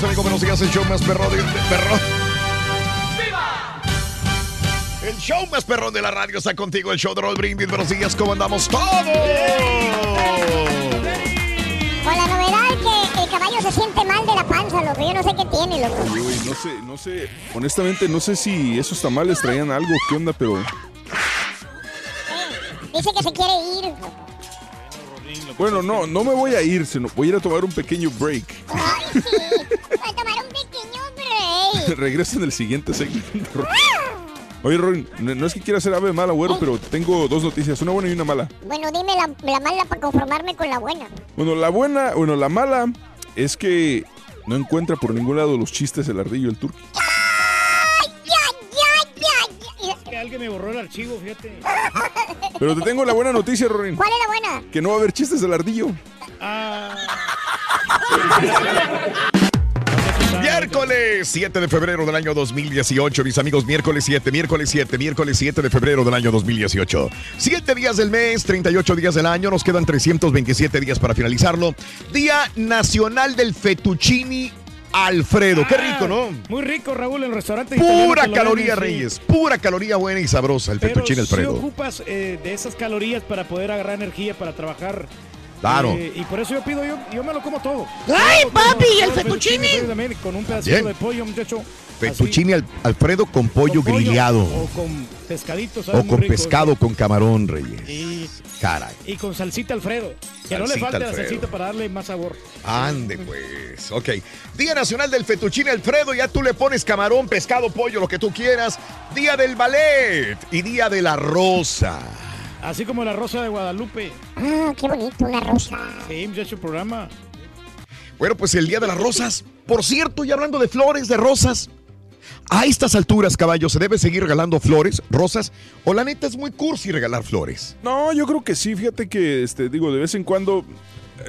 Mis amigos, buenos días, el show más perrón de perrón. El show más perrón de la radio está contigo, el show de Roll Brindis. Buenos días, ¿cómo andamos todos? Con la novedad que el caballo se siente mal de la panza, loco. Yo no sé qué tiene, loco. No sé, no sé. Honestamente, no sé si esos tamales traían algo, qué onda, pero. Dice que se quiere ir. Bueno, no, no me voy a ir, sino voy a ir a tomar un pequeño break. Ay, sí. Voy a tomar un pequeño break. Regresa en el siguiente segmento. Oye, Ron, no es que quiera ser ave mala, güero, pero tengo dos noticias, una buena y una mala. Bueno, dime la, la mala para conformarme con la buena. Bueno, la buena, bueno, la mala es que no encuentra por ningún lado los chistes el ardillo el turqui. Alguien me borró el archivo, fíjate. Pero te tengo la buena noticia, Rorin. ¿Cuál es la buena? Que no va a haber chistes del ardillo. Ah, Miércoles 7 de febrero del año 2018, mis amigos, miércoles 7, miércoles 7, miércoles 7 de febrero del año 2018. Siete días del mes, 38 días del año, nos quedan 327 días para finalizarlo. Día Nacional del Fettuccini Alfredo. Qué rico, ¿no? muy rico, Raúl, en el restaurante. Pura caloría, sí. Reyes. Pura caloría buena y sabrosa, el Pero fettuccine si Alfredo. ocupas eh, de esas calorías para poder agarrar energía para trabajar. Claro. Eh, y por eso yo pido, yo, yo me lo como todo. ¡Ay, papi! como ¿Y el fettuccine? también, con un pedacito Bien. de pollo, muchacho. Fettuccine al- Alfredo con pollo Con pollo grillado. O con pescadito, ¿sabes? O con rico, pescado ¿sí? con camarón, Reyes. Y, Caray. y con salsita Alfredo. Que no le falte la salsita para darle más sabor. Ande pues, ok. Día Nacional del Fettuccine Alfredo, ya tú le pones camarón, pescado, pollo, lo que tú quieras. Día del ballet y día de la rosa. Así como la rosa de Guadalupe. Ah, qué bonito, una rosa. Sí, muchacho, programa. Bueno, pues el día de las rosas. Por cierto, y hablando de flores, de rosas. A estas alturas, caballo, ¿se debe seguir regalando flores, rosas? ¿O la neta es muy cursi regalar flores? No, yo creo que sí, fíjate que, este, digo, de vez en cuando,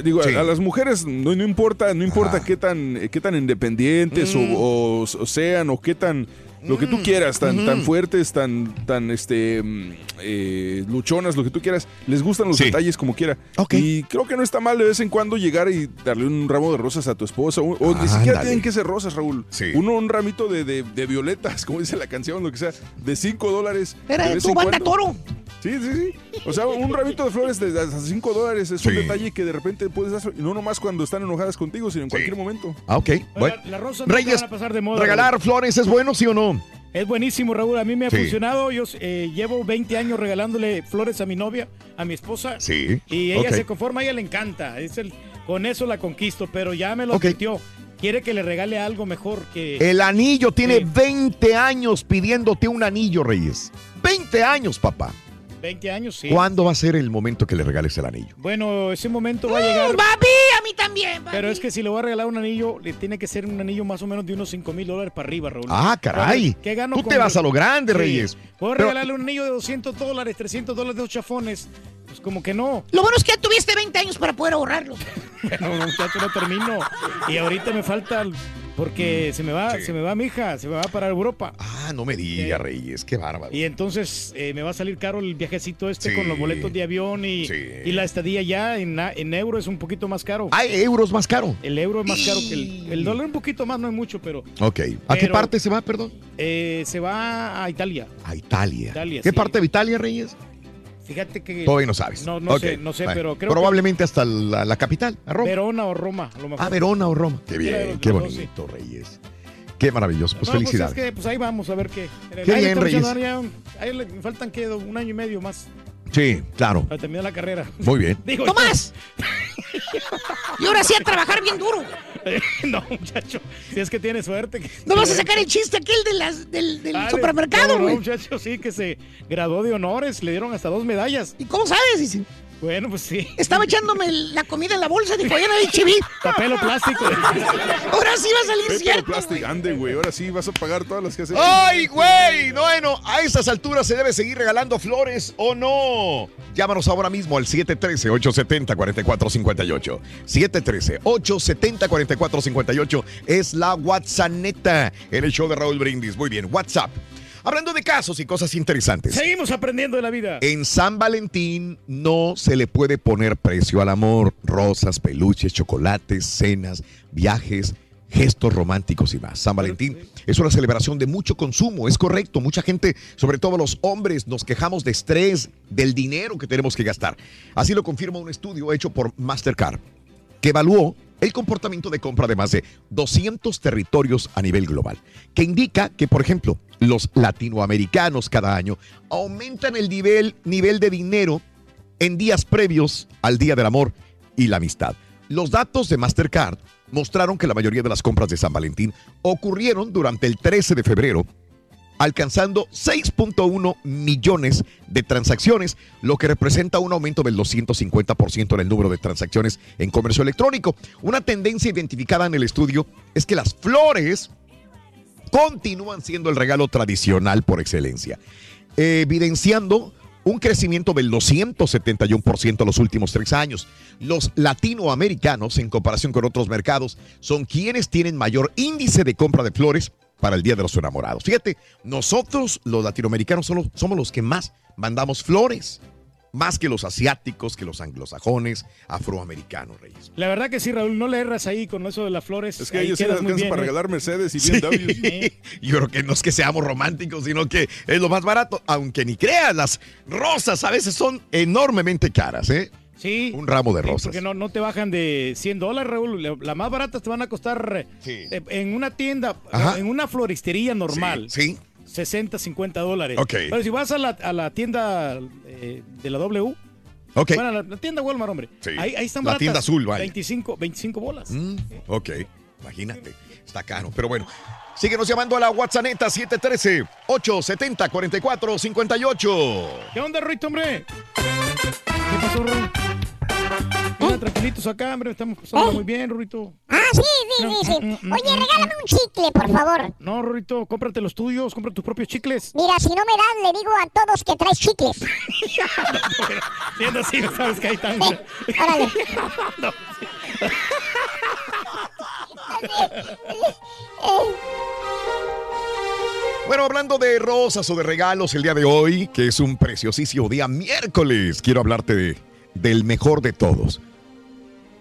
digo, a- Sí. a, las mujeres no, no importa, no importa qué tan, eh, qué tan independientes o- Mm. o, o sean o qué tan, lo que tú quieras, tan, tan fuertes, tan, tan, este, mm, eh, luchonas, lo que tú quieras, les gustan los Sí. detalles como quiera. Ok. Y creo que no está mal de vez en cuando llegar y darle un ramo de rosas a tu esposa, o, o ni siquiera tienen que ser rosas, Raúl. Sí. Uno, un ramito de, de- de violetas, como dice la canción, lo que sea, de 5 dólares. Era de tu banda toro. Sí, sí, sí. O sea, un ramito de flores de hasta 5 dólares es Sí. un detalle que de repente puedes hacer, y no nomás cuando están enojadas contigo, sino en cualquier momento. Ah, ok. Bueno. La- las rosas no Reyes, van a pasar de moda. ¿regalar flores es bueno, sí o no? Es buenísimo, Raúl. A mí me ha Sí. funcionado. Yo eh, llevo 20 años regalándole flores a mi novia, a mi esposa. Sí. Y ella ok. se conforma, a ella le encanta. Es el, con eso la conquisto, pero ya me lo Ok. advirtió. Quiere que le regale algo mejor que... El anillo tiene Sí. 20 años pidiéndote un anillo, Reyes. 20 años, papá. 20 años, sí. ¿Cuándo va a ser el momento que le regales el anillo? Bueno, ese momento va a llegar. Papi, a mí también, papi. Pero es que si le voy a regalar un anillo, le tiene que ser un anillo más o menos de unos 5 mil dólares para arriba, Raúl. Ah, caray. ¿Qué gano Tú con- te vas a lo grande, Sí. Reyes. Puedo Pero- regalarle un anillo de 200 dólares, 300 dólares de dos chafones. pues como que no. Lo bueno es que ya tuviste 20 años para poder ahorrarlo. Bueno, muchacho, no termino. Y ahorita me falta porque se me va, se me va mi hija, se me va para Europa. Ah, no me diga, Reyes, qué bárbaro. Y entonces eh, me va a salir caro el viajecito este Sí. con los boletos de avión y, y la estadía ya en, en euro es un poquito más caro. ¿Hay euros más caro? El euro es más caro que el, el dólar un poquito más, no es mucho, pero Ok. ¿A qué parte se va, perdón? eh, se va a Italia. A Italia. Italia, ¿Qué parte de Italia, Reyes? Fíjate que Todavía no sabes. No, no Ok, sé, no sé, bueno. pero creo Probablemente hasta la, la capital, a que Roma. Verona o Roma, a lo mejor. Ah, Verona o Roma. Qué bien, los qué dos, bonito, Reyes. Qué maravilloso. Pues No, pues felicidades. es que pues ahí vamos a ver qué. Qué Ahí bien, Reyes. ahí le faltan que un año y medio más Sí, claro. para terminar la carrera. Muy bien. Digo, ¡Tomás! Y ahora sí a trabajar bien duro. no, muchacho, si es que tiene suerte. No vas a sacar el chiste aquel de las, del, del Ah, supermercado, no, no, güey. muchacho, sí, que se graduó de honores, le dieron hasta dos medallas. ¿Y cómo sabes? Dice. Bueno, pues sí. Estaba echándome la comida en la bolsa, dijo, allá en el HIV. Papel o plástico. Ahora sí va a salir Paper cierto. plastic, ande, güey. Ahora sí vas a pagar todas las que hecho. ¡Ay, güey! Bueno, a estas alturas se debe seguir regalando flores o no. Llámanos ahora mismo al 713-870-4458. 713-870-4458 es la WhatsApp neta en el show de Raúl Brindis. Muy bien, WhatsApp. Hablando de casos y cosas interesantes. Seguimos aprendiendo de la vida. En San Valentín no se le puede poner precio al amor. Rosas, peluches, chocolates, cenas, viajes, gestos románticos y más. San Valentín es una celebración de mucho consumo, es correcto. Mucha gente, sobre todo los hombres, nos quejamos de estrés, del dinero que tenemos que gastar. Así lo confirma un estudio hecho por Mastercard, que evaluó el comportamiento de compra de más de 200 territorios a nivel global, que indica que, por ejemplo, los latinoamericanos cada año aumentan el nivel, nivel de dinero en días previos al Día del Amor y la Amistad. Los datos de Mastercard mostraron que la mayoría de las compras de San Valentín ocurrieron durante el 13 de febrero, alcanzando 6.1 millones de transacciones, lo que representa un aumento del 250% en el número de transacciones en comercio electrónico. Una tendencia identificada en el estudio es que las flores continúan siendo el regalo tradicional por excelencia, evidenciando un crecimiento del 271% en los últimos tres años. Los latinoamericanos, en comparación con otros mercados, son quienes tienen mayor índice de compra de flores para el Día de los Enamorados. Fíjate, nosotros los latinoamericanos somos, somos los que más mandamos flores, más que los asiáticos, que los anglosajones, afroamericanos, Reyes. La verdad que sí, Raúl, no le erras ahí con eso de las flores. Es que Ahí ellos sí les quedas muy alcanza bien, para ¿eh? regalar Mercedes y Sí. BMWs. Yo creo que no es que seamos románticos, sino que es lo más barato, aunque ni creas, las rosas a veces son enormemente caras, ¿eh? Sí. Un ramo de Sí, rosas. Porque no, no te bajan de 100 dólares, Raúl. La- Las más baratas te van a costar eh, en una tienda, Ajá. en una floristería normal. Sí. 60, 50 dólares. Ok. Pero si vas a la, a la tienda eh, de la W. Ok. Bueno, la, la tienda Walmart, hombre. Sí. Ahí, ahí están La baratas. tienda azul, vaya. 25, 25 bolas. Mm, ok, imagínate, está caro. Pero bueno, síguenos llamando a la WhatsApp neta 713-870-4458. ¿Qué onda, Ruito, hombre? ¿Qué pasó, Ruito? Mira, tranquilitos acá, hombre. Estamos pasando muy bien, Ruito. Ah, sí, sí, sí, sí. Oye, regálame un chicle, por favor. No, Rorito, cómprate los tuyos, compra tus propios chicles. Mira, si no me dan, le digo a todos que traes chicles. Siendo así, sabes que hay tan. Órale. No. Bueno, hablando de rosas o de regalos el día de hoy, que es un preciosísimo día miércoles, quiero hablarte de- del mejor de todos,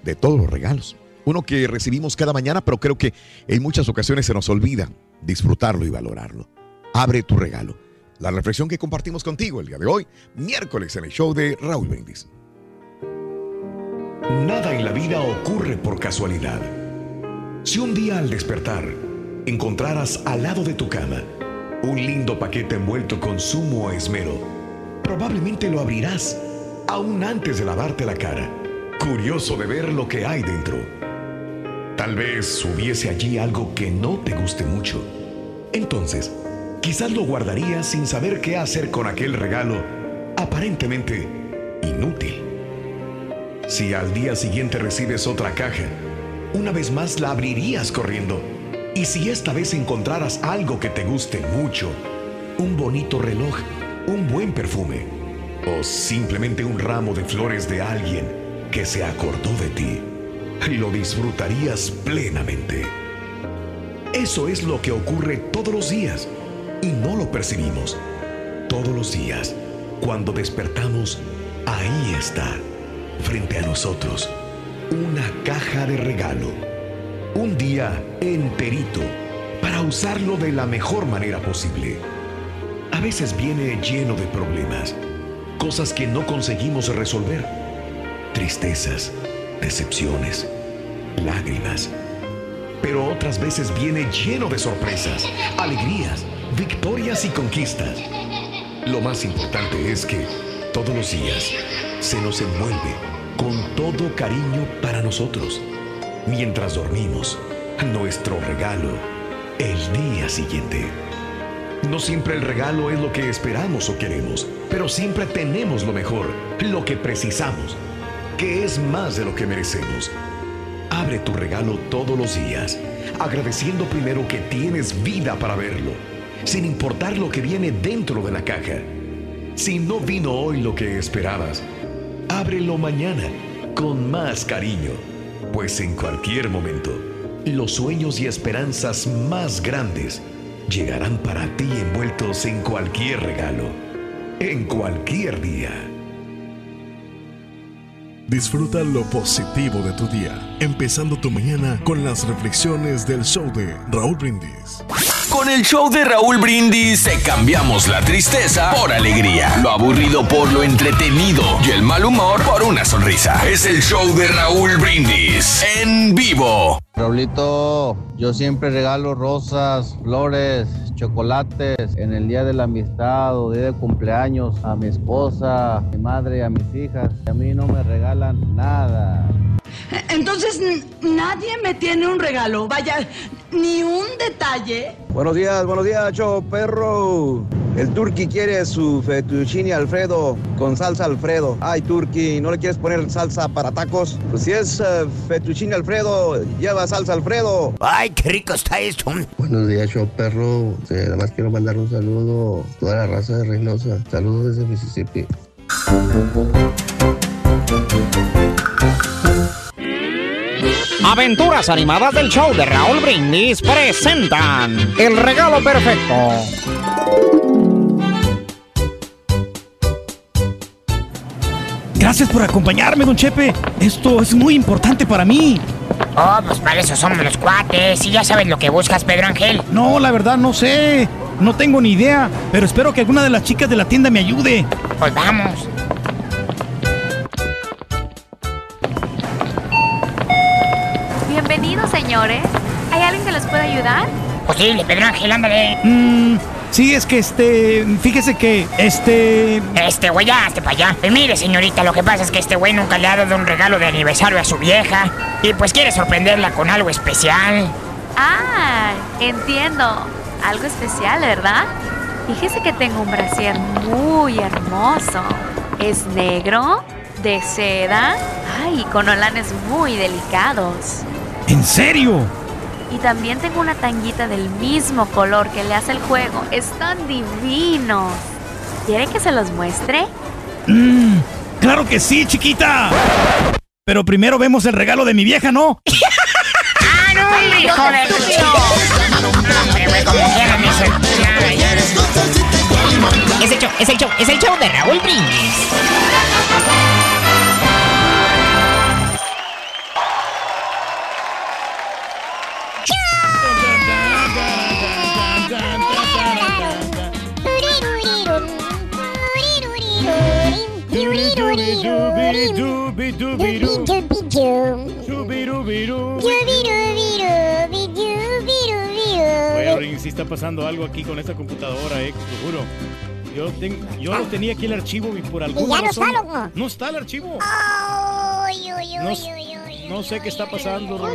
de todos los regalos. Uno que recibimos cada mañana, pero creo que en muchas ocasiones se nos olvida disfrutarlo y valorarlo. Abre tu regalo. La reflexión que compartimos contigo el día de hoy, miércoles en el show de Raúl Brindis. Nada en la vida ocurre por casualidad. Si un día al despertar encontraras al lado de tu cama un lindo paquete envuelto con sumo esmero, probablemente lo abrirás aún antes de lavarte la cara, curioso de ver lo que hay dentro. Tal vez hubiese allí algo que no te guste mucho. Entonces, quizás lo guardarías sin saber qué hacer con aquel regalo aparentemente inútil. Si al día siguiente recibes otra caja, una vez más la abrirías corriendo. Y si esta vez encontraras algo que te guste mucho, un bonito reloj, un buen perfume, o simplemente un ramo de flores de alguien que se acordó de ti, lo disfrutarías plenamente. Eso es lo que ocurre todos los días y no lo percibimos. Todos los días, cuando despertamos, ahí está, frente a nosotros, una caja de regalo. Un día enterito para usarlo de la mejor manera posible. A veces viene lleno de problemas, cosas que no conseguimos resolver, tristezas, decepciones, lágrimas. Pero otras veces viene lleno de sorpresas, alegrías, victorias y conquistas. Lo más importante es que todos los días se nos envuelve con todo cariño para nosotros. Mientras dormimos, nuestro regalo el día siguiente. No siempre el regalo es lo que esperamos o queremos, pero siempre tenemos lo mejor, lo que precisamos, que es más de lo que merecemos. Abre tu regalo todos los días, agradeciendo primero que tienes vida para verlo, sin importar lo que viene dentro de la caja. Si no vino hoy lo que esperabas, ábrelo mañana con más cariño, pues en cualquier momento, los sueños y esperanzas más grandes llegarán para ti envueltos en cualquier regalo, en cualquier día. Disfruta lo positivo de tu día, empezando tu mañana con las reflexiones del show de Raúl Brindis. Con el show de Raúl Brindis te cambiamos la tristeza por alegría, lo aburrido por lo entretenido y el mal humor por una sonrisa. Es el show de Raúl Brindis en vivo. Raulito, yo siempre regalo rosas, flores, chocolates en el día de la amistad o día de cumpleaños a mi esposa, a mi madre, a mis hijas. A mí no me regalan nada. Entonces, nadie me tiene un regalo, vaya, ni un detalle. Buenos días, buenos días, show perro. El Turqui quiere su fettuccine Alfredo con salsa Alfredo. Ay, Turqui, ¿no le quieres poner salsa para tacos? Pues si es eh, fettuccine Alfredo, lleva salsa Alfredo. Ay, qué rico está esto. Buenos días, show perro. Eh, nada más quiero mandar un saludo a toda la raza de Reynosa. Saludos desde Mississippi. Aventuras animadas del show de Raúl Brindis presentan El regalo perfecto. Gracias por acompañarme, don Chepe. Esto es muy importante para mí. Oh, pues para eso somos los cuates. Y ya sabes lo que buscas, Pedro Ángel. No, la verdad no sé. No tengo ni idea, pero espero que alguna de las chicas de la tienda me ayude. Pues vamos. Señores. ¿Hay alguien que les pueda ayudar? Posible, Pedro Ángel, ándale. Mm, sí, es que este. Fíjese que este. Este güey ya, hazte para allá. Pues mire, señorita, lo que pasa es que este güey nunca le ha dado un regalo de aniversario a su vieja. Y pues quiere sorprenderla con algo especial. Ah, entiendo. Algo especial, ¿verdad? Fíjese que tengo un brasier muy hermoso. Es negro, de seda, ay, con olanes muy delicados. ¿En serio? Y también tengo una tanguita del mismo color que le hace el juego. Están divinos. ¿Quiere que se los muestre? Mm, claro que sí, chiquita. Pero primero vemos el regalo de mi vieja, ¿no? ¡Ah, no, hijo de eres- Es el show, es el show, es el show de Raúl Brindis. Oye, sí está pasando algo aquí con esta computadora, eh, te juro. Yo, ten- yo lo tenía aquí el archivo y por alguna ya no razón- está, loco. No está el archivo. No, sé qué está pasando, no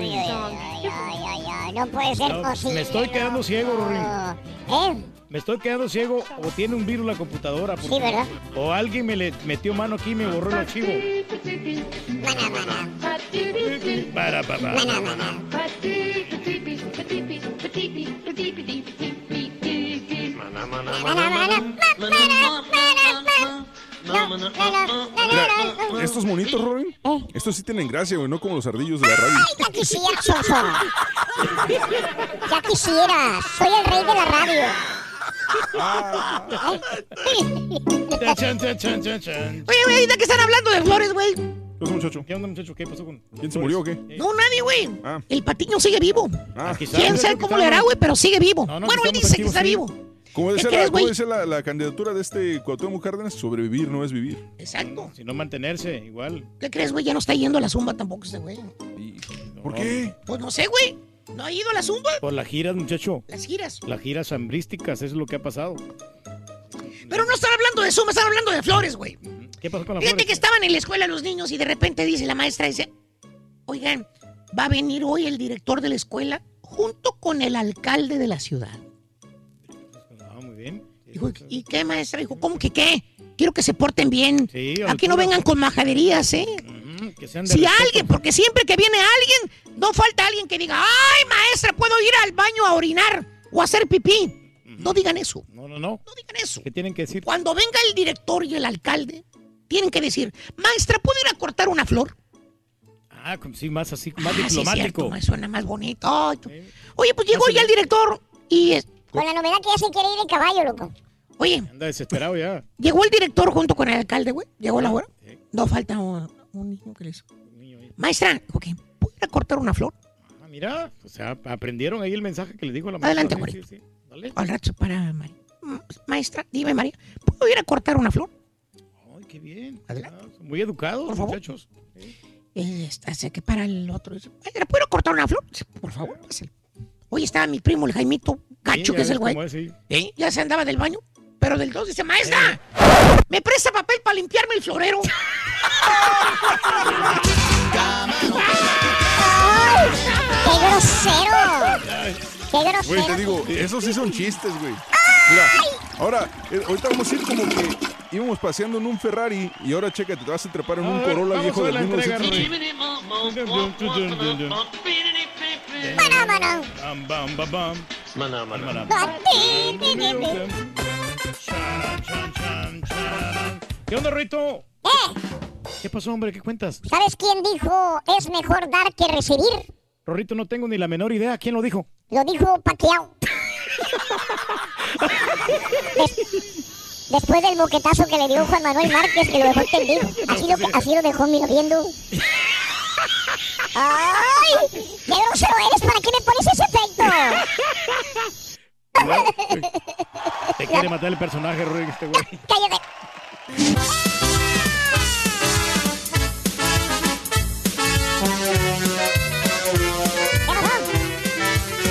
puede ser posible. me estoy quedando ciego. ¿Eh? Me estoy quedando ciego o tiene un virus la computadora. porque- Sí, ¿verdad? O alguien me le metió mano aquí y me borró el archivo. Para, papá. No, no, no, no, no, no, no. Estos monitos, Robin, estos sí tienen gracia, güey, no como los ardillos de la radio. Ay, ya quisiera, Sonso. Ya quisiera. Soy el rey de la radio. Oye, güey, ¿de qué están hablando de flores, güey? ¿Qué pasó, muchacho? ¿Qué onda, muchacho? ¿Qué pasó con.? ¿Quién se murió o qué? No, nadie, güey. Ah. El patiño sigue vivo. Ah, ¿Quién sabe cómo le hará, güey? Pero sigue vivo. No, no, bueno, él dice que está sí. vivo. ¿Cómo ¿Qué dice, crees, la, cómo güey? dice la, la candidatura de este Cuauhtémoc Cárdenas? Sobrevivir no es vivir. Exacto. Si no mantenerse, igual. ¿Qué crees, güey? Ya no está yendo a la zumba tampoco ese güey. ¿Por qué? Pues no sé, güey. ¿No ha ido a la zumba? Por las giras, muchacho. Las giras. Las giras hambrísticas, eso es lo que ha pasado. Pero no están hablando de zumba, están hablando de flores, güey. ¿Qué pasó con la Fíjate que estaban en la escuela los niños y de repente dice la maestra, dice, oigan, va a venir hoy el director de la escuela junto con el alcalde de la ciudad. Ah, muy bien. Dijo, ¿y qué, maestra? Dijo, ¿cómo que qué? Quiero que se porten bien. Sí, Aquí no vengan con majaderías, ¿eh? Ujú, Que sean de Si respeto. alguien, porque siempre que viene alguien, no falta alguien que diga, ay, maestra, puedo ir al baño a orinar o a hacer pipí. No digan eso. No, no, no. No digan eso. ¿Qué tienen que decir? Cuando venga el director y el alcalde, tienen que decir, maestra, ¿puedo ir a cortar una flor? Ah, como- sí, más así, más Ah, sí, es diplomático. cierto, me suena más bonito. Oye, pues llegó ya el director y... es- Con la novedad que ya se quiere ir en caballo, loco. Oye, Anda desesperado ya. llegó el director junto con el alcalde, güey. Llegó la hora. No falta un, niño que les... Maestra, ok, ¿puedo ir a cortar una flor? Ah, mira, o sea, aprendieron ahí el mensaje que le dijo la maestra. Adelante, Sí, güerito. sí, sí. Dale. Al rato para María. Maestra, dime, María, ¿puedo ir a cortar una flor? Ay, qué bien. Adelante. Ah, muy educados, Por muchachos. Eh, está, que para el otro. dice, Maestra, ¿puedo cortar una flor? Por favor, pásale. Oye, estaba mi primo, el Jaimito Cacho, Sí, que es el güey. es. ¿Eh? Ya se andaba del baño. Pero del 2 dice, maestra, ¿me presta papel para limpiarme el florero? ¡Qué grosero! ¡Qué grosero! Güey, te digo, esos sí son chistes, güey. Ahora, eh, ahorita vamos a ir como que íbamos paseando en un Ferrari y ahora checa, te vas a trepar en un Corolla viejo del 1900. ¿Qué onda, Rito? ¿Eh? ¿Qué pasó, hombre? ¿Qué cuentas? ¿Sabes quién dijo es mejor dar que recibir? Rorrito, no tengo ni la menor idea. ¿Quién lo dijo? Lo dijo Paquiao. Des- después del boquetazo que le dio Juan Manuel Márquez, que lo dejó tendido. Así lo, así lo dejó, mira, viendo. ¡Ay! ¡Qué grosero eres! ¿Para qué me pones ese efecto? Te quiere matar el personaje, Rory, este güey. ¡Cállate!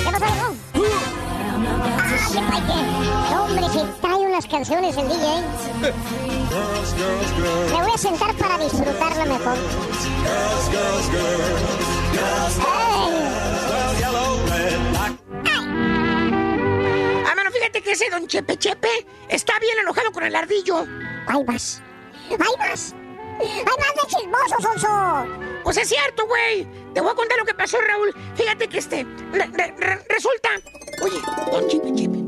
¿Qué pasó? ¿Qué pasó, loco? ¡Ay, qué Hombre, si trae unas canciones el DJ. Me voy a sentar para disfrutarla mejor. Ah, fíjate que ese don Chepe Chepe está bien enojado con el ardillo. ¡Ay, más! ¡Ay, más! ¡Ay, más de chismoso, Sonso! Pues es cierto, güey. Te voy a contar lo que pasó, Raúl. Fíjate que este. re- re- re- resulta. Oye, don Chepe Chepe.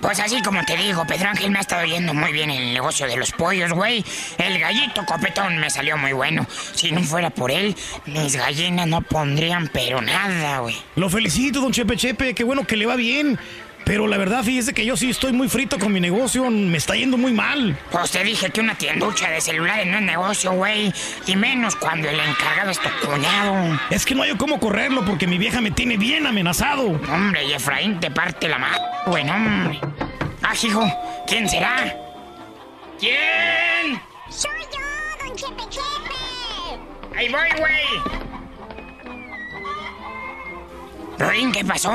Pues así como te digo, Pedro Ángel me ha estado yendo muy bien en el negocio de los pollos, güey. El gallito copetón me salió muy bueno. Si no fuera por él, mis gallinas no pondrían pero nada, güey. Lo felicito, don Chepe Chepe. Qué bueno que le va bien. Pero la verdad, fíjese que yo sí estoy muy frito con mi negocio. Me está yendo muy mal. Pues te dije que una tienducha de celulares no es negocio, güey. Y menos cuando el encargado es tu cuñado. Es que no hay cómo correrlo porque mi vieja me tiene bien amenazado. Hombre, y Efraín te parte la mano, güey, no, hombre. Ah, hijo, ¿quién será? ¿Quién? ¡Soy yo, don Chepe Chepe! Ahí voy, güey. Rorín, ¿qué pasó?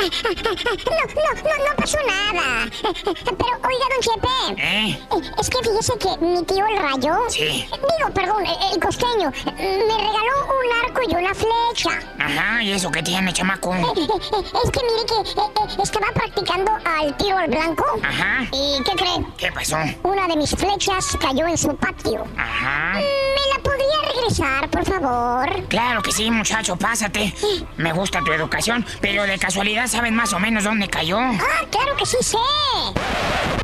No, no, no, no pasó nada. Pero, oiga, don Chepe. ¿Eh? Es que fíjese que mi tío el rayo. Sí. Digo, perdón, el, costeño. Me regaló un arco y una flecha. Ajá, ¿y eso qué tiene, chamaco? Eh, eh, eh, Es que mire que estaba practicando al tiro al blanco. Ajá. ¿Y qué cree? ¿Qué pasó? Una de mis flechas cayó en su patio. Ajá. ¿Me la podría empezar, por favor? Claro que sí, muchacho, pásate. Me gusta tu educación, pero de casualidad saben más o menos dónde cayó. Ah, claro que sí sé.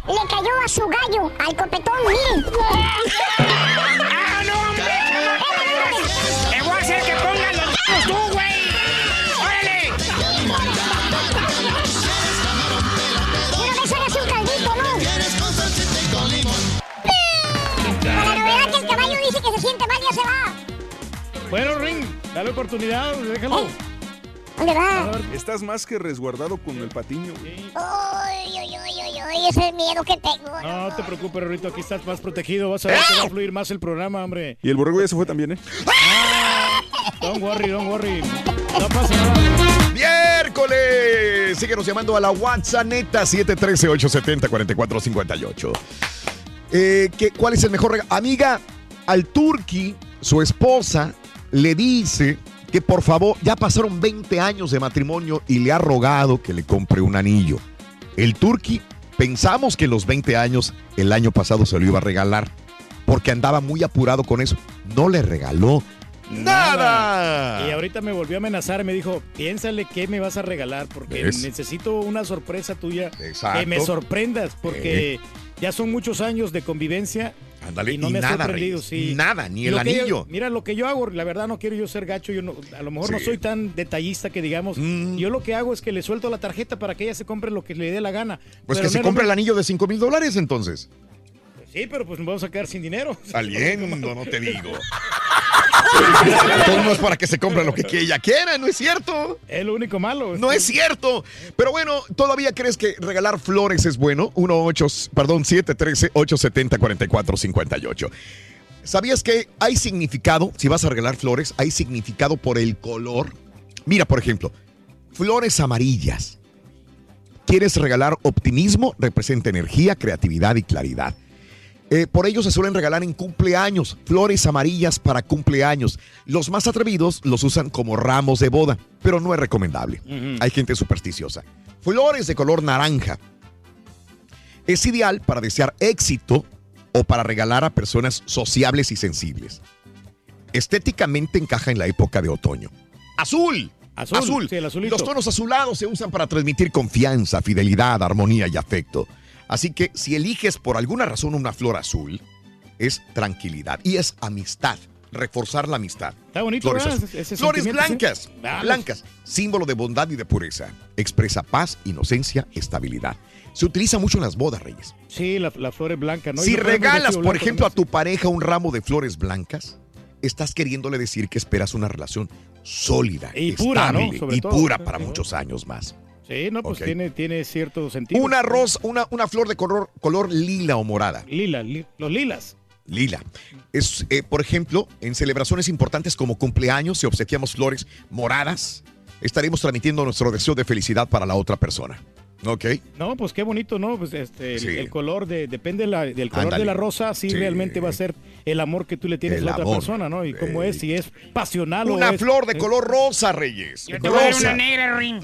Le cayó a su gallo, al copetón, miren. ¡Ah, no, hombre! ¡Te voy a hacer que pongan los dedos tú, güey! ¡Órale! Y una vez hágase un caldito, ¿no? Para la novedad que el caballo dice que se siente mal, ya se va. Bueno, Ring, dale oportunidad, déjalo. ¿Dónde va? Estás más que resguardado con el patiño. güey. Uy, uy, uy, uy, uy, ese es el miedo que tengo. No te preocupes, Rorito, aquí estás más protegido. Vas a ver que va a fluir más el programa, hombre. Y el borrego ya se fue también, ¿eh? Don't worry, don't worry. No pasa nada. Miércoles. Síguenos llamando a la WhatsApp neta 713-870-4458. Eh, ¿qué- ¿Cuál es el mejor regalo? Amiga, al Turki, su esposa, le dice que por favor, ya pasaron 20 años de matrimonio y le ha rogado que le compre un anillo. El Turki, pensamos que los 20 años, el año pasado se lo iba a regalar, porque andaba muy apurado con eso. No le regaló nada. Y ahorita me volvió a amenazar, me dijo, piénsale qué me vas a regalar, porque ¿Ves? necesito una sorpresa tuya. Exacto. Que me sorprendas, porque ya son muchos años de convivencia. Ándale, y no y me nada, sorprendido, sí. nada, ni el lo que yo- anillo. mira, lo que yo hago, la verdad no quiero yo ser gacho, yo no, a lo mejor no soy tan detallista que digamos. Mm. Yo lo que hago es que le suelto la tarjeta para que ella se compre lo que le dé la gana. Pues Pero que no se compre el anillo de 5 mil dólares entonces. Sí, pero pues nos vamos a quedar sin dinero. Saliendo, no te digo. Todo no es para que se compre lo que ella quiera, ¿no es cierto? Es lo único malo. No es cierto. Pero bueno, ¿todavía crees que regalar flores es bueno? 18, perdón, 713-870-4458. ¿Sabías que hay significado, si vas a regalar flores, hay significado por el color? Mira, por ejemplo, flores amarillas. ¿Quieres regalar optimismo? Representa energía, creatividad y claridad. Eh, por ello se suelen regalar en cumpleaños flores amarillas para cumpleaños. Los más atrevidos los usan como ramos de boda, pero no es recomendable. Hay gente supersticiosa. Flores de color naranja. Es ideal para desear éxito o para regalar a personas sociables y sensibles. Estéticamente encaja en la época de otoño. Azul. Azul, sí, el azulito. Los tonos azulados se usan para transmitir confianza, fidelidad, armonía y afecto. Así que si eliges por alguna razón una flor azul, es tranquilidad y es amistad, reforzar la amistad. Está bonito, Flores, Flores blancas, sí. Blancas, símbolo de bondad y de pureza. Expresa paz, inocencia, estabilidad. Se utiliza mucho en las bodas, Reyes. Sí, la, la flor es blanca, ¿no? Y si regalas, por ejemplo, a tu pareja un ramo de flores blancas, estás queriéndole decir que esperas una relación sólida, Y pura, ¿no? estable Sobre y todo. pura para muchos años más. Sí, no, pues tiene, tiene cierto sentido. Una rosa, una, una flor de color, color lila o morada. Lila, li- los lilas. Lila. Es, eh, por ejemplo, en celebraciones importantes como cumpleaños, si obsequiamos flores moradas, estaremos transmitiendo nuestro deseo de felicidad para la otra persona. ¿Ok? No, pues qué bonito, ¿no? Pues este, el, Sí. el color de, depende la- del color Ándale. de la rosa, sí, Sí. realmente va a ser el amor que tú le tienes El a la otra amor. persona, ¿no? Y cómo es, si es pasional o Una es- flor de color rosa, Reyes. Yo te voy a una negra, Ring.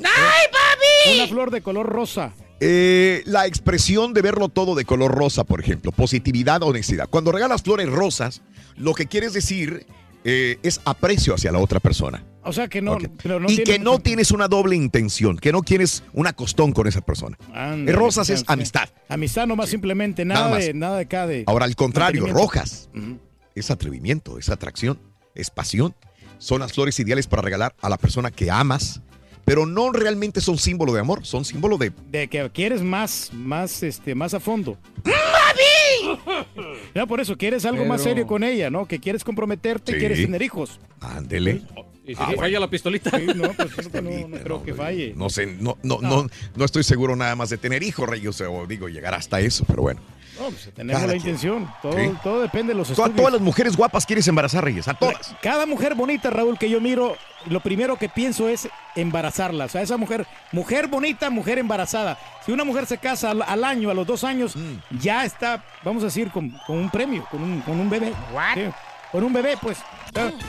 Una flor de color rosa. Eh, la expresión de verlo todo de color rosa, por ejemplo, positividad, honestidad. Cuando regalas flores rosas, lo que quieres decir eh, es aprecio hacia la otra persona. O sea que no, pero no y tiene que no tienes una doble intención, que no quieres una costón con esa persona. Eh, rosas sí, es sí. amistad. Amistad nomás simplemente, Nada nada, más. de nada de acá de. Ahora, al contrario, rojas es atrevimiento, es atracción, es pasión. Son las flores ideales para regalar a la persona que amas, pero no realmente son símbolo de amor, son símbolo de De que quieres más, más, este, más a fondo. Ya por eso quieres algo más serio con ella, ¿no? Que quieres comprometerte, Sí. quieres tener hijos. Ándele. Y Ah, bueno. la pistolita. no, pues creo que no, no creo que falle. No sé, no, no, no. No, estoy seguro nada más de tener hijos, Rey, o sea, digo, llegar hasta eso, pero bueno. No, pues tenemos Cada la quien. intención. Todo, Sí. todo depende de los Tú a estudios. todas las mujeres guapas quieres embarazar, Reyes, a todas. Cada mujer bonita, Raúl, que yo miro, lo primero que pienso es embarazarla. O sea, esa mujer, mujer bonita, mujer embarazada. Si una mujer se casa al, al año, a los dos años, Mm. ya está, vamos a decir, con, con un premio, con un, con un bebé. Sí, Con un bebé, pues.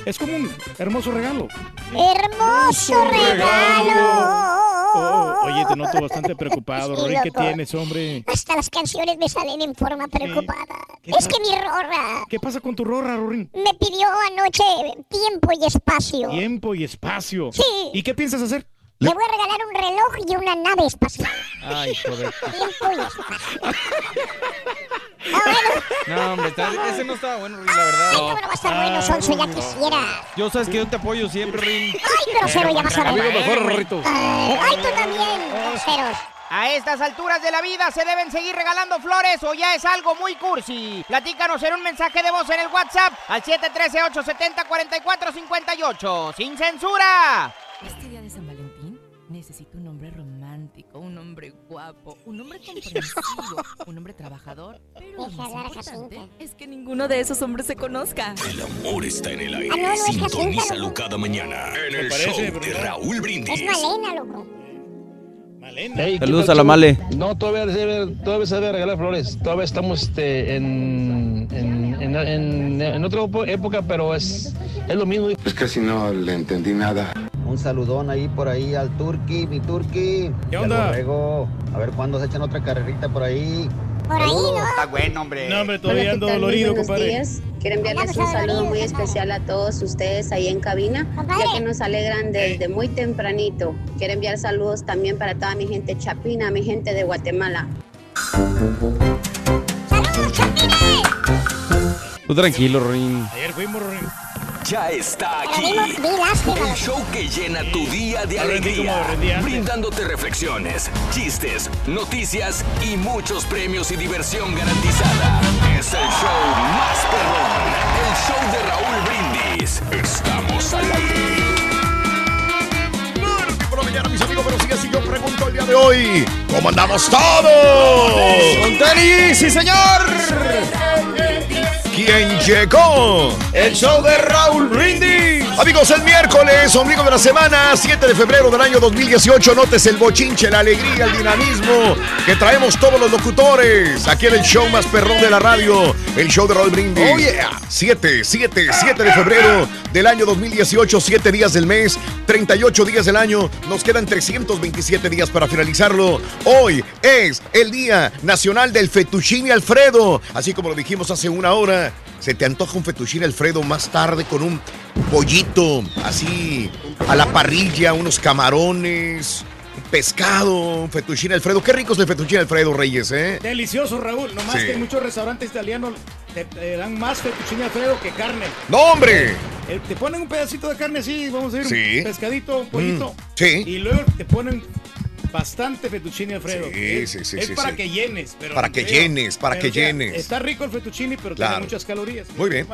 Es como un hermoso regalo. Hermoso regalo. Oh, oye, te noto bastante preocupado, Sí, Rorín. ¿Qué tienes, hombre? Hasta las canciones me salen en forma preocupada. Es que mi rorra ¿Qué pasa con tu rorra, Rorín? me pidió anoche tiempo y espacio. Tiempo y espacio. Sí. ¿Y qué piensas hacer? Le voy a regalar un reloj y una nave espacial. Ay, joder. Tiempo y espacio. No, hombre, está- ese no estaba bueno, Rin, la verdad. Ay, cómo no va a estar bueno, Sonso, ya quisiera. Yo sabes que yo te apoyo siempre, Rin. Ay, grosero, ya vas a ver. Amigo mejor, Rorrito. Ay, ay, tú también, groseros. A estas alturas de la vida se deben seguir regalando flores o ya es algo muy cursi. Platícanos en un mensaje de voz en el WhatsApp al 713-870-4458. ¡Sin censura! Este día de San Valentín guapo, un hombre comprensivo, un hombre trabajador. Pero lo más importante es que ninguno de esos hombres se conozca. El amor está en el aire. Ah, no, no es Jacinta, Sintonízalo cada mañana en el parece, show de. Raúl Brindis. Es Malena, loco. Hey, ¿qué Saludos a la? Male. No, todavía se debe, todavía se debe regalar flores. Todavía estamos este, en, en, en, en- en otra época, pero es, es lo mismo. Pues casi no le entendí nada. Un saludón ahí por ahí al Turqui, mi Turqui. ¿Qué onda? Borrego. A ver cuándo se echan otra carrerita por ahí. Por ahí, ¿no? Está bueno, hombre. No, hombre, todavía ando dolorido, buenos compadre. días. Quiero enviarles un saludo muy especial a todos ustedes ahí en cabina, ya que nos alegran desde muy tempranito. Quiero enviar saludos también para toda mi gente chapina, mi gente de Guatemala. Tú tranquilo, Rin. Ayer fuimos, Rorín. Ya está aquí. El show que llena tu día de alegría. Brindándote reflexiones, chistes, noticias y muchos premios y diversión garantizada. Es el show más perrón. El show de Raúl Brindis. Estamos al aire. Por la mañana, mis amigos, pero sigue así. Yo pregunto el día de hoy: ¿Cómo andamos todos? ¡Con tenis, sí, señor! ¿Quién llegó? El show de Raúl Brindis. Amigos, el miércoles, ombligo de la semana, 7 de febrero del año 2018. Notes el bochinche, la alegría, el dinamismo que traemos todos los locutores. Aquí en el show más perrón de la radio, el show de Raúl Brindis. Oh, yeah. 7, 7, 7 de febrero del año 2018, 7 días del mes, 38 días del año. Nos quedan 327 días para finalizarlo. Hoy es el Día Nacional del Fettuccine Alfredo. Así como lo dijimos hace una hora, se te antoja un fettuccine Alfredo más tarde con un pollito así a la parrilla, unos camarones, pescado, un fettuccine Alfredo. Qué rico es el fettuccine Alfredo, Reyes, ¿eh? Delicioso, Raúl. Nomás Sí. que en muchos restaurantes italianos te, te dan más fettuccine alfredo que carne. ¡No, hombre! Eh, te ponen un pedacito de carne así, vamos a decir, Sí. un pescadito, un pollito. Mm, sí. Y luego te ponen bastante fettuccine alfredo. Sí, es, sí, sí, Es sí, para sí. que llenes. Pero, Para que pero- llenes, para pero, que llenes. Está rico el fettuccine, pero Claro. tiene muchas calorías. Muy bien.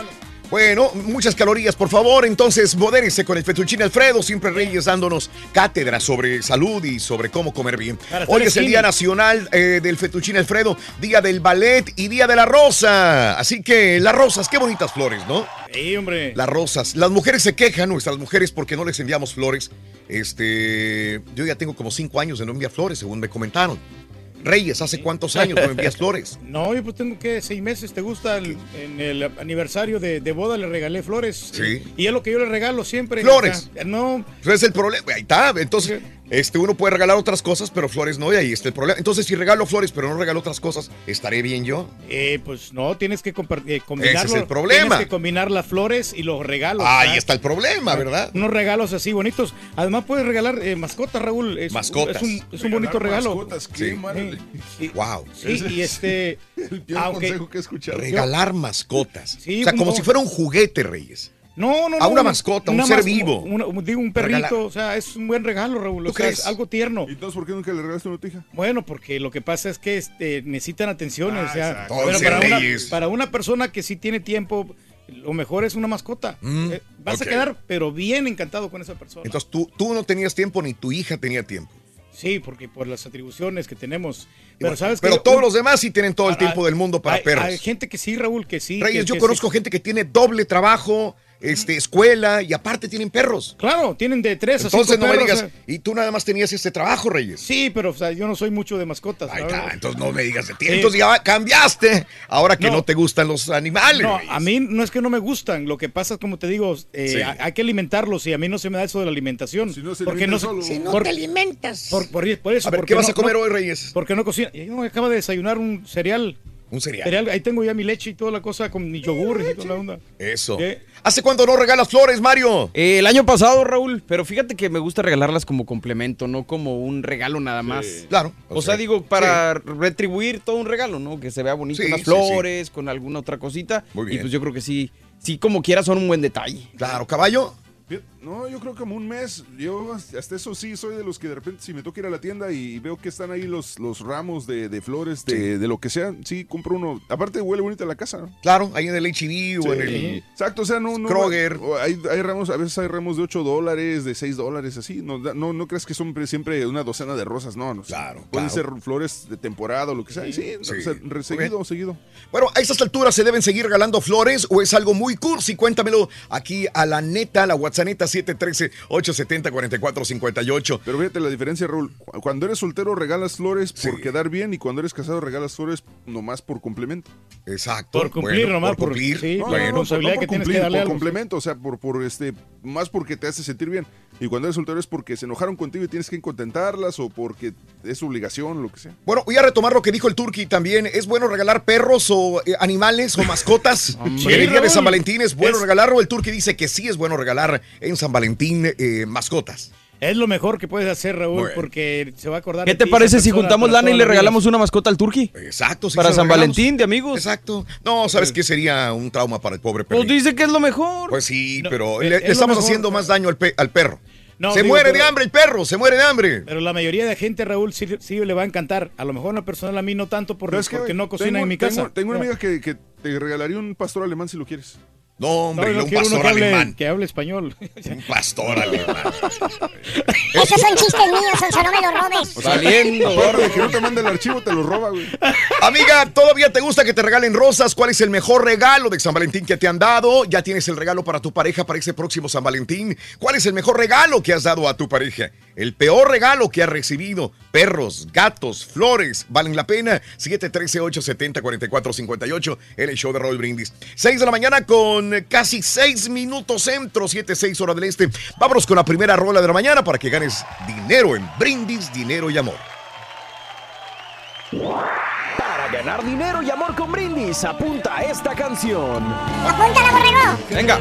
Bueno, muchas calorías, por favor. Entonces, modérese con el fettuccine Alfredo. Siempre Reyes dándonos cátedra sobre salud y sobre cómo comer bien. Hoy es el. Día Nacional eh, del Fettuccine Alfredo, Día del Ballet y Día de la Rosa. Así que las rosas, qué bonitas flores, ¿no? Sí, hombre. Las rosas. Las mujeres se quejan, nuestras mujeres, porque no les enviamos flores. Este, yo ya tengo como cinco años de no enviar flores, según me comentaron. Reyes, ¿hace cuántos años no envías flores? No, yo pues tengo que seis meses. ¿Te gusta? el- en el aniversario de, de boda le regalé flores. Sí. Y es lo que yo le regalo siempre. Flores. O sea, no, Ese es el problema. Ahí está. Entonces, este, uno puede regalar otras cosas, pero flores no, y ahí está el problema. Entonces, si regalo flores, pero no regalo otras cosas, ¿estaré bien yo? eh, pues no, tienes que eh, combinarlo. Ese es el problema. Tienes que combinar las flores y los regalos. Ahí ¿verdad? está el problema, ¿verdad? Unos regalos así bonitos. Además puedes regalar eh, mascotas, Raúl. Es, Mascotas. Es un, es un bonito regalo. mascotas, qué Sí. Wow. Sí, y este... El peor aunque- consejo que he escuchado. Regalar mascotas. Sí, o sea, como como- si fuera un juguete, Reyes. No, no, A no. una mascota, un ser mas- vivo. una- digo, un perrito, o sea, es un buen regalo, Raúl. ¿Tú o sea, crees? es algo tierno. ¿Y entonces por qué nunca le regalaste una tija? Bueno, porque lo que pasa es que este, necesitan atenciones. Ah, o sea, pero Entonces, para una, Reyes. para una persona que sí tiene tiempo, lo mejor es una mascota. Mm, Eh, vas a quedar, pero bien encantado con esa persona. Entonces, tú, tú no tenías tiempo ni tu hija tenía tiempo. sí, porque por las atribuciones que tenemos. Pero, Pero sabes pero que todos los demás sí tienen todo el Ah, tiempo del mundo para hay, perros. Hay gente que sí, Raúl, que sí. Reyes, que- yo que conozco sí. gente que tiene doble trabajo, este, escuela y aparte tienen perros. Claro, tienen de tres a Entonces cinco no me perros, digas, eh. y tú nada más tenías este trabajo, Reyes. Sí, pero o sea, yo no soy mucho de mascotas. Está, verdad. entonces no me digas de ti. Sí. Entonces ya cambiaste. Ahora que no, No. te gustan los animales. No, Reyes. a mí no es que no me gustan. Lo que pasa es, como te digo, eh, Sí. hay que alimentarlos y a mí no se me da eso de la alimentación. no se porque no, solo. Si no por- te alimentas. Por, por- por eso. A ver, ¿qué vas no- a comer no- hoy, Reyes? Porque no cocina. Yo me acabo de desayunar un cereal. Un cereal. Ahí tengo ya mi leche y toda la cosa con mi yogur y toda la onda. Eso. ¿Qué? ¿Hace cuánto no regalas flores, Mario? Eh, el año pasado, Raúl, pero fíjate que me gusta regalarlas como complemento, no como un regalo nada más. Claro. O, sea, digo, para retribuir todo un regalo, ¿no? Que se vea bonito, Sí, unas sí, flores, con alguna otra cosita. Muy Y bien. pues yo creo que sí, sí como quiera son un buen detalle. Claro, caballo. No, yo creo que como un mes. Yo hasta eso sí soy de los que de repente si me toca ir a la tienda y veo que están ahí los, los ramos de, de flores, de, de lo que sea, sí, compro uno. Aparte huele bonito la casa. ¿no? Claro, ahí en el HB o en el... Exacto, o sea, no... no Kroger. Hay, hay ramos, a veces hay ramos de 8 dólares, de 6 dólares, así. No, no, no crees que son pre- siempre una docena de rosas, no. no claro, Pueden claro. ser flores de temporada o lo que sea. Sí, Sí. o sea, seguido, seguido. Bueno, a estas alturas se deben seguir regalando flores o es algo muy cursi. Cuéntamelo aquí a la neta, la WhatsApp 713-870-4458. Pero fíjate la diferencia, Raúl. Cu- Cuando eres soltero regalas flores por quedar bien y cuando eres casado regalas flores nomás por complemento. Exacto. Por cumplir Bueno, nomás, por por- cumplir. sí, No, la no, no, responsabilidad no que por tienes que cumplir, darle por algo. complemento, o sea, por, por este, más porque te hace sentir bien. Y cuando eres soltero es porque se enojaron contigo y tienes que contentarlas o porque es obligación, lo que sea. Bueno, voy a retomar lo que dijo el Turqui también. ¿Es bueno regalar perros o eh, animales o mascotas? El día de. San Valentín es bueno Es- regalarlo. El Turqui dice que sí es bueno regalar en San Valentín eh, mascotas. Es lo mejor que puedes hacer, Raúl, Bueno. porque se va a acordar. ¿Qué te parece si juntamos lana y le regalamos una mascota al Turqui? Exacto. sí, Para San regalamos. Valentín, de amigos. Exacto. No, ¿sabes qué sería un trauma para el pobre perro? Pues dice que es lo mejor. Pues sí, No, pero es- le, es le lo estamos mejor, haciendo más daño al, pe- al perro. No, se digo, muere pero- de hambre el perro, se muere de hambre. Pero la mayoría de gente, Raúl, sí, sí le va a encantar. A lo mejor una persona a mí no tanto por, ¿Sabes qué, porque güey? no cocina Tengo- en mi casa. Tengo, una No. amiga que, que te regalaría un pastor alemán si lo quieres. No, No, hombre, yo un quiero uno pastor que hable, alemán. que hable español. Un pastor alemán. Esos son chistes míos, Sonso, no me los robes. Saliendo, aparte de que no te mande el archivo, te lo roba, güey. Amiga, ¿todavía te gusta que te regalen rosas? ¿Cuál es el mejor regalo de San Valentín que te han dado? ¿Ya tienes el regalo para tu pareja para ese próximo San Valentín? ¿Cuál es el mejor regalo que has dado a tu pareja? El peor regalo que has recibido. Perros, gatos, flores, ¿valen la pena? 713-870-4458, el show de Roll Brindis. 6 de la mañana con casi 6 minutos centro, 7-6 hora del este. Vámonos con la primera rola de la mañana para que ganes dinero en Brindis, dinero y amor. Ganar dinero y amor con brindis, apunta a esta canción. Apúntala, borrego. Venga.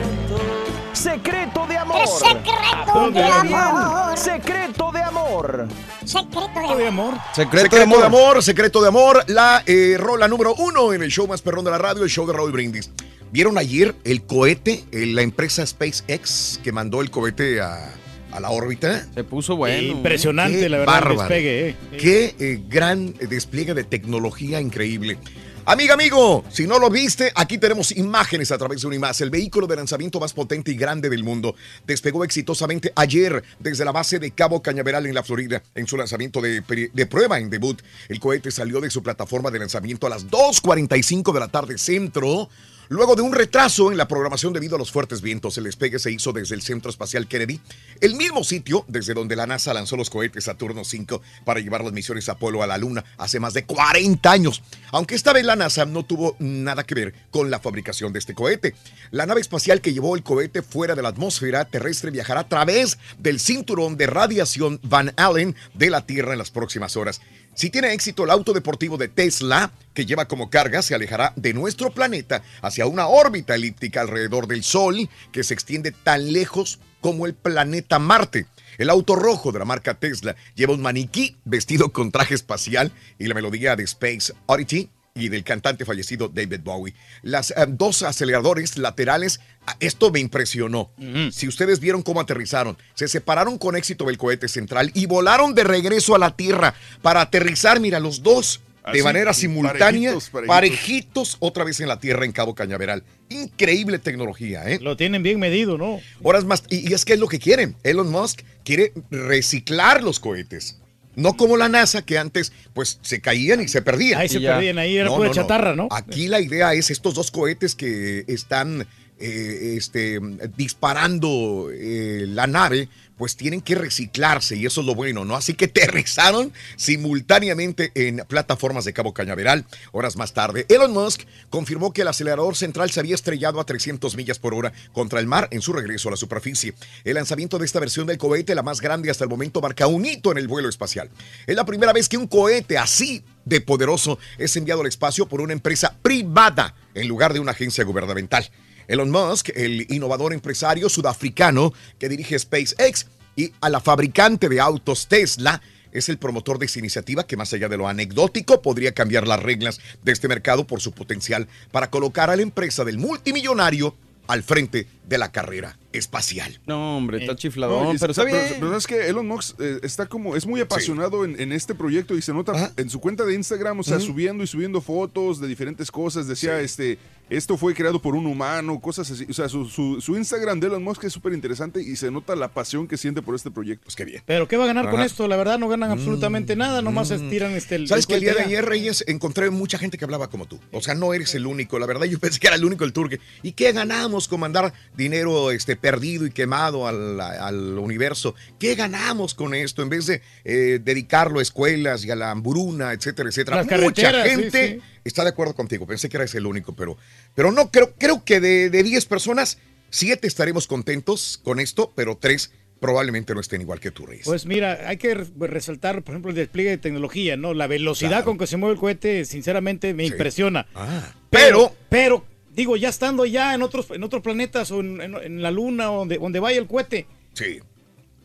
Secreto de amor. Es secreto de amor. Secreto de amor. Secreto de de amor. amor. Secreto, Secreto de amor, secreto de amor, la eh, rola número uno en el show más perrón de la radio, el show de Raúl Brindis. ¿Vieron ayer el cohete, eh, la empresa SpaceX que mandó el cohete a, a la órbita? Se puso bueno. Impresionante, Qué la verdad, el bárbaro. despegue. eh. Qué eh, gran despliegue de tecnología increíble. Amiga, amigo, si no lo viste, aquí tenemos imágenes a través de un más. El vehículo de lanzamiento más potente y grande del mundo despegó exitosamente ayer desde la base de Cabo Cañaveral en la Florida en su lanzamiento de prueba en debut. El cohete salió de su plataforma de lanzamiento a las 2.45 de la tarde centro. Luego de un retraso en la programación debido a los fuertes vientos, el despegue se hizo desde el Centro Espacial Kennedy, el mismo sitio desde donde la NASA lanzó los cohetes Saturno 5 para llevar las misiones Apolo a la Luna hace más de 40 años. Aunque esta vez la NASA no tuvo nada que ver con la fabricación de este cohete. La nave espacial que llevó el cohete fuera de la atmósfera terrestre viajará a través del cinturón de radiación Van Allen de la Tierra en las próximas horas. Si tiene éxito el auto deportivo de Tesla, que lleva como carga, se alejará de nuestro planeta hacia una órbita elíptica alrededor del Sol que se extiende tan lejos como el planeta Marte. El auto rojo de la marca Tesla lleva un maniquí vestido con traje espacial y la melodía de Space Oddity y del cantante fallecido David Bowie. Las eh, dos aceleradores laterales, ah, esto me impresionó. Si ustedes vieron cómo aterrizaron, se separaron con éxito del cohete central y volaron de regreso a la Tierra para aterrizar, mira, los dos de Así, manera simultánea, parejitos, parejitos, parejitos. otra vez en la Tierra en Cabo Cañaveral. Increíble tecnología, ¿eh? Lo tienen bien medido, ¿no? Horas más, y, y es que es lo que quieren. Elon Musk quiere reciclar los cohetes. No como la NASA, que antes pues se caían y se perdían. Ahí se perdían, ahí era pura chatarra, ¿no? Aquí la idea es estos dos cohetes que están eh, este, disparando eh, la nave, pues tienen que reciclarse y eso es lo bueno, ¿no? Así que aterrizaron simultáneamente en plataformas de Cabo Cañaveral. Horas más tarde, Elon Musk confirmó que el acelerador central se había estrellado a 300 millas por hora contra el mar en su regreso a la superficie. El lanzamiento de esta versión del cohete, la más grande hasta el momento, marca un hito en el vuelo espacial. Es la primera vez que un cohete así de poderoso es enviado al espacio por una empresa privada en lugar de una agencia gubernamental. Elon Musk, el innovador empresario sudafricano que dirige SpaceX y a la fabricante de autos Tesla, es el promotor de esta iniciativa que más allá de lo anecdótico podría cambiar las reglas de este mercado por su potencial para colocar a la empresa del multimillonario al frente de la carrera espacial. No, hombre, está No, chifladón, y pero está- está bien. pero es que Elon Musk eh, está como, es muy apasionado en, en este proyecto y se nota en su cuenta de Instagram, o sea, subiendo y subiendo fotos de diferentes cosas. Decía, este, esto fue creado por un humano, cosas así. O sea, su, su- su Instagram de Elon Musk es súper interesante y se nota la pasión que siente por este proyecto. Pues qué bien. Pero ¿qué va a ganar con esto? La verdad no ganan absolutamente nada, nomás estiran este el ¿Sabes que el día de ayer, Reyes, encontré mucha gente que hablaba como tú? O sea, no eres el único. La verdad, yo pensé que era el único el turque. ¿Y qué ganamos con mandar dinero este, perdido y quemado al, al universo? ¿Qué ganamos con esto en vez de eh, dedicarlo a escuelas y a la hambruna, etcétera, etcétera? Las Mucha sí, gente sí. está de acuerdo contigo. Pensé que eres el único, pero, pero no, creo, creo que de, de 10 personas, 7 estaremos contentos con esto, pero 3 probablemente no estén igual que tú, Reyes. Pues mira, hay que re- resaltar, por ejemplo, el despliegue de tecnología, ¿no? La velocidad con que se mueve el cohete, sinceramente, me impresiona. Ah, pero, pero, digo, ya estando ya en otros, en otros planetas o en, en- en la luna o donde, donde vaya el cohete, Sí.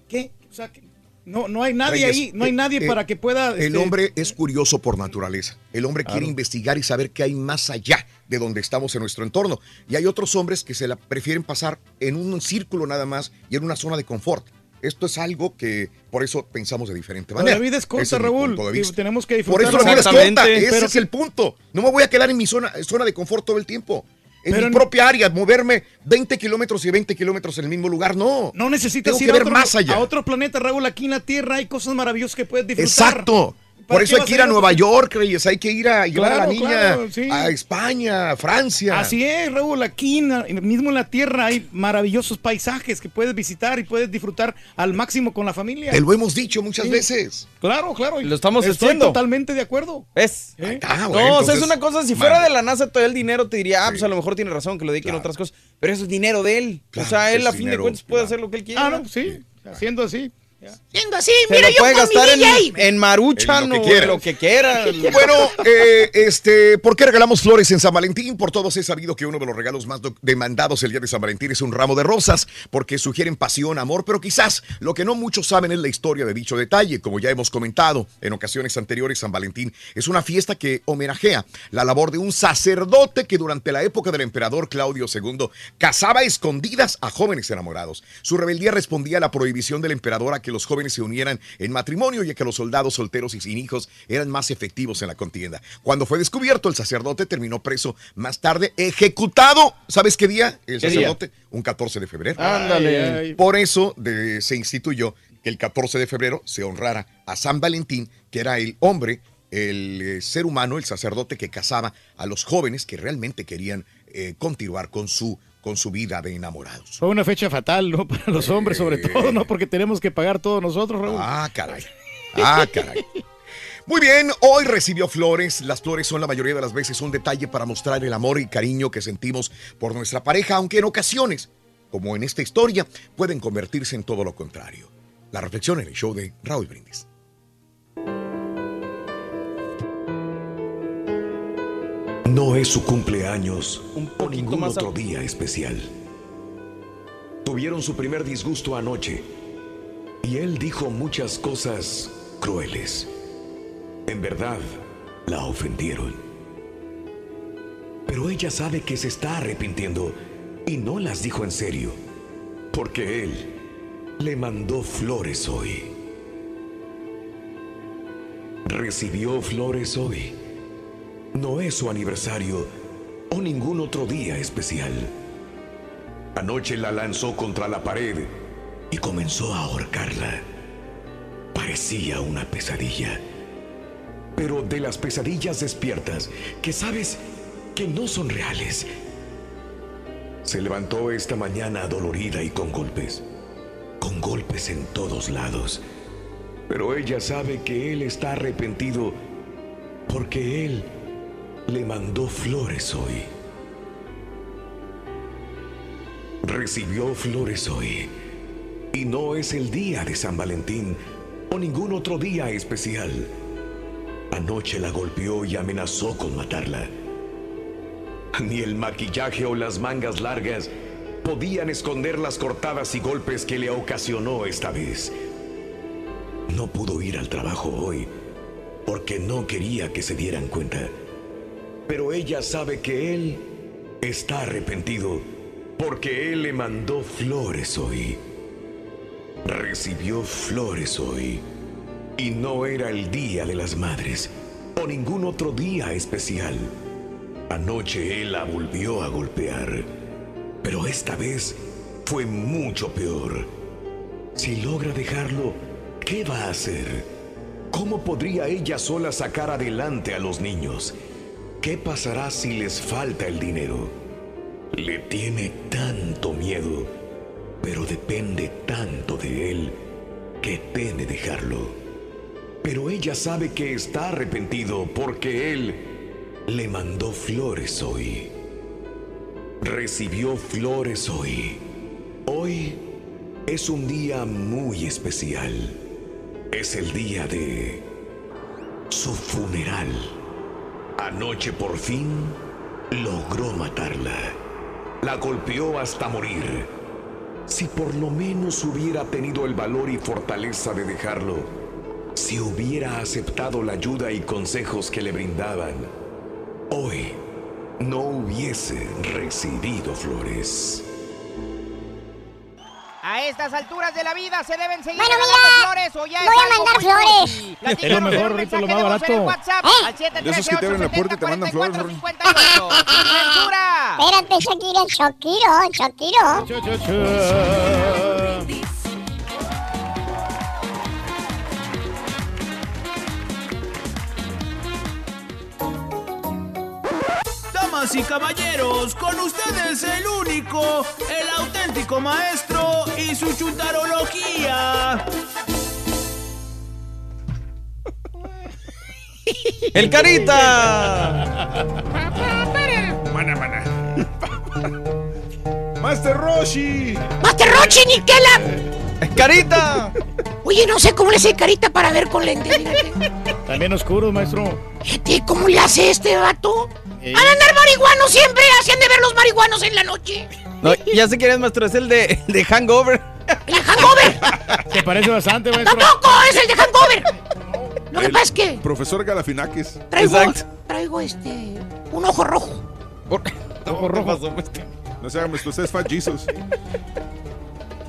¿qué? O sea, que no, no hay nadie Reyes, ahí, no hay eh, nadie eh, para que pueda... El este, hombre es curioso por naturaleza. El hombre quiere investigar y saber qué hay más allá de donde estamos en nuestro entorno. Y hay otros hombres que se la prefieren pasar en un círculo nada más y en una zona de confort. Esto es algo que por eso pensamos de diferente manera. la vida es corta, mi Raúl, tenemos que Por disfrutar. eso la vida es corta. Ese Pero es el punto. No me voy a quedar en mi zona, zona de confort todo el tiempo. En Pero mi propia área, moverme 20 kilómetros y 20 kilómetros en el mismo lugar, no. No necesitas Tengo ir que a ver otro, más allá. a otro planeta, Raúl. Aquí en la Tierra hay cosas maravillosas que puedes disfrutar. Exacto. ¿Para Por eso hay que ir a Nueva York, Reyes. Hay que ir a llevar a la Claro, niña claro, sí. a España, a Francia. Así es, Raúl. Aquí mismo en la Tierra hay maravillosos paisajes que puedes visitar y puedes disfrutar al máximo con la familia. Te lo hemos dicho muchas Sí. veces. Claro, claro. Lo estamos Estoy haciendo. totalmente de acuerdo. ¿Ves? ¿Eh? Ah, no, o sea, es una cosa, si fuera de la NASA todo el dinero, te diría, ah, pues a lo mejor tiene razón que lo dediquen a otras cosas. Pero eso es dinero de él. Claro, o sea, él es a fin de cuentas puede claro. hacer lo que él quiera. Ah, no, sí. Haciendo así. Siendo así, Se mira lo yo puede con gastar en, DJ. en Maruchan En lo que o lo que quiera. Bueno, eh, este, ¿por qué regalamos flores en San Valentín? Por todos he sabido que uno de los regalos más do- demandados el día de San Valentín es un ramo de rosas, porque sugieren pasión, amor, pero quizás lo que no muchos saben es la historia de dicho detalle. Como ya hemos comentado en ocasiones anteriores, San Valentín es una fiesta que homenajea la labor de un sacerdote que durante la época del emperador Claudio II casaba a escondidas a jóvenes enamorados. Su rebeldía respondía a la prohibición del emperador a que los jóvenes se unieran en matrimonio y a que los soldados solteros y sin hijos eran más efectivos en la contienda. Cuando fue descubierto, el sacerdote terminó preso más tarde, ejecutado. ¿Sabes qué día? El ¿Qué día? sacerdote, un 14 de febrero. Ándale. Por eso de- se instituyó que el 14 de febrero se honrara a San Valentín, que era el hombre, el eh, ser humano, el sacerdote que casaba a los jóvenes que realmente querían eh, continuar con su, con su vida de enamorados. Fue una fecha fatal, ¿no? Para los hombres, sobre todo, ¿no? Porque tenemos que pagar todos nosotros, Raúl. Ah, caray. Ah, caray. Muy bien, hoy recibió flores. Las flores son la mayoría de las veces un detalle para mostrar el amor y cariño que sentimos por nuestra pareja, aunque en ocasiones, como en esta historia, pueden convertirse en todo lo contrario. La reflexión en el show de Raúl Brindis. No es su cumpleaños Un o ningún más otro día especial. Tuvieron su primer disgusto anoche y él dijo muchas cosas crueles. En verdad, la ofendieron. Pero ella sabe que se está arrepintiendo y no las dijo en serio, porque él le mandó flores hoy. Recibió flores hoy. No es su aniversario o ningún otro día especial. Anoche la lanzó contra la pared y comenzó a ahorcarla. Parecía una pesadilla. Pero de las pesadillas despiertas que sabes que no son reales. Se levantó esta mañana dolorida y con golpes. Con golpes en todos lados. Pero ella sabe que él está arrepentido porque él le mandó flores hoy. Recibió flores hoy. Y no es el día de San Valentín o ningún otro día especial. Anoche la golpeó y amenazó con matarla. Ni el maquillaje o las mangas largas podían esconder las cortadas y golpes que le ocasionó esta vez. No pudo ir al trabajo hoy porque no quería que se dieran cuenta. Pero ella sabe que él está arrepentido porque él le mandó flores hoy. Recibió flores hoy. Y no era el Día de las Madres o ningún otro día especial. Anoche él la volvió a golpear. Pero esta vez fue mucho peor. Si logra dejarlo, ¿qué va a hacer? ¿Cómo podría ella sola sacar adelante a los niños? ¿Qué pasará si les falta el dinero? Le tiene tanto miedo, pero depende tanto de él que teme dejarlo. Pero ella sabe que está arrepentido porque él le mandó flores hoy. Recibió flores hoy. Hoy es un día muy especial. Es el día de su funeral. Anoche por fin logró matarla. La golpeó hasta morir. Si por lo menos hubiera tenido el valor y fortaleza de dejarlo, si hubiera aceptado la ayuda y consejos que le brindaban, hoy no hubiese recibido flores. A estas alturas de la vida se deben seguir Bueno, mira, flores o ya voy a mandar flores. Es lo mejor, ahorita lo más En el barato. WhatsApp, ¿Eh? al De esos que te abren la puerta y te mandan flores, Ron. 713-870-4458. ¡Sin censura! Espérate, Shakira, Shakiro, Shakiro. Damas y caballeros, con ustedes el único, el auténtico maestro y su chuntarología. ¡El carita! Mana, mana. Master Roshi. ¡Master Rochi, Niquela! ¡Carita! Oye, no sé cómo le hace carita para ver con lentes. También oscuro, maestro. ¿Cómo le hace este vato? Eh. Al andar marihuano siempre hacían de ver los marihuanos en la noche. No, ya sé quién es, maestro. Es el de, el de Hangover. ¡El hangover! Se parece bastante, maestro. ¡Tampoco! ¡Es el de hangover! Lo que pasa es que Profesor Galafinakis. traigo, Exacto. traigo este. un ojo rojo. Ojo rojo. maestro? No se hagan, usted es Fat Jesus.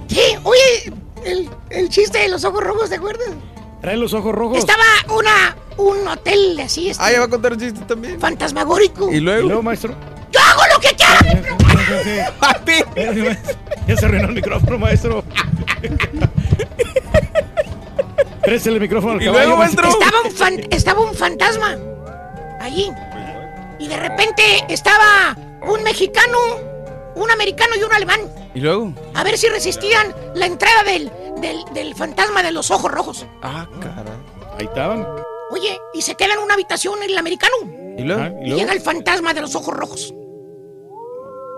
Sí, oye, el, el chiste de los ojos rojos, ¿te acuerdas? Trae los ojos rojos. Estaba una, un hotel así, este, Ah, ya va a contar un chiste también. fantasmagórico. ¿Y Y luego, luego? maestro. ¡Yo hago lo que quiero! Espérate, maestro. Ya se arruinó el micrófono, maestro. Crece el micrófono al ¿Y caballo, luego, maestro? Estaba un, fan- estaba un fantasma allí. Y de repente estaba un mexicano, un americano y un alemán. ¿Y luego? A ver si resistían la entrada del, del, del fantasma de los ojos rojos. Ah, caray. Ahí estaban. Oye, y se queda en una habitación el americano. ¿Y luego? Ah, Y ¿Y luego? llega el fantasma de los ojos rojos.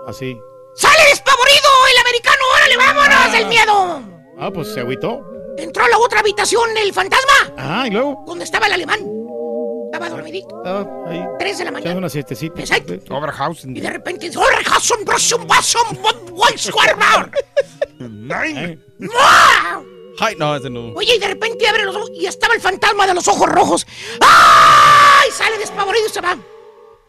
Así. ¡Sale despavorido el americano! ¡Órale, vámonos del miedo! Ah, pues se agüitó. Entró a la otra habitación el fantasma, Ah, y luego. donde estaba el alemán. Estaba dormidito. Estaba ahí. Tres de la mañana. una siestecita. Exacto. Oberhausen. Y de repente dice, ¡Orre, Hasson, Brosson, Wasson, Weisquarbar! Ay, Ay, no, ese no. Oye, y de repente abre los ojos y estaba el fantasma de los ojos rojos. ¡Ay! Sale despavorido y se va.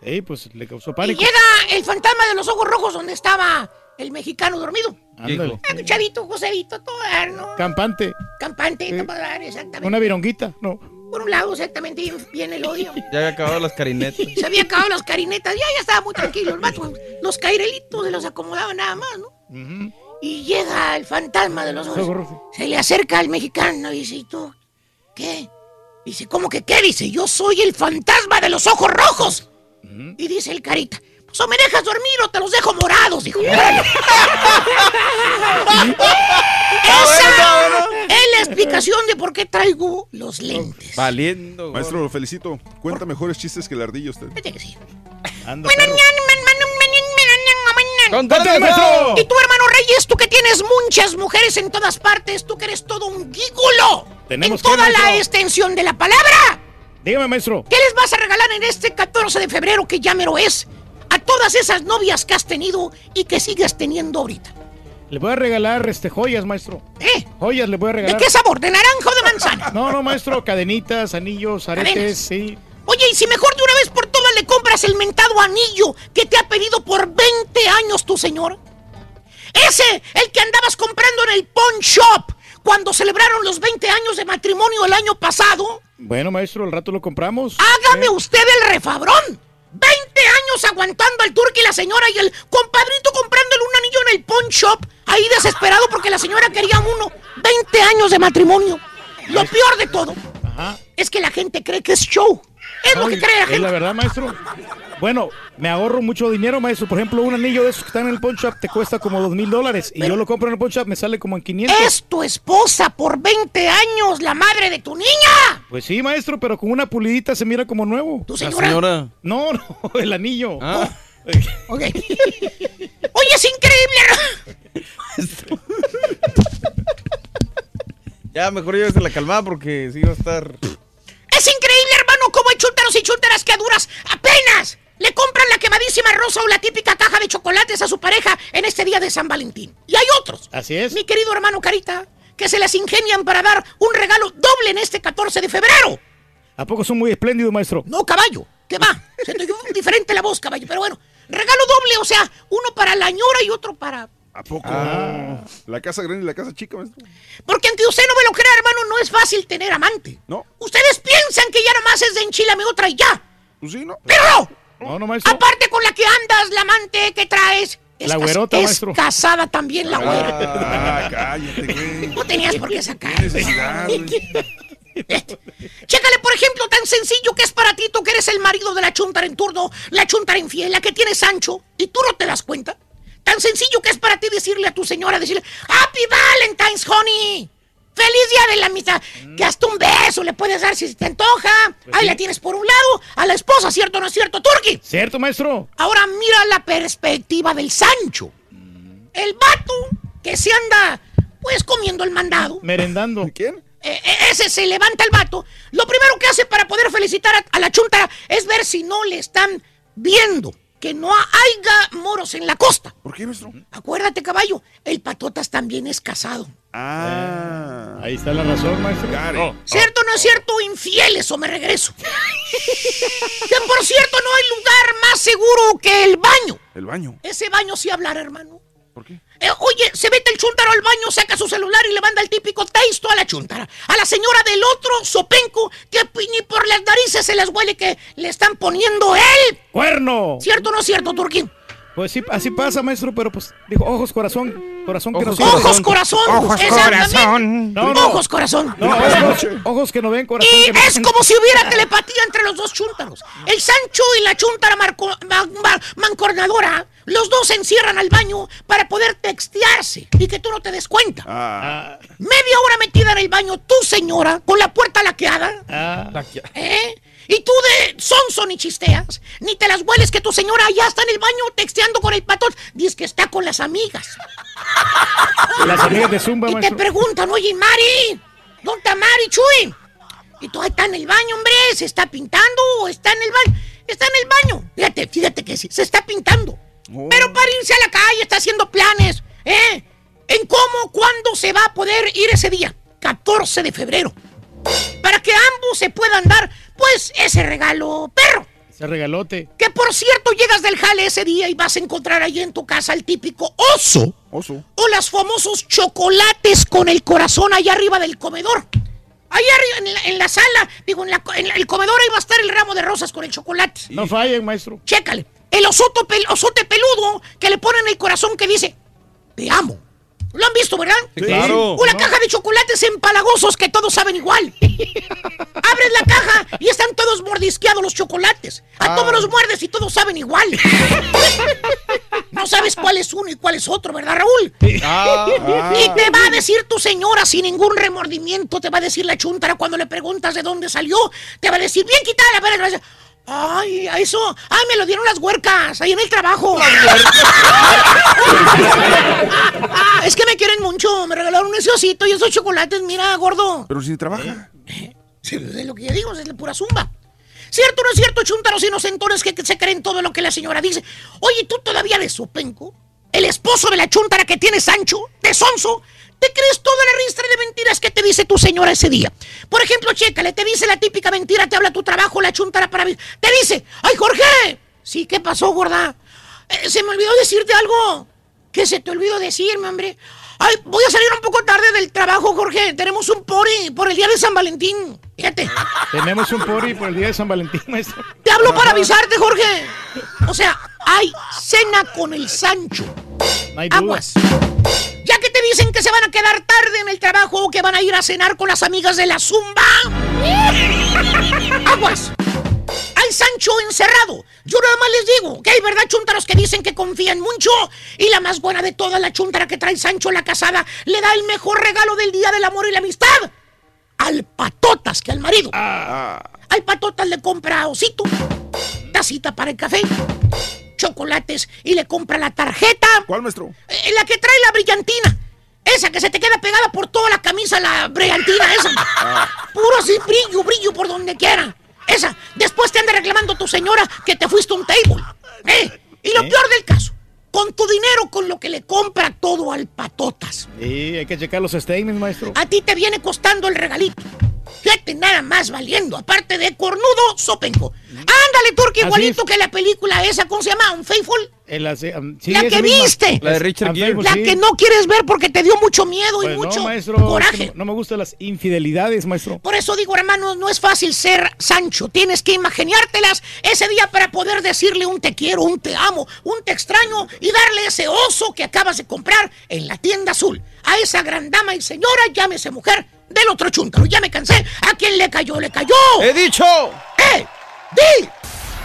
Ey, pues le causó Y llega el fantasma de los ojos rojos donde estaba el mexicano dormido. Ándale. Ah, Chavito, Josevito, todo dar, ¿no? Campante. Campante, Sí. todo dar, exactamente. Una vironguita. No. Por un lado, exactamente, bien, bien el odio. Ya había acabado las carinetas. Se había acabado las carinetas, ya, ya estaba muy tranquilo el vato. Los cairelitos se los acomodaban nada más, ¿no? Y llega el fantasma de los Ojos. Se le acerca al mexicano y dice, ¿y tú qué? Dice, ¿cómo que qué? Dice, yo soy el fantasma de los ojos rojos. Y dice el carita, o me dejas dormir o te los dejo morados, dijo. Esa es la explicación de por qué traigo los lentes. Valiendo. Maestro, lo felicito. Cuenta mejores chistes que el ardillo usted. Anda, maestro. Y tú, hermano Reyes, tú que tienes muchas mujeres en todas partes, tú que eres todo un gígulo. Tenemos en toda la extensión de la palabra. Dígame, maestro. ¿Qué les vas a regalar en este 14 de febrero que ya mero es? Todas esas novias que has tenido y que sigues teniendo ahorita. Le voy a regalar este joyas, maestro. ¿Eh? Joyas le voy a ¿De regalar. qué sabor? ¿De naranja o de manzana? No, no, maestro, cadenitas, anillos, aretes, Cadenas. sí. Oye, y si mejor de una vez por todas le compras el mentado anillo que te ha pedido por 20 años tu señor. Ese, el que andabas comprando en el pawn shop cuando celebraron los 20 años de matrimonio el año pasado. Bueno, maestro, al rato lo compramos. Hágame usted el refabrón. 20 años aguantando al turco y la señora y el compadrito comprándole un anillo en el pawn shop. Ahí desesperado porque la señora quería uno. 20 años de matrimonio. Lo peor de todo es que la gente cree que es show. Es lo que la Es gente. la verdad, maestro. Bueno, me ahorro mucho dinero, maestro. Por ejemplo, un anillo de esos que están en el pawn shop te cuesta como dos mil dólares. Y yo lo compro en el pawn shop, me sale como en 500. Es tu esposa por 20 años, la madre de tu niña. Pues sí, maestro, pero con una pulidita se mira como nuevo. ¿Tu señora? La señora. No, no, el anillo. Ok. Oye, es increíble. Ya, mejor llévese la calmada porque sí va a estar. Es increíble, hermano, cómo hay chúntaros y chúntaras que a duras apenas le compran la quemadísima rosa o la típica caja de chocolates a su pareja en este día de San Valentín. Y hay otros. Así es. Mi querido hermano Carita, que se las ingenian para dar un regalo doble en este 14 de febrero. ¿A poco son muy espléndidos, maestro? No, caballo, que va. Se te oyó diferente la voz, caballo, pero bueno. Regalo doble, o sea, uno para la ñora y otro para... ¿A poco? Ah. La casa grande y la casa chica, maestro. Porque aunque usted no me lo crea, hermano, no es fácil tener amante. No. Ustedes piensan que ya nomás es de enchilame otra y ya. Pues sí, ¿no? ¡Perro! No, no, maestro. Aparte con la que andas, la amante que traes. Es La güerota, es maestro. casada también la güera. Ah, cállate, güey. No tenías por qué sacar. necesidad, güey. Chécale, por ejemplo, tan sencillo que es para ti, tú que eres el marido de la chuntara en turno, la chuntara infiel, la que tiene Sancho, y tú no te das cuenta. Tan sencillo que es para ti decirle a tu señora, decirle, Happy Valentine's, honey. Feliz día de la amistad. Que hasta un beso le puedes dar si te antoja. Ahí la tienes por un lado, a la esposa, ¿cierto o no es cierto, Turki? ¿Cierto, maestro? Ahora mira la perspectiva del Sancho. El vato que se anda, pues, comiendo el mandado. Merendando. ¿Quién? Eh, eh, ese se levanta el vato. Lo primero que hace para poder felicitar a, a la chuntara es ver si no le están viendo. Que no haya moros en la costa. ¿Por qué, maestro? Acuérdate, caballo, el patotas también es casado. Ah. Ahí está la razón, maestro. Oh. ¿Cierto o no es cierto? Infieles o me regreso. que por cierto no hay lugar más seguro que el baño. El baño. Ese baño sí hablar, hermano. ¿Por qué? Eh, oye, se mete el chuntaro al baño, saca su celular y le manda el típico texto a la chuntara. A la señora del otro sopenco que ni por las narices se les huele que le están poniendo él. ¡Cuerno! ¿Cierto o no es cierto, Turquín? Pues sí, así pasa, maestro, pero pues, dijo, ojos, corazón, corazón que no Ojos, ojos, corazón. Ojos, Exactamente. corazón. No, no. Ojos, corazón. No, ojos, ojos que no ven, corazón Y que es como si hubiera telepatía entre los dos chúntaros. El Sancho y la chúntara marco- ma- ma- mancornadora, los dos se encierran al baño para poder textearse y que tú no te des cuenta. Ah. Media hora metida en el baño, tu señora, con la puerta laqueada. Ah, ¿Eh? Y tú de sonso ni chisteas, ni te las hueles que tu señora ya está en el baño texteando con el patón. Dices que está con las amigas. Las amigas de Zumba, Y te preguntan, oye, Mari, ¿dónde está Mari, Chuy? Y tú ahí está en el baño, hombre, ¿se está pintando o está en el baño? Está en el baño. Fíjate, fíjate que sí, se está pintando. Pero para irse a la calle está haciendo planes, ¿eh? En cómo, cuándo se va a poder ir ese día. 14 de febrero. Para que ambos se puedan dar, pues, ese regalo, perro. Ese regalote. Que por cierto, llegas del jale ese día y vas a encontrar ahí en tu casa el típico oso. Oso. O los famosos chocolates con el corazón allá arriba del comedor. Allá arriba en la, en la sala, digo, en, la, en la- el comedor ahí va a estar el ramo de rosas con el chocolate. No fallen, maestro. Chécale. El osoto pel- osote peludo que le ponen el corazón que dice, te amo. ¿Lo han visto, verdad? Sí, claro. Una No. caja de chocolates empalagosos que todos saben igual. Abres la caja y están todos mordisqueados los chocolates. A Ah. todos los muerdes y todos saben igual. No sabes cuál es uno y cuál es otro, ¿verdad, Raúl? Ah. Y te va a decir tu señora sin ningún remordimiento, te va a decir la chuntara cuando le preguntas de dónde salió, te va a decir, bien quitada la pera", y vas a decir, Ay, a eso, ay, me lo dieron las huercas, ahí en el trabajo. Ah, es que me quieren mucho, me regalaron un ese osito y esos chocolates, mira, gordo. Pero si trabaja. Sí, es lo que yo digo, es la pura zumba. ¿Cierto o no es cierto, chuntaros inocentones que se creen todo lo que la señora dice? Oye, ¿tú todavía de Sopenco? ¿El esposo de la chuntara que tiene Sancho? ¿De Sonso? ¿Te crees toda la ristra de mentiras que te dice tu señora ese día? Por ejemplo, chécale, te dice la típica mentira, te habla tu trabajo, la chuntara para... Te dice, ¡ay, Jorge! Sí, ¿qué pasó, gorda? Eh, se me olvidó decirte algo. ¿Qué se te olvidó decirme, hombre? Ay, voy a salir un poco tarde del trabajo, Jorge. Tenemos un pori por el día de San Valentín. Fíjate. Tenemos un pori por el día de San Valentín, maestro. Te hablo para avisarte, Jorge. O sea, hay cena con el Sancho. No hay duda. Aguas. Ya que te dicen que se van a quedar tarde en el trabajo o que van a ir a cenar con las amigas de la Zumba. Aguas. Sancho encerrado. Yo nada más les digo que hay verdad chuntaros que dicen que confían mucho. Y la más buena de todas, la chuntara que trae Sancho la casada, le da el mejor regalo del Día del Amor y la Amistad. Al patotas que al marido. Al patotas le compra osito, tacita para el café, chocolates y le compra la tarjeta. ¿Cuál, maestro? Eh, la que trae la brillantina. Esa que se te queda pegada por toda la camisa, la brillantina esa. Puro así, brillo, brillo por donde quiera. Esa. Después te anda reclamando tu señora que te fuiste a un table. ¿Eh? Y lo peor del caso, con tu dinero, con lo que le compra todo al patotas. Sí, hay que checar los statements, maestro. A ti te viene costando el regalito. Fíjate, nada más valiendo, aparte de cornudo, sopenco. Ándale, Turki, Así igualito que la película esa, ¿cómo se llama? ¿Unfaithful? El hace- um, sí, la que misma. viste. La de Richard Gere. La que no quieres ver porque te dio mucho miedo y Pues mucho no, maestro, es que coraje. no, no me gustan las infidelidades, maestro. Por eso digo, hermano, no es fácil ser Sancho. Tienes que imaginártelas ese día para poder decirle un te quiero, un te amo, un te extraño y darle ese oso que acabas de comprar en la tienda azul. A esa gran dama y señora, llámese mujer del otro chúntaro. Ya me cansé. ¿A quién le cayó? ¡Le cayó! ¡He dicho! ¡Eh! ¡Di!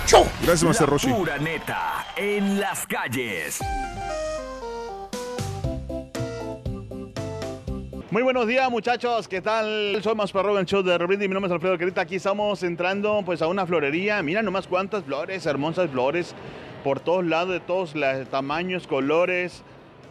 Gracias, Master Roshi. Pura neta en las calles. Muy buenos días muchachos, ¿qué tal? Soy Más Perro el show de Rebrindy, mi nombre es Alfredo Querita, aquí estamos entrando pues a una florería, mira nomás cuántas flores, hermosas flores, por todos lados, de todos los tamaños, colores,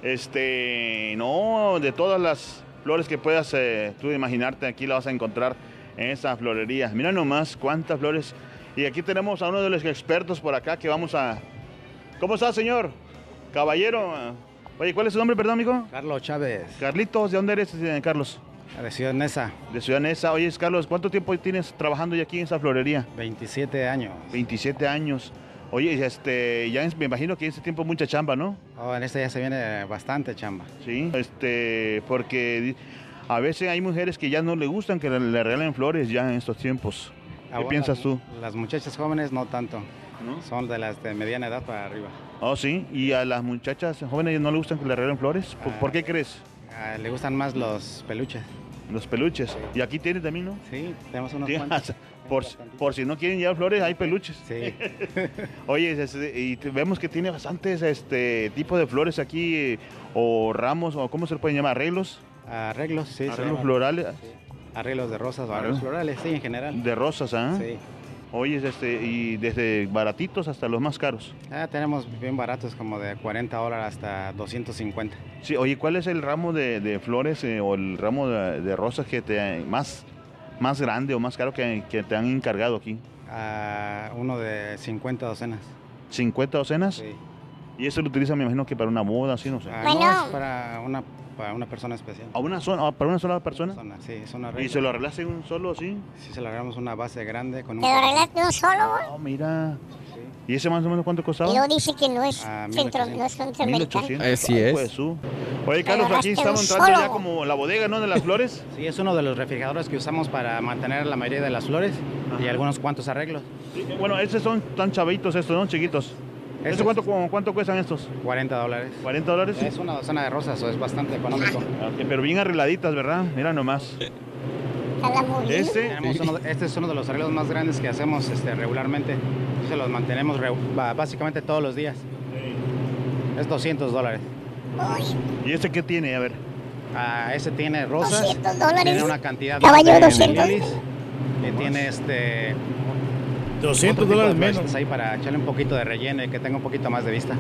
este, no, de todas las flores que puedas eh, tú imaginarte, aquí la vas a encontrar en esa florería. Mira nomás cuántas flores, y aquí tenemos a uno de los expertos por acá que vamos a... ¿Cómo está señor? Caballero, Oye, ¿cuál es su nombre, perdón, amigo? Carlos Chávez. Carlitos, ¿de dónde eres, eh, Carlos? De Ciudad Neza. De Ciudad Neza. Oye, Carlos, ¿cuánto tiempo tienes trabajando ya aquí en esa florería? 27 años. 27 años. Oye, este, ya me imagino que en ese tiempo mucha chamba, ¿no? Oh, en este ya se viene bastante chamba. Sí. Este, porque a veces hay mujeres que ya no le gustan que le, le regalen flores ya en estos tiempos. ¿Qué Ah, bueno, piensas tú? Las muchachas jóvenes no tanto. Son de las de mediana edad para arriba. Oh, sí. ¿Y a las muchachas jóvenes no le gustan que le regalen flores? ¿Por, por qué crees? Ah, le gustan más los peluches. Los peluches. Y aquí tiene también, ¿no? Sí, tenemos unos Sí, cuantos. Por, por si no quieren llevar flores, hay peluches. Sí. Oye, este, y vemos que tiene bastantes este tipo de flores aquí, o ramos, o ¿cómo se le pueden llamar? ¿Arreglos? Arreglos, sí. Arreglos florales. Arreglos de rosas arreglos florales, sí, en general. De rosas, ¿ah? Sí. Oye, este, y desde baratitos hasta los más caros. Ah, tenemos bien baratos, como de 40 dólares hasta 250. Sí, oye, ¿cuál es el ramo de, de flores eh, o el ramo de, de rosas que te más, más grande o más caro que, que te han encargado aquí? Ah, uno de 50 docenas. ¿50 docenas? Sí. Y eso lo utilizan, me imagino que para una boda, así, no sé. Ah, no, es para una, para una persona especial. ¿A una sola, ¿Para una sola persona? Persona, sí, es una ¿Y se lo arreglaste un solo, sí? Sí, se le arreglamos una base grande con un... ¿Te lo arreglaste un solo, güey? Oh, mira. ¿Y ese más o menos cuánto costaba? Y luego dice que no es Ah, centro, no es centroamericano. 1800. Así Ay, es. pues, su. Oye, Carlos, aquí estamos entrando ya como la bodega, ¿no? De las flores. Sí, es uno de los refrigeradores que usamos para mantener la mayoría de las flores y algunos cuantos arreglos. Sí, Bueno, estos son tan chavitos estos, ¿no? Chiquitos. ¿Eso cuánto, cu- cuánto cuestan estos? 40 dólares. ¿40 dólares? Es una docena de rosas, o es bastante económico. Ok, pero bien arregladitas, ¿verdad? Mira nomás. Este, uno de- este es uno de los arreglos más grandes que hacemos este, regularmente. Se los mantenemos re- básicamente todos los días. Es 200 dólares. ¿Y este qué tiene? A ver. Ah, ese tiene rosas. 200 dólares. Tiene una cantidad Caballo, de 200. lilies, Y tiene este. 200 otro tipo dólares menos. Ahí para echarle un poquito de relleno y que tenga un poquito más de vista.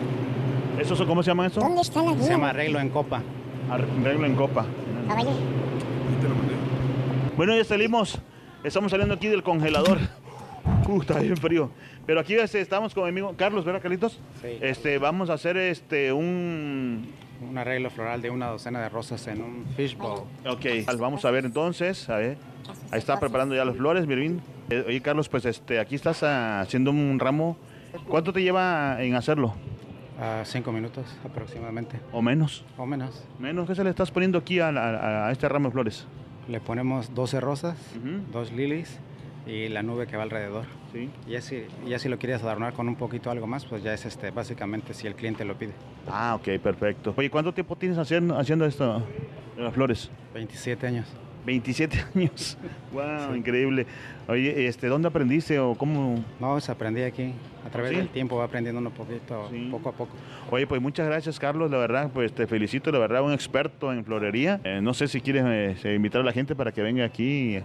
¿Eso son- cómo se llama eso? ¿Dónde está la Se llama arreglo en copa. Arreglo en copa. Caballo. Bueno, ya salimos. Estamos saliendo aquí del congelador. Uh, está bien frío. Pero aquí este, estamos con mi amigo Carlos, ¿verdad, Carlitos? Sí. Este, vamos a hacer este un... Un arreglo floral de una docena de rosas en un fishbowl. Ok, vamos a ver entonces, a ver. Ahí está preparando ya las flores, Mirvin. Eh, oye, Carlos, pues este, aquí estás ah, haciendo un ramo. ¿Cuánto te lleva en hacerlo? A cinco minutos aproximadamente. ¿O menos? O menos. ¿Menos? ¿Qué se le estás poniendo aquí a, la- a este ramo de flores? Le ponemos 12 rosas, dos lilies y la nube que va alrededor. Sí. Y ya si, ya si lo quieres adornar con un poquito algo más, pues ya es este, básicamente si el cliente lo pide. Ah, ok, perfecto. Oye, ¿cuánto tiempo tienes haciendo, haciendo esto de las flores? 27 años. 27 años. Wow, increíble. Oye, este, ¿dónde aprendiste o cómo? No, pues aprendí aquí. A través ¿Sí? del tiempo va aprendiendo uno poquito, poco a poco. Oye, pues muchas gracias, Carlos. La verdad, pues te felicito, la verdad, un experto en florería. Eh, no sé si quieres eh, se- invitar a la gente para que venga aquí,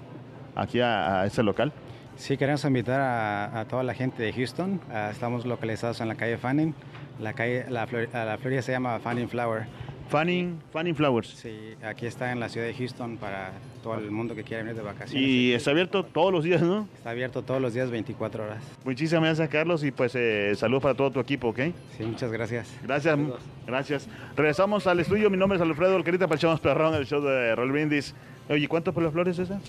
aquí a, a este local. Sí, queremos invitar a, a toda la gente de Houston. Ah, estamos localizados en la calle Fanning. La calle, la, flor- la florería se llama Fanning Flower. Fanning, Fanning Flowers. Sí, aquí está en la ciudad de Houston para todo el mundo que quiera venir de vacaciones. Y está abierto todos los días, ¿no? Está abierto todos los días, 24 horas. Muchísimas gracias, Carlos, y pues eh, saludos para todo tu equipo, ¿ok? Sí, muchas gracias. Gracias, gracias. Regresamos al estudio. Mi nombre es Alfredo Alcarita para Echamos Perrón, el show de Roll Brindis. Oye, ¿cuánto por las flores esas?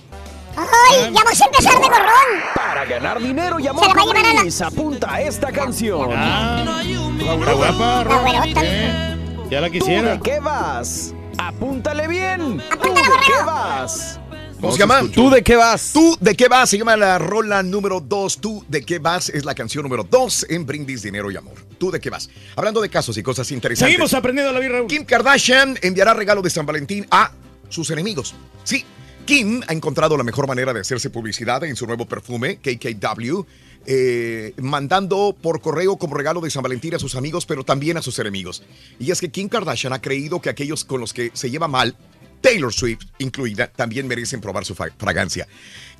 ¡Ay! ¡Ya vamos a empezar de gorrón! Para ganar dinero y Se amor la va a con llevar a la- brindis, apunta a esta canción. La guapa, La. Eh, ya la ¿Tú quisiera. de qué vas? Apúntale bien. ¿Tú de qué vas? ¿Cómo se llama? ¿Tú de qué vas? ¿Tú de qué vas? Se llama la rola número 2. ¿Tú de qué vas? Es la canción número 2 en Brindis, Dinero y Amor. ¿Tú de qué vas? Hablando de casos y cosas interesantes. Seguimos aprendiendo la vida, Raúl. Kim Kardashian enviará regalo de San Valentín a sus enemigos. Sí, Kim ha encontrado la mejor manera de hacerse publicidad en su nuevo perfume, KKW, eh, mandando por correo como regalo de San Valentín a sus amigos, pero también a sus enemigos. Y es que Kim Kardashian ha creído que aquellos con los que se lleva mal, Taylor Swift incluida, también merecen probar su fragancia.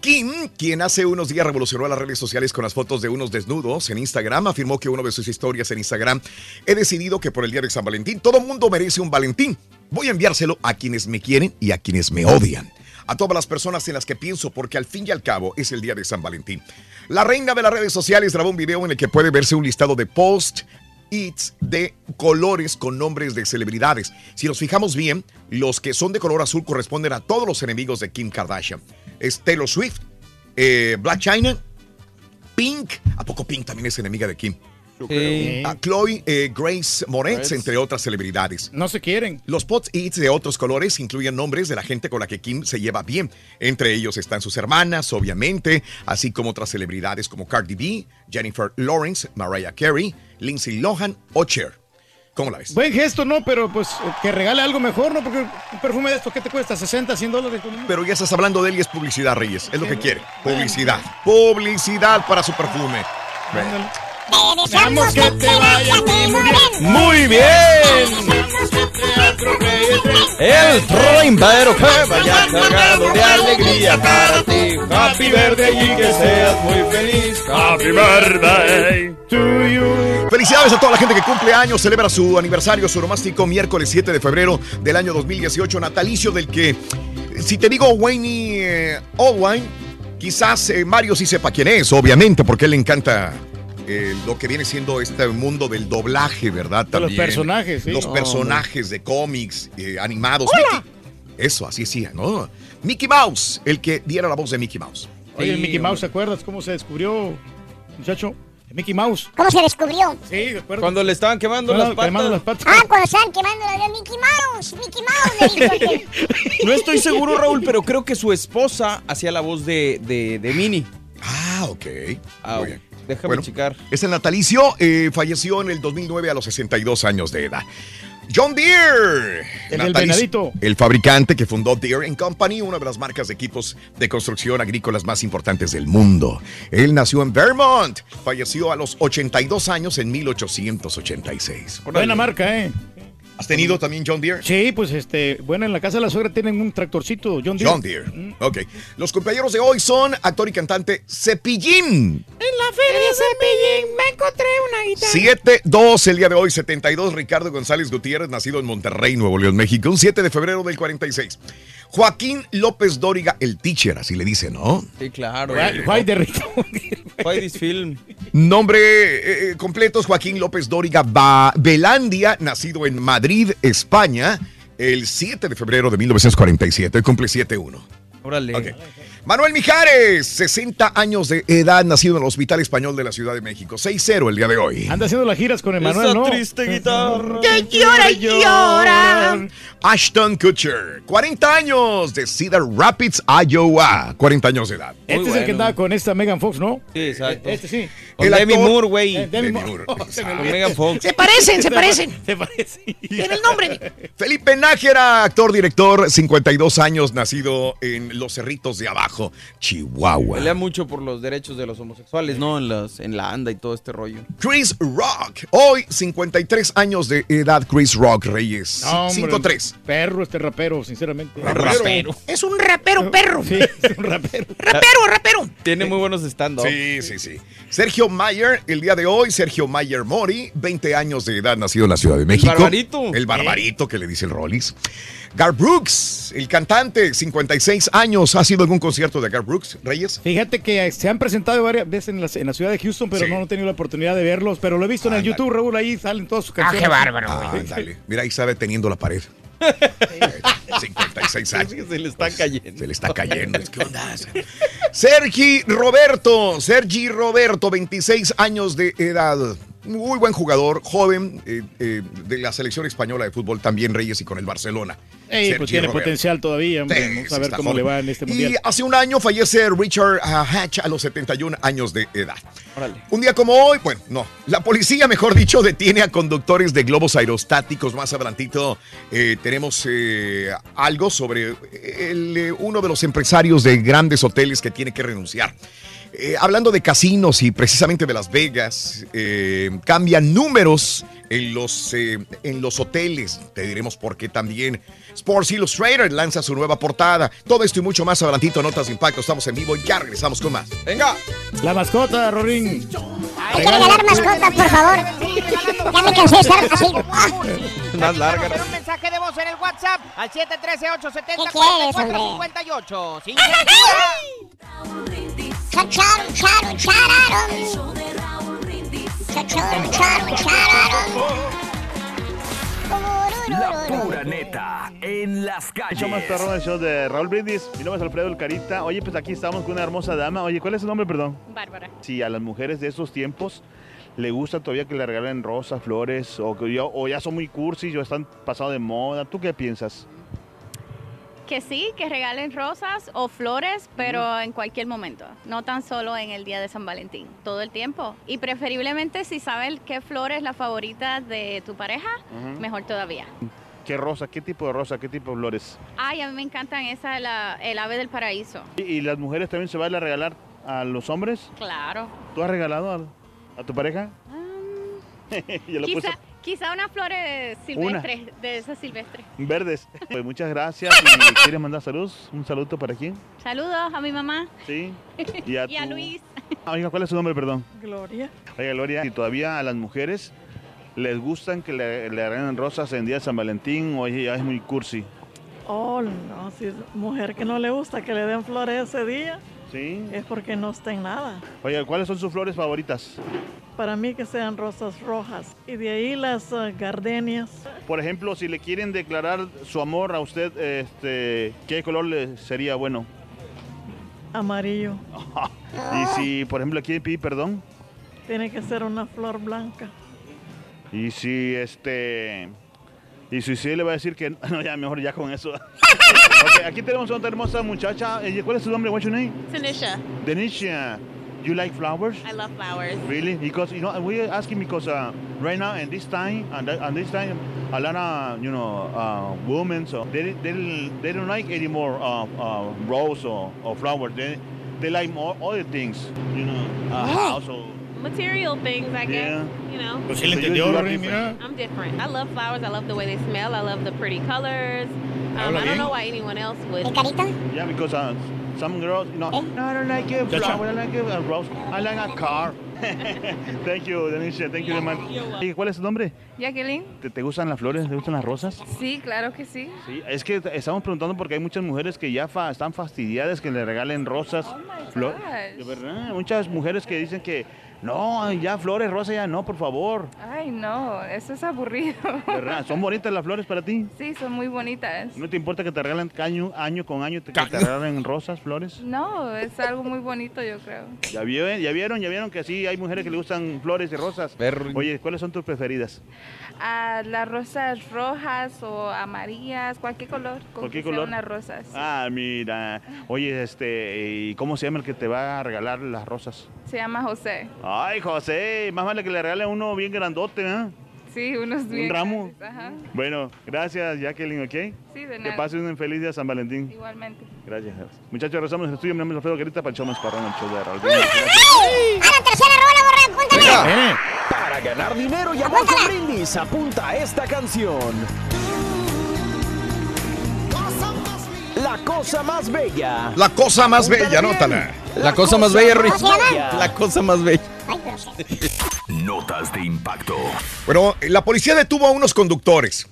Kim, quien hace unos días revolucionó las redes sociales con las fotos de unos desnudos en Instagram, afirmó que una de sus historias en Instagram, he decidido que por el día de San Valentín todo mundo merece un Valentín. Voy a enviárselo a quienes me quieren y a quienes me odian. A todas las personas en las que pienso, porque al fin y al cabo es el día de San Valentín. La reina de las redes sociales grabó un video en el que puede verse un listado de post its de colores con nombres de celebridades. Si nos fijamos bien, los que son de color azul corresponden a todos los enemigos de Kim Kardashian. Es Taylor Swift, eh, Black China, Pink. ¿A poco Pink también es enemiga de Kim? Sí. A Chloe eh, Grace Moretz, entre otras celebridades. No se quieren. Los pots its de otros colores incluyen nombres de la gente con la que Kim se lleva bien. Entre ellos están sus hermanas, obviamente, así como otras celebridades como Cardi B, Jennifer Lawrence, Mariah Carey, Lindsay Lohan o Cher. ¿Cómo la ves? Buen gesto, ¿no? Pero pues que regale algo mejor, ¿no? Porque un perfume de esto, ¿qué te cuesta? ¿60, 100 dólares? Pero ya estás hablando de él y es publicidad, Reyes. Es lo que quiere. Publicidad. Publicidad para su perfume. Te deseamos que te vaya muy bien. Muy bien. El trovadero que vaya cargado de alegría para ti. Happy birthday y que seas muy feliz. Happy birthday to you. Felicidades a toda la gente que cumple años, celebra su aniversario, su romástico miércoles 7 de febrero del año 2018, natalicio del que, si te digo Wayne eh, Allwine, quizás eh, Mario sí sepa quién es, obviamente, porque él le encanta eh, lo que viene siendo este mundo del doblaje, ¿verdad? De los También. personajes, sí. Los personajes de cómics eh, animados. Mickey- Eso, así sí, ¿no? Mickey Mouse, el que diera la voz de Mickey Mouse. Oye, Sí, Mickey Mouse. ¿te acuerdas cómo se descubrió, muchacho? Mickey Mouse. ¿Cómo se descubrió? Sí, de acuerdo. Cuando le estaban quemando las patas. quemando las patas. Ah, cuando estaban quemando la de Mickey Mouse. Mickey Mouse, le. No estoy seguro, Raúl, pero creo que su esposa hacía la voz de, de, de Minnie. Ah, ok. Ah, Muy bien. Déjame Bueno, checar. Es el natalicio, eh, falleció en el 2009 a los 62 años de edad. John Deere. El natalicio- venadito. El fabricante que fundó Deere Company, una de las marcas de equipos de construcción agrícolas más importantes del mundo. Él nació en Vermont. Falleció a los 82 años en 1886. Buena marca, ¿eh? ¿Has tenido también John Deere? Sí, pues este, bueno, en la casa de la suegra tienen un tractorcito, John Deere. John Deere. Ok. Los compañeros de hoy son actor y cantante Cepillín. En la feria Cepillín me encontré una guitarra. 7-2 el día de hoy, 72. Ricardo González Gutiérrez, nacido en Monterrey, Nuevo León, México, un 7 de febrero del 46. Joaquín López Dóriga, el teacher, así le dice, ¿no? Sí, claro. Why- why de Why this film? Nombre eh, eh, completos, Joaquín López Dóriga Ba- Belandia, nacido en Madrid, España, el 7 de febrero de 1947. Hoy cumple 7-1. Órale. Ok. Manuel Mijares, 60 años de edad, nacido en el Hospital Español de la Ciudad de México. 6-0 el día de hoy. Anda haciendo las giras con Emanuel, ¿no? guitarra. Que llora y llora. Ashton Kutcher, 40 años de Cedar Rapids, Iowa. 40 años de edad. Este es el que andaba con esta Megan Fox, ¿no? Sí, exacto. Este sí. Con El Demi actor- Moore, güey. Eh, Demi Demi Moore. Con Megan Fox. Se parecen, se parecen. Se parece. Tiene el nombre. Felipe Nájera, actor, director, 52 años, nacido en Los Cerritos de Abajo, Chihuahua. Pelea mucho por los derechos de los homosexuales, ¿no? En, las, en la anda y todo este rollo. Chris Rock, hoy 53 años de edad, Chris Rock Reyes. No, hombre, 5-3. Perro este rapero, sinceramente. Rapero. Es un rapero perro. Sí, es un rapero. Rapero, rapero. Tiene muy buenos stand Sí, sí, sí. Sergio Mayer, el día de hoy, Sergio Mayer Mori, 20 años de edad, nacido en la Ciudad de México. barbarito. El barbarito que le dice el Rollis. Gar Brooks, el cantante, 56 años. ¿Ha sido algún concierto de Gar Brooks, Reyes? Fíjate que se han presentado varias veces en la, en la ciudad de Houston, pero Sí. no he tenido la oportunidad de verlos. Pero lo he visto en el. YouTube, Raúl, ahí salen todas sus Ah, canciones. qué bárbaro, Ah, güey. dale. Mira, ahí sabe teniendo la pared. 56 años. Pues, Se le está cayendo. Se le está cayendo. ¿Qué onda? Sergi Roberto, Sergi Roberto, 26 años de edad. Muy buen jugador, joven, eh, eh, de la selección española de fútbol, también Reyes y con el Barcelona. Ey, pues tiene potencial todavía, hombre. Sí, Vamos sí, a ver cómo joven. le va en este mundial. Y hace un año fallece Richard ah, Hatch a los 71 años de edad. Órale. Un día como hoy, bueno, no. La policía, mejor dicho, detiene a conductores de globos aerostáticos. Más adelantito eh, tenemos eh, algo sobre el, eh, uno de los empresarios de grandes hoteles que tiene que renunciar. Eh, hablando de casinos y precisamente de Las Vegas, eh, cambian números en los, eh, en los hoteles. Te diremos por qué también. Sports Illustrated lanza su nueva portada. Todo esto y mucho más adelantito, Notas de Impacto. Estamos en vivo y ya regresamos con más. Venga. La mascota, Rorín. Hay que regalar mascotas, por favor. Ya me cansé de estar así. Más larga. Un mensaje de voz en el WhatsApp al 713-870-4458. Sin Chacharon, charon, La pura neta en las calles. Más perrón, el show de Raúl Brindis. Mi nombre es Alfredo El Carita. Oye, pues aquí estamos con una hermosa dama. Oye, ¿cuál es su nombre, perdón? Bárbara. Si a las mujeres de esos tiempos le gusta todavía que le regalen rosas, flores, o, que ya, o ya son muy cursis o están pasados de moda. ¿Tú qué piensas? Que sí, que regalen rosas o flores, pero en cualquier momento, no tan solo en el día de San Valentín, todo el tiempo. Y preferiblemente si saben qué flor es la favorita de tu pareja, mejor todavía. ¿Qué rosa? ¿Qué tipo de rosa? ¿Qué tipo de flores? Ay, a mí me encantan esa, la- el ave del paraíso. ¿Y, y las mujeres también se van a regalar a los hombres? Claro. ¿Tú has regalado a, a tu pareja? Yo lo puse Quizá, quizá unas flores silvestres, de esas silvestres. verdes. Pues muchas gracias. ¿Y quieres mandar saludos? ¿Un saludo para quién? Saludos a mi mamá. Sí. Y a, Y a tu- Luis. Ah, Oiga, ¿cuál es su nombre, perdón? Gloria. Oiga, Gloria, y todavía a las mujeres les gustan que le, le rosas en día de San Valentín o ya es muy cursi. Oh, no, si es mujer que no le gusta que le den flores ese día, ¿Sí? es porque no está en nada. Oiga, ¿cuáles son sus flores favoritas? Para mí que sean rosas rojas. Y de ahí las eh, gardenias. Por ejemplo, si le quieren declarar su amor a usted, este, ¿qué color le sería bueno? Amarillo. Y si, por ejemplo, le quieren pedir perdón, Tiene que ser una flor blanca. y si este... Y si sí le va a decir que no, ya mejor ya con eso. Ok, aquí tenemos a otra hermosa muchacha. Eh, ¿Cuál es su nombre? What's your name? Tanisha. Denisha. you like flowers? I love flowers. Really? Because you know, we're asking because uh, right now and this time and, that, and this time, a lot of you know uh, women so they they they don't like anymore uh, uh, rose or, or flowers. They they like more other things. You know, house or Material things, I guess. Yeah. You know. Pues sí le So you- entendió, mira. I'm different. I love flowers. I love the way they smell. I love the pretty colors. Um, I don't know why anyone else would. Yeah, because uh, some girls, you know, no, I don't like a flower, I like a rose, I like a car. Thank you, Denisha. Thank you. ¿Y ¿Cuál es tu nombre? Jacqueline, ¿Te, te gustan las flores? ¿Te gustan las rosas? sí, claro que sí. Sí, es que estamos preguntando porque hay muchas mujeres que ya fa- están fastidiadas que le regalen rosas. Flo- gosh. de verdad, muchas mujeres que dicen que no, ya flores, rosas, ya no, por favor. Ay, no, eso es aburrido. ¿Verdad? ¿Son bonitas las flores para ti? Sí, son muy bonitas. ¿No te importa que te regalen año, año con año, te- que te regalen rosas, flores? No, es algo muy bonito, yo creo. Ya, vio- ya vieron, ya vieron que sí, hay mujeres que le gustan flores y rosas. Oye, ¿cuáles son tus preferidas? Ah, las rosas rojas o amarillas, cualquier color. Con ¿Cualquier que sean color? unas rosas. Ah, mira. Oye, este, ¿y cómo se llama el que te va a regalar las rosas? Se llama José. Ay, José, más vale que le regale uno bien grandote, ¿eh? Sí, unos Un bien ramo. grandes, Ajá. Bueno, gracias, Jacqueline, ¿ok? Sí, de Que nada. pases un feliz día San Valentín. Igualmente. Gracias. Muchachos, regresamos al estudio. Mi nombre es Alfredo Garita para el show más parrón, el show de Raúl. ¡A la tercera rola, borra! ¡Apúntale! Para ganar dinero y amor con brindis, apunta a esta canción. La cosa más bella. La cosa más bella, anótala. La cosa más bella, Rory. ¿Cómo se llama? La cosa más bella. Notas de impacto. Bueno, la policía detuvo a unos conductores.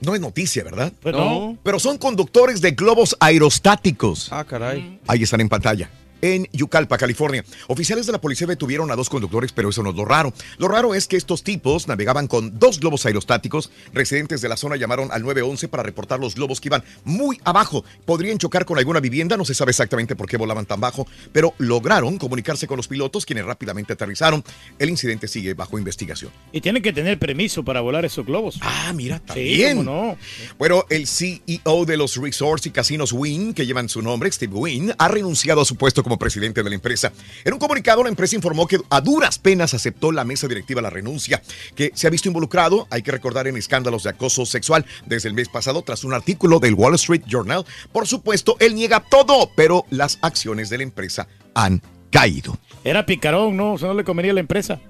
No es noticia, ¿verdad? Pues no. Pero son conductores de globos aerostáticos. Ah, caray. Ahí están en pantalla. En Yucalpa, California. Oficiales de la policía detuvieron a dos conductores, pero eso no es lo raro. Lo raro es que estos tipos navegaban con dos globos aerostáticos. Residentes de la zona llamaron al 911 para reportar los globos que iban muy abajo. Podrían chocar con alguna vivienda, no se sabe exactamente por qué volaban tan bajo, pero lograron comunicarse con los pilotos, quienes rápidamente aterrizaron. El incidente sigue bajo investigación. Y tienen que tener permiso para volar esos globos. Ah, mira, Sí, Bien. cómo no. Bueno, el CEO de los resorts y casinos Wynn, que llevan su nombre, Steve Wynn, ha renunciado a su puesto como presidente de la empresa. En un comunicado, la empresa informó que a duras penas aceptó la mesa directiva la renuncia, que se ha visto involucrado, hay que recordar, en escándalos de acoso sexual desde el mes pasado tras un artículo del Wall Street Journal. Por supuesto, él niega todo, pero las acciones de la empresa han caído. Era picarón, ¿no? O sea, no le convenía a la empresa.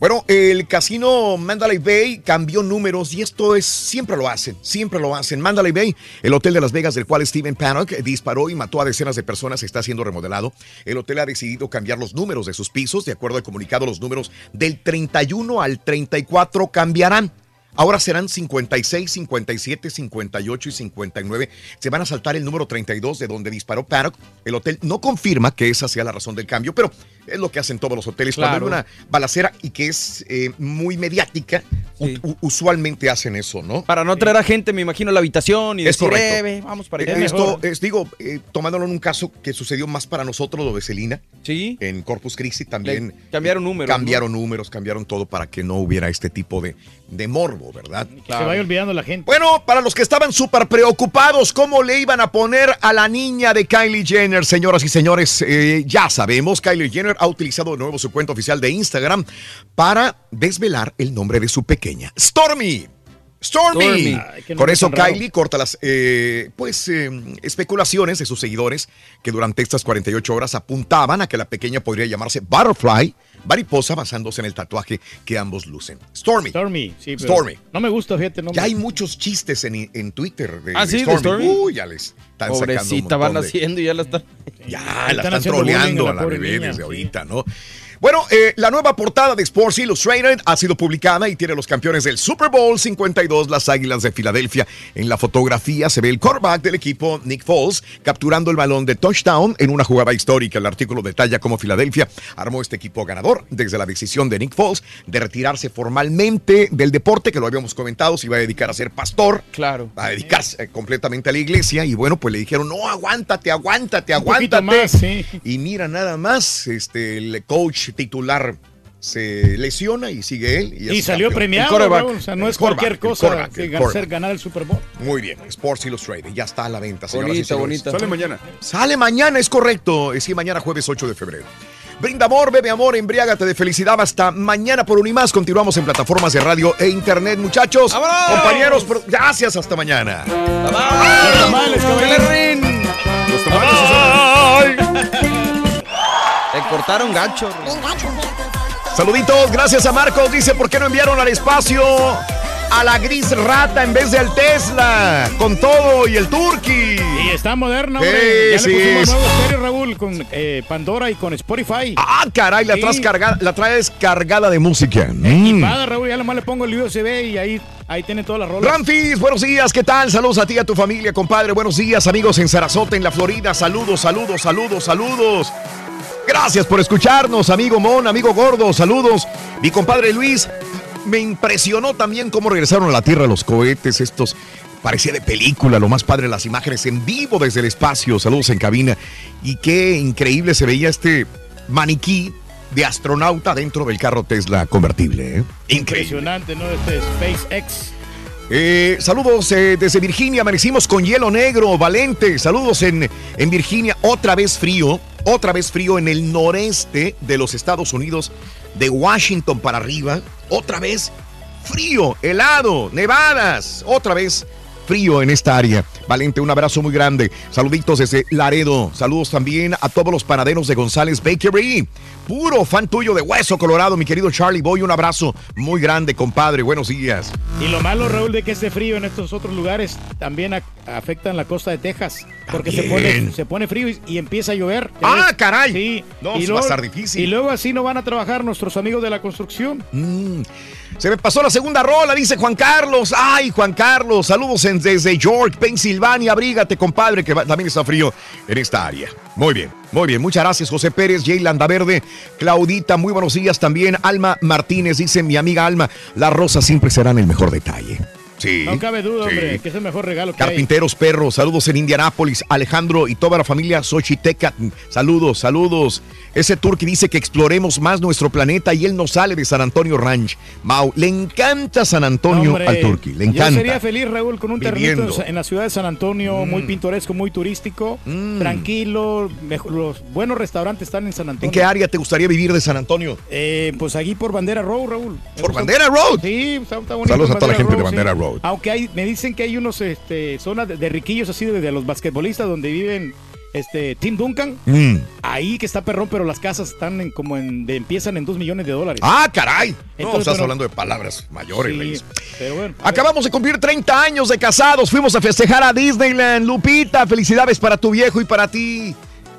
Bueno, el casino Mandalay Bay cambió números y esto es, siempre lo hacen, siempre lo hacen. Mandalay Bay, el hotel de Las Vegas del cual Steven Panic disparó y mató a decenas de personas, está siendo remodelado. El hotel ha decidido cambiar los números de sus pisos. De acuerdo al comunicado, los números del 31 al 34 cambiarán. Ahora serán 56, 57, 58 y 59. Se van a saltar el número 32 de donde disparó Paddock. El hotel no confirma que esa sea la razón del cambio, pero es lo que hacen todos los hoteles. Cuando Claro. hay una balacera y que es eh, muy mediática, usualmente hacen eso, ¿no? Para no traer a gente, me imagino, a la habitación y Es decir. "Eh, vamos para Eh, allá. Esto es, digo, eh, tomándolo en un caso que sucedió más para nosotros, lo de Celina. Sí. En Corpus Christi también. Le cambiaron números, Cambiaron números, cambiaron todo para que no hubiera este tipo de, de morbo, ¿verdad? Se vaya olvidando la gente. Bueno, para los que estaban súper preocupados, ¿cómo le iban a poner a la niña de Kylie Jenner? Señoras y señores, eh, ya sabemos, Kylie Jenner ha utilizado de nuevo su cuenta oficial de Instagram para desvelar el nombre de su pequeña, Stormy. Stormy. Con eso. Kylie corta las eh, pues eh, especulaciones de sus seguidores que durante estas 48 horas apuntaban a que la pequeña podría llamarse Butterfly, mariposa, basándose en el tatuaje que ambos lucen. Stormy. Stormy, sí. pero Stormy. No me gusta, fíjate. No Ya me- hay muchos chistes en, en Twitter de, Ah, de sí, de Stormy. Uy, ya les están sacando un Pobrecita, van de- haciendo y ya la están. Ya, la están troleando a la bebé niña, desde sí. ahorita, ¿no? Bueno, eh, la nueva portada de Sports Illustrated ha sido publicada y tiene los campeones del Super Bowl 52, las Águilas de Filadelfia. En la fotografía se ve el quarterback del equipo, Nick Foles, capturando el balón de touchdown en una jugada histórica. El artículo detalla cómo Filadelfia armó este equipo ganador desde la decisión de Nick Foles de retirarse formalmente del deporte, que lo habíamos comentado, se iba a dedicar a ser pastor. Claro. A dedicarse completamente a la iglesia y bueno, pues le dijeron, no, aguántate, aguántate, aguántate. más, sí. Y mira nada más, este, el coach titular se lesiona y sigue él. Y salió campeón. premiado, o sea, no es cualquier cosa que ser ganar el Super Bowl. Muy bien, Sports Illustrated, ya está a la venta, señoras Bonita, bonita. Sale mañana. Sale mañana, es correcto. Sí, mañana jueves 8 de febrero. Brinda amor, bebe amor, embriágate de felicidad. Hasta mañana por un y más. Continuamos en plataformas de radio e internet, muchachos. Compañeros, pro- gracias. Hasta mañana. Los tamales, caballero. Los tamales. Te cortaron gacho. Saluditos, gracias a Marcos. Dice, ¿por qué no enviaron al espacio a la gris rata en vez de al Tesla? Con todo y el Turkey. Y está moderna, Sí, hombre. ya sí, le pusimos nuevo estéreo, Raúl, con eh, Pandora y con Spotify. Ah, caray, la Sí. traes cargada, la traes cargada de música. Mm. Equipada, Raúl, ya nomás le pongo el USB y ahí, ahí tiene todas las rolas. Ramfis, buenos días, ¿qué tal? Saludos a ti y a tu familia, compadre. Buenos días, amigos en Sarasota, en la Florida. Saludos, saludos, saludos, saludos. Gracias por escucharnos, amigo Mon, amigo Gordo. Saludos. Mi compadre Luis, me impresionó también cómo regresaron a la Tierra los cohetes, estos. Parecía de película, lo más padre, las imágenes en vivo desde el espacio. Saludos en cabina. Y qué increíble se veía este maniquí de astronauta dentro del carro Tesla convertible. ¿eh? Increíble. Impresionante, ¿no? Este SpaceX. Eh, saludos eh, desde Virginia, amanecimos con hielo negro, Valente. Saludos en, en Virginia, otra vez frío, otra vez frío en el noreste de los Estados Unidos, de Washington para arriba, otra vez frío, helado, nevadas, otra vez frío en esta área. Valente, un abrazo muy grande. Saluditos desde Laredo. Saludos también a todos los panaderos de González Bakery. Puro fan tuyo de Hueso Colorado, mi querido Charlie Boy. Un abrazo muy grande, compadre. Buenos días. Y lo malo, Raúl, de que este frío en estos otros lugares también a- afecta en la costa de Texas. Porque se pone, se pone frío y, y empieza a llover. ¿ya ¡Ah, ves? caray! Sí. No, y eso va a estar difícil. Y luego así no van a trabajar nuestros amigos de la construcción. Mm. Se me pasó la segunda rola, dice Juan Carlos. Ay, Juan Carlos, saludos en- desde York, Pensilvania. Abrígate, compadre, que va- también está frío en esta área. Muy bien, muy bien. Muchas gracias, José Pérez, Jay Landaverde, Claudita. Muy buenos días también. Alma Martínez, dice mi amiga Alma, las rosas siempre serán el mejor detalle. Sí. No cabe duda, sí. hombre, que es el mejor regalo que hay. Carpinteros Perros, saludos en Indianápolis, Alejandro y toda la familia Xochiteca, saludos, saludos. Ese tour que dice que exploremos más nuestro planeta y él no sale de San Antonio Ranch. Mau, le encanta San Antonio Hombre, al Turqui, le Yo encanta. sería feliz, Raúl, con un. Mm. en, la ciudad de San Antonio, muy pintoresco, muy turístico, tranquilo, mejor- los buenos restaurantes están en San Antonio. ¿En qué área te gustaría vivir de San Antonio? Eh, pues aquí por Bandera Road, Raúl. ¿Por Bandera Road? Sí, está, está bonito. Saludos a toda la gente de sí. Bandera Aunque hay, me dicen que hay unos este, zonas de, de riquillos así de, de los basquetbolistas donde viven este Tim Duncan. Mm. Ahí que está perrón, pero las casas están en, como en, de- empiezan en dos millones de dólares. Ah, caray. No, Entonces, estás bueno, hablando de palabras mayores, sí, Reyes. pero bueno. Acabamos de cumplir 30 años de casados. Fuimos a festejar a Disneyland. Lupita, felicidades para tu viejo y para ti.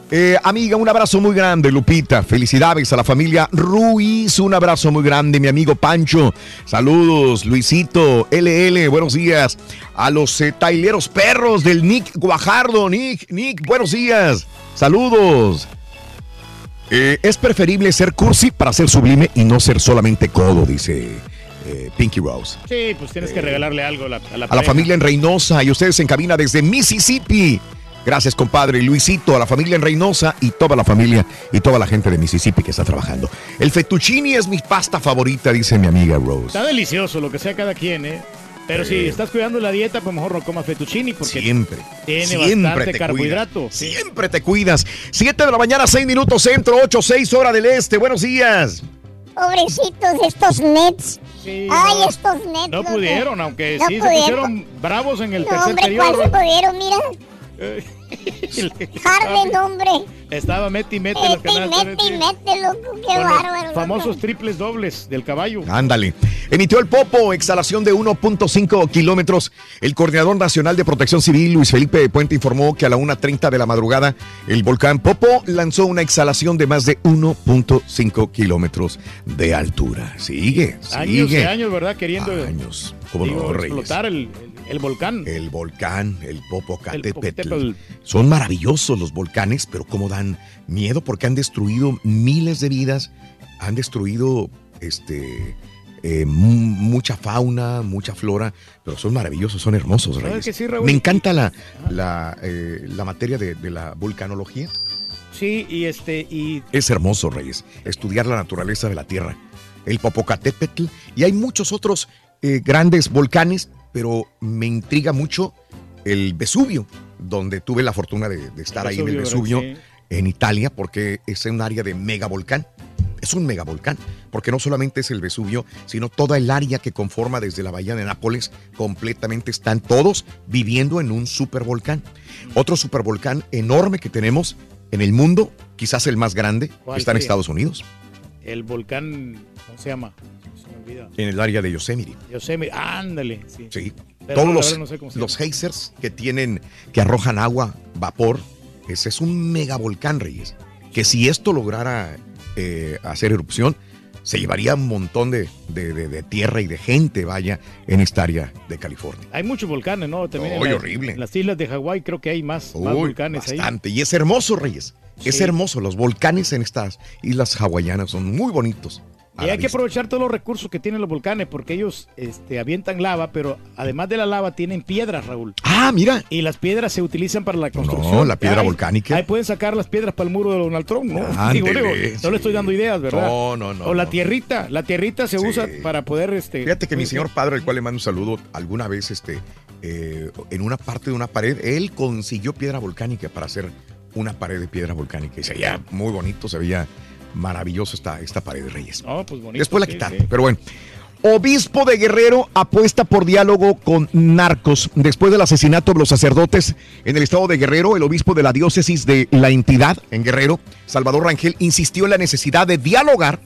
Eh, amiga, un abrazo muy grande, Lupita. Felicidades a la familia Ruiz. Un abrazo muy grande, mi amigo Pancho. Saludos, Luisito, LL, buenos días. A los eh, taileros perros del Nick Guajardo. Nick, Nick, buenos días. Saludos. Eh, es preferible ser cursi para ser sublime y no ser solamente codo, dice Pinky Rose. Sí, pues tienes que regalarle algo a la, a la A la pareja. familia en Reynosa y ustedes en cabina desde Mississippi. Gracias, compadre Luisito, a la familia en Reynosa y toda la familia y toda la gente de Mississippi que está trabajando. El fettuccini es mi pasta favorita, dice mi amiga Rose. Está delicioso, lo que sea cada quien, ¿eh? Pero si estás cuidando la dieta, pues mejor no comas fettuccini porque Siempre. tiene Siempre bastante te carbohidrato. cuidas. Siempre te cuidas. 7 de la mañana, 6 minutos centro, 8, 6 hora del este. Buenos días. Pobrecitos estos Nets. Sí, Ay, no. estos Nets. No loco. pudieron, aunque No sí se pudieron. pusieron bravos en el No, tercer hombre, periodo. ¿cuál se pudieron? Mira, Eh, Harden, hombre. Estaba mete y mete Mete y mete y mete, loco. Qué bárbaro. loco. famosos triples dobles del caballo. Ándale. Emitió el Popo, exhalación de 1.5 kilómetros. El coordinador nacional de protección civil, Luis Felipe de Puente, informó que a la 1.30 de la madrugada, el volcán Popo lanzó una exhalación de más de 1.5 kilómetros de altura. Sigue, Años y años, ¿verdad? Queriendo Años. ¿Cómo digo, no, Reyes? explotar el, el- volcán. El volcán, el Popocatépetl. Son maravillosos los volcanes, pero cómo dan miedo porque han destruido miles de vidas, han destruido este eh, mu- mucha fauna, mucha flora, pero son maravillosos, son hermosos, ¿Sabes Reyes. que sí, Raúl? Me encanta la, la, eh, la materia de, de la vulcanología. Sí, y este, y Es hermoso, Reyes, estudiar la naturaleza de la Tierra. El Popocatépetl y hay muchos otros eh, grandes volcanes, pero me intriga mucho el Vesubio, donde tuve la fortuna de, de estar ahí en el Vesubio, en Italia porque es un área de megavolcán. Es un megavolcán, porque no solamente es el Vesubio, sino toda el área que conforma desde la bahía de Nápoles, completamente están todos viviendo en un supervolcán. Otro supervolcán enorme que tenemos en el mundo, quizás el más grande, ¿Cuál está en? Estados Unidos, El volcán, ¿cómo se llama? En el área de Yosemite. Yosemite, ándale. Sí. Sí. Pero Todos los, no sé los geysers que tienen, que arrojan agua, vapor, ese es un megavolcán, Reyes. Que si esto lograra eh, hacer erupción, se llevaría un montón de, de- de- de tierra y de gente, vaya, en esta área de California. Hay muchos volcanes, ¿no? También en Uy, las- horrible. en las islas de Hawái creo que hay más, más Uy, volcanes ahí. bastante. Y es hermoso, Reyes. Es Sí. hermoso. Los volcanes en estas islas hawaianas son muy bonitos. Y hay que aprovechar todos los recursos que tienen los volcanes porque ellos este, avientan lava, pero además de la lava tienen piedras, Raúl. Ah, mira. Y las piedras se utilizan para la construcción. No, la piedra Ahí- volcánica. Ahí pueden sacar las piedras para el muro de Donald Trump, ¿no? Ándele, Digo, digo, no le estoy dando ideas, ¿verdad? No, no, no, O la tierrita, la tierrita se usa para poder... Este, Fíjate que mi señor padre, al cual le mando un saludo, alguna vez este, eh, en una parte de una pared, él consiguió piedra volcánica para hacer una pared de piedra volcánica. Y se veía muy bonito, se veía maravilloso esta, esta pared de Reyes. Pues bonito. Después la sí, quitaron, sí. pero bueno. Obispo de Guerrero apuesta por diálogo con narcos. Después del asesinato de los sacerdotes en el estado de Guerrero, el obispo de la diócesis de la entidad en Guerrero, Salvador Rangel, insistió en la necesidad de dialogar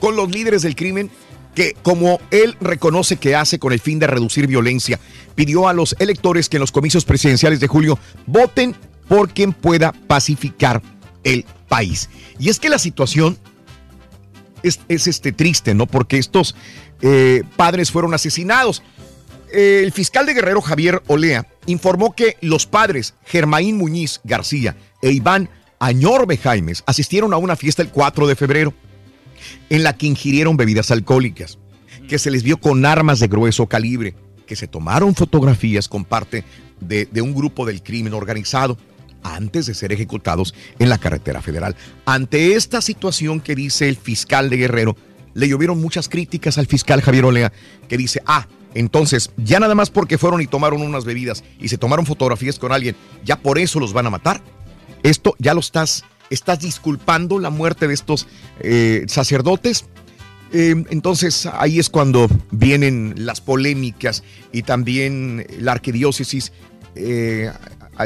con los líderes del crimen que, como él reconoce que hace con el fin de reducir violencia, pidió a los electores que en los comicios presidenciales de julio voten por quien pueda pacificar el país. Y es que la situación es, es, este, triste, ¿no? Porque estos eh, padres fueron asesinados. Eh, el fiscal de Guerrero, Javier Olea, informó que los padres Germaín Muñiz García e Iván Añorbe Jaimes asistieron a una fiesta el 4 de febrero en la que ingirieron bebidas alcohólicas, que se les vio con armas de grueso calibre, que se tomaron fotografías con parte de un grupo del crimen organizado antes de ser ejecutados en la carretera federal. Ante esta situación que dice el fiscal de Guerrero, le llovieron muchas críticas al fiscal Javier Olea, que dice, ah, entonces, ya nada más porque fueron y tomaron unas bebidas y se tomaron fotografías con alguien, ya por eso los van a matar. Esto ya lo estás, estás disculpando la muerte de estos eh, sacerdotes. Eh, entonces ahí es cuando vienen las polémicas y también la arquidiócesis eh,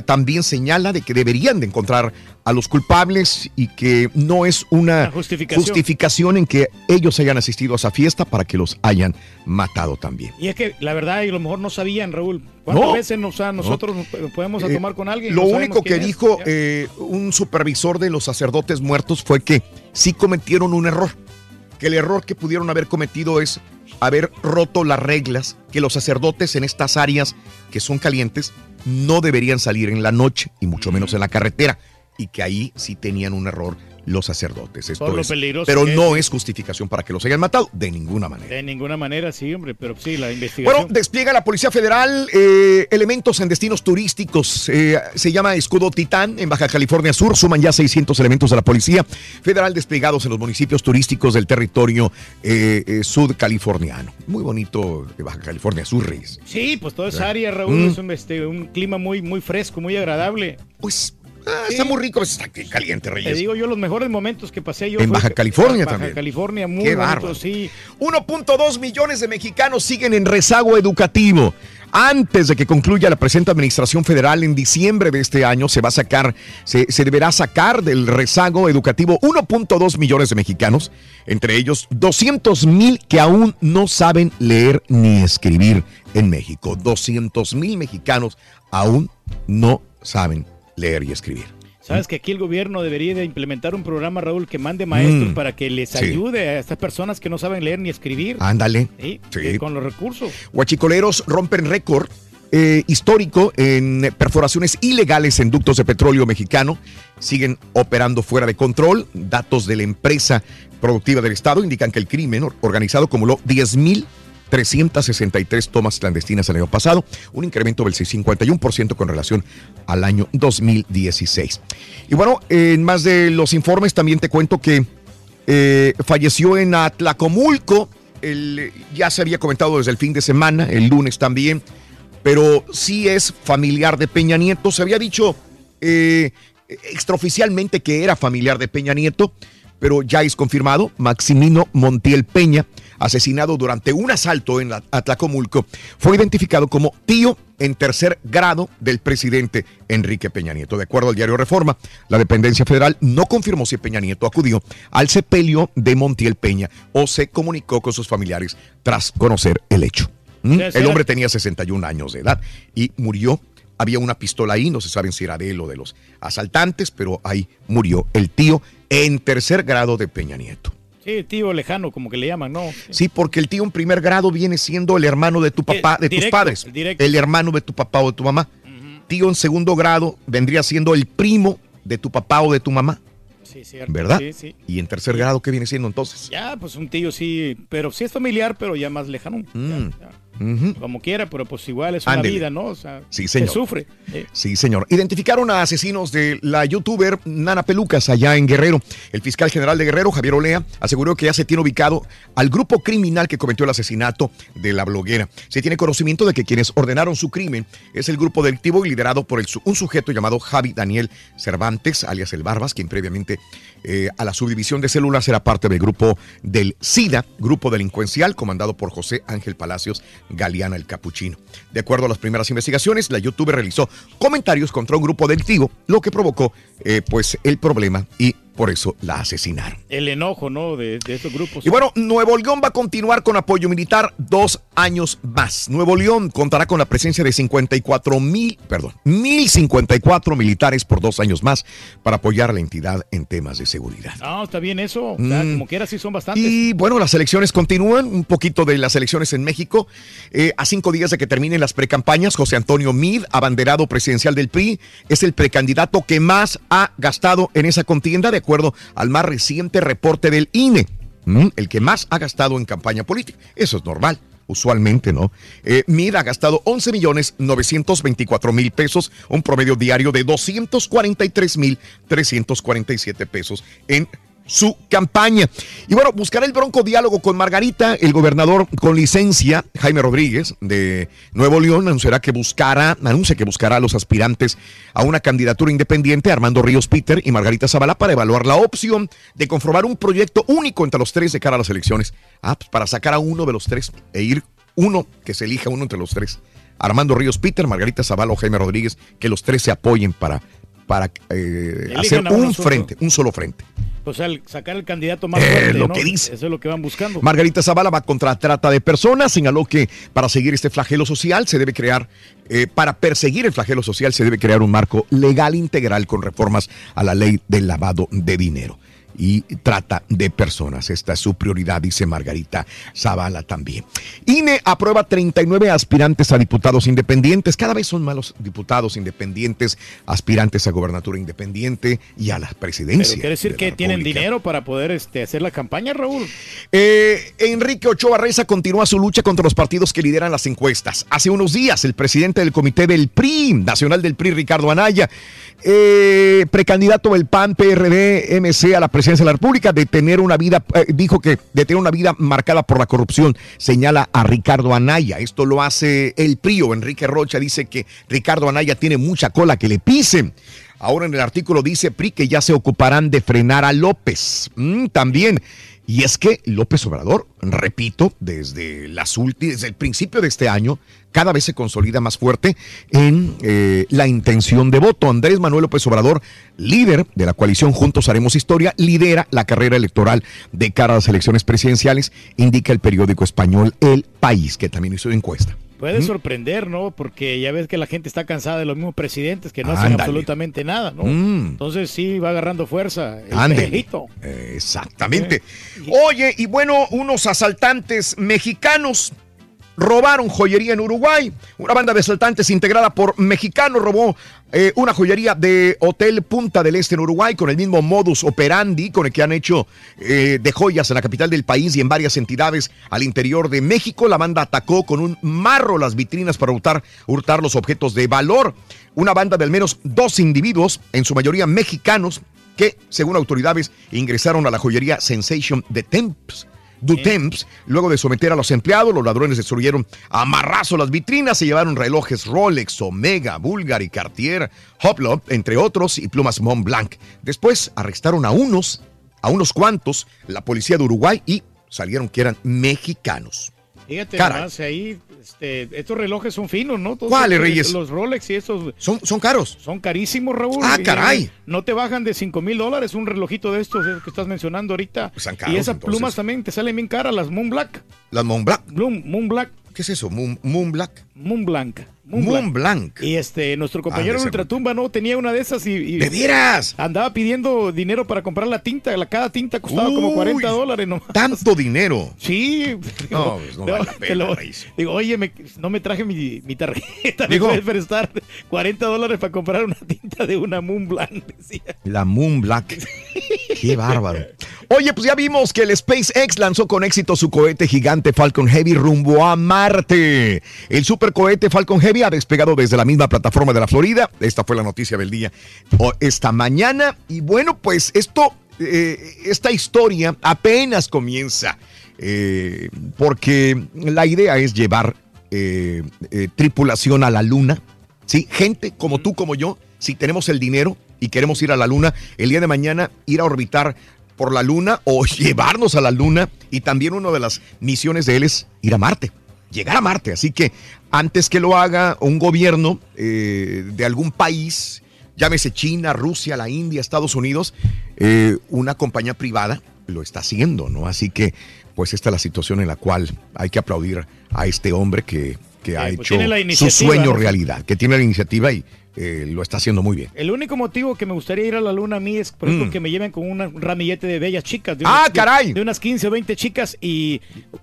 también señala de que deberían de encontrar a los culpables y que no es una Una justificación. justificación en que ellos hayan asistido a esa fiesta para que los hayan matado también. Y es que la verdad, y a lo mejor no sabían, Raúl. ¿Cuántas No. veces nos, nosotros nos podemos a Eh, tomar con alguien? Lo No único que dijo eh, un supervisor de los sacerdotes muertos fue que sí cometieron un error. Que el error que pudieron haber cometido es haber roto las reglas, que los sacerdotes en estas áreas que son calientes no deberían salir en la noche y mucho menos en la carretera. Y que ahí sí tenían un error los sacerdotes. Esto es- peligroso pero no es. justificación para que los hayan matado, de ninguna manera. De ninguna manera, sí, hombre, pero sí, la investigación. Bueno, despliega la Policía Federal eh, elementos en destinos turísticos. Eh, se llama Escudo Titán en Baja California Sur. Suman ya 600 elementos de la Policía Federal desplegados en los municipios turísticos del territorio eh, eh, sudcaliforniano. Muy bonito de Baja California Sur, Reyes. Sí, pues toda esa área, Raúl, Mm. es un, este, un clima muy, muy fresco, muy agradable. Pues está muy rico, está caliente, Te Reyes. digo yo, los mejores momentos que pasé yo. En Baja California Baja también. California, muy Qué bonito, sí. 1.2 millones de mexicanos siguen en rezago educativo. Antes de que concluya la presente administración federal en diciembre de este año, se va a sacar, se, se deberá sacar del rezago educativo 1.2 millones de mexicanos, entre ellos 200 mil que aún no saben leer ni escribir en México. 200 mil mexicanos aún no saben leer y escribir. Sabes que aquí el gobierno debería de implementar un programa, Raúl, que mande maestros Mm, para que les sí. ayude a estas personas que no saben leer ni escribir. Ándale. Sí, Sí. Con los recursos. Huachicoleros rompen récord eh, histórico en perforaciones ilegales en ductos de petróleo mexicano. Siguen operando fuera de control. Datos de la empresa productiva del Estado indican que el crimen or- organizado acumuló 10.363 tomas clandestinas el año pasado, un incremento del 51% con relación al año 2016. Y bueno, en más de los informes también te cuento que eh, falleció en Atlacomulco. El- ya se había comentado desde el fin de semana, el lunes también, pero sí es familiar de Peña Nieto. Se había dicho eh, extraoficialmente que era familiar de Peña Nieto, pero ya es confirmado, Maximino Montiel Peña, asesinado durante un asalto en la, Atlacomulco, fue identificado como tío en tercer grado del presidente Enrique Peña Nieto. De acuerdo al diario Reforma, la dependencia federal no confirmó si Peña Nieto acudió al sepelio de Montiel Peña o se comunicó con sus familiares tras conocer el hecho. ¿Mm? El hombre tenía 61 años de edad y murió había una pistola ahí, no se sabe si era de él o de los asaltantes, pero ahí murió el tío en tercer grado de Peña Nieto. Sí, tío lejano, como que le llaman, ¿no? Sí, porque el tío en primer grado viene siendo el hermano de tu papá, de tus padres. El, hermano de tu papá o de tu mamá. Tío en segundo grado vendría siendo el primo de tu papá o de tu mamá. Sí, cierto. ¿Verdad? Sí, sí. ¿Y en tercer grado qué viene siendo entonces? Ya, pues un tío sí, pero sí es familiar, pero ya más lejano. Mm. Ya, ya. Como quiera, pero pues igual es una vida, ¿no? O sea, Sí, se señor. sufre. Eh, Sí, señor. Identificaron a asesinos de la youtuber Nana Pelucas allá en Guerrero. El fiscal general de Guerrero, Javier Olea, aseguró que ya se tiene ubicado al grupo criminal que cometió el asesinato de la bloguera. Se tiene conocimiento de que quienes ordenaron su crimen es el grupo delictivo liderado por el un sujeto llamado Javi Daniel Cervantes, alias El Barbas, quien previamente eh, a la subdivisión de células era parte del grupo del SIDA, grupo delincuencial comandado por José Ángel Palacios Galeana el Capuchino. De acuerdo a las primeras investigaciones, la youtuber realizó comentarios contra un grupo delictivo, lo que provocó eh, pues el problema y por eso la asesinaron. el enojo, ¿no? De, de estos grupos. Y bueno, Nuevo León va a continuar con apoyo militar dos años más. Nuevo León contará con la presencia de 54 mil, perdón, 1054 militares por dos años más para apoyar a la entidad en temas de seguridad. No, está bien eso. O sea, Mm. como quiera, sí son bastantes. Y bueno, las elecciones continúan, un poquito de las elecciones en México. Eh, a cinco días de que terminen las precampañas, José Antonio Mid, abanderado presidencial del PRI, es el precandidato que más ha gastado en esa contienda, de acuerdo al más reciente reporte del INE. El que más ha gastado en campaña política. Eso es normal. Usualmente, ¿no? Eh, Mid ha gastado 11 millones 924 mil pesos, un promedio diario de 243 mil 347 pesos en su campaña. Y bueno, buscará el bronco diálogo con Margarita, el gobernador con licencia, Jaime Rodríguez, de Nuevo León, anunciará que buscará, anuncia que buscará a los aspirantes a una candidatura independiente, Armando Ríos Peter y Margarita Zavala, para evaluar la opción de conformar un proyecto único entre los tres de cara a las elecciones. Ah, pues para sacar a uno de los tres e ir uno, que se elija uno entre los tres. Armando Ríos Peter, Margarita Zavala o Jaime Rodríguez, que los tres se apoyen para, para eh, hacer un solo. frente, un solo frente. O sea, el- sacar el candidato más Eh, fuerte, lo ¿no? que dice. Eso es lo que van buscando. Margarita Zavala va contra trata de personas. Señaló que para seguir este flagelo social se debe crear, eh, para perseguir el flagelo social se debe crear un marco legal integral con reformas a la ley del lavado de dinero. Y trata de personas. Esta es su prioridad, dice Margarita Zavala también. INE aprueba 39 aspirantes a diputados independientes. Cada vez son malos diputados independientes, aspirantes a gobernatura independiente y a la presidencia. Pero quiere decir de que tienen dinero para poder este, hacer la campaña, Raúl. Eh, Enrique Ochoa Reza continúa su lucha contra los partidos que lideran las encuestas. Hace unos días, el presidente del comité del PRI, nacional del PRI, Ricardo Anaya, eh, precandidato del PAN, PRD, MC a la presidencia de la República, de tener una vida, eh, dijo que de tener una vida marcada por la corrupción, señala a Ricardo Anaya. Esto lo hace el PRI o Enrique Rocha, dice que Ricardo Anaya tiene mucha cola que le pisen. Ahora en el artículo dice PRI que ya se ocuparán de frenar a López. Mm, también. Y es que López Obrador, repito, desde, las desde el principio de este año, cada vez se consolida más fuerte en eh, la intención de voto. Andrés Manuel López Obrador, líder de la coalición Juntos Haremos Historia, lidera la carrera electoral de cara a las elecciones presidenciales, indica el periódico español El País, que también hizo encuesta. Puede sorprender, ¿no? Porque ya ves que la gente está cansada de los mismos presidentes que no hacen absolutamente nada, ¿no? Mm. Entonces sí va agarrando fuerza el Exactamente. Oye, y bueno, unos asaltantes mexicanos robaron joyería en Uruguay. Una banda de asaltantes integrada por mexicanos robó eh, una joyería de Hotel Punta del Este en Uruguay con el mismo modus operandi con el que han hecho eh, de joyas en la capital del país y en varias entidades al interior de México. La banda atacó con un marro las vitrinas para hurtar, hurtar los objetos de valor. Una banda de al menos dos individuos, en su mayoría mexicanos, que, según autoridades, ingresaron a la joyería Sensation de Temps. Dutemps. Luego de someter a los empleados, los ladrones destruyeron a las vitrinas, se llevaron relojes Rolex, Omega, Bulgari, Cartier, Hublot, entre otros, y plumas Montblanc. Después arrestaron a unos, a unos cuantos, la policía de Uruguay y salieron que eran mexicanos. Fíjate, nomás, ahí, este, estos relojes son finos, ¿no? Todos ¿Cuáles, estos- Reyes? Los Rolex y esos. Son, son caros. Son carísimos, Raúl. Ah, caray. No te bajan de 5 mil dólares un relojito de estos eh, que estás mencionando ahorita. Están caros, y esas entonces. plumas también te salen bien caras, las Moon Black. Las Montblanc. Bloom, Moon Black. ¿Qué es eso? Moon, Moon Black. Moon Blanc. Moon Blanc. Y este, nuestro Ah, compañero esa Ultratumba, ¿no? Tenía una de esas y, y- ¿De veras? Andaba pidiendo dinero para comprar la tinta. La, cada tinta costaba como Uy, 40 dólares, ¿no? Tanto dinero. Sí. No, pues no vale la pena, lo- digo, oye, me- no me traje mi, mi tarjeta. ¿Me Digo- puedes prestar 40 dólares para comprar una tinta de una Moon Blanc? Decía. La Moon Black. Qué bárbaro. Oye, pues ya vimos que el SpaceX lanzó con éxito su cohete gigante Falcon Heavy rumbo a Marte. El supercohete Falcon Heavy ha despegado desde la misma plataforma de la Florida. Esta fue la noticia del día o- esta mañana. Y bueno, pues esto, eh, esta historia apenas comienza. eh, porque la idea es llevar eh, eh, tripulación a la luna. ¿sí? Gente como tú, como yo, si tenemos el dinero y queremos ir a la luna, el día de mañana ir a orbitar por la luna o llevarnos a la luna. Y también una de las misiones de él es ir a Marte, llegar a Marte. Así que antes que lo haga un gobierno eh, de algún país, llámese China, Rusia, la India, Estados Unidos, eh, una compañía privada lo está haciendo, ¿no? Así que, pues esta es la situación en la cual hay que aplaudir a este hombre que, que ha pues hecho su sueño realidad, que tiene la iniciativa y eh, lo está haciendo muy bien. El único motivo que me gustaría ir a la luna a mí es, por ejemplo, Mm. que me lleven con un ramillete de bellas chicas. De ¡Ah, unas- de- caray! De, unas 15 o 20 chicas y...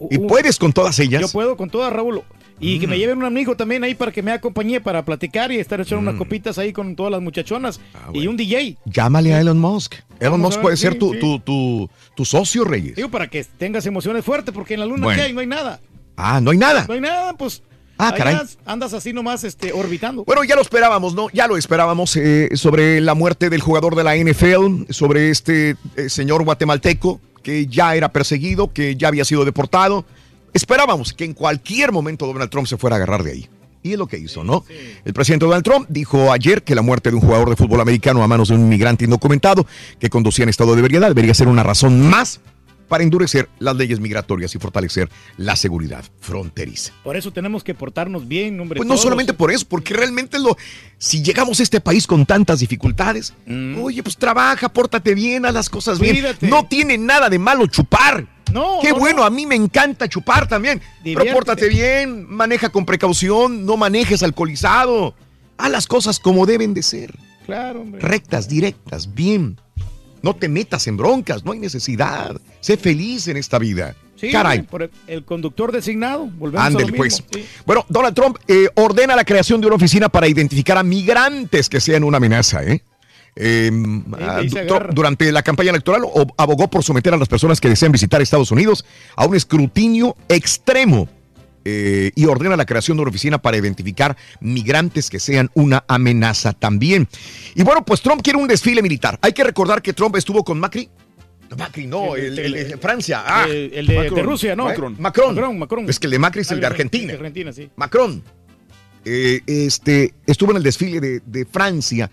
¿Y puedes con todas ellas? Yo puedo con todas, Raúl. Y que Mm. me lleven un amigo también ahí para que me acompañe para platicar y estar echando unas copitas ahí con todas las muchachonas. y un DJ. Llámale a Elon Musk. Elon Musk puede sí, ser tu, sí. tu, tu, tu socio, Reyes. Digo, para que tengas emociones fuertes, porque en la luna Bueno. ¿qué hay? No hay nada. Ah, no hay nada. No hay nada, pues... Ah, ahí caray. Andas, así nomás este, orbitando. Bueno, ya lo esperábamos, ¿no? Ya lo esperábamos eh, sobre la muerte del jugador de la NFL, sobre este eh, señor guatemalteco que ya era perseguido, que ya había sido deportado. Esperábamos que en cualquier momento Donald Trump se fuera a agarrar de ahí. Y es lo que hizo, ¿no? El presidente Donald Trump dijo ayer que la muerte de un jugador de fútbol americano a manos de un inmigrante indocumentado que conducía en estado de ebriedad debería ser una razón más para endurecer las leyes migratorias y fortalecer la seguridad fronteriza. Por eso tenemos que portarnos bien, hombre. Pues no todos. solamente por eso, porque realmente lo, si llegamos a este país con tantas dificultades, oye, pues trabaja, pórtate bien, haz las cosas bien. No tiene nada de malo chupar. No, Qué no, bueno, a mí me encanta chupar también. Pero Diviértete. pórtate bien, maneja con precaución, no manejes alcoholizado. Haz las cosas como deben de ser. Claro, hombre. Rectas, directas, bien. No te metas en broncas, no hay necesidad. Sé feliz en esta vida. Sí, Caray. por el, conductor designado. Volvemos a Ándele, lo pues. sí. Bueno, Donald Trump eh, ordena la creación de una oficina para identificar a migrantes que sean una amenaza, ¿eh? Eh, ah, durante la campaña electoral abogó por someter a las personas que desean visitar Estados Unidos a un escrutinio extremo eh, y ordena la creación de una oficina para identificar migrantes que sean una amenaza también. Y bueno, pues Trump quiere un desfile militar. Hay que recordar que Trump estuvo con Macri. Macri, no, el, el de Francia. Ah, el- el de- de Rusia, ¿no? Macron. Macron. Macron. Macron. Es que el de Macri es el de Argentina. de Argentina, sí. Macron eh, este, estuvo en el desfile de, de Francia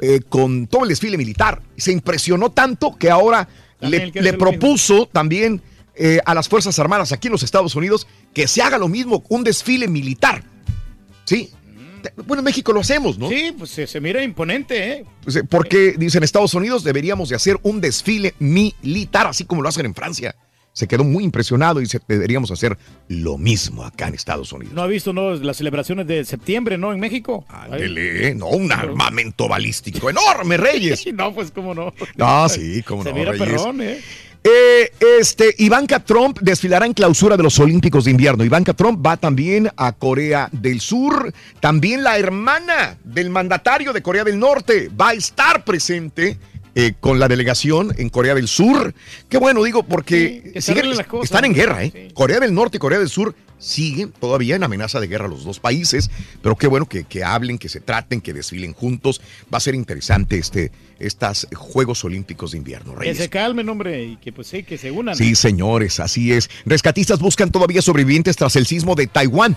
eh, con todo el desfile militar. Se impresionó tanto que ahora También le, propuso también eh, a las Fuerzas Armadas aquí en los Estados Unidos que se haga lo mismo, un desfile militar. ¿Sí? Bueno, en México lo hacemos, ¿no? Sí, pues se, se mira imponente, ¿eh? Pues, eh, Porque dicen Estados Unidos deberíamos de hacer un desfile militar, así como lo hacen en Francia. Se quedó muy impresionado y dice, deberíamos hacer lo mismo acá en Estados Unidos. ¿No ha visto no, las celebraciones de septiembre, no? En México. Ándele, no, un armamento balístico enorme, Reyes. no, pues cómo no. No, sí, cómo Se no, mira Reyes. perrón, ¿eh? Eh, este, Ivanka Trump desfilará en clausura de los Olímpicos de invierno. Ivanka Trump va también a Corea del Sur. También la hermana del mandatario de Corea del Norte va a estar presente eh, con la delegación en Corea del Sur. Qué bueno, digo, porque que siguen- están en guerra, ¿eh? Corea del Norte y Corea del Sur siguen todavía en amenaza de guerra los dos países, pero qué bueno que, que hablen, que se traten, que desfilen juntos. Va a ser interesante este, estas Juegos Olímpicos de Invierno, Que Reyes. se calmen, hombre, y que pues sí, que se unan. Sí, señores, así es. Rescatistas buscan todavía sobrevivientes tras el sismo de Taiwán.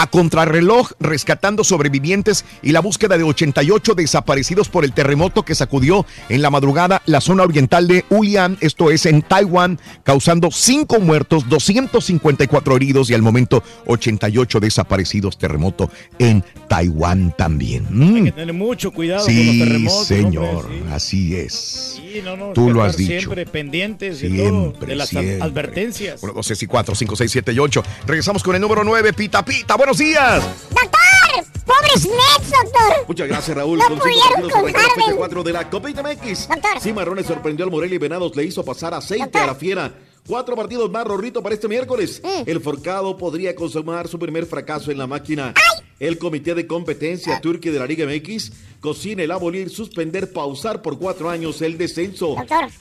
A contrarreloj, rescatando sobrevivientes y la búsqueda de 88 desaparecidos por el terremoto que sacudió en la madrugada la zona oriental de Hualien, esto es en Taiwán, causando 5 muertos, 254 heridos y al momento 88 desaparecidos. Terremoto en Taiwán también. Mm. Hay que tener mucho cuidado con los Sí, terremotos. señor, hombre, así es. sí. Sí, no, no, Tú lo has dicho. Siempre pendientes de, todo, Siempre, de las siempre. advertencias. 1, 2, 3 y 4, 5, 6, 7 y 8. Regresamos con el número 9, Pita Pita. Buenos días. ¡Doctor! ¡Pobres Nets, doctor! Muchas gracias, Raúl. No pudieron. 4 de la Copa MX. Doctor. Cimarrones sorprendió al Morelia y Venados le hizo pasar aceite a la fiera. Cuatro partidos más, Rorrito, para este miércoles. El Forcado podría consumar su primer fracaso en la máquina. El Comité de Competencia Turquía de la Liga MX cocina el abolir, suspender, pausar por cuatro años el descenso.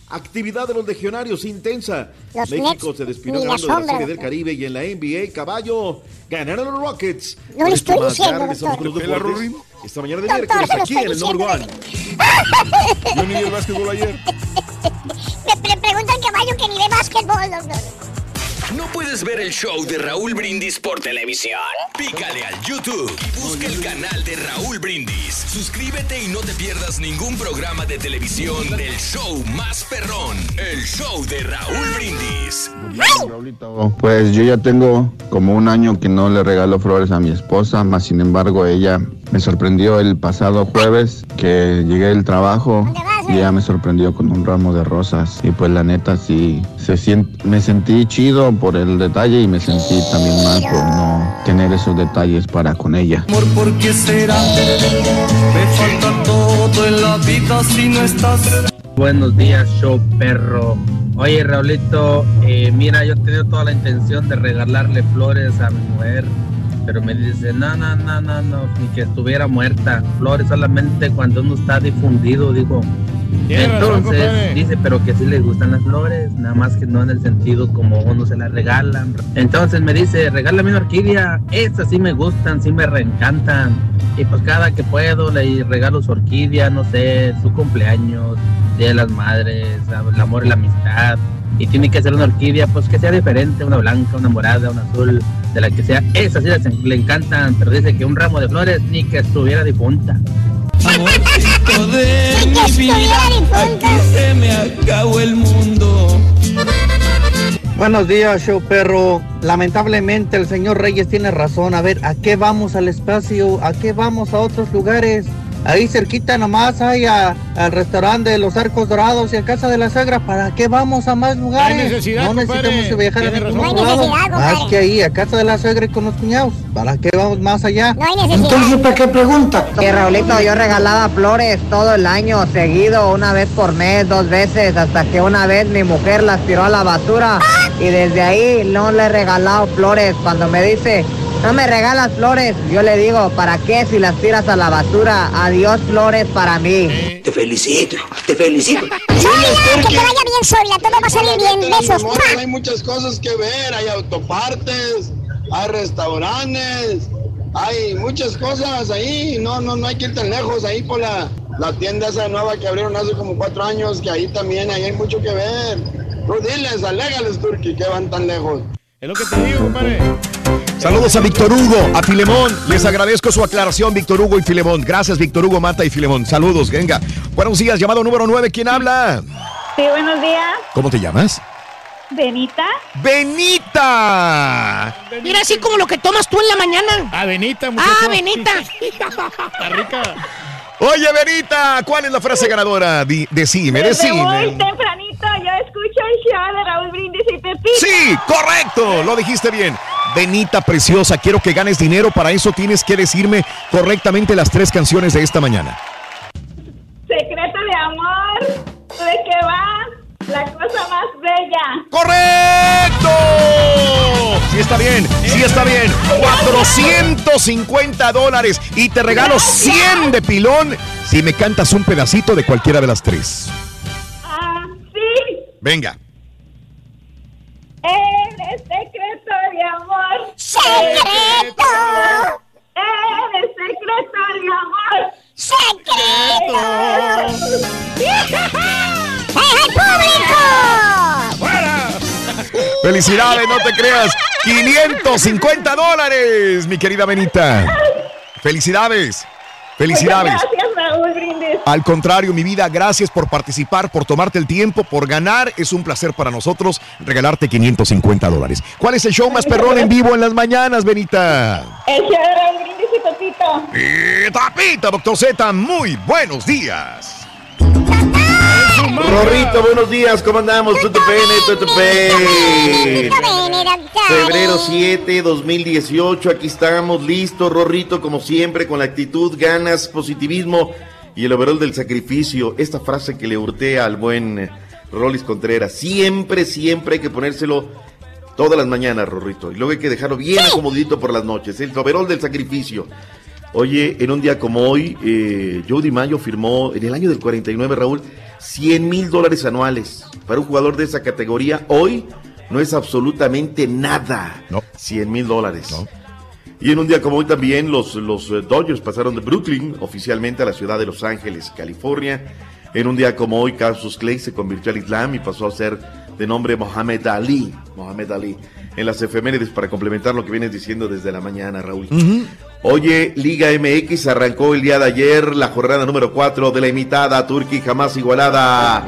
Actividad de los legionarios intensa. Los México Nets se despidió ni la ganando de la Serie del. Caribe y en la NBA, caballo, ganaron los Rockets. No le estoy diciendo, doctor. Esta mañana de Doctor, miércoles aquí en el number one. Yo ni vi el básquetbol ayer. Le pregunto al caballo que ni de básquetbol, doctor. ¿No puedes ver el show de Raúl Brindis por televisión? Pícale al YouTube y busca el canal de Raúl Brindis. Suscríbete y no te pierdas ningún programa de televisión del show más perrón, el show de Raúl Brindis. Pues yo ya tengo como un año que no le regalo flores a mi esposa, más sin embargo ella me sorprendió el pasado jueves que llegué del trabajo y ella me sorprendió con un ramo de rosas y pues la neta sí se sien- me sentí chido por el detalle y me sentí también mal por no tener esos detalles para con ella. Amor, ¿por qué será? Me falta todo en la vida si no estás. Buenos días, show perro. Oye, Raulito, eh, mira, yo tenía toda la intención de regalarle flores a mi mujer, pero me dice, no, no, no, no, no, ni que estuviera muerta. Flores solamente cuando uno está difundido, digo. Entonces, dice, pero que sí le gustan las flores, nada más que no en el sentido como uno se las regalan. Entonces me dice, regálame una orquídea, estas sí me gustan, sí me reencantan. Y pues cada que puedo le regalo su orquídea, no sé, su cumpleaños, Día de las Madres, el amor y la amistad. Y tiene que ser una orquídea, pues que sea diferente, una blanca, una morada, una azul, de la que sea. Esas sí le encantan, pero dice que un ramo de flores ni que estuviera difunta. Amorcito de mi vida, aquí se me acabó el mundo. Buenos días, show perro. Lamentablemente el señor Reyes tiene razón. A ver, ¿a qué vamos al espacio? ¿A qué vamos a otros lugares? Ahí cerquita nomás hay a- al restaurante de los Arcos Dorados y a Casa de la Suegra. ¿Para qué vamos a más lugares? No hay necesidad, no necesitamos compadre. viajar a ningún No hay lado. necesidad, Más que ahí, a Casa de la Suegra y con los cuñados. ¿Para qué vamos más allá? No hay necesidad. Entonces, ¿para qué pregunta? Que Raulito, yo regalaba flores todo el año, seguido, una vez por mes, dos veces, hasta que una vez mi mujer las tiró a la basura y desde ahí no le he regalado flores. Cuando me dice, no me regalas flores, yo le digo, ¿para qué si las tiras a la basura? Adiós flores para mí. Te felicito, te felicito. que te vaya bien, Zoila. Todo va a salir bien. Besos. Hay muchas cosas que ver, hay autopartes, hay restaurantes, hay muchas cosas ahí, no, no, no hay que ir tan lejos, ahí por la, la tienda esa nueva que abrieron hace como cuatro años, que ahí también ahí hay mucho que ver. Tú diles, alégales, Turki, que van tan lejos. Es lo que te digo, compadre. Saludos a Víctor Hugo, a Filemón. Les agradezco su aclaración, Víctor Hugo y Filemón. Gracias, Víctor Hugo, Mata y Filemón. Saludos, venga. Buenos días, llamado número 9. ¿Quién habla? Sí, buenos días. ¿Cómo te llamas? Benita. ¡Benita! Mira, así como lo que tomas tú en la mañana. Ah, Benita, Ah, Benita. Está rica. Oye, Benita, ¿cuál es la frase ganadora? Decime, Desde muy decime. tempranito yo escucho el show de Raúl Brindis y Pepito. Sí, correcto, lo dijiste bien. Benita preciosa, quiero que ganes dinero. Para eso tienes que decirme correctamente las tres canciones de esta mañana. Secreto de amor. ¿De qué va? La cosa más bella. ¡Correcto! Sí está bien, sí está bien. 450 dólares y te regalo 100 de pilón si me cantas un pedacito de cualquiera de las tres. Venga. Eres secreto de amor. ¡Secreto! Eres secreto de amor. ¡Secreto! ¡Eh, público! ¡Fuera! Felicidades, no te creas. 550 dólares, mi querida Benita. Felicidades. Felicidades. Muchas gracias, Raúl. Al contrario, mi vida, gracias por participar, por tomarte el tiempo, por ganar. Es un placer para nosotros regalarte 550 dólares. ¿Cuál es el show más perrón en vivo en las mañanas, Benita? El show de Raúl Brindis y Pepito. Y tapita, doctor Z, muy buenos días. Rorrito, buenos días, ¿cómo andamos? Tutu pene, tutu pene. Febrero 7, 2018, aquí estamos listos, Rorrito, como siempre, con la actitud, ganas, positivismo y el overall del sacrificio. Esta frase que le hurté al buen Rolis Contreras. Siempre, siempre hay que ponérselo todas las mañanas, Rorrito. Y luego hay que dejarlo bien acomodito por las noches. El overall del sacrificio. Oye, en un día como hoy, eh, Joe Mayo firmó en el año del 49, Raúl, 100 mil dólares anuales. Para un jugador de esa categoría, hoy no es absolutamente nada. No. 100 mil dólares. Y en un día como hoy también los, los eh, Dodgers pasaron de Brooklyn oficialmente a la ciudad de Los Ángeles, California. En un día como hoy, Cassius Clay se convirtió al Islam y pasó a ser de nombre Mohamed Ali. Mohamed Ali. En las efemérides para complementar lo que vienes diciendo desde la mañana, Raúl. Oye, Liga MX arrancó el día de ayer la jornada número 4 de la imitada Turquía jamás igualada.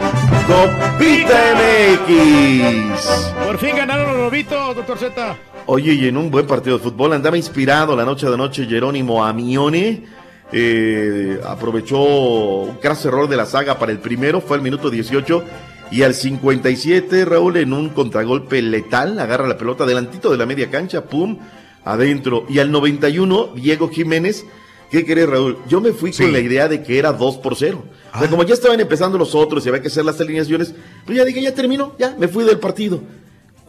Copita MX. Por fin ganaron los lobitos, doctor Z. Oye, y en un buen partido de fútbol andaba inspirado la noche de noche Jerónimo Amione. Eh, aprovechó un craso error de la saga para el primero, fue al minuto 18. Y al 57, Raúl, en un contragolpe letal, agarra la pelota delantito de la media cancha, pum, adentro. Y al 91, Diego Jiménez, ¿qué querés, Raúl? Yo me fui con la idea de que era 2 por 0. O sea, como ya estaban empezando los otros y había que hacer las alineaciones, pues ya dije, ya terminó, ya, me fui del partido.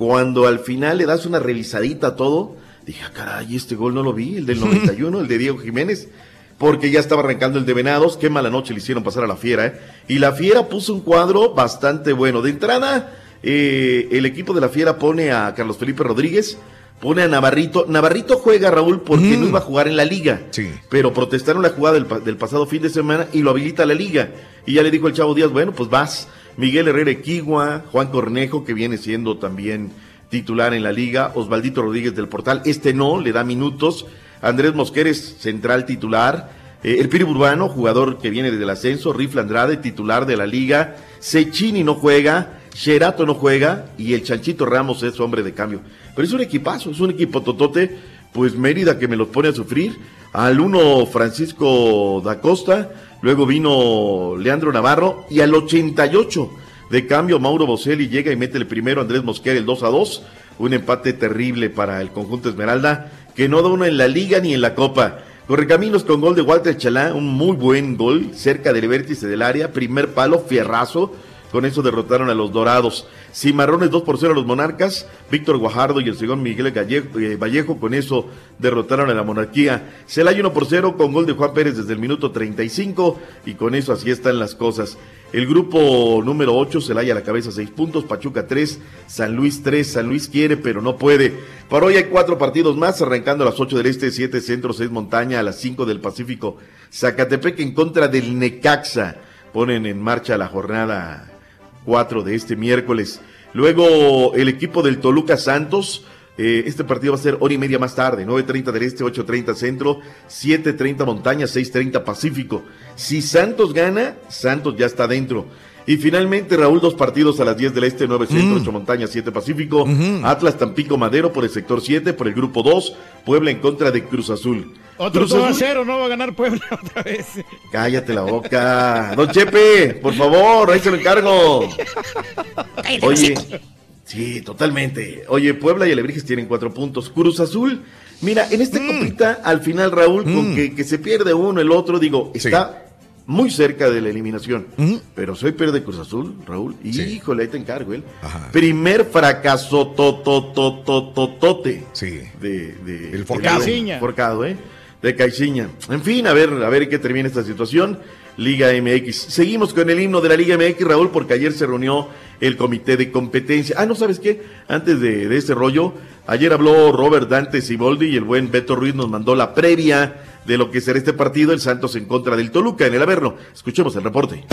Cuando al final le das una revisadita a todo, dije, ah, caray, este gol no lo vi, el del 91, el de Diego Jiménez, porque ya estaba arrancando el de Venados, qué mala noche le hicieron pasar a la Fiera, ¿eh? Y la Fiera puso un cuadro bastante bueno. De entrada, eh, el equipo de la Fiera pone a Carlos Felipe Rodríguez, pone a Navarrito. Navarrito juega, Raúl, porque no iba a jugar en la liga. Pero protestaron la jugada del, del pasado fin de semana y lo habilita la liga. Y ya le dijo el Chavo Díaz, bueno, pues vas. Miguel Herrera Equigua, Juan Cornejo, que viene siendo también titular en la liga, Osvaldito Rodríguez del Portal, este no, le da minutos. Andrés Mosqueres, central titular. Eh, el Piri Urbano, jugador que viene desde el ascenso. Rifle Andrade, titular de la liga. Sechini no juega. Sherato no juega. Y el Chanchito Ramos es hombre de cambio. Pero es un equipazo, es un equipo totote. Pues Mérida que me los pone a sufrir. Al uno Francisco da Costa. Luego vino Leandro Navarro. Y al 88 de cambio Mauro Boselli llega y mete el primero. Andrés Mosquera el 2 a 2. Un empate terrible para el conjunto Esmeralda. Que no da uno en la liga ni en la copa. Correcaminos con gol de Walter Chalá, un muy buen gol, cerca del vértice del área, primer palo, fierrazo, con eso derrotaron a los Dorados. Cimarrones 2 por 0 a los Monarcas, Víctor Guajardo y el segundo Miguel eh, Vallejo, con eso derrotaron a la Monarquía. Celaya 1 por 0 con gol de Juan Pérez desde el minuto 35 y con eso así están las cosas. El grupo número 8, Celaya a la cabeza 6 puntos, Pachuca 3, San Luis 3, San Luis quiere pero no puede. Para hoy hay cuatro partidos más, arrancando a las 8 del Este, 7 Centro, 6 Montaña, a las 5 del Pacífico. Zacatepec en contra del Necaxa. Ponen en marcha la jornada 4 de este miércoles. Luego el equipo del Toluca Santos. eh, este partido va a ser hora y media más tarde, 9.30 del Este, 8.30 Centro, 7.30 Montaña, 6.30 Pacífico. Si Santos gana, Santos ya está dentro. Y finalmente, Raúl, dos partidos a las 10 del Este, 9 Centro, 8 Montaña, 7 Pacífico. Atlas Tampico Madero por el sector 7, por el grupo 2. Puebla en contra de Cruz Azul. Otro Cruz 2 a Azul- 0, no va a ganar Puebla otra vez. Cállate la boca. Don Chepe, por favor, ahí se lo encargo. Oye, sí, totalmente. Oye, Puebla y Alebrijes tienen cuatro puntos. Cruz Azul, mira, en esta copita, al final, Raúl, con que, que se pierde uno, el otro, digo, está muy cerca de la eliminación. Pero soy pierde Cruz Azul, Raúl. Y híjole, ahí te encargo, él. Primer fracaso tototototote. Sí. De, de, El forcado. de-. Forcado, ¿eh? De Caixinha. En fin, a ver, a ver qué termina esta situación. Liga MX. Seguimos con el himno de la Liga MX, Raúl, porque ayer se reunió el comité de competencia. Ah, no, ¿sabes qué? Antes de, este rollo, ayer habló Robert Dante Siboldi y el buen Beto Ruiz nos mandó la previa de lo que será este partido, el Santos en contra del Toluca en el Averno. Escuchemos el reporte.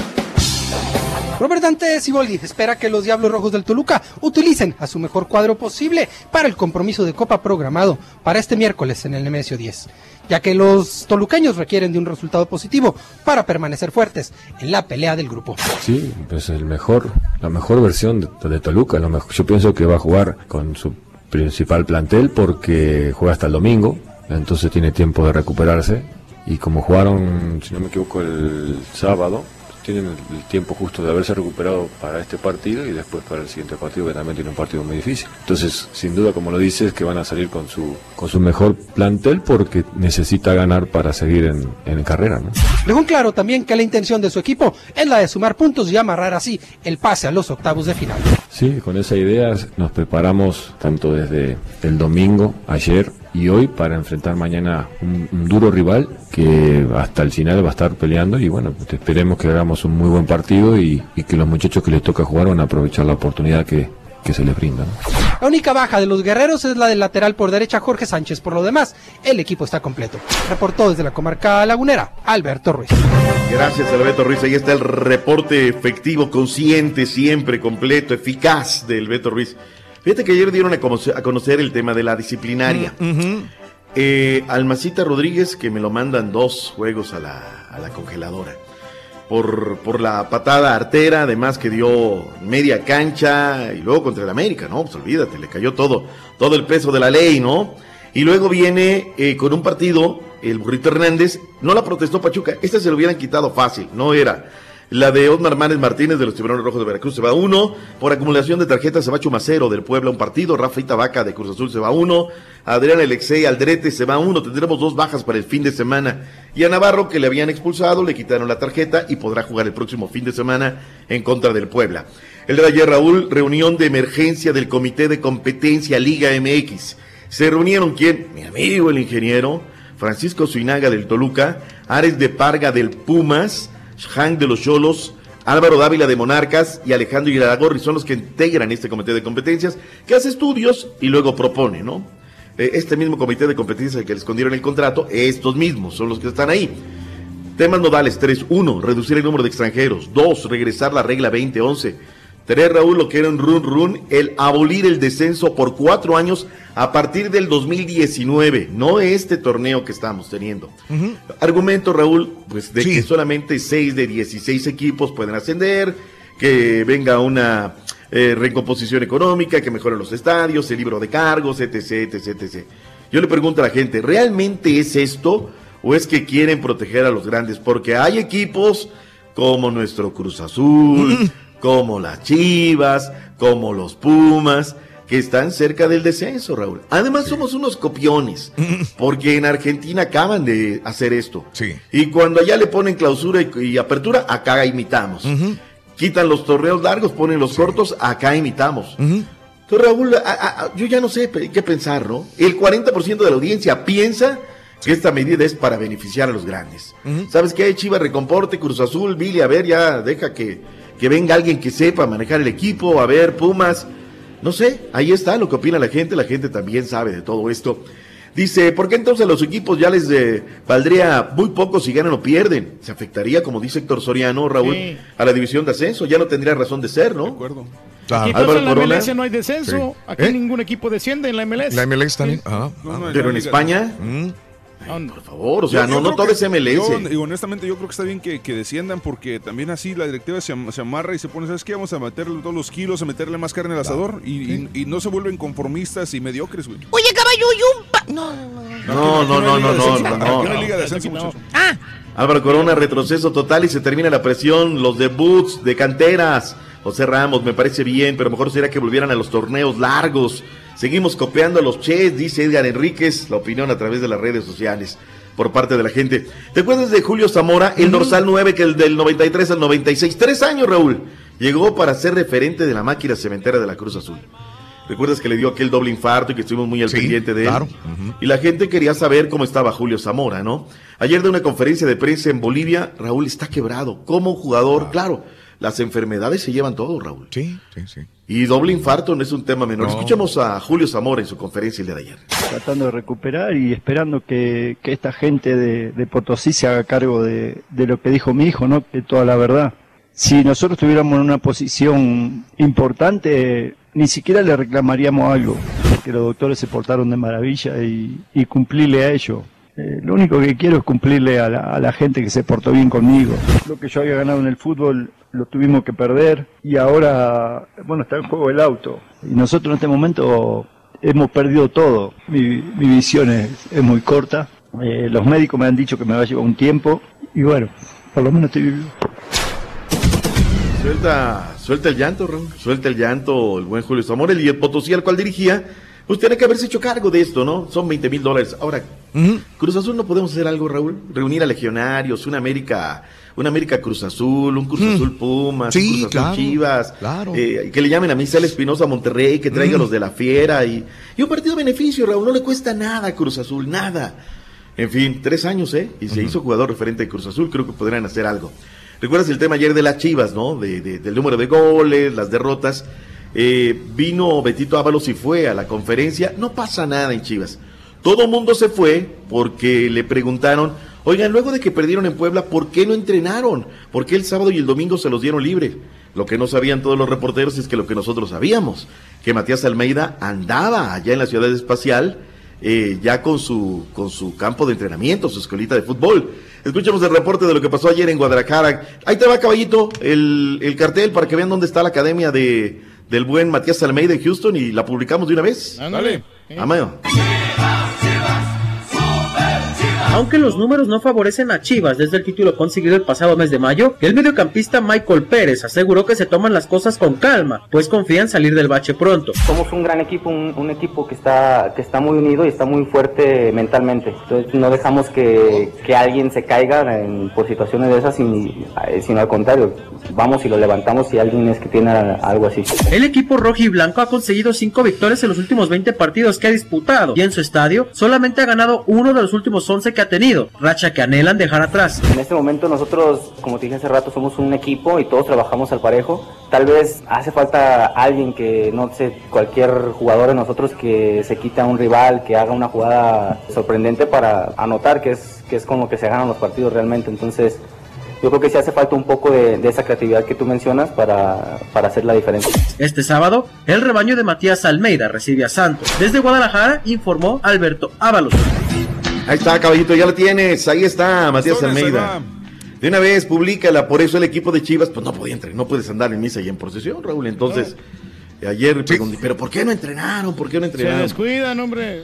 Robert Dante Siboldi espera que los Diablos Rojos del Toluca utilicen a su mejor cuadro posible para el compromiso de Copa programado para este miércoles en el Nemesio 10, ya que los toluqueños requieren de un resultado positivo para permanecer fuertes en la pelea del grupo. Sí, pues el mejor, la mejor versión de, Toluca. Lo mejor, yo pienso que va a jugar con su principal plantel porque juega hasta el domingo, entonces tiene tiempo de recuperarse. Y como jugaron, si no me equivoco, el sábado, tienen el, tiempo justo de haberse recuperado para este partido y después para el siguiente partido, que también tiene un partido muy difícil. Entonces, sin duda, como lo dices, que van a salir con su, con su mejor plantel porque necesita ganar para seguir en, en carrera. ¿no? Dejó claro también que la intención de su equipo es la de sumar puntos y amarrar así el pase a los octavos de final. Sí, con esa idea nos preparamos tanto desde el domingo, ayer y hoy para enfrentar mañana un, un, duro rival que hasta el final va a estar peleando y bueno, esperemos que hagamos un muy buen partido y, y que los muchachos que les toca jugar van a aprovechar la oportunidad que, que se les brinda. ¿no? La única baja de los guerreros es la del lateral por derecha Jorge Sánchez. Por lo demás, el equipo está completo. Reportó desde la comarca lagunera, Alberto Ruiz. Gracias, Alberto Ruiz. Ahí está el reporte efectivo, consciente, siempre completo, eficaz del Beto Ruiz. Fíjate que ayer dieron a conocer, a conocer el tema de la disciplinaria. Eh, Almacita Rodríguez, que me lo mandan dos juegos a la, a la congeladora. Por, por la patada artera, además que dio media cancha y luego contra el América, ¿no? Pues olvídate, le cayó todo, todo el peso de la ley, ¿no? Y luego viene eh, con un partido, el Burrito Hernández, no la protestó Pachuca, esta se lo hubieran quitado fácil, no era. La de Osmar Manes Martínez de los Tiburones Rojos de Veracruz se va uno. Por acumulación de tarjetas se va Chumacero del Puebla un partido. Rafa Vaca de Cruz Azul se va uno. Adrián Alexei Aldrete se va uno. Tendremos dos bajas para el fin de semana. Y a Navarro, que le habían expulsado, le quitaron la tarjeta y podrá jugar el próximo fin de semana en contra del Puebla. El de ayer, Raúl, reunión de emergencia del Comité de Competencia Liga MX. Se reunieron quién? Mi amigo el ingeniero, Francisco Suinaga del Toluca, Ares de Parga del Pumas, Hank de los Cholos, Álvaro Dávila de Monarcas y Alejandro Iraragorri son los que integran este comité de competencias que hace estudios y luego propone, ¿no? Eh, Este mismo comité de competencias que le escondieron el contrato, estos mismos son los que están ahí. Temas nodales 3, 1, reducir el número de extranjeros, 2, regresar la regla 2011, 3, Raúl, lo que era un run run, el abolir el descenso por cuatro años a partir del 2019, no este torneo que estamos teniendo. Argumento, Raúl, pues de que solamente 6 de 16 equipos pueden ascender, que venga una eh, recomposición económica, que mejoren los estadios, el libro de cargos, etc, etc, etc. Yo le pregunto a la gente, ¿realmente es esto o es que quieren proteger a los grandes? Porque hay equipos como nuestro Cruz Azul, como las Chivas, como los Pumas, que están cerca del descenso, Raúl. Además somos unos copiones, porque en Argentina acaban de hacer esto. Y cuando allá le ponen clausura y, y apertura, acá imitamos. Quitan los torneos largos, ponen los cortos, acá imitamos. Entonces, Raúl, a- a- a- yo ya no sé qué pensar, ¿no? El 40% de la audiencia piensa que esta medida es para beneficiar a los grandes. ¿Sabes qué? Chivas recomporte, Cruz Azul, Billy, a ver, ya deja que, que venga alguien que sepa manejar el equipo, a ver, Pumas. No sé, ahí está lo que opina la gente, la gente también sabe de todo esto. Dice, ¿por qué entonces a los equipos ya les eh, valdría muy poco si ganan o pierden? Se afectaría, como dice Héctor Soriano, Raúl, Sí. a la división de ascenso, ya no tendría razón de ser, ¿no? De acuerdo. Aquí pues, en la MLS no hay descenso. Aquí ¿Eh? ningún equipo desciende en la MLS. La MLS también. Sí. Ah, No, no, Pero en la- España, por favor, o sea, no, no creo todo que- es MLS. yo, y honestamente, yo creo que está bien que, que desciendan porque también así la directiva se, am- se amarra y se pone, ¿sabes qué? Vamos a meterle todos los kilos, a meterle más carne al asador y, y- y no se vuelven conformistas y mediocres, güey. Oye, caballo, y un pa... No, no, no. No, no, no, no, no, no, no. Aquí no hay liga de ascenso, muchachos. Álvaro Corona, retroceso total y se termina la presión, los debuts de canteras. José Ramos, me parece bien, pero mejor sería que volvieran a los torneos largos. Seguimos copiando a los Ches, dice Edgar Enríquez, la opinión a través de las redes sociales por parte de la gente. ¿Te acuerdas de Julio Zamora, el dorsal 9, que el del 93 al 96? Tres años, Raúl. Llegó para ser referente de la máquina cementera de la Cruz Azul. Recuerdas que le dio aquel doble infarto y que estuvimos muy al pendiente de él. claro. Y la gente quería saber cómo estaba Julio Zamora, ¿no? Ayer de una conferencia de prensa en Bolivia, Raúl está quebrado. Como jugador, claro, las enfermedades se llevan todo, Raúl. Sí, sí, sí. Y doble infarto no es un tema menor. No. Escuchamos a Julio Zamora en su conferencia el día de ayer. tratando de recuperar y esperando que, que esta gente de, de Potosí se haga cargo de, de lo que dijo mi hijo, ¿no? Que toda la verdad. Si nosotros estuviéramos en una posición importante, ni siquiera le reclamaríamos algo, porque los doctores se portaron de maravilla y, y cumplirle a ellos. Eh, lo único que quiero es cumplirle a la, a la gente que se portó bien conmigo. Lo que yo había ganado en el fútbol lo tuvimos que perder y ahora, bueno, está en juego el auto. Y nosotros en este momento hemos perdido todo. Mi, mi visión es, es muy corta. Eh, los médicos me han dicho que me va a llevar un tiempo y bueno, por lo menos estoy vivo. Suelta, suelta el llanto, Raúl. Suelta el llanto el buen Julio Zamora. El Potosí al cual dirigía, pues tiene que haberse hecho cargo de esto, ¿no? Son 20 mil dólares. Ahora, Cruz Azul no podemos hacer algo, Raúl. Reunir a legionarios, una América, una América Cruz Azul, un Cruz Azul Pumas, Sí, un Cruz Azul claro, Chivas. claro. eh, que le llamen a Misael Espinosa Monterrey, que traiga Mm. los de la Fiera y, y un partido de beneficio, Raúl. No le cuesta nada a Cruz Azul, nada. En fin, tres años, ¿eh? Y se hizo jugador referente de Cruz Azul, creo que podrían hacer algo. ¿Recuerdas el tema ayer de las Chivas, no? De, de- del número de goles, las derrotas. Eh, vino Betito Ábalos y fue a la conferencia. No pasa nada en Chivas. Todo mundo se fue porque le preguntaron, oigan, luego de que perdieron en Puebla, ¿por qué no entrenaron? ¿Por qué el sábado y el domingo se los dieron libre? Lo que no sabían todos los reporteros es que lo que nosotros sabíamos, que Matías Almeida andaba allá en la ciudad espacial, eh, ya con su, con su campo de entrenamiento, su escuelita de fútbol. Escuchemos el reporte de lo que pasó ayer en Guadalajara. Ahí te va, caballito, el, el cartel para que vean dónde está la academia de, del buen Matías Almeida en Houston y la publicamos de una vez. Ándale. Amén. Aunque los números no favorecen a Chivas desde el título conseguido el pasado mes de mayo, el mediocampista Michael Pérez aseguró que se toman las cosas con calma, pues confía en salir del bache pronto. Somos un gran equipo, un, un equipo que está, que está muy unido y está muy fuerte mentalmente. Entonces no dejamos que, que alguien se caiga en- por situaciones de esas, eh, sino al contrario, vamos y lo levantamos si alguien es que tiene algo así. El equipo rojo y blanco ha conseguido 5 victorias en los últimos 20 partidos que ha disputado y en su estadio solamente ha ganado uno de los últimos 11 que ha tenido, racha que anhelan dejar atrás. En este momento nosotros, como te dije hace rato, somos un equipo y todos trabajamos al parejo. Tal vez hace falta alguien que, no sé, cualquier jugador de nosotros que se quite a un rival, que haga una jugada sorprendente para anotar, que es, que es con lo que se ganan los partidos realmente. Entonces, yo creo que sí hace falta un poco de, de esa creatividad que tú mencionas para, para hacer la diferencia. Este sábado, el rebaño de Matías Almeida recibe a Santos. Desde Guadalajara informó Alberto Ábalos. Ahí está, caballito, ya lo tienes. Ahí está, Matías Almeida. De una vez, públicala. Por eso el equipo de Chivas, pues no podía entrenar, no puedes andar en misa y en procesión, Raúl. Entonces, ayer pregunté, ¿pero por qué no entrenaron? ¿Por qué no Se entrenaron? descuidan, hombre.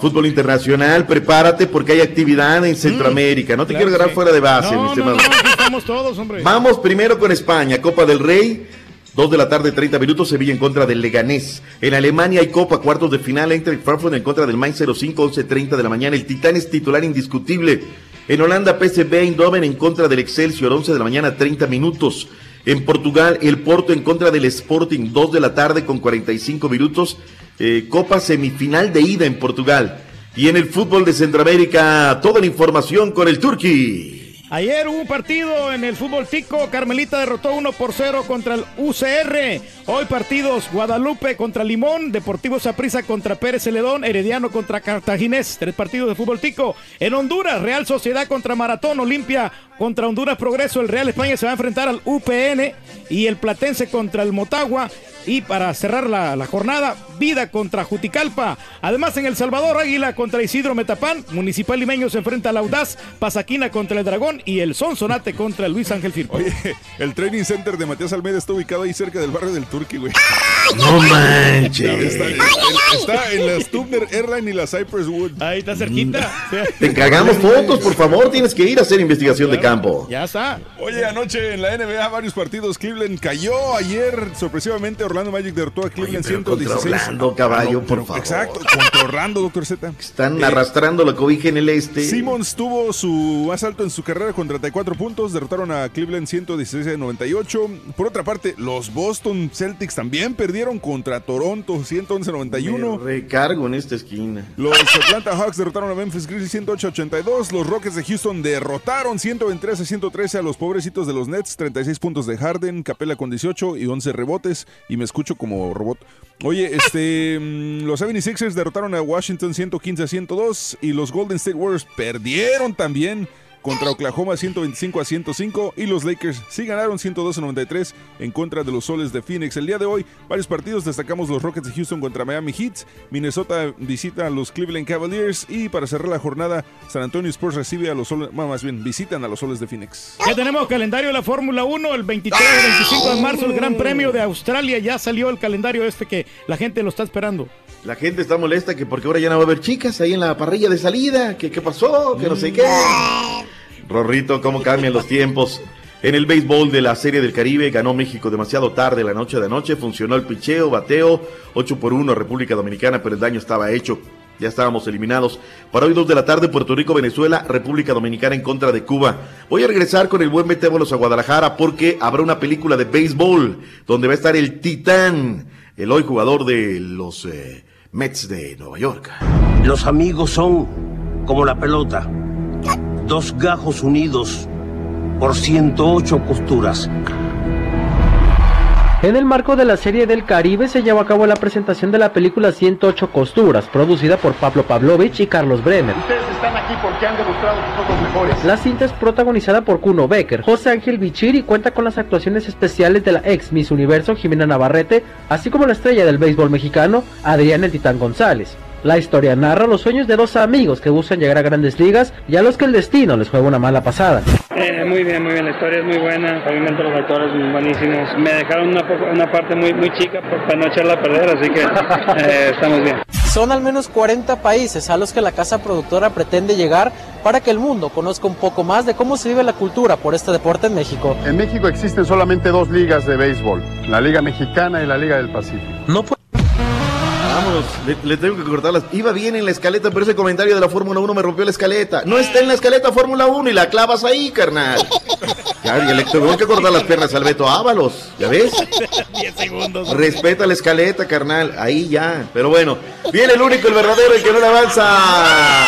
Fútbol internacional, prepárate porque hay actividad en Centroamérica. No te Claro quiero agarrar sí. fuera de base, No, mi estimado. no, aquí estamos todos, hombre. Vamos primero con España, Copa del Rey. 2 de la tarde, 30 minutos, Sevilla en contra del Leganés. En Alemania hay Copa, cuartos de final, entre Frankfurt en contra del Mainz 05, 11.30 de la mañana. El Titán es titular indiscutible. En Holanda, PSV Eindhoven en contra del Excelsior, 11 de la mañana, 30 minutos. En Portugal, el Porto en contra del Sporting, 2 de la tarde con 45 minutos. Eh, Copa semifinal de ida en Portugal. Y en el fútbol de Centroamérica, toda la información con el Turqui. Ayer hubo un partido en el fútbol tico. Carmelita derrotó 1 por 0 contra el UCR. Hoy partidos Guadalupe contra Limón, Deportivo Saprissa contra Pérez Celedón, Herediano contra Cartaginés. Tres partidos de fútbol tico. En Honduras, Real Sociedad contra Maratón, Olimpia contra Honduras Progreso. El Real España se va a enfrentar al UPN y el Platense contra el Motagua. Y para cerrar la, la jornada, Vida contra Juticalpa. Además, en El Salvador, Águila contra Isidro Metapán. Municipal Limeño se enfrenta al Audaz. Pasaquina contra el Dragón. Y el Sonsonate contra el Luis Ángel Firpo. Oye, el training center de Matías Almeida está ubicado ahí cerca del barrio del Turqui, güey. No manches. Está, está en la Stubner Airline y la Cypress Wood. Ahí está cerquita. Te encargamos fotos, por favor. Tienes que ir a hacer investigación de campo. Ya está. Oye, anoche en la NBA varios partidos. Cleveland cayó ayer sorpresivamente Orlando Orlando Magic derrotó a Cleveland pero 116. contra Orlando, caballo, no, por pero- favor. Exacto, contra Orlando, doctor Z. Están Eh, arrastrando la cobija en el este. Simmons tuvo su más alto en su carrera con 34 puntos, derrotaron a Cleveland 116 a 98. Por otra parte, los Boston Celtics también perdieron contra Toronto 111 a 91. Me recargo en esta esquina. Los Atlanta Hawks derrotaron a Memphis Grizzlies 108 a 82. Los Rockets de Houston derrotaron 123 a 113 a los pobrecitos de los Nets. 36 puntos de Harden, Capela con 18 y 11 rebotes. Y me escucho como robot. Oye, este, mm, los 76ers derrotaron a Washington 115 a 102. Y los Golden State Warriors perdieron también contra Oklahoma 125 a 105 y los Lakers sí ganaron 102 a 93 en contra de los Soles de Phoenix. El día de hoy, varios partidos destacamos los Rockets de Houston contra Miami Heat, Minnesota visita a los Cleveland Cavaliers y para cerrar la jornada, San Antonio Spurs recibe a los Soles, bueno, más bien visitan a los Soles de Phoenix. Ya tenemos calendario de la Fórmula 1, el 23 y 25 de marzo, el Gran Premio de Australia. Ya salió el calendario este que la gente lo está esperando. La gente está molesta que porque ahora ya no va a haber chicas ahí en la parrilla de salida. ¿Qué, qué pasó? Que no sé qué. Rorrito, cómo cambian los tiempos. En el béisbol de la Serie del Caribe ganó México demasiado tarde la noche de anoche. Funcionó el picheo, bateo, 8 por 1 República Dominicana, pero el daño estaba hecho. Ya estábamos eliminados. Para hoy 2 de la tarde, Puerto Rico, Venezuela, República Dominicana en contra de Cuba. Voy a regresar con el buen Metébolos a Guadalajara porque habrá una película de béisbol donde va a estar el Titán, el hoy jugador de los eh, Mets de Nueva York. Los amigos son como la pelota, dos gajos unidos por 108 costuras. En el marco de la Serie del Caribe se llevó a cabo la presentación de la película 108 Costuras, producida por Pablo Pavlovich y Carlos Bremer. Ustedes están aquí porque han demostrado que son los mejores. La cinta es protagonizada por Kuno Becker, José Ángel Bichir y cuenta con las actuaciones especiales de la ex Miss Universo Jimena Navarrete, así como la estrella del béisbol mexicano Adrián El Titán González. La historia narra los sueños de dos amigos que buscan llegar a grandes ligas y a los que el destino les juega una mala pasada. Eh, muy bien, muy bien, la historia es muy buena, obviamente los actores muy buenísimos. Me dejaron una, una parte muy, muy chica para no echarla a perder, así que eh, estamos bien. Son al menos 40 países a los que la casa productora pretende llegar para que el mundo conozca un poco más de cómo se vive la cultura por este deporte en México. En México existen solamente dos ligas de béisbol, la Liga Mexicana y la Liga del Pacífico. No puede Vámonos, le, le tengo que cortar las. Iba bien en la escaleta, pero ese comentario de la Fórmula 1 me rompió la escaleta. No está en la escaleta Fórmula 1 y la clavas ahí, carnal. Ya, ya le tengo que cortar las piernas al Beto Ábalos. ¿Ya ves? 10 segundos. Respeta la escaleta, carnal. Ahí ya. Pero bueno, viene el único, el verdadero, el que no le avanza.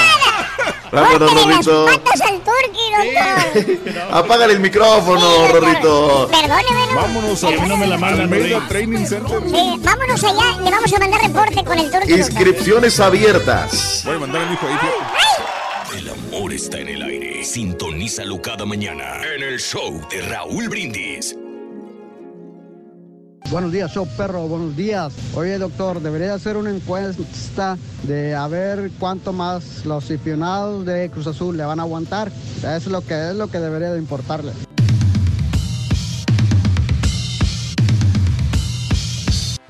Vámonos, Rorrito. patas al turqui, doctor. Apágale el micrófono, Rorrito. Perdóneme, ¿no? Vámonos a no me la Almeida. Training Center. Sí, vámonos allá, le vamos a mandar reporte con el turqui. doctor. Inscripciones abiertas. Voy a mandar a mi hijo ahí. El amor está en el aire. Sintonízalo cada mañana en el show de Raúl Brindis. Buenos días, show perro, buenos días. Oye, doctor, debería hacer una encuesta de a ver cuánto más los aficionados de Cruz Azul le van a aguantar. Es lo que es lo que debería de importarle.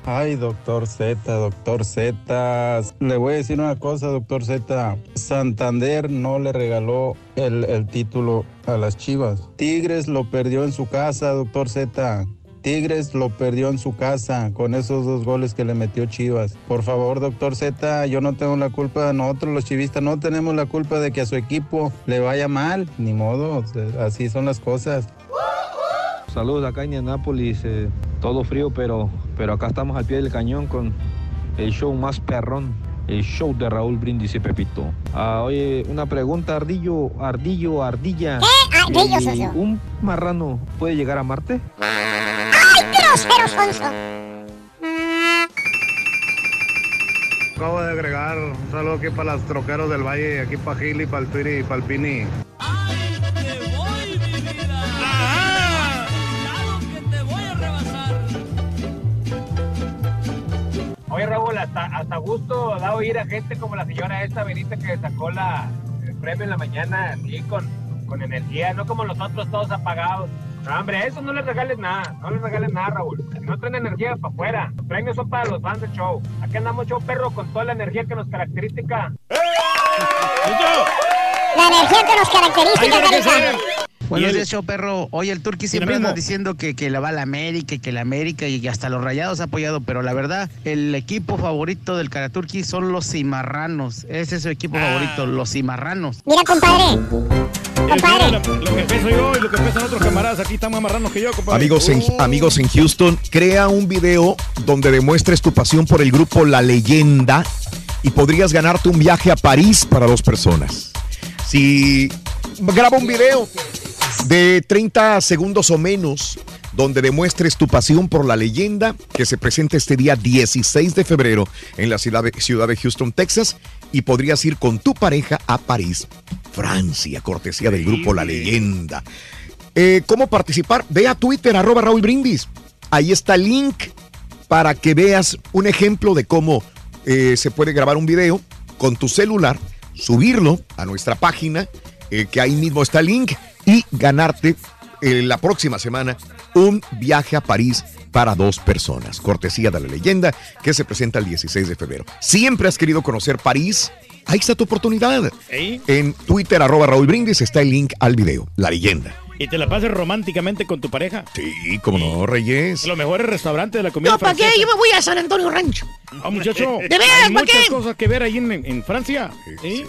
Ay, doctor Z, doctor Z. Le voy a decir una cosa, doctor Z. Santander no le regaló el, el título a las Chivas. Tigres lo perdió en su casa, doctor Z. Tigres lo perdió en su casa con esos dos goles que le metió Chivas. Por favor, doctor Z, yo no tengo la culpa, nosotros los chivistas no tenemos la culpa de que a su equipo le vaya mal. Ni modo, así son las cosas. Saludos acá en Indianápolis, eh, todo frío, pero, pero acá estamos al pie del cañón con el show más perrón, el show de Raúl Brindis y Pepito. Ah, oye, una pregunta, Ardillo, Ardillo, Ardilla. ¿Qué? Ardillo, Eh, socio. ¿Un marrano puede llegar a Marte? ¡Ay, grosero, sonso! Acabo de agregar un saludo aquí para los troqueros del Valle, aquí para Gili, para el Twiri y para el Pini. Oye, Raúl, hasta, hasta gusto da oír a gente como la señora esta Benita que sacó la, el premio en la mañana así con, con energía, no como nosotros todos apagados. No, hombre, a eso no les regales nada, no les regales nada, Raúl. Si no traen energía para afuera, los premios son para los fans del show. Aquí andamos show perro con toda la energía que nos caracteriza. La energía que nos caracteriza. Buenos días, show perro. Oye, el Turqui siempre anda diciendo que, que le va a la América y que la América y que hasta los rayados ha apoyado, pero la verdad, el equipo favorito del Karaturki son los cimarranos. Ese es su equipo Ah. favorito, los cimarranos. Mira, compadre. Mira, lo, lo que peso yo y lo que pesan otros camaradas aquí están más marranos que yo, compadre. Amigos en, Uh, amigos en Houston, crea un video donde demuestres tu pasión por el grupo La Leyenda y podrías ganarte un viaje a París para dos personas. Si graba un video de 30 segundos o menos donde demuestres tu pasión por la leyenda que se presenta este día 16 de febrero en la ciudad de, ciudad de Houston, Texas, y podrías ir con tu pareja a París, Francia, cortesía del grupo La Leyenda. Eh, ¿Cómo participar? Ve a Twitter, arroba Raúl Brindis. Ahí está el link para que veas un ejemplo de cómo eh, se puede grabar un video con tu celular, subirlo a nuestra página, eh, que ahí mismo está el link, y ganarte eh, la próxima semana un viaje a París para dos personas. Cortesía de la leyenda que se presenta el 16 de febrero. Siempre has querido conocer París. Ahí está tu oportunidad. En Twitter, arroba Raúl Brindis, está el link al video. La leyenda. Y te la pases románticamente con tu pareja. Sí, como no, Reyes. Los mejores restaurantes de la comida No, ¿para qué? Yo me voy a San Antonio Rancho. Ah, muchacho. ¿De veras? Hay ¿Para muchas qué? cosas que ver ahí en, en Francia. ¿sí?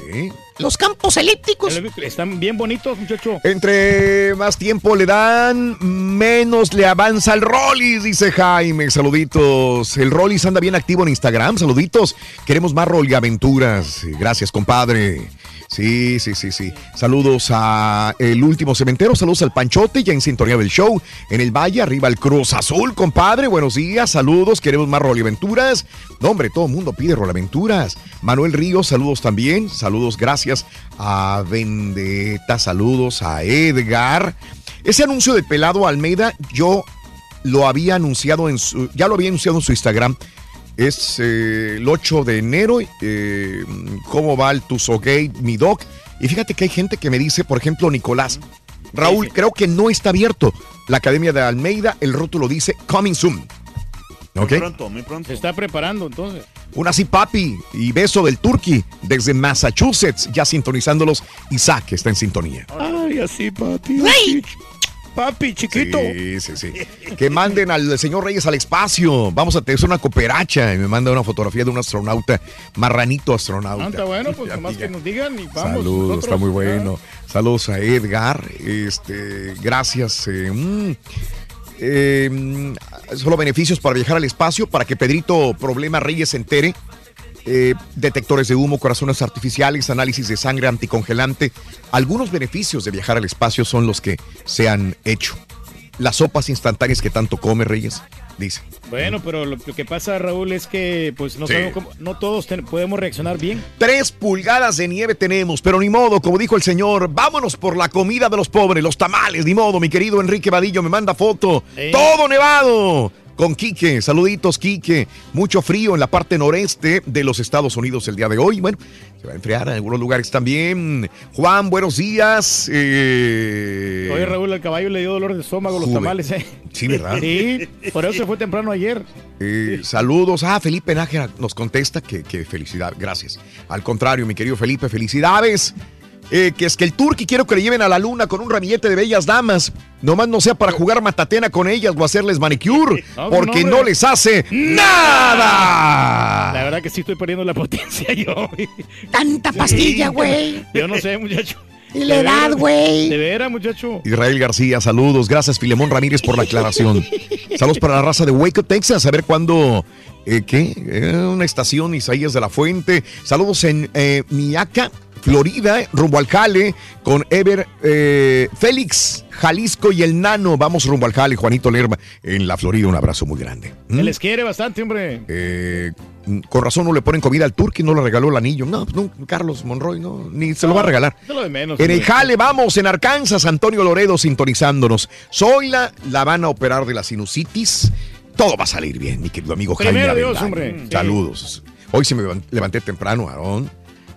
Los campos elípticos. Están bien bonitos, muchacho. Entre más tiempo le dan, menos le avanza el Rollis, dice Jaime. Saluditos. El Rollis anda bien activo en Instagram. Saluditos. Queremos más Rolly Aventuras. Gracias, compadre. Sí, sí, sí, sí. Saludos a El Último Cementero. Saludos al Panchote, ya en sintonía del show. En el Valle, arriba el Cruz Azul, compadre. Buenos días, saludos. Queremos más Rolly Aventuras. No, hombre, todo el mundo pide Rolly Aventuras. Manuel Ríos, saludos también. Saludos, gracias a Vendetta. Saludos a Edgar. Ese anuncio de Pelado Almeida, yo lo había anunciado en su, ya lo había anunciado en su Instagram. Es eh, el 8 de enero. eh, ¿Cómo va el Tuzogate, mi doc? Y fíjate que hay gente que me dice, por ejemplo, Nicolás, Raúl, creo que no está abierto la Academia de Almeida. El rótulo dice Coming Soon. ¿Ok? muy pronto. Se está preparando entonces. Un así papi y beso del Turqui desde Massachusetts, ya sintonizándolos. Isaac está en sintonía. Ay, así, papi. Papi, chiquito. Sí, sí, sí. Que manden al señor Reyes al espacio. Vamos a tener una cooperacha. Y me manda una fotografía de un astronauta, marranito astronauta. Ah, está bueno, pues nomás que nos digan y vamos. Saludos, nosotros. está muy bueno. Saludos a Edgar. Este, gracias. eh, mm, eh, mm, solo beneficios para viajar al espacio, para que Pedrito Problema Reyes se entere. Eh, detectores de humo, corazones artificiales, análisis de sangre anticongelante. Algunos beneficios de viajar al espacio son los que se han hecho. Las sopas instantáneas que tanto come Reyes, dice. Bueno, pero lo, lo que pasa, Raúl, es que pues no, Sí. sabemos cómo- no todos ten- podemos reaccionar bien. Tres pulgadas de nieve tenemos, pero ni modo, como dijo el señor, vámonos por la comida de los pobres, los tamales, ni modo, mi querido Enrique Vadillo me manda foto. Todo nevado. Con Quique, saluditos Quique. Mucho frío en la parte noreste de los Estados Unidos el día de hoy. Bueno, se va a enfriar en algunos lugares también. Juan, buenos días. Eh, Oye, Raúl, al caballo le dio dolor de estómago los Jube. tamales, ¿eh? Sí, ¿verdad? Sí, por eso se fue temprano ayer. Eh, saludos. Ah, Felipe Nájera nos contesta que, que felicidad. Gracias. Al contrario, mi querido Felipe, felicidades. Eh, que es que el Turqui quiero que le lleven a la luna con un ramillete de bellas damas. Nomás no sea para jugar matatena con ellas o hacerles manicure, porque no, les hace nada. La verdad que sí estoy perdiendo la potencia yo. Tanta pastilla, güey. Yo no sé, muchacho. Y la edad, güey. De veras, muchacho. Israel García, saludos. Gracias, Filemón Ramírez, por la aclaración. Saludos para la raza de Waco, Texas. A ver cuándo. eh, ¿Qué? Eh, una estación, Isaías de la Fuente. Saludos en eh, Miaca, Florida, rumbo al Jale, con Ever eh, Félix, Jalisco y el Nano. Vamos rumbo al Jale, Juanito Lerma, en la Florida. Un abrazo muy grande. Se les quiere bastante, hombre. Eh, con razón no le ponen comida al turqui, no le regaló el anillo. No, no, Carlos Monroy, no, ni se lo va a regalar. Es lo de menos. En el jale, vamos, en Arkansas, Antonio Loredo sintonizándonos. Soy la, la van a operar de la sinusitis. Todo va a salir bien, mi querido amigo Jaime. Primero Dios, hombre. Sí. Saludos. Hoy sí me levan- levanté temprano, Aarón.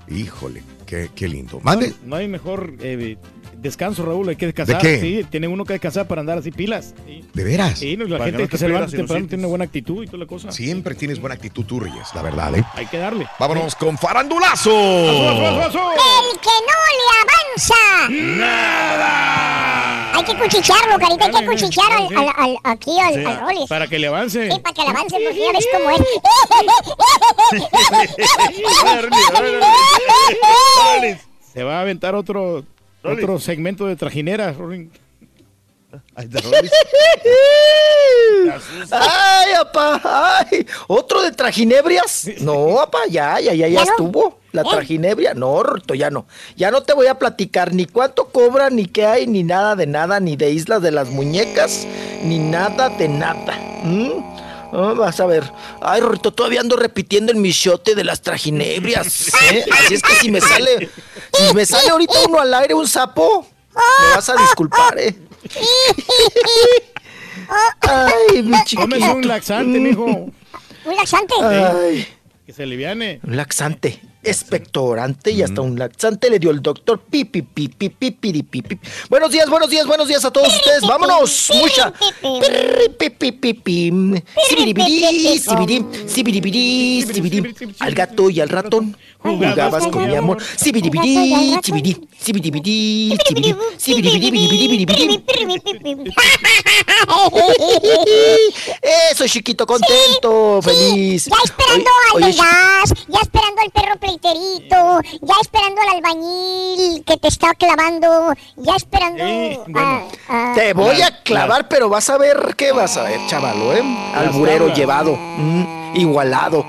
Híjole, qué, qué lindo. Mande. No hay mejor eh, descanso, Raúl. Hay que descansar. qué? Sí, tiene uno que descansar para andar así pilas. Sí, ¿De veras? Sí, la Para que gente no que te se levanta temprano tiene una buena actitud y toda la cosa. Siempre tienes buena actitud tú, Reyes, la verdad, ¿eh? Hay que darle. Vámonos con farandulazo. El que no le avanza. Nada. Hay que cuchichearlo, carita, hay que cuchichear al, al, al- aquí al, Sí, al. Para que le avance. Sí, para que le avance, porque ya ves cómo es. Se va a aventar otro, otro segmento de trajinera. Rolling. Ay, apá, ay. ¿Otro de trajinebrias? No, apá, ya, ya, ya, ya estuvo. La traginebria, no, Rorrito, ya no. Ya no te voy a platicar ni cuánto cobra, ni qué hay, ni nada de nada, ni de Islas de las Muñecas, ni nada de nada. ¿Mm? Ah, vas a ver. Ay, Rorrito, todavía ando repitiendo el michote de las trajinebrias. ¿eh? Así es que si me sale, si me sale ahorita uno al aire, un sapo, me vas a disculpar, ¿eh? Ay, mi chiquito. Tómese un laxante, mijo. Un laxante. Ay. Que se aliviane. Un laxante, expectorante y hasta un laxante le dio el doctor pipi pipi pipi pipi. Buenos días, buenos días, buenos días a todos ustedes. Vámonos, mucha. Al gato y al ratón jugabas con mi amor. Eso, chiquito, contento, feliz. Ya esperando al gas, ya esperando al perro ya esperando al albañil que te está clavando, ya esperando a- a- Te voy a clavar, pero vas a ver qué vas a ver, chavalo, ¿eh? Alburero llevado, mm, igualado.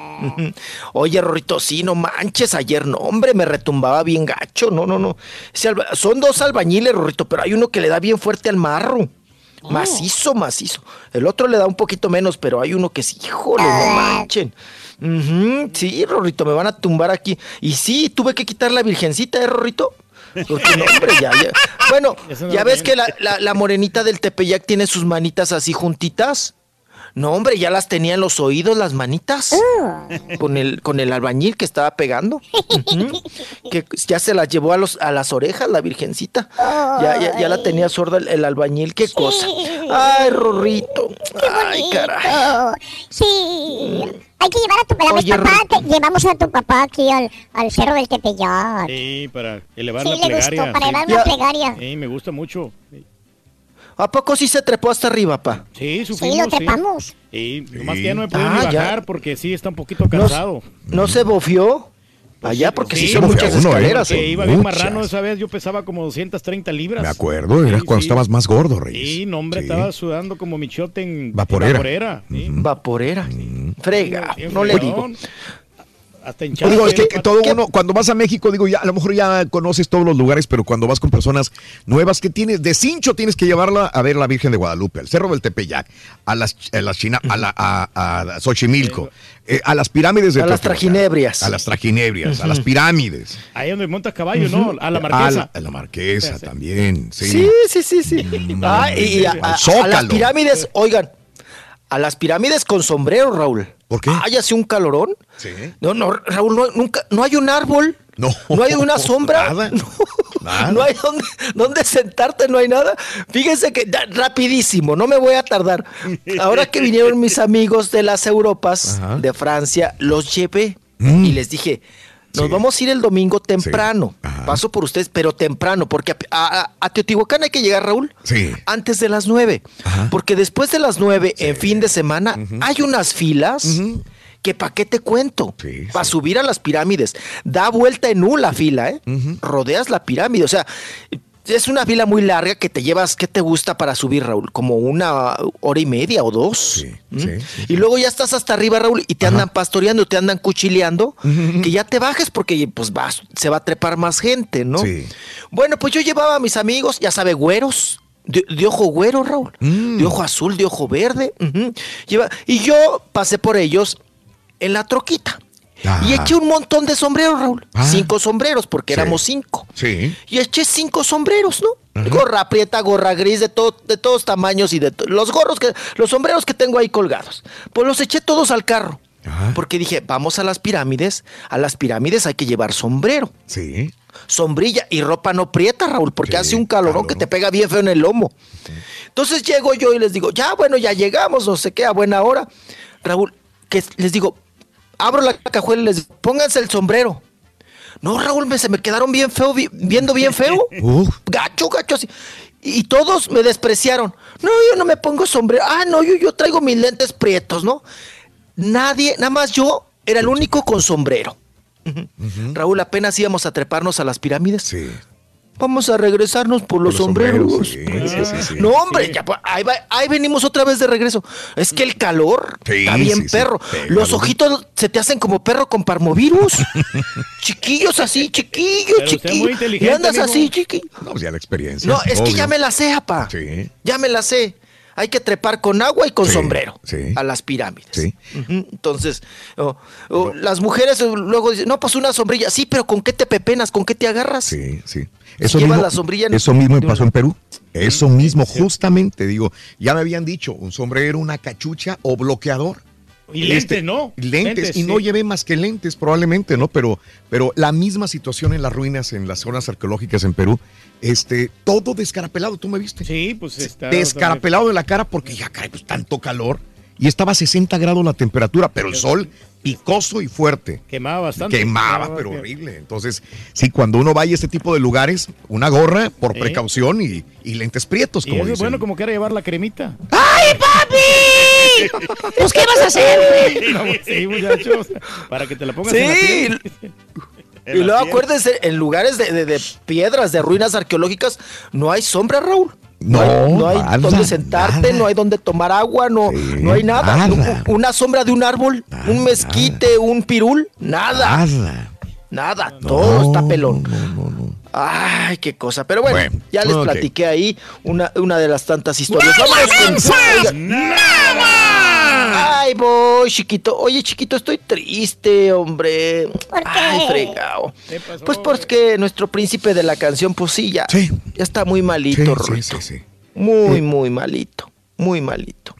Oye, Rorrito, sí, no manches, ayer no, hombre, me retumbaba bien gacho, no, no, no. Son dos albañiles, Rorrito, pero hay uno que le da bien fuerte al marro. Macizo, macizo. El otro le da un poquito menos, pero hay uno que sí, híjole, no manchen. Ujú, Sí, Rorrito, me van a tumbar aquí. Y sí, tuve que quitar la virgencita, ¿eh, Rorrito? Porque no, hombre, ya, ya. Bueno, no ya ves que la, la- la morenita del Tepeyac tiene sus manitas así juntitas. No, hombre, ya las tenía en los oídos las manitas. Con el, con el albañil que estaba pegando. Que ya se las llevó a, los, a las orejas la virgencita. Ya, ya, ya la tenía sorda el, el albañil. Qué cosa. Ay, Rorrito. Ay, caray. Oh, sí. Hay que llevar a tu la vez Oye, papá, te- llevamos a tu papá aquí al, al cerro del Tepeyac. Sí, para elevar Sí, la le gustó, para sí. elevar una plegaria. Sí, me gusta mucho. ¿A poco sí se trepó hasta arriba, pa? Sí, Sí, sufrimos. lo trepamos. Sí, nomás Sí. que ya no me puedo Ah, ni ya. bajar porque sí está un poquito cansado. ¿No se bofió? Allá, porque sí, Sí, son muchas uno, ¿eh? escaleras. Que ¿eh? iba bien Muchas. marrano esa vez, yo pesaba como 230 libras. Me acuerdo, era Sí, cuando sí. estabas más gordo, Reyes. Sí, no, hombre, estaba sudando como michote en Vaporera. en vaporera, sí. Vaporera. Frega. Bien No le fregón. Digo. Hasta hinchado. digo, es que, que todo uno, cuando vas a México, digo, ya a lo mejor ya conoces todos los lugares, pero cuando vas con personas nuevas que tienes, de cincho tienes que llevarla a ver la Virgen de Guadalupe, al Cerro del Tepeyac, a las, a las China, a, la, a, a Xochimilco, eh, a las pirámides de A las trajinebrias. A las trajinebrias, a las pirámides. Ahí donde montas caballo. ¿no? A la A marquesa. la, a la marquesa también, sí. Sí, sí, sí, sí. Ah, y, y a, a- a Zócalo. las pirámides, oigan, a las pirámides con sombrero, Raúl. ¿Por qué? Ay, hace un calorón. Sí. No, no, Raúl, no, nunca, no hay un árbol. No. No hay una sombra. Nada. No, Nada. no hay dónde, dónde sentarte, no hay nada. Fíjense que da- rapidísimo, no me voy a tardar. Ahora que vinieron mis amigos de las Europas, Ajá. de Francia, los llevé Mm. y les dije, nos Sí. vamos a ir el domingo temprano. Paso por ustedes, pero temprano, porque a, a- a Teotihuacán hay que llegar, Raúl, Sí. antes de las nueve. Ajá. Porque después de las nueve, en fin de semana, hay unas filas que pa' qué te cuento. Sí, Para sí. subir a las pirámides. Da vuelta en U la fila, ¿eh? Rodeas la pirámide. O sea, es una fila muy larga que te llevas, ¿qué te gusta para subir, Raúl? Como una hora y media o dos. Sí, ¿Mm? sí, sí, Y luego ya estás hasta arriba, Raúl, y te andan pastoreando, te andan cuchileando, que ya te bajes porque pues vas, se va a trepar más gente, ¿no? Sí. Bueno, pues yo llevaba a mis amigos, ya sabe, güeros. De, de ojo güero, Raúl. Mm. De ojo azul, de ojo verde. Lleva- y yo pasé por ellos en la troquita. Ajá. Y eché un montón de sombreros, Raúl. Ah. Cinco sombreros, porque Sí. éramos cinco. Sí. Y eché cinco sombreros, ¿no? Gorra prieta, gorra gris, de, todo, de todos tamaños y de los gorros que, los sombreros que tengo ahí colgados. Pues los eché todos al carro. Ajá. Porque dije, vamos a las pirámides. A las pirámides hay que llevar sombrero, Sí. sombrilla y ropa no prieta, Raúl, porque Sí, hace un calorón calor. que te pega bien feo en el lomo. Entonces llego yo y les digo, ya bueno, ya llegamos, no sé qué, a buena hora. Raúl, que les digo, abro la cajuela y les digo, pónganse el sombrero. No, Raúl, me, se me quedaron bien feo, vi- viendo bien feo. Uf. Gacho, gacho, así. Y todos me despreciaron. No, yo no me pongo sombrero. Ah, no, yo, yo traigo mis lentes prietos, ¿no? Nadie, nada más yo era el único con sombrero. Raúl, apenas íbamos a treparnos a las pirámides. Sí. Vamos a regresarnos por los, sombreros. sombreros, sí, sí, sí, sí. No, hombre, ya, pues, ahí, va- ahí venimos otra vez de regreso. Es que el calor Sí, está bien perro. Los ojitos se te hacen como perro con parmovirus. chiquillos así, chiquillos, chiquillos. Y andas así, chiquillo. No, pues ya la experiencia. No, es que ya me la sé, apa. Sí. Ya me la sé. Hay que trepar con agua y con sombrero sí. a las pirámides. Sí. Entonces, oh, oh, las mujeres luego dicen, no, pues una sombrilla. Sí, pero ¿con qué te pepenas? ¿Con qué te agarras? Sí, sí. Eso mismo, la sombrilla en- eso mismo pasó en Perú. Eso mismo, justamente, digo, ya me habían dicho, un sombrero, una cachucha o bloqueador. Y lentes, ¿no? Lentes, Lentes, y no llevé más que lentes, probablemente, ¿no? Pero, pero la misma situación en las ruinas, en las zonas arqueológicas en Perú, este, todo descarapelado, ¿tú me viste? Sí, pues está. Descarapelado de la cara porque ya, caray, pues tanto calor. Y estaba a 60 grados la temperatura, pero el sol picoso y fuerte. Quemaba bastante. Quemaba, pero que- horrible. Entonces, sí, cuando uno vaya a este tipo de lugares, una gorra por ¿Eh? precaución y, y lentes prietos, Y como es dicen. bueno como quiera llevar la cremita. ¡Ay, papi! Pues, ¿qué vas a hacer, güey? No, sí, muchachos. Para que te la pongas Sí. en la piel. Y luego acuérdense, en lugares de, de- de piedras, de ruinas arqueológicas, no hay sombra, Raúl. No, hay, no hay nada, donde sentarte, no hay donde tomar agua, no, no hay nada. Una sombra de un árbol, un mezquite, un pirul, nada. Nada. Nada, todo está pelón. Ay, qué cosa. Pero bueno, Bueno, ya les platiqué ahí una, una de las tantas historias. Con- Ay, voy, chiquito. Oye, chiquito, estoy triste, hombre. Ay, fregado. Pues porque nuestro príncipe de la canción, pues sí, ya, ya está muy malito, Sí, sí, sí, sí. Muy, muy malito. Muy malito.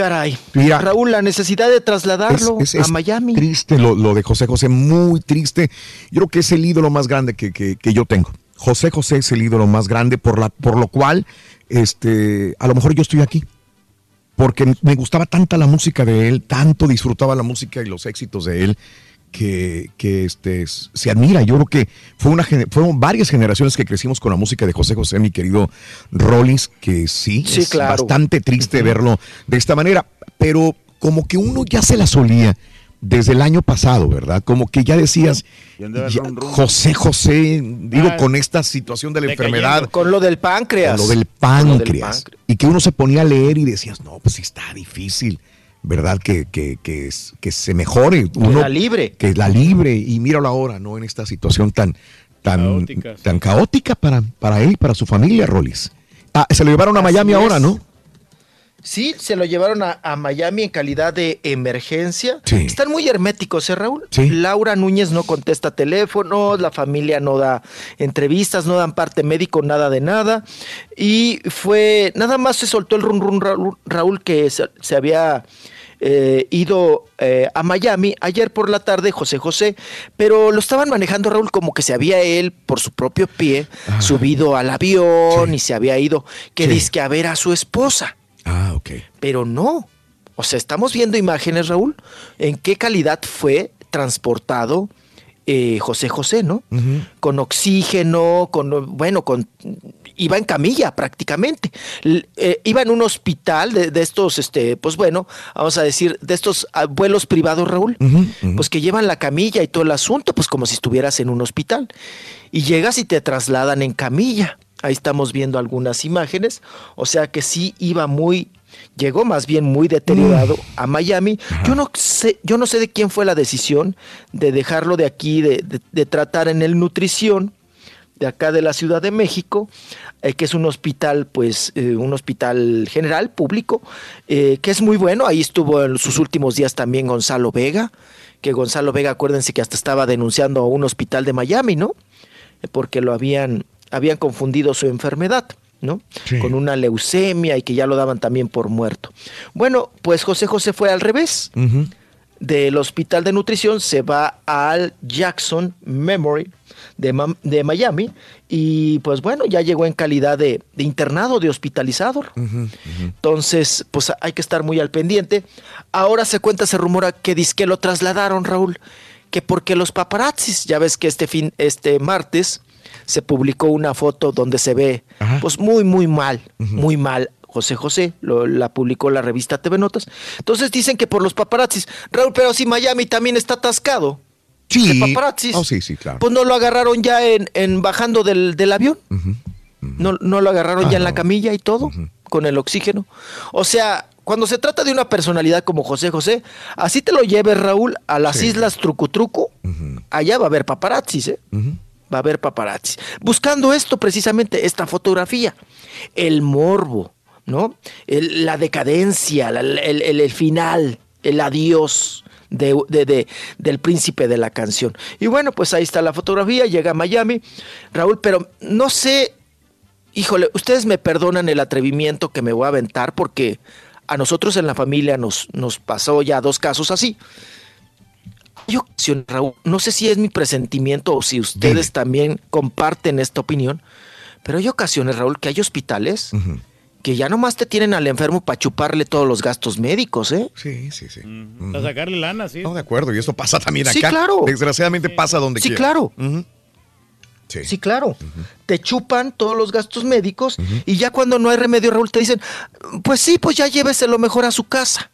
Caray. Mira. Raúl, la necesidad de trasladarlo Es- es- a Miami. Triste lo, lo de José José, muy triste. Yo creo que es el ídolo más grande que, que- que yo tengo. José José es el ídolo más grande, por, la, por lo cual, este, a lo mejor yo estoy aquí. Porque me gustaba tanta la música de él, tanto disfrutaba la música y los éxitos de él, que, que, este, se admira. Yo creo que fue una, fueron varias generaciones que crecimos con la música de José José, mi querido Rollins, que sí, Sí, es claro. bastante triste verlo de esta manera, pero como que uno ya se la solía desde el año pasado, ¿verdad? Como que ya decías, ya. José José, digo, Ah, con esta situación de la enfermedad, Con lo del páncreas. con lo del Con lo del páncreas, y que uno se ponía a leer y decías, no, pues está difícil, ¿verdad? Que, que, que, es- que se mejore. Uno, la libre. Que la libre, y míralo ahora, ¿no? En esta situación tan, tan, Caótica. tan caótica para, para él y para su familia, Rolis. Ah, se lo llevaron a Miami es. ahora, ¿no? Sí, se lo llevaron a, a Miami en calidad de emergencia. Sí. Están muy herméticos, ¿eh, Raúl? Sí. Laura Núñez no contesta teléfonos, la familia no da entrevistas, no dan parte médico, nada de nada. Y fue, nada más se soltó el run run Raúl, Raúl, que se, se había eh, ido eh, a Miami ayer por la tarde, José José, pero lo estaban manejando Raúl como que se había él por su propio pie subido al avión y se había ido, que Sí. dizque a ver a su esposa. Ah, ok. Pero no. O sea, estamos viendo imágenes, Raúl, en qué calidad fue transportado eh, José José, ¿no? Con oxígeno, con, bueno, con... Iba en camilla prácticamente. Eh, iba en un hospital de, de estos, este, pues bueno, vamos a decir, de estos vuelos privados, Raúl, pues que llevan la camilla y todo el asunto, pues como si estuvieras en un hospital. Y llegas y te trasladan en camilla. Ahí estamos viendo algunas imágenes. O sea que sí iba muy, llegó más bien muy deteriorado a Miami. Yo no sé, yo no sé de quién fue la decisión de dejarlo de aquí, de, de- de tratar en el nutrición de acá de la Ciudad de México, eh, que es un hospital, pues, eh, un hospital general, público, eh, que es muy bueno. Ahí estuvo en sus últimos días también Gonzalo Vega, que Gonzalo Vega, acuérdense que hasta estaba denunciando a un hospital de Miami, ¿no? Porque lo habían, habían confundido su enfermedad. ¿no? Con una leucemia y que ya lo daban también por muerto. Bueno, pues José José fue al revés. Del hospital de nutrición se va al Jackson Memory de, de Miami y pues bueno, ya llegó en calidad de, de internado, de hospitalizador. Entonces, pues hay que estar muy al pendiente. Ahora se cuenta, se rumora que que lo trasladaron, Raúl, que porque los paparazzis, ya ves que este fin, este martes, se publicó una foto donde se ve, pues muy, muy mal, muy mal. José José, lo- la publicó la revista TV Notas. Entonces dicen que por los paparazzis. Raúl, pero si Miami también está atascado. Sí. de paparazzis. Oh, sí, sí, claro. Pues no lo agarraron ya en, en bajando del, del avión. No, no lo agarraron ya en la camilla y todo, con el oxígeno. O sea, cuando se trata de una personalidad como José José, así te lo lleves, Raúl, a las islas Trucutruco, allá va a haber paparazzis, ¿eh? Va a haber paparazzis. Buscando esto, precisamente, esta fotografía. El morbo, ¿no? El- la decadencia, el, el- el final, el adiós. de- de- de- del príncipe de la canción. Y bueno, pues ahí está la fotografía, llega a Miami, Raúl, pero no sé, híjole, ustedes me perdonan el atrevimiento que me voy a aventar porque a nosotros en la familia nos, nos pasó ya dos casos así. Yo, Raúl, no sé si es mi presentimiento o si ustedes también comparten esta opinión, pero hay ocasiones, Raúl, que hay hospitales que ya nomás te tienen al enfermo para chuparle todos los gastos médicos, ¿eh? Sí, sí, sí. Para sacarle lana, sí. No, de acuerdo, y esto pasa también acá. Sí, claro. Desgraciadamente pasa donde Sí, quiera. claro. Sí. Sí, claro. Te chupan todos los gastos médicos y ya cuando no hay remedio, Raúl, te dicen, pues sí, pues ya lléveselo mejor a su casa.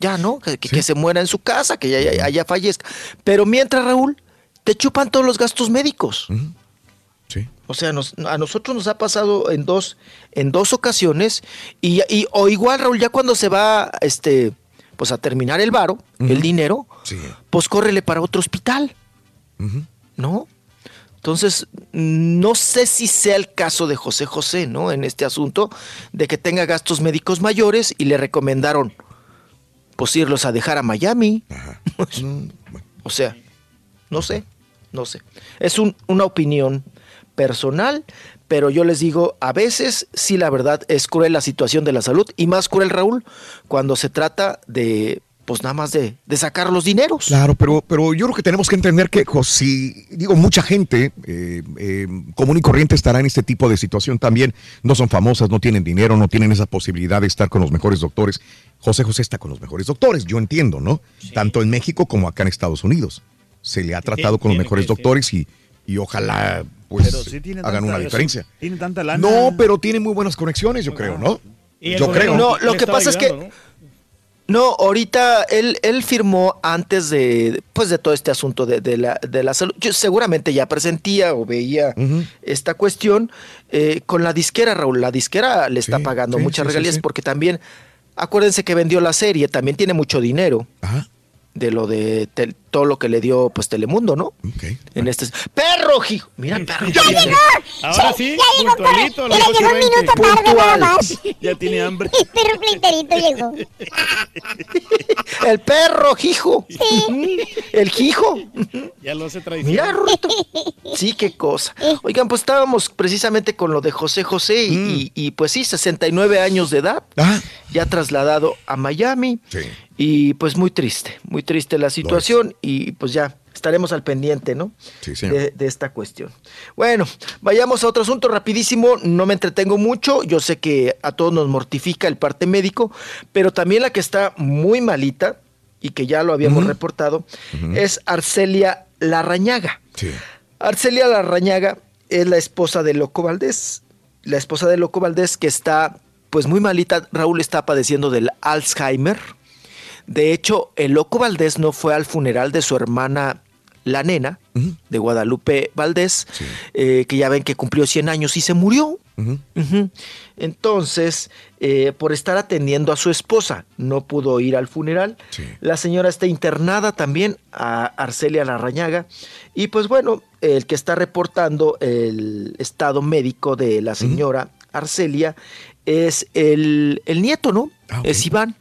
Ya, ¿no? Que, que- que se muera en su casa, que ya, ya- allá fallezca. Pero mientras, Raúl, te chupan todos los gastos médicos. Sí. O sea, nos- a nosotros nos ha pasado en dos, en dos ocasiones y, y- o igual, Raúl, ya cuando se va, este, pues a terminar el varo, el dinero, pues córrele para otro hospital. ¿no? Entonces, no sé si sea el caso de José José, ¿no? En este asunto, de que tenga gastos médicos mayores y le recomendaron, pues, irlos a dejar a Miami. o sea, no sé, no sé. Es un- una opinión personal, pero yo les digo, a veces sí la verdad es cruel la situación de la salud y más cruel, Raúl, cuando se trata de, pues nada más de, de sacar los dineros. Claro, pero, pero yo creo que tenemos que entender que, si, digo, mucha gente eh, eh, común y corriente estará en este tipo de situación también. No son famosas, no tienen dinero, no tienen esa posibilidad de estar con los mejores doctores. José José está con los mejores doctores, yo entiendo, ¿no? Tanto en México como acá en Estados Unidos. Se le ha tratado con los mejores doctores y, y ojalá pues Pero sí tiene hagan tanta- una diferencia. Tiene tanta lana. No, pero tiene muy buenas conexiones, yo creo, ¿no? Yo creo. No, lo que pasa es que No, ahorita él, él firmó antes de, pues de todo este asunto de, de la, de la salud. Yo seguramente ya presentía o veía esta cuestión eh, con la disquera, Raúl. La disquera le está pagando sí, muchas sí, regalías porque también, acuérdense que vendió la serie, también tiene mucho dinero. De lo de tel- todo lo que le dio pues Telemundo, ¿no? En este perro, hijo. Mira, perro. ¡Ya llegó! Ahora sí, Ya llegó, puntualito, pero- llegó un 8:20. minuto tarde nada más. Ya tiene hambre. El perro pleiterito llegó. El perro, hijo. El hijo. Ya lo hace tradición. Mira, Rorrito. Sí, qué cosa. Oigan, pues estábamos precisamente con lo de José José y, y- y, pues sí, 69 años de edad, ya trasladado a Miami. Y pues muy triste, muy triste la situación y pues ya estaremos al pendiente, ¿no? Sí, señor. De, de esta cuestión. Bueno, vayamos a otro asunto rapidísimo, no me entretengo mucho, yo sé que a todos nos mortifica el parte médico, pero también la que está muy malita y que ya lo habíamos reportado es Arcelia Larrañaga. Arcelia Larrañaga es la esposa de Loco Valdés. La esposa de Loco Valdés que está pues muy malita. Raúl está padeciendo del Alzheimer. De hecho, el Loco Valdés no fue al funeral de su hermana, la nena, de Guadalupe Valdés, eh, que ya ven que cumplió 100 años y se murió. Entonces, eh, por estar atendiendo a su esposa, no pudo ir al funeral. La señora está internada también, a Arcelia Larrañaga. Y pues bueno, el que está reportando el estado médico de la señora Arcelia es el, el nieto, ¿no? Es Iván.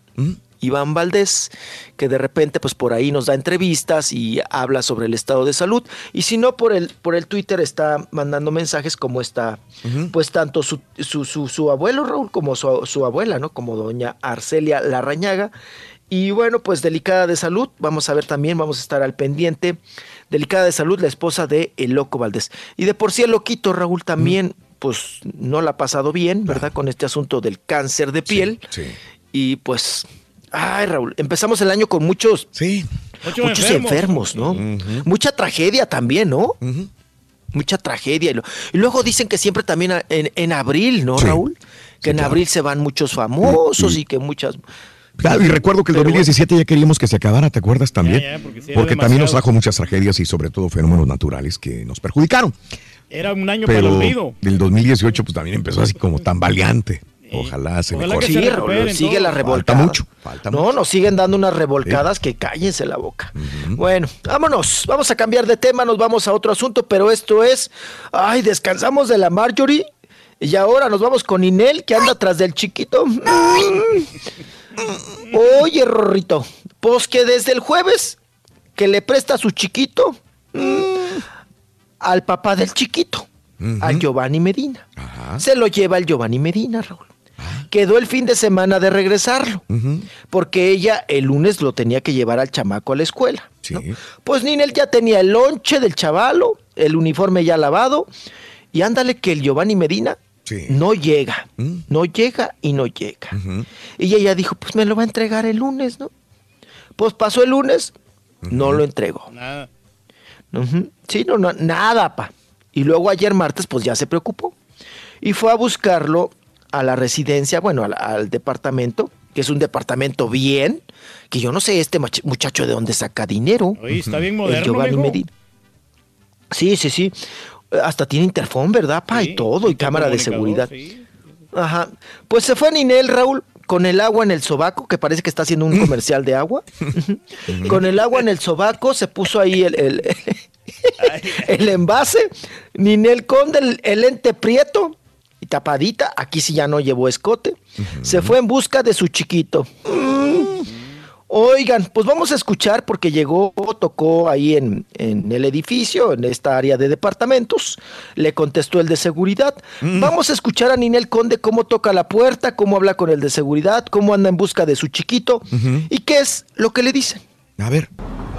Iván Valdés, que de repente pues por ahí nos da entrevistas y habla sobre el estado de salud. Y si no, por el, por el Twitter está mandando mensajes como está, pues tanto su, su, su, su abuelo Raúl como su, su abuela, ¿no? Como doña Arcelia Larrañaga. Y bueno, pues delicada de salud, vamos a ver también, vamos a estar al pendiente. Delicada de salud, la esposa de El Loco Valdés. Y de por sí el loquito Raúl también, pues no la ha pasado bien, ¿verdad? Con este asunto del cáncer de piel. Y pues, ay Raúl, empezamos el año con muchos, Muchos muchos enfermos. enfermos, ¿no? Mucha tragedia también, ¿no? mucha tragedia. Y, lo- y luego dicen que siempre también en, en abril, ¿no, Raúl? Que en abril se van muchos famosos y que muchas... Claro, y recuerdo que el Pero 2017 ya queríamos que se acabara, ¿te acuerdas también? Ya, ya, porque sí también nos trajo muchas tragedias y sobre todo fenómenos naturales que nos perjudicaron. Era un año para el Pero olvido. del 2018 pues también empezó así como tambaleante. Ojalá se Ojalá mejore. se Sí, recuperen sigue la Falta revolcada. mucho, falta no, nos siguen dando unas revolcadas que cállense la boca. Bueno, vámonos. Vamos a cambiar de tema, nos vamos a otro asunto, pero esto es. Ay, descansamos de la Marjorie. Y ahora nos vamos con Inel, que anda atrás del chiquito. Oye, Rorrito, pues que desde el jueves que le presta a su chiquito mm, al papá del chiquito, al Giovanni Medina. Se lo lleva el Giovanni Medina, Raúl. Quedó el fin de semana de regresarlo, porque ella el lunes lo tenía que llevar al chamaco a la escuela. ¿no? Pues Ninel ya tenía el lonche del chavalo, el uniforme ya lavado, y ándale que el Giovanni Medina no llega, no llega y no llega. Y ella dijo, pues me lo va a entregar el lunes, ¿no? Pues pasó el lunes, no lo entregó. Nada. Sí, no, no, nada, pa. Y luego ayer martes, pues ya se preocupó. Y fue a buscarlo a la residencia, bueno, al, al departamento, que es un departamento bien, que yo no sé este muchacho de dónde saca dinero. Oye, está bien El moderno, Giovanni mijo. Medina. Sí, sí, sí. Hasta tiene interfón, ¿verdad, pa? y todo, y cámara de seguridad. Ajá. Pues se fue Ninel, Raúl, con el agua en el sobaco, que parece que está haciendo un comercial de agua. con el agua en el sobaco, se puso ahí el, el, el envase. Ninel Conde, el, el lente prieto y tapadita. Aquí sí ya no llevó escote. Se fue en busca de su chiquito. Mm. Oigan, pues vamos a escuchar porque llegó, tocó ahí en, en el edificio, en esta área de departamentos. Le contestó el de seguridad. Vamos a escuchar a Ninel Conde cómo toca la puerta, cómo habla con el de seguridad, cómo anda en busca de su chiquito y qué es lo que le dicen. A ver.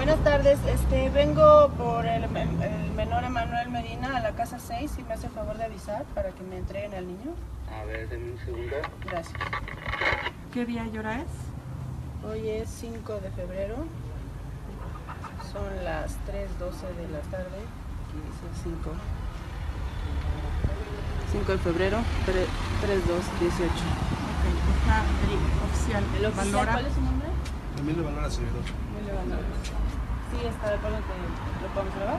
Buenas tardes, este, vengo por el, el menor Emanuel Medina a la casa 6 y me hace favor de avisar para que me entreguen al niño. A ver, denme un segundo. Gracias. ¿Qué día y hora es? Hoy es 5 de febrero, son las 3.12 de la tarde, aquí dice 5. 5 de febrero, 3, 3 2, 18. Está el oficial. ¿El oficial Valora. cuál es su nombre? Emilio Valora, servidor. Emilio Valora. Sí, está de acuerdo que lo podemos grabar.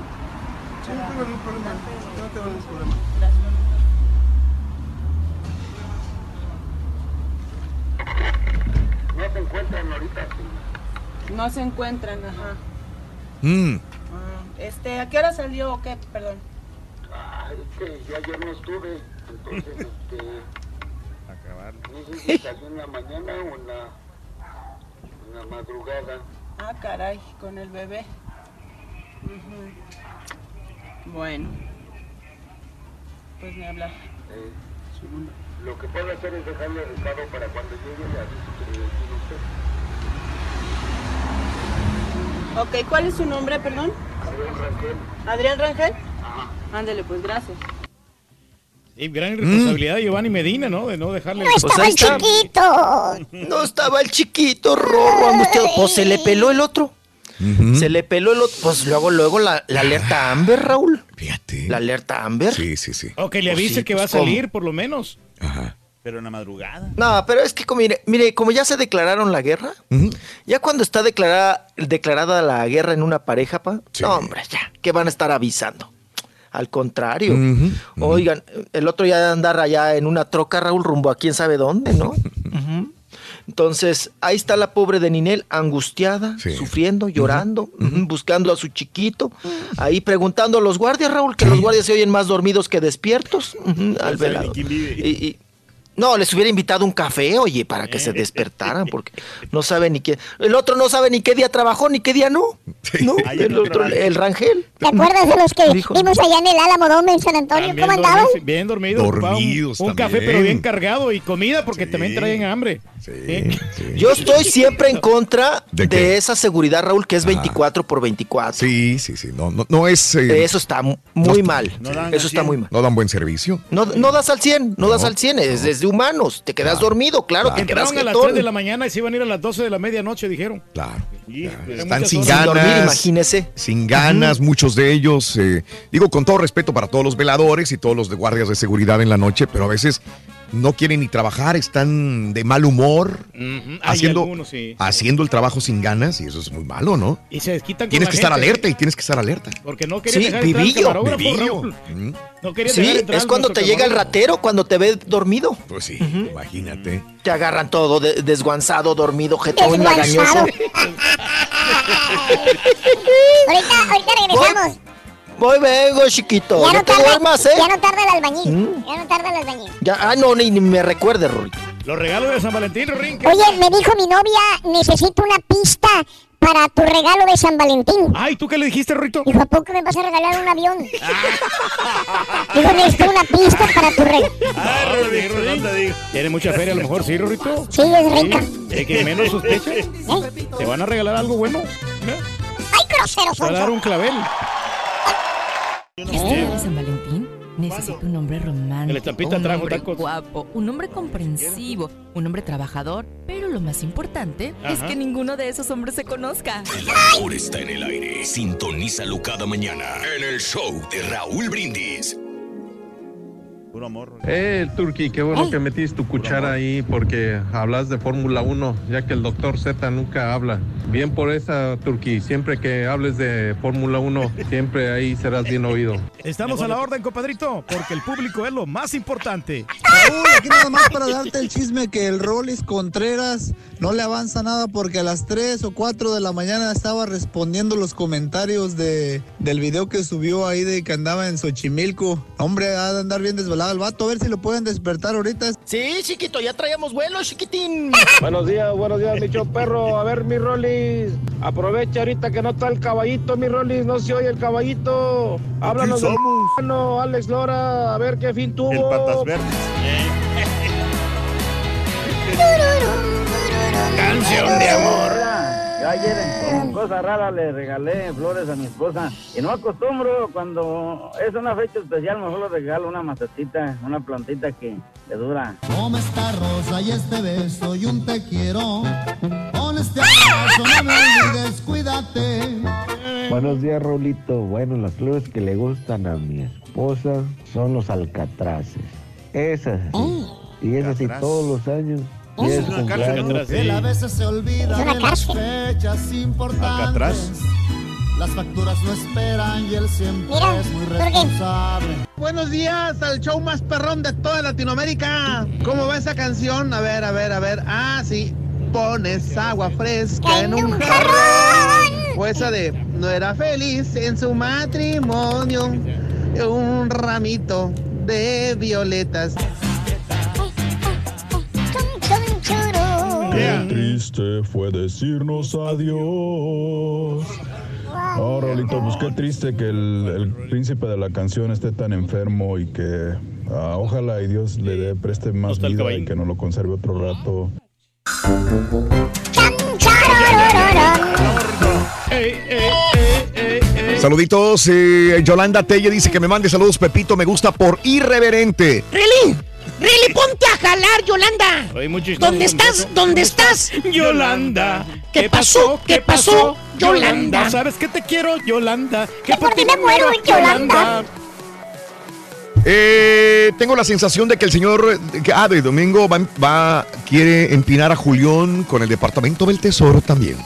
Sí, no tengo ningún problema. No tengo ningún problema. Gracias. No se encuentran ahorita. No se encuentran, ajá. Mm. Ah, Este, ¿a qué hora salió o qué? Perdón. Ah, es que yo ayer no estuve, entonces, este... No sé si salió en la mañana o en la, en la madrugada. Ah, caray, con el bebé. Bueno. Pues ni hablar. Eh, lo que puedo hacer es dejarle recado para cuando llegue le aviso que usted. Ok, ¿cuál es su nombre, perdón? Adrián Rangel. Adrián Rangel. Ándele, pues gracias. Y gran responsabilidad de Giovanni Medina, ¿no? De no dejarle. No estaba el chiquito. No estaba el chiquito, Rorro, angustiado. Pues se le peló el otro. Se le peló el otro. Pues luego, luego la, la alerta Amber, Raúl. Fíjate. La alerta Amber. Sí, sí, sí. O que le Pues avise sí, que va a pues, ¿cómo? salir, por lo menos. Pero en la madrugada. No, pero es que como, mire, mire, como ya se declararon la guerra, ya cuando está declarada, declarada la guerra en una pareja, pa, no, hombre, ya, que van a estar avisando. Al contrario. Oigan, el otro ya de andar allá en una troca, Raúl, rumbo a quién sabe dónde, ¿no? Entonces, ahí está la pobre de Ninel, angustiada, sufriendo, llorando, buscando a su chiquito, ahí preguntando a los guardias, Raúl, que los guardias se oyen más dormidos que despiertos, al velado. Y- y- no, les hubiera invitado un café, oye, para que se despertaran, porque no sabe ni qué. El otro no sabe ni qué día trabajó ni qué día no. No, el otro, el Rangel. ¿Te acuerdas de los que vimos allá en el Álamo Dome en San Antonio? ¿Cómo andaban? dormidos, Bien dormido. Dormidos Un, un café, pero bien cargado y comida porque también traen hambre. ¿Eh? Yo estoy siempre en contra ¿De esa seguridad, Raúl, que es 24 por 24. Sí, sí, sí. No, no, no es. eh, Eso está mu- muy mal. no Eso está 100. muy mal. No dan buen servicio. No, no das al 100, no, das al 100. Es, es de humanos. Te quedas dormido, claro, te quedas Entraron a las jetón. 3 de la mañana y se iban a ir a las 12 de la medianoche, dijeron. Claro. Están Están sin Sin dormir, ganas. imagínese. Sin ganas, muchos de ellos. eh, digo, con todo respeto para todos los veladores y todos los de guardias de seguridad en la noche, pero a veces no quieren ni trabajar, están de mal humor, haciendo, algunos, sí. haciendo el trabajo sin ganas y eso es muy malo, ¿no? Y se desquitan con Tienes que estar alerta y tienes que estar alerta. Porque no querían Sí, dejar entrar al vivillo. Raúl. Mm, No Sí, entrar es cuando te llega el ratero, cuando te ve dormido. Pues sí, imagínate. Te agarran todo de- desguanzado, dormido, jetón, Desguanzado. Ahorita, ahorita regresamos. Voy, vengo, chiquito. Ya no no, te tarda, duermas, ¿eh? ya no tarda el albañil. Mm. Ya no tarda el albañil. Ya, ah, no, ni, ni me recuerdes, Rorito. Los regalos de San Valentín, Ring. Oye, me dijo mi novia, necesito una pista para tu regalo de San Valentín. Ay, ¿tú qué le dijiste, Rito? Dijo, ¿a poco me vas a regalar un avión? Dijo, necesito una pista para tu regalo. Tiene mucha feria, a lo mejor, ¿sí, Rorito? Sí, es rica. El que menos sospecha. Te van a regalar algo bueno. ¡Ay, grosero Te van a dar un clavel. Este día de San Valentín necesito un hombre romántico. Un trajo hombre tacos. guapo, un hombre comprensivo, un hombre trabajador, pero lo más importante es Ajá. que ninguno de esos hombres se conozca. El amor está en el aire. Sintonízalo cada mañana en el show de Raúl Brindis. Puro amor. Eh, Turki, qué bueno que metiste tu cuchara ahí porque hablas de Fórmula 1, ya que el doctor Z nunca habla. Bien por esa, Turki, siempre que hables de Fórmula 1, siempre ahí serás bien oído. Estamos a la orden, compadrito, porque el público es lo más importante. Raúl, aquí nada más para darte el chisme que el Rollis Contreras no le avanza nada porque a las 3 o 4 de la mañana estaba respondiendo los comentarios de, del video que subió ahí de que andaba en Xochimilco. Hombre, ha de andar bien desvelado el vato, a ver si lo pueden despertar ahorita. Sí, chiquito, ya traíamos vuelo, chiquitín. Buenos días, buenos días, mi show perro. A ver, mi Rolis, aprovecha ahorita que no está el caballito, mi Rolis, no se oye el caballito. Háblanos del no, Alex Lora, a ver qué fin tuvo. El patas verdes. Canción de amor. Ayer en cosa rara le regalé flores a mi esposa y no acostumbro cuando es una fecha especial mejor le regalo una macetita, una plantita que le dura. Toma esta rosa y este beso y un te quiero. Con este abrazo no me olvides, cuídate. Buenos días, Raulito. Bueno, las flores que le gustan a mi esposa son los alcatraces. Esas sí. y es así Alcatraz. todos los años. Es es una cumpleaños. Él a veces se olvida de las cárcel. fechas importantes. Alcatraz. Las facturas no esperan y él siempre Mira, es muy responsable. Buenos días al show más perrón de toda Latinoamérica. ¿Cómo va esa canción? A ver, a ver, a ver. Ah, sí. Pones agua fresca en un jarrón. O esa de no era feliz en su matrimonio. Un ramito de violetas. Qué triste fue decirnos adiós. Oh, Rolito, pues qué triste que el, el príncipe de la canción esté tan enfermo y que ah, ojalá y Dios le dé, preste más vida y que nos lo conserve otro rato. Saluditos, eh, Yolanda Telle dice que me mande saludos, Pepito, me gusta por irreverente. ¡Really! ¡Really, ponte a jalar, Yolanda! ¿Dónde estás? ¿Dónde estás? Yolanda. ¿Qué pasó? ¿Qué pasó? Yolanda. ¿Sabes qué te quiero, Yolanda? Que por ti me muero, Yolanda. Eh, tengo la sensación de que el señor, que- ah, de domingo va, va- quiere empinar a Julián con el Departamento del Tesoro también.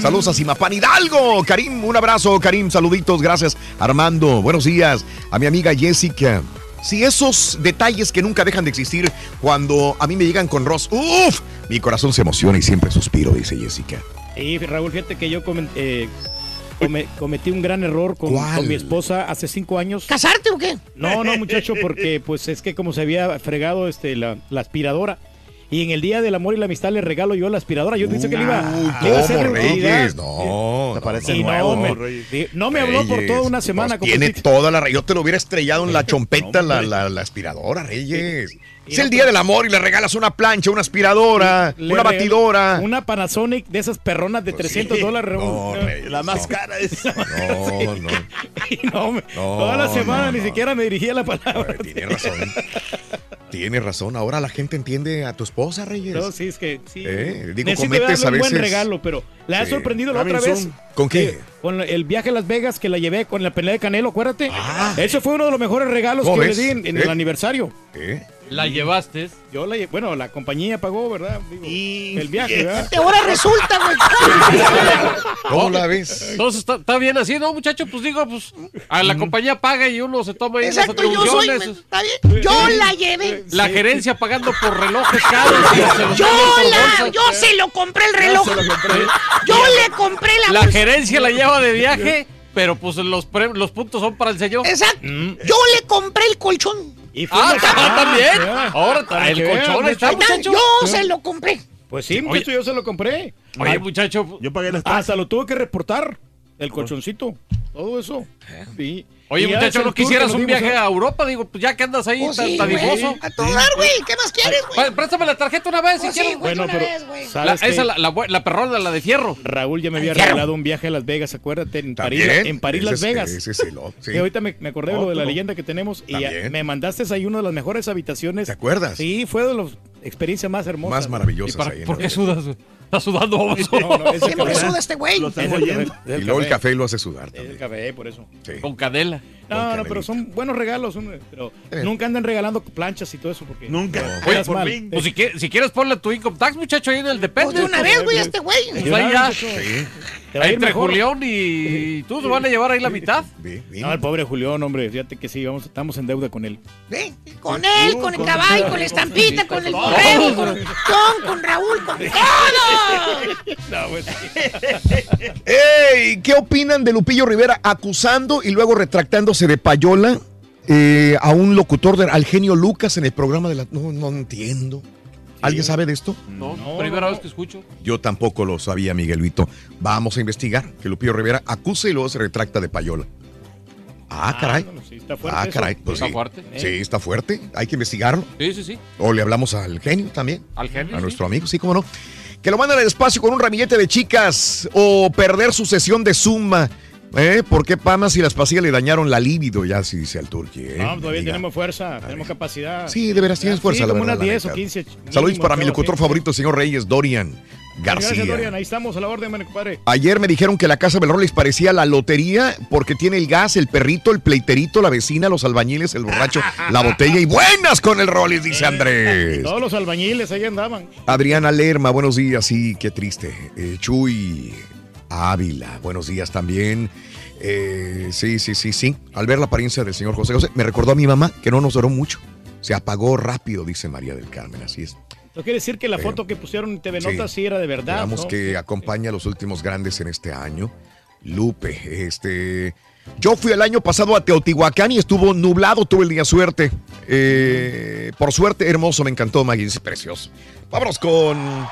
Saludos a Simapán Hidalgo. Karim, un abrazo, Karim, saluditos, gracias. Armando, buenos días. A mi amiga Jessica. Si esos detalles que nunca dejan de existir cuando a mí me llegan con Ross, uff, mi corazón se emociona y siempre suspiro, dice Jessica. Y Raúl, fíjate que yo eh, come- cometí un gran error con, mi esposa hace cinco años. ¿Casarte o qué? No, no, muchacho, porque pues es que como se había fregado este, la, la aspiradora. Y en el día del amor y la amistad le regalo yo la aspiradora. Yo pensé que le iba, le iba a hacer ¿Cómo, de. Reyes? No, Te parece no, nuevo, me- Reyes. no me habló por toda una semana. pues, tiene toda la... Yo te lo hubiera estrellado en la chompeta la, la- la aspiradora, Reyes. Es el día del amor y le regalas una plancha, una aspiradora, Le una batidora. Una Panasonic de esas perronas de 300 dólares. Raúl. No, Reyes, La más no. cara es. No, no. Y no, me- No, toda la semana no, ni no. siquiera me dirigía la palabra. Tiene razón. Tienes razón, ahora la gente entiende a tu esposa, Reyes. No, sí, es que sí. Eh, digo, Necesito cometes darle a un buen veces- regalo, pero la ha Sí. sorprendido la otra vez. ¿Con qué? Eh, con el viaje a Las Vegas que la llevé con la pelea de Canelo, acuérdate. Ese fue uno de los mejores regalos ¿Cómo que ves? le di en, en ¿Eh? el aniversario. ¿Eh? La llevaste. Yo la lle- bueno, la compañía pagó, ¿verdad? Digo, el viaje, ¿verdad? Ahora resulta, güey. ¿Cómo la ves? Entonces está, está bien así, ¿no, muchacho? Pues digo, pues a la compañía paga y uno se toma ahí las Exacto, yo soy. Está bien. Yo la llevé. La gerencia pagando por relojes caros. y se los Yo la, yo se lo compré el reloj. Yo le compré la La gerencia la lleva de viaje, pero pues los, pre- los puntos son para el señor. Exacto. Yo le compré el colchón. Y Ah, también. Ah, Ahora para el que vean, colchón está, muchacho. muchacho. Yo se lo compré. Pues sí, muchacho, yo se lo compré. Oye, Ah, muchacho. Yo pagué las Hasta lo tuve que reportar. El colchoncito. Todo eso. Sí. Oye, muchacho, ¿no quisieras un viaje a Europa? Digo, pues ya que andas ahí Oh, tan, sí, tan güey. difoso. A dar, güey. ¿Qué más quieres, güey? Préstame la tarjeta una vez si Oh, sí, quieres. güey, Bueno, una pero vez, güey. La- ¿sabes esa, la, la, bu- la perrona, la de fierro. Raúl ya me había regalado un viaje a Las Vegas, acuérdate, en París, También. en París Ese Las es- Vegas. ese es el otro, sí. Y ahorita me, me acordé de lo de la leyenda que tenemos y me mandaste ahí una de las mejores habitaciones. ¿Te acuerdas? Sí, fue de las experiencias más hermosas. Más maravillosas ¿Y para- ahí ¿Por qué sudas? ¿Estás sudando? No, no, ese ¿Qué suda este güey? Lo Es es Y luego el café lo hace sudar Es también. el café, por eso. Sí. Con cadela. No, no, pero son buenos regalos, son- pero Eh. nunca anden regalando planchas y todo eso porque Nunca. quedas Oye, por fin. Pues si, quieres, si quieres ponle tu income tax, muchacho, ahí en el depende. Pues de una vez, güey, este güey. Pues ahí ya. Sí. Ahí entre mejor. Julián y tú te van a llevar ahí la mitad. No, el pobre Julián, hombre, fíjate que sí, vamos, estamos en deuda con él. ¿Eh? Con él, con el caballo, con la estampita, con el borrego, con John, con Raúl, con todo. No, pues, ¡Ey! ¿Qué opinan de Lupillo Rivera acusando y luego de payola eh, a un locutor, de, al genio Lucas en el programa de la... No, no entiendo. ¿Alguien sabe de esto? No, No, primera no. vez que escucho. Yo tampoco lo sabía, Miguelito. Vamos a investigar que Lupillo Rivera acusa y luego se retracta de payola. Ah, caray. bueno, sí, está fuerte Ah, eso. caray. Pues Está sí. fuerte. Sí, está fuerte. Hay que investigarlo. Sí, sí, sí. O le hablamos al genio también. Al genio. A sí. nuestro amigo, sí, cómo no. Que lo mandan al espacio con un ramillete de chicas o perder su sesión de Zumba. ¿Eh? ¿Por qué Pama si las pastillas le dañaron la libido? Ya sí dice al turqui. ¿eh? No, todavía Diga. tenemos fuerza, tenemos capacidad. Sí, de veras tienes fuerza, Sí, la como verdad. unas la 10 o neta. 15. Saludos para mi locutor sí. favorito, señor Reyes, Dorian García. Gracias, Dorian. Ahí estamos a la orden, compadre. Ayer me dijeron que la casa del Rolex parecía la lotería porque tiene el gas, el perrito, el pleiterito, la vecina, los albañiles, el borracho, la botella y buenas con el Rolex, dice Andrés. Todos los albañiles ahí andaban. Adriana Lerma, buenos días, sí, qué triste. Eh, Chuy Ávila, buenos días también. Eh, sí, sí, sí, sí. Al ver la apariencia del señor José José, me recordó a mi mamá que no nos duró mucho. Se apagó rápido, dice María del Carmen, así es. Eso quiere decir que la Eh, foto que pusieron en TV. Notas sí era de verdad. Digamos ¿no? que acompaña a los últimos grandes en este año. Lupe, este. Yo fui el año pasado a Teotihuacán y estuvo nublado, tuve el día suerte. Eh, por suerte, hermoso, me encantó, Maggie, precioso. Vámonos con.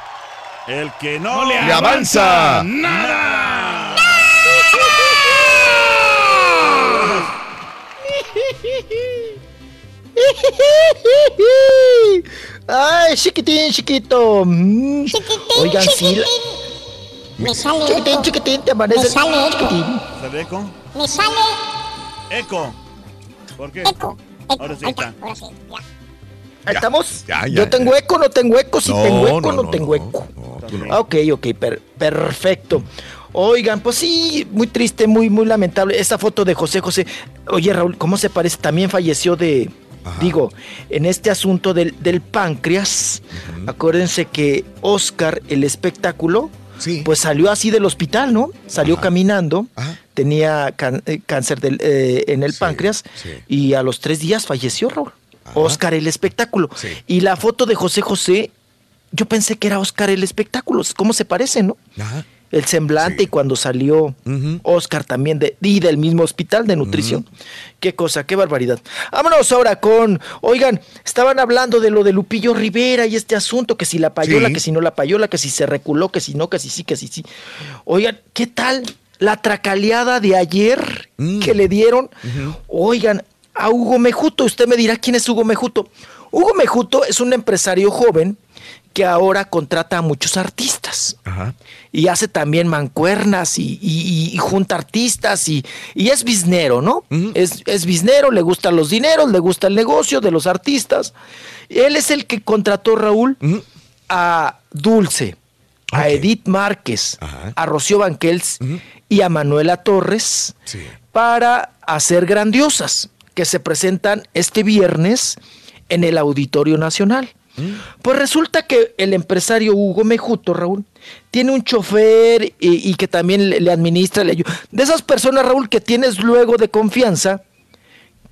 El que no, No le Le avanza. ¡Nada! Ay, chiquitín, chiquito. Mm. Oigan, sí. la- Me sale Chiquitín, eco. chiquitín, te amanece. Me sale eco. Chiquitín. ¿Sale eco? Me sale Eco. ¿Por qué? eco. eco. Ahora sí Ahí está. Ahora sí, ya. Estamos. Ya, ya, Yo tengo eco, no tengo eco. Si No, tengo eco, no, no, no, tengo eco. Ah, ok, ok, per- perfecto. Oigan, pues sí, muy triste, muy, muy lamentable. Esa foto de José José. Oye, Raúl, ¿cómo se parece? También falleció de. Ajá. Digo, en este asunto del, del páncreas, acuérdense que Oscar, el espectáculo, Sí. pues salió así del hospital, ¿no? Salió Ajá. caminando, Ajá. tenía eh, cáncer del, eh, en el Sí, páncreas sí. y a los tres días falleció, Raúl. Oscar, el espectáculo. Sí. Y la foto de José José, yo pensé que era Oscar el espectáculo. ¿Cómo se parece, no? Ajá. El semblante Sí. y cuando salió. Oscar también de, y del mismo hospital de nutrición. Qué cosa, qué barbaridad. Vámonos ahora con, oigan, estaban hablando de lo de Lupillo Rivera y este asunto, que si la payola, Sí. que si no la payola, que si se reculó, que si no, que si sí, que si sí. Oigan, ¿qué tal la tracaleada de ayer Mm. que le dieron? Oigan, a Hugo Mejuto, usted me dirá quién es Hugo Mejuto. Hugo Mejuto es un empresario joven que ahora contrata a muchos artistas. Y hace también mancuernas y, y- y junta artistas y, y es biznero, ¿no? es, es biznero, le gustan los dineros, le gusta el negocio de los artistas. Él es el que contrató, Raúl, a Dulce, a Edith Márquez, a Rocío Banquels y a Manuela Torres para hacer grandiosas que se presentan este viernes en el Auditorio Nacional. Pues resulta que el empresario Hugo Mejuto, Raúl, tiene un chofer y, y que también le, le administra, le ayuda. De esas personas, Raúl, que tienes luego de confianza,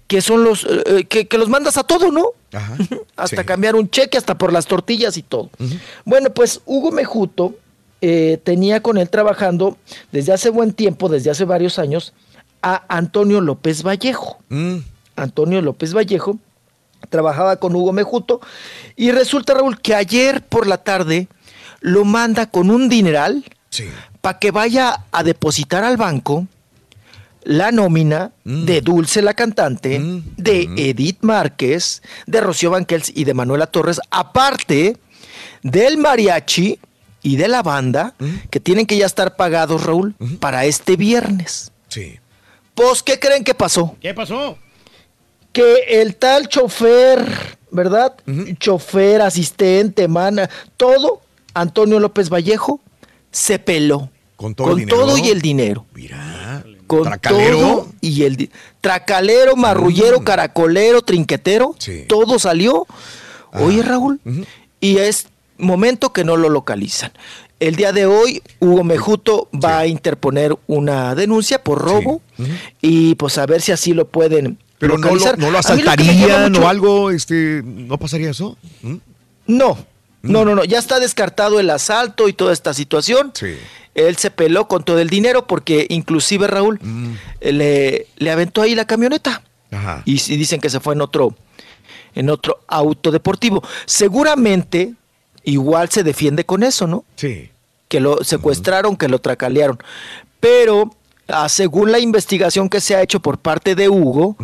que son los eh, eh, que, que los mandas a todo, ¿no? hasta cambiar un cheque, hasta por las tortillas y todo. Bueno, pues Hugo Mejuto eh, tenía con él trabajando desde hace buen tiempo, desde hace varios años, a Antonio López Vallejo. Antonio López Vallejo trabajaba con Hugo Mejuto y resulta, Raúl, que ayer por la tarde lo manda con un dineral para que vaya a depositar al banco la nómina de Dulce la cantante, de Edith Márquez, de Rocío Banquels y de Manuela Torres, aparte del mariachi y de la banda que tienen que ya estar pagados, Raúl, para este viernes. Sí. Pues, ¿qué creen que pasó? ¿Qué pasó? Que el tal chofer, ¿verdad? Chofer, asistente, mana, todo, Antonio López Vallejo, se peló. Con todo el dinero. todo y el dinero. Mira. Con Tracalero. todo y el tracalero, marrullero, Mm. caracolero, trinquetero, todo salió. Ah. Oye, Raúl, y es momento que no lo localizan. El día de hoy, Hugo Mejuto va a interponer una denuncia por robo y pues a ver si así lo pueden Pero no lo, no lo lo asaltarían mucho- o algo, este, ¿no pasaría eso? ¿Mm? No, no, no, no, ya está descartado el asalto y toda esta situación. Él se peló con todo el dinero porque inclusive Raúl eh, le, le aventó ahí la camioneta. Ajá. Y si dicen que se fue en otro, en otro auto deportivo. Seguramente igual se defiende con eso, ¿no? Sí. Que lo secuestraron, que lo tracalearon. Pero ah, según la investigación que se ha hecho por parte de Hugo,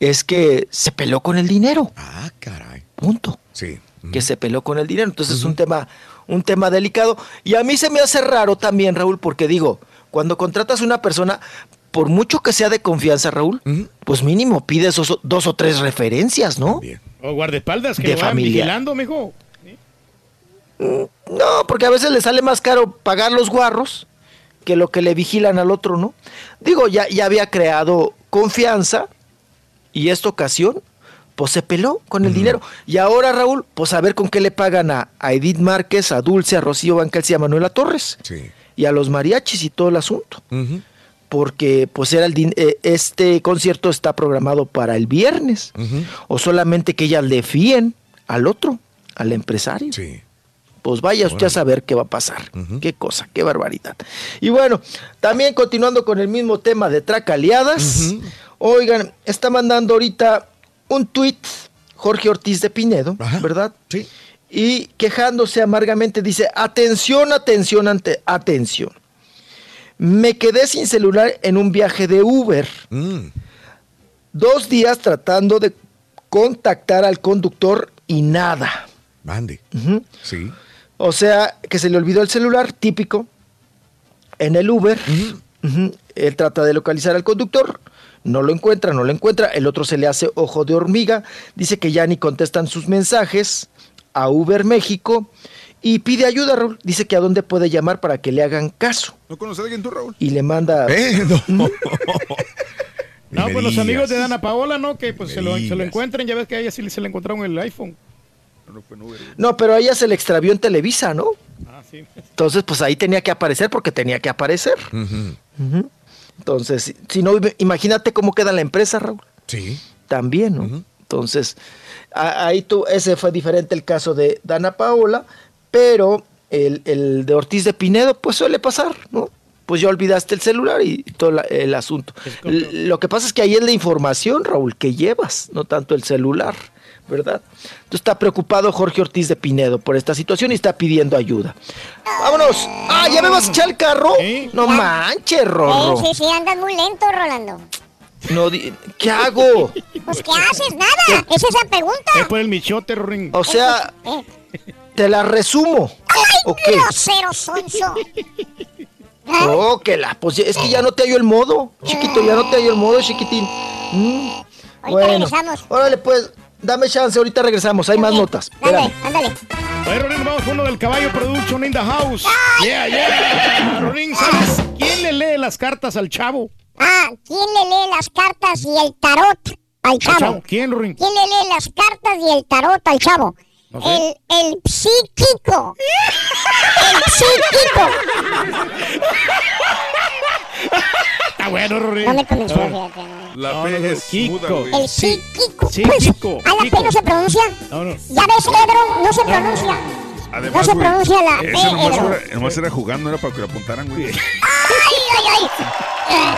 es que se peló con el dinero. Ah, caray. Punto. Sí. Que se peló con el dinero. Entonces es un tema, un tema delicado. Y a mí se me hace raro también, Raúl, porque digo, cuando contratas a una persona, por mucho que sea de confianza, Raúl, pues mínimo pides dos, dos o tres referencias, ¿no? O guardaespaldas que De lo vayan familia. vigilando, mijo. No, porque a veces le sale más caro pagar los guarros que lo que le vigilan al otro, ¿no? Digo, ya, ya había creado confianza y esta ocasión, pues se peló con el dinero. Y ahora, Raúl, pues a ver con qué le pagan a, a Edith Márquez, a Dulce, a Rocío Banquels y a Manuela Torres. Y a los mariachis y todo el asunto. Porque pues era el eh, este concierto está programado para el viernes. O solamente que ellas le fíen al otro, al empresario. Pues vaya usted a saber qué va a pasar. Qué cosa, qué barbaridad. Y bueno, también continuando con el mismo tema de tracaleadas. Oigan, está mandando ahorita un tuit Jorge Ortiz de Pinedo, ¿verdad? Sí. Y quejándose amargamente dice, atención, atención, ante, atención. Me quedé sin celular en un viaje de Uber. Dos días tratando de contactar al conductor y nada. Mande. Sí. O sea, que se le olvidó el celular, típico, en el Uber. Ujú. Él trata de localizar al conductor, no lo encuentra, no lo encuentra. El otro se le hace ojo de hormiga, dice que ya ni contestan sus mensajes a Uber México y pide ayuda, Raúl. Dice que a dónde puede llamar para que le hagan caso. ¿No conoces a alguien tú, Raúl? Y le manda... Eh, No, me pues los amigos de Dana Paola, ¿no? Que pues se lo, se lo encuentren. Ya ves que a ella sí se le encontraron el iPhone. No, pero a ella se le extravió en Televisa, ¿no? Ah, sí. Entonces, pues ahí tenía que aparecer porque tenía que aparecer. Ujú. Entonces, si- no, imagínate cómo queda la empresa, Raúl. Sí. También, ¿no? Entonces, ahí tú, ese fue diferente el caso de Dana Paola, pero el, el de Ortiz de Pinedo, pues suele pasar, ¿no? Pues ya olvidaste el celular y todo la- el asunto. Lo que pasa es que ahí es la información, Raúl, que llevas, no tanto el celular, ¿verdad? Entonces está preocupado Jorge Ortiz de Pinedo por esta situación y está pidiendo ayuda. ¡Vámonos! ¡Ah, ya me vas a echar el carro! No manches, Rorro. Sí, sí, sí, andas muy lento, Rolando. No, ¿Qué hago? Pues, ¿qué haces? Nada. Es esa pregunta. Es por el michote, Rorín. O sea, Eh, ¿Te la resumo? ¿O qué? Grosero, sonso. Oh, que la, pues es que ya no te hallo el modo, chiquito, ya no te hallo el modo, chiquitín. Mm, Bueno, regresamos. órale pues, dame chance, ahorita regresamos, hay más notas. Espérame. Ándale. Oye, Rorín, vamos con uno del caballo Production in the house. Yeah, yeah. Rorín, ¿sabes quién le lee las cartas al chavo? Ah, ¿quién le lee las cartas y el tarot al Al chavo? chavo. ¿Quién, Rorín? ¿Quién le lee las cartas y el tarot al chavo? No sé. El, el psíquico. El psíquico. Está bueno, Rorín. No me convenció, fíjate. no. La No, P no, es muda, Kiko. güey. El psíquico. Sí, Pues, Kiko, a la P Kiko. no se pronuncia. No, no. Ya ves, Pedro, no se pronuncia. Además, No se pronuncia la P, Ese nomás Pedro. era, nomás era jugando, era para que lo apuntaran, güey. Ay, ay, ay.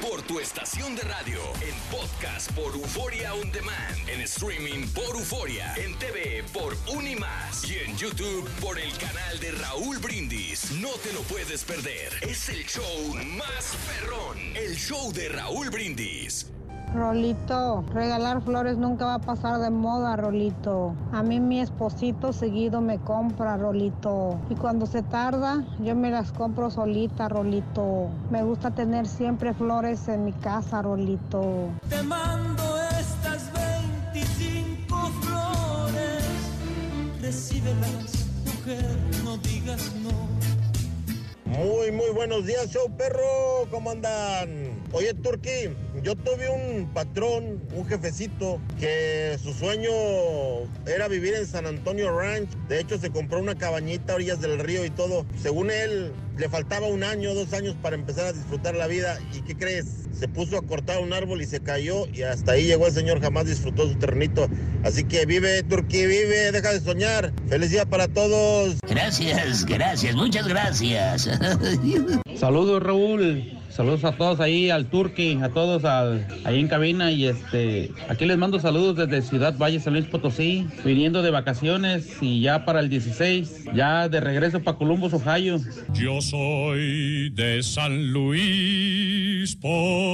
Por tu estación de radio, en podcast por Euforia On Demand, en streaming por Euforia, en TV por Unimás y en YouTube por el canal de Raúl Brindis. No te lo puedes perder. Es el show más perrón, el show de Raúl Brindis. Rolito, regalar flores nunca va a pasar de moda, Rolito. A mí mi esposito seguido me compra, Rolito. Y cuando se tarda, yo me las compro solita, Rolito. Me gusta tener siempre flores en mi casa, Rolito. Te mando estas 25 Recíbelas, mujer, no digas no. Muy, muy buenos días, show perro. ¿Cómo andan? Oye, Turki, yo tuve un patrón, un jefecito, que su sueño era vivir en San Antonio Ranch. De hecho, se compró una cabañita a orillas del río y todo. Según él, le faltaba un año, dos años para empezar a disfrutar la vida. ¿Y qué crees? Se puso a cortar un árbol y se cayó y hasta ahí llegó el señor, jamás disfrutó su ternito. Así que vive, Turki, vive, deja de soñar. Feliz día para todos. Gracias, gracias, muchas gracias. Saludos Raúl, saludos a todos ahí, al Turqui, a todos al- ahí en cabina y este, aquí les mando saludos desde Ciudad Valle, San Luis Potosí, viniendo de vacaciones y ya para el 16, ya de regreso para Columbus, Ohio. Yo soy de San Luis Potosí.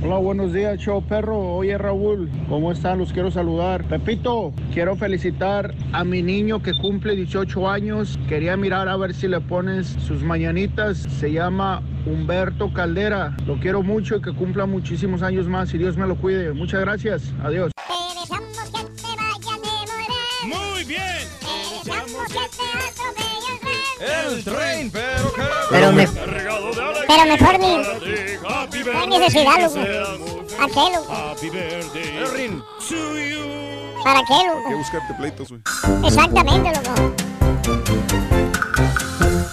Hola, buenos días, show perro. Oye, Raúl, ¿cómo están? Los quiero saludar. Pepito, quiero felicitar a mi niño que cumple 18 años. Quería mirar a ver si le pones sus mañanitas. Se llama Humberto Caldera. Lo quiero mucho y que cumpla muchísimos años más y Dios me lo cuide. Muchas gracias. Adiós. El tren, pero que... Pero me- Cargado de alegría. Pero mejor ni. Happy No hay necesidad, loco. ¿Para qué, loco? Happy birthday to you. ¿Para qué, Hay que buscarte pleitos, güey. Exactamente, loco.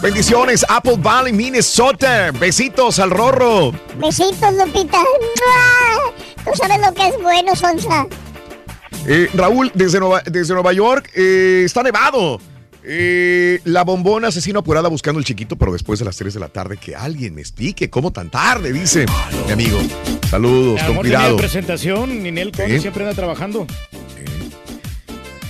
Bendiciones, Apple Valley, Minnesota. Besitos al Rorro. Besitos, Lupita. Tú sabes lo que es bueno, Sonsa. Eh, Raúl, desde Nueva, desde Nueva York, eh, está nevado. Eh, la bombona asesino apurada buscando el chiquito, pero después de las 3 de la tarde, que alguien me explique cómo tan tarde, dice mi amigo. Saludos, con cuidado. presentación, Ninel Conde Sí. siempre anda trabajando.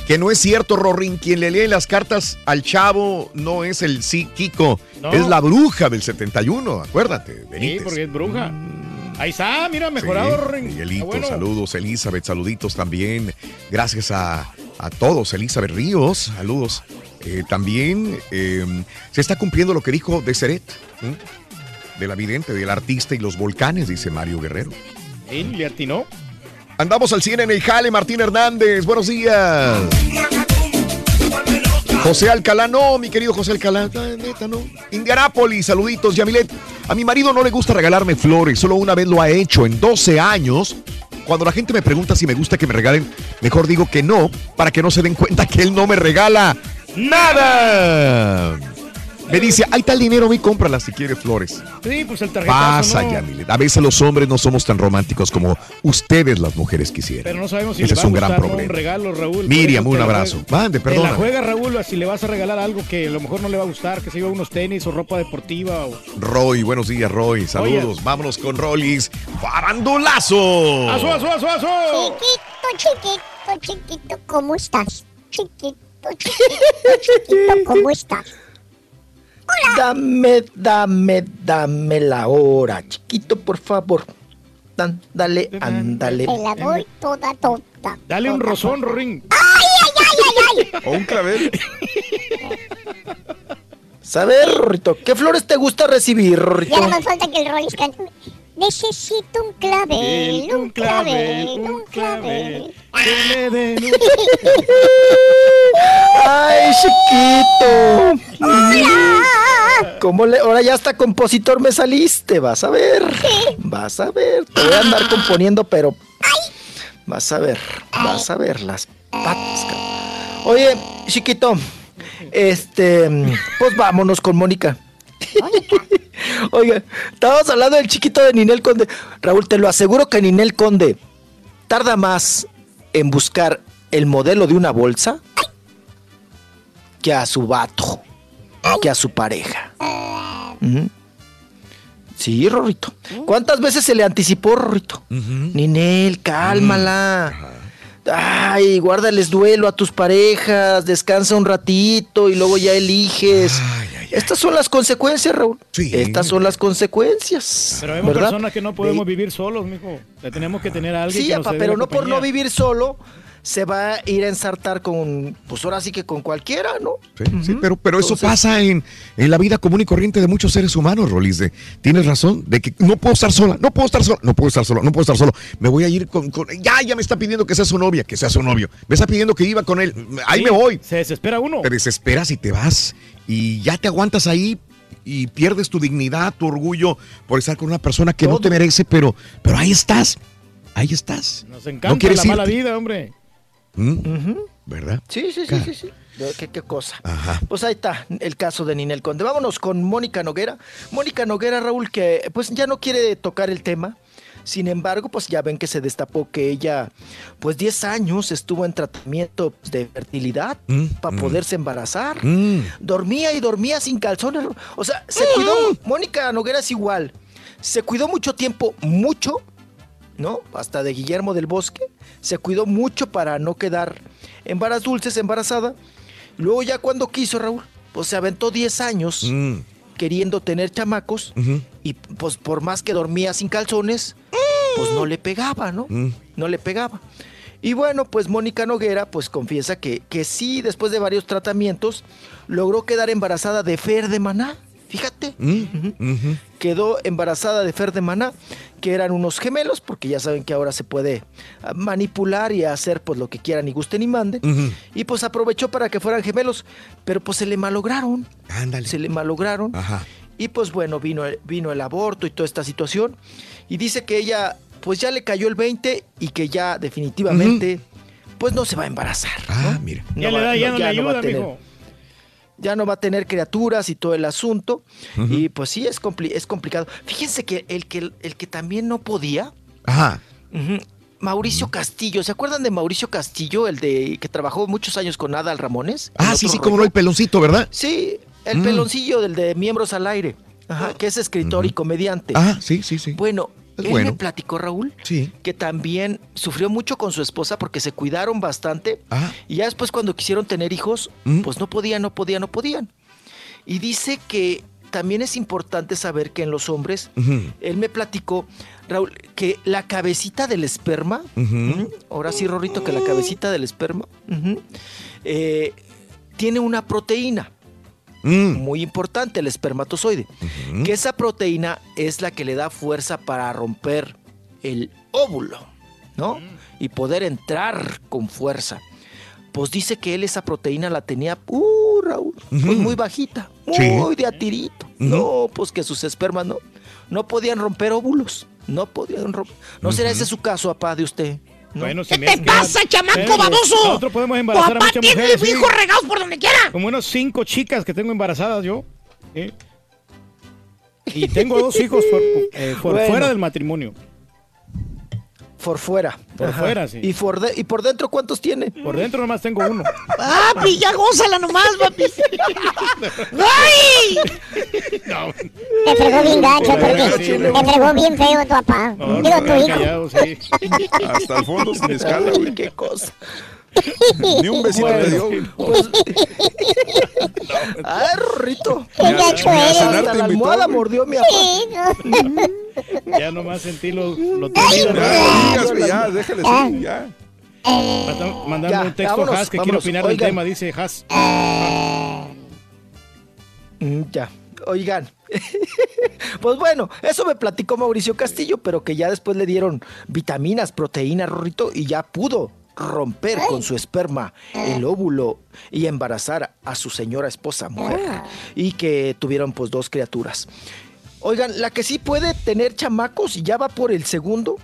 Que no es cierto, Rorín. Quien le lee las cartas al chavo no es el sí Kiko, No. es la bruja del 71, acuérdate, Sí, Benítez. porque es bruja. Ahí está, mira, mejorado, Sí, Rorín. Miguelito, bueno. saludos, Elizabeth, saluditos también. Gracias a, a todos, Elizabeth Ríos, saludos. Eh, también eh, se está cumpliendo lo que dijo Deseret, ¿eh? de la vidente, del artista y los volcanes, dice Mario Guerrero. Sí, le atinó. Andamos al 100 en el Jale, Martín Hernández, buenos días. José Alcalá, no, mi querido José Alcalá, neta, no. Indianápolis, saluditos, Yamilet. A mi marido no le gusta regalarme flores, solo una vez lo ha hecho en 12 años. Cuando la gente me pregunta si me gusta que me regalen, mejor digo que no, para que no se den cuenta que él no me regala nada. Me dice, ahí está el dinero, ve y cómpralas si quieres flores. Sí, pues el tarjetazo, Pasa, ¿no? Yamilet. A veces los hombres no somos tan románticos como ustedes las mujeres quisieran. Pero no sabemos si Ese le va es un a gran problema. un regalo, Raúl. Miriam, un abrazo. Mande, Te la perdona. juega, Raúl, si le vas a regalar algo que a lo mejor no le va a gustar, que se lleva unos tenis o ropa deportiva. O... Roy, buenos días, Roy. Saludos. Vámonos con Rollis. ¡Farandulazo! ¡Aso, aso, aso, aso! Chiquito, chiquito, chiquito, ¿cómo estás? Chiquito, chiquito, chiquito, ¿cómo estás? Dame, dame, dame la hora, chiquito, por favor. Dan- Dale, ándale. Te la doy toda, toda, Rorrito. Dale un rozón, Rorín. O un clavel. Saber, Rorrito, ¿qué flores te gusta recibir, Rorrito? Ya no más falta que el Rollis cante. Necesito un clavel, un clavel, un clavel. Ay, chiquito. ¿Cómo le, ahora ya hasta compositor me saliste, vas a ver. Vas a ver. Te voy a andar componiendo, pero. Vas a ver, vas a ver las patas. Oye, chiquito. Este. Pues vámonos con Mónica. Oiga, estábamos hablando del chiquito de Ninel Conde. Raúl, te lo aseguro que Ninel Conde tarda más en buscar el modelo de una bolsa que a su vato, que a su pareja. Sí, Rorrito. ¿Cuántas veces se le anticipó, Rorrito? Ninel, cálmala. Ay, guárdales duelo a tus parejas, descansa un ratito y luego ya eliges. Estas son las consecuencias, Raúl. Estas son las consecuencias. Pero hay ¿verdad? personas que no podemos vivir solos, mijo. Le tenemos que tener a alguien Sí, que nos apa, dé pero la no por no vivir solo se va a ir a ensartar con, pues ahora sí que con cualquiera, ¿no? Sí, sí, pero, pero eso pasa en, en la vida común y corriente de muchos seres humanos, Rolis. de- tienes razón, de que no puedo estar sola, no puedo estar sola, no puedo estar solo, no puedo estar solo. Me voy a ir con, con- Ya, ya me está pidiendo que sea su novia, que sea su novio. Me está pidiendo que iba con él. Ahí Sí, me voy. Se desespera uno. Te desesperas y te vas. Y ya te aguantas ahí y pierdes tu dignidad, tu orgullo por estar con una persona que no te merece, pero, pero ahí estás. Ahí estás. Nos no encanta quieres la mala irte. vida, hombre. ¿Mm? ¿Verdad? Sí, sí, sí, sí, sí. ¿Qué, qué cosa? Ajá. Pues ahí está el caso de Ninel Conde. Vámonos con Mónica Noguera. Mónica Noguera, Raúl, que pues ya no quiere tocar el tema. Sin embargo, pues ya ven que se destapó que ella, pues 10 años estuvo en tratamiento de fertilidad Mm, para mm. poderse embarazar. Mm. Dormía y dormía sin calzones. O sea, se cuidó. Mónica Noguera es igual. Se cuidó mucho tiempo, mucho, ¿no? Hasta de Guillermo del Bosque. Se cuidó mucho para no quedar en varas dulces, embarazada. Luego ya cuando quiso, Raúl, pues se aventó 10 años Mm. queriendo tener chamacos y pues por más que dormía sin calzones, pues no le pegaba, ¿no? Mm. No le pegaba. Y bueno, pues Mónica Noguera pues confiesa que, que sí, después de varios tratamientos, logró quedar embarazada de Fer de Maná. Fíjate, Mm. Quedó embarazada de Fer de Maná, que eran unos gemelos, porque ya saben que ahora se puede ah, manipular y hacer pues lo que quieran y gusten y manden. Ujú. Y pues aprovechó para que fueran gemelos, pero pues se le malograron. Ándale. Se le malograron. Ajá. Y pues bueno, vino, el- vino el aborto y toda esta situación. Y dice que ella pues ya le cayó el 20 y que ya definitivamente pues no se va a embarazar. Ah, mira. Ya le da, ya no le va a ayuda, tener- mijo. Ya no va a tener criaturas y todo el asunto. Y pues sí, es, compli- es complicado. Fíjense que el, que el que también no podía, Ajá. Mauricio Castillo, ¿se acuerdan de Mauricio Castillo, el de que trabajó muchos años con Adal Ramones? Ah, sí, sí, como no, el peloncito, ¿verdad? Sí, el Mm. peloncillo del de Miembros al Aire, ajá, que es escritor y comediante. Ah, sí, sí, sí. Bueno, él bueno. me platicó, Raúl, Sí. que también sufrió mucho con su esposa porque se cuidaron bastante. Ah. Y ya después cuando quisieron tener hijos, Mm. pues no podían, no podían, no podían. Y dice que también es importante saber que en los hombres, él me platicó, Raúl, que la cabecita del esperma, Ujú. ¿m? ahora sí, Rorrito, que la cabecita del esperma, ujú, eh, tiene una proteína Mm. muy importante, el espermatozoide. Que esa proteína es la que le da fuerza para romper el óvulo, ¿no? Y poder entrar con fuerza. Pues dice que él esa proteína la tenía, uh, Raúl, pues Ujú. muy bajita, Sí. muy de a tirito. No, pues que sus espermas no, no podían romper óvulos. No podían romper. ¿No será ese su caso, papá, de usted? ¿No? Bueno, ¿Qué te pasa, chamaco Espérame, baboso? Nosotros podemos embarazar a papá muchas tiene mujeres. sí. hijos regados por donde quiera. Como unos cinco chicas que tengo embarazadas yo. ¿sí? Y tengo dos hijos por, eh, por Bueno. fuera del matrimonio. Por fuera. Por fuera, sí. ¿Y por, de- ¿Y por dentro cuántos tiene? Por dentro nomás tengo uno. Papi, ya gózala nomás, papi. ¡Ay! Te fregó bien gacho, porque te fregó bien feo tu papá. No, Digo, no, tu no, hijo. Callado, sí. Hasta el fondo sin escala, güey. Qué cosa. Ni un besito Bueno, le dio. güey. pues- Ay, Rorrito. Hasta te la almohada mordió mi papá. Ya nomás sentí lo, lo Ya, temido. no digas, güey, ya, déjale Ah. ya. Manda- Mandando Ya, un texto vámonos, a Has que quiere vámonos. opinar del tema, dice Has. Mm, Ya, oigan. pues bueno, eso me platicó Mauricio Castillo, pero que ya después le dieron vitaminas, proteínas, Rorrito, y ya pudo romper con su esperma el óvulo y embarazar a su señora esposa, mujer. Y que tuvieron pues dos criaturas. Oigan, la que sí puede tener chamacos y ya va por el segundo.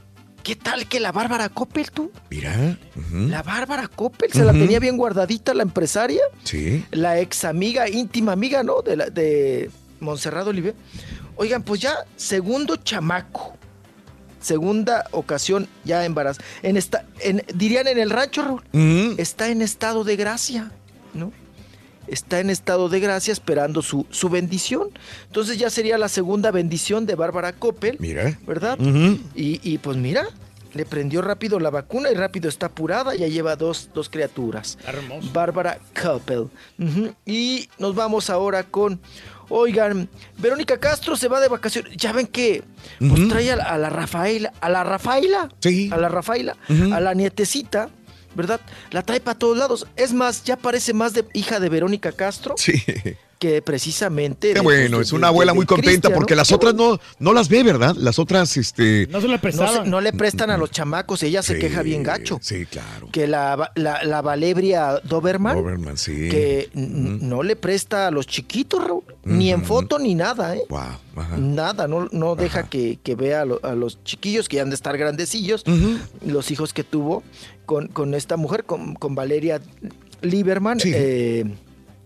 ¿Qué tal que la Bárbara Coppel, tú? Mira. La Bárbara Coppel se la tenía bien guardadita la empresaria Sí. la ex amiga, íntima amiga, ¿no? De, la, de Montserrat Oliver. Oigan, pues ya segundo chamaco. Segunda ocasión ya embarazada. En esta, en, dirían en el rancho, Raúl. Está en estado de gracia, ¿no? Está en estado de gracia esperando su, su bendición. Entonces ya sería la segunda bendición de Bárbara Coppel. Mira. ¿Verdad? Y, y, pues mira, le prendió rápido la vacuna y rápido está apurada. Ya lleva dos, dos criaturas. Hermoso. Bárbara Coppel. Y nos vamos ahora con. Oigan, Verónica Castro se va de vacaciones. Ya ven que pues, trae a la, a la Rafaela, a la Rafaela, Sí. a la Rafaela, a la nietecita, ¿verdad? La trae para todos lados. Es más, ya parece más de hija de Verónica Castro Sí. Que precisamente. Qué bueno, es una de- abuela de muy contenta Cristian, ¿no? porque las Qué otras no, no las ve, ¿verdad? Las otras, este... No se se- prestaban. no le prestan a los chamacos, ella se queja bien gacho. Sí, claro. Que la, la, la Valebria Doberman, Doberman, sí. que no le presta a los chiquitos, Raúl, ni en foto ni nada, ¿eh? Wow. Ajá. Nada, no, no deja que, que vea a, lo- a los chiquillos que ya han de estar grandecillos, los hijos que tuvo con, con esta mujer, con, con Valeria Lieberman, Sí. eh,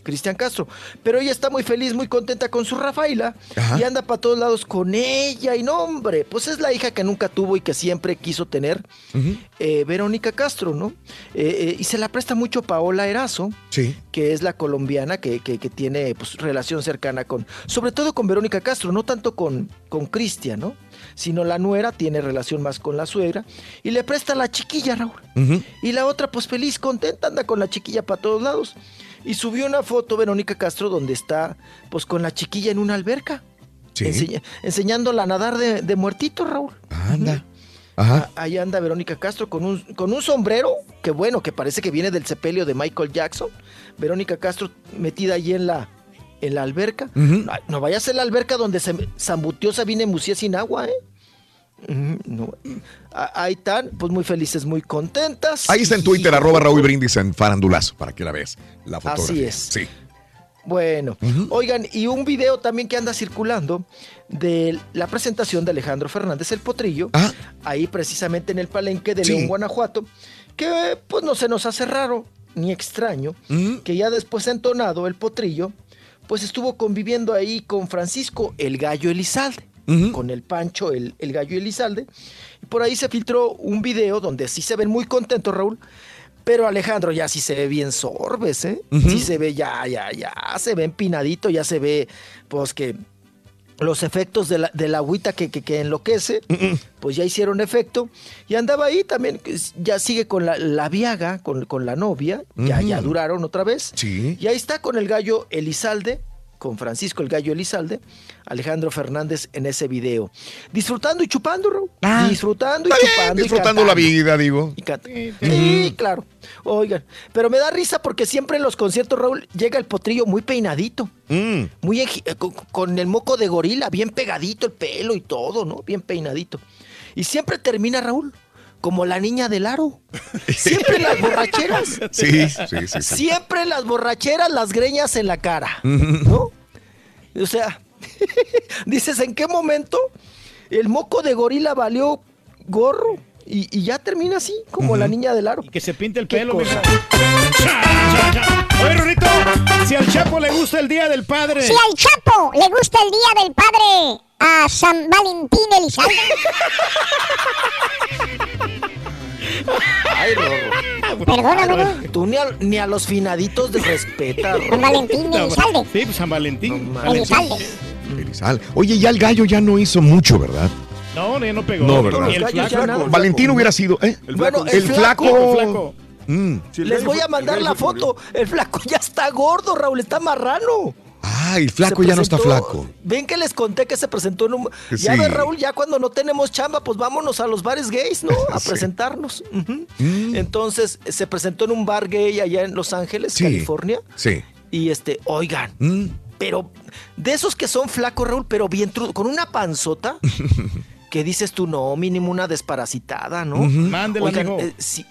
Cristian Castro. Pero ella está muy feliz, muy contenta con su Rafaela Ajá. y anda para todos lados con ella. Y no, hombre, pues es la hija que nunca tuvo y que siempre quiso tener, eh, Verónica Castro, ¿no? Eh, eh, y se la presta mucho Paola Erazo Sí. que es la colombiana que, que- que tiene pues, relación cercana con, sobre todo con Verónica Castro, no tanto con, con Cristian, ¿no? Sino la nuera tiene relación más con la suegra y le presta a la chiquilla, Raúl. Y la otra, pues feliz, contenta, anda con la chiquilla para todos lados. Y subió una foto, Verónica Castro, donde está, pues con la chiquilla en una alberca, Sí. enseña- enseñándola a nadar de, de muertito, Raúl. Anda. Ajá. Ah, Ahí anda Verónica Castro con un, con un sombrero, que bueno, que parece que viene del sepelio de Michael Jackson. Verónica Castro metida allí en la, en la alberca. Ay, No vaya a ser la alberca donde se zambutió Sabine Musier sin agua, ¿eh? No. Ah, Ahí están, pues muy felices, muy contentas. Ahí está en Twitter, arroba Raúl Brindis en Farandulazo, para que la veas. La Así fotografía. es. Sí. Bueno, oigan, y un video también que anda circulando de la presentación de Alejandro Fernández el Potrillo, Ah. ahí precisamente en el palenque de Sí. León, Guanajuato, que pues no se nos hace raro ni extraño, que ya después entonado el Potrillo, pues estuvo conviviendo ahí con Francisco el Gallo Elizalde, Con el Pancho el, el Gallo Elizalde, y por ahí se filtró un video donde sí se ven muy contentos, Raúl, pero Alejandro ya sí se ve bien sorbes, ¿eh? Sí se ve ya, ya, ya, se ve empinadito, ya se ve, pues que los efectos de la, de la agüita que, que, que enloquece, pues ya hicieron efecto. Y andaba ahí también, ya sigue con la, la viaga, con, con la novia, ya, ya duraron otra vez. Sí. Y ahí está con el gallo Elizalde, con Francisco el gallo Elizalde, Alejandro Fernández en ese video. Disfrutando y chupando, Raúl. Disfrutando y Ah. Está bien, chupando. y disfrutando la vida, digo. Y canta. Sí, claro. Oigan, pero me da risa porque siempre en los conciertos, Raúl, llega el potrillo muy peinadito, Mm. muy eh, con, con el moco de gorila, bien pegadito el pelo y todo, ¿no? Bien peinadito. Y siempre termina, Raúl, como la niña del aro. Siempre las borracheras. Sí, sí, sí. sí. Siempre las borracheras, las greñas en la cara. ¿No? O sea, dices, ¿en qué momento el moco de gorila valió gorro? Y, y ya termina así, como la niña del aro. Que se pinte el ¿Qué pelo, mija. Oye, Rorrito, si al Chapo le gusta el Día del Padre. Si al Chapo le gusta el Día del Padre a San Valentín Elizalde. Ay, Rorro. Perdóname, ¿no? Tú ni a, ni a los finaditos de respeta, San. Valentín Elizalde. Sí, pues San Valentín. Elizalde. Elizal. Oye, ya el gallo ya no hizo mucho, ¿verdad? No, ya no pegó. No, ¿verdad? Ni el Los gallos flaco. ya nada. Valentín hubiera sido, ¿eh? El Bueno, flaco. el flaco. El flaco. Mm. Sí, el Les voy a mandar la foto. El flaco ya está gordo, Raúl, está marrano. Ay, flaco Se ya no está presentó- flaco. Ven que les conté que se presentó en un... Ya ves, Raúl, ya cuando no tenemos chamba, pues vámonos a los bares gays, ¿no? A Sí. presentarnos. Mm. Entonces, se presentó en un bar gay allá en Los Ángeles, Sí. California. Sí. Y este, oigan, Mm. pero de esos que son flacos, Raúl, pero bien con una panzota, que dices tú, no, mínimo una desparasitada, ¿no? Ujú. Mándela, Oigan, eh, sí,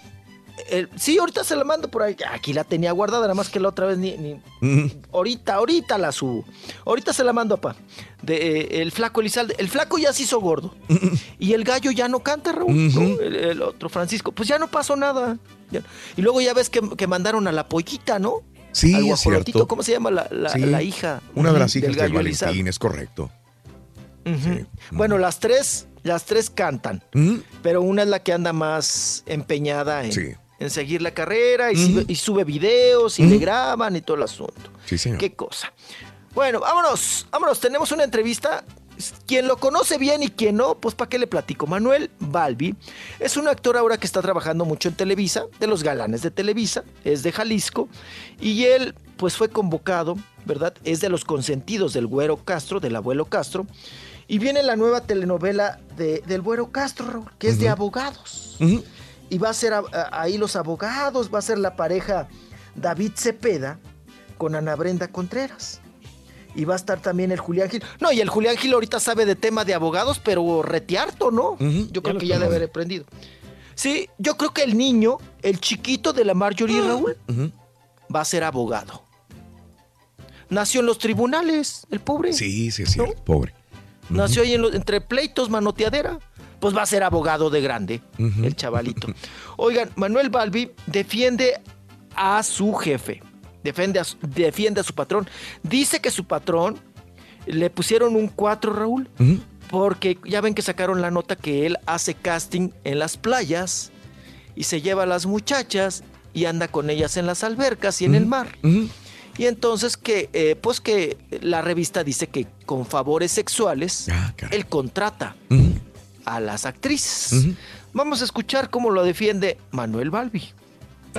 el- sí, ahorita se la mando por ahí. Aquí la tenía guardada, nada más que la otra vez ni, ni- Mm. Ahorita, ahorita la subo. Ahorita se la mando, papá. De, eh, el flaco Elizalde. El flaco ya se hizo gordo. y el gallo ya no canta, Raúl. ¿no? Ujú. el, el otro Francisco. Pues ya no pasó nada. Ya- Y luego ya ves que, que mandaron a la pollita, ¿no? Sí, Al es cierto. ¿Cómo se llama la, la- Sí. la hija? Una de las hijas del, gallo Valentín, Elizalde. es correcto. Bueno, las tres, las tres cantan. Mm. Pero una es la que anda más empeñada en, Sí. En seguir la carrera y, sube, y sube videos y le graban y todo el asunto. Sí, señor. Qué cosa. Bueno, vámonos, vámonos. Tenemos una entrevista. Quien lo conoce bien y quien no, pues ¿para qué le platico? Manuel Balbi es un actor ahora que está trabajando mucho en Televisa, de los galanes de Televisa, es de Jalisco, y él pues fue convocado, ¿verdad? Es de los consentidos del Güero Castro, del abuelo Castro, y viene la nueva telenovela de- del Güero Castro, Raúl, que es de abogados. Y va a ser a- a- ahí los abogados, va a ser la pareja David Cepeda con Ana Brenda Contreras. Y va a estar también el Julián Gil. No, y el Julián Gil ahorita sabe de tema de abogados, pero retearto, ¿no? Yo creo que ya debe haber aprendido. Sí, yo creo que el niño, el chiquito de la Marjorie Raúl, Ujú. va a ser abogado. Nació en los tribunales, el pobre. Sí, sí, sí, pobre. Nació ahí en los- entre pleitos, manoteadera. Pues va a ser abogado de grande, el chavalito. Oigan, Manuel Balbi defiende a su jefe, defiende a, su- defiende a su patrón. Dice que su patrón le pusieron un 4, Raúl, porque ya ven que sacaron la nota que él hace casting en las playas y se lleva a las muchachas y anda con ellas en las albercas y en el mar. Y entonces que, eh, pues que la revista dice que con favores sexuales él contrata a las actrices. Vamos a escuchar cómo lo defiende Manuel Balbi.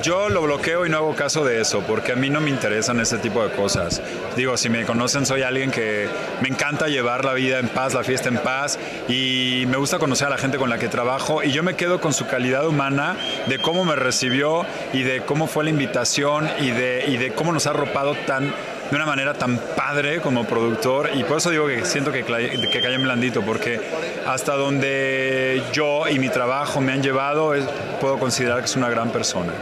Yo lo bloqueo y no hago caso de eso, porque a mí no me interesan ese tipo de cosas. Digo, si me conocen, soy alguien que me encanta llevar la vida en paz, la fiesta en paz, y me gusta conocer a la gente con la que trabajo, y yo me quedo con su calidad humana, de cómo me recibió, y de cómo fue la invitación, y de, y de cómo nos ha arropado tan de una manera tan padre como productor y por eso digo que siento que, que cae en blandito porque hasta donde yo y mi trabajo me han llevado es- puedo considerar que es una gran persona.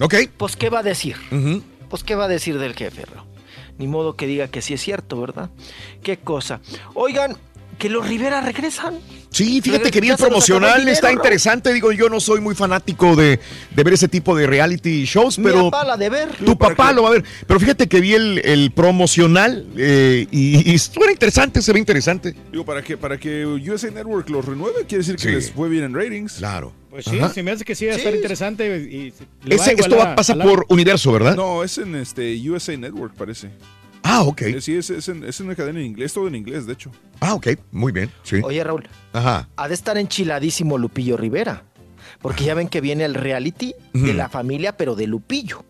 Ok. Pues, ¿qué va a decir? Pues, ¿qué va a decir del jefe, Ro? Ni modo que diga que sí es cierto, ¿verdad? Qué cosa. Oigan, que los Rivera regresan. Sí, fíjate que vi el promocional, dinero, está interesante. Digo, yo no soy muy fanático de, de ver ese tipo de reality shows, Mi pero papá la de ver. tu papá lo va a ver. Pero fíjate que vi el, el promocional eh, y, y suena interesante, se ve interesante. Digo, para que, para que USA Network los renueve, quiere decir que Sí. les fue bien en ratings. Claro. Pues sí, Ajá. se me hace que sí va a estar interesante. Y, va a esto va a pasar la- por Universo, ¿verdad? No, es en este USA Network, parece. Ah, ok. Eh, Sí, es, es en, es en una cadena en inglés, todo en inglés, de hecho. Ah, ok, muy bien. Sí. Oye, Raúl, Ajá. ha de estar enchiladísimo Lupillo Rivera. Porque ya ven que viene el reality de la familia, pero de Lupillo.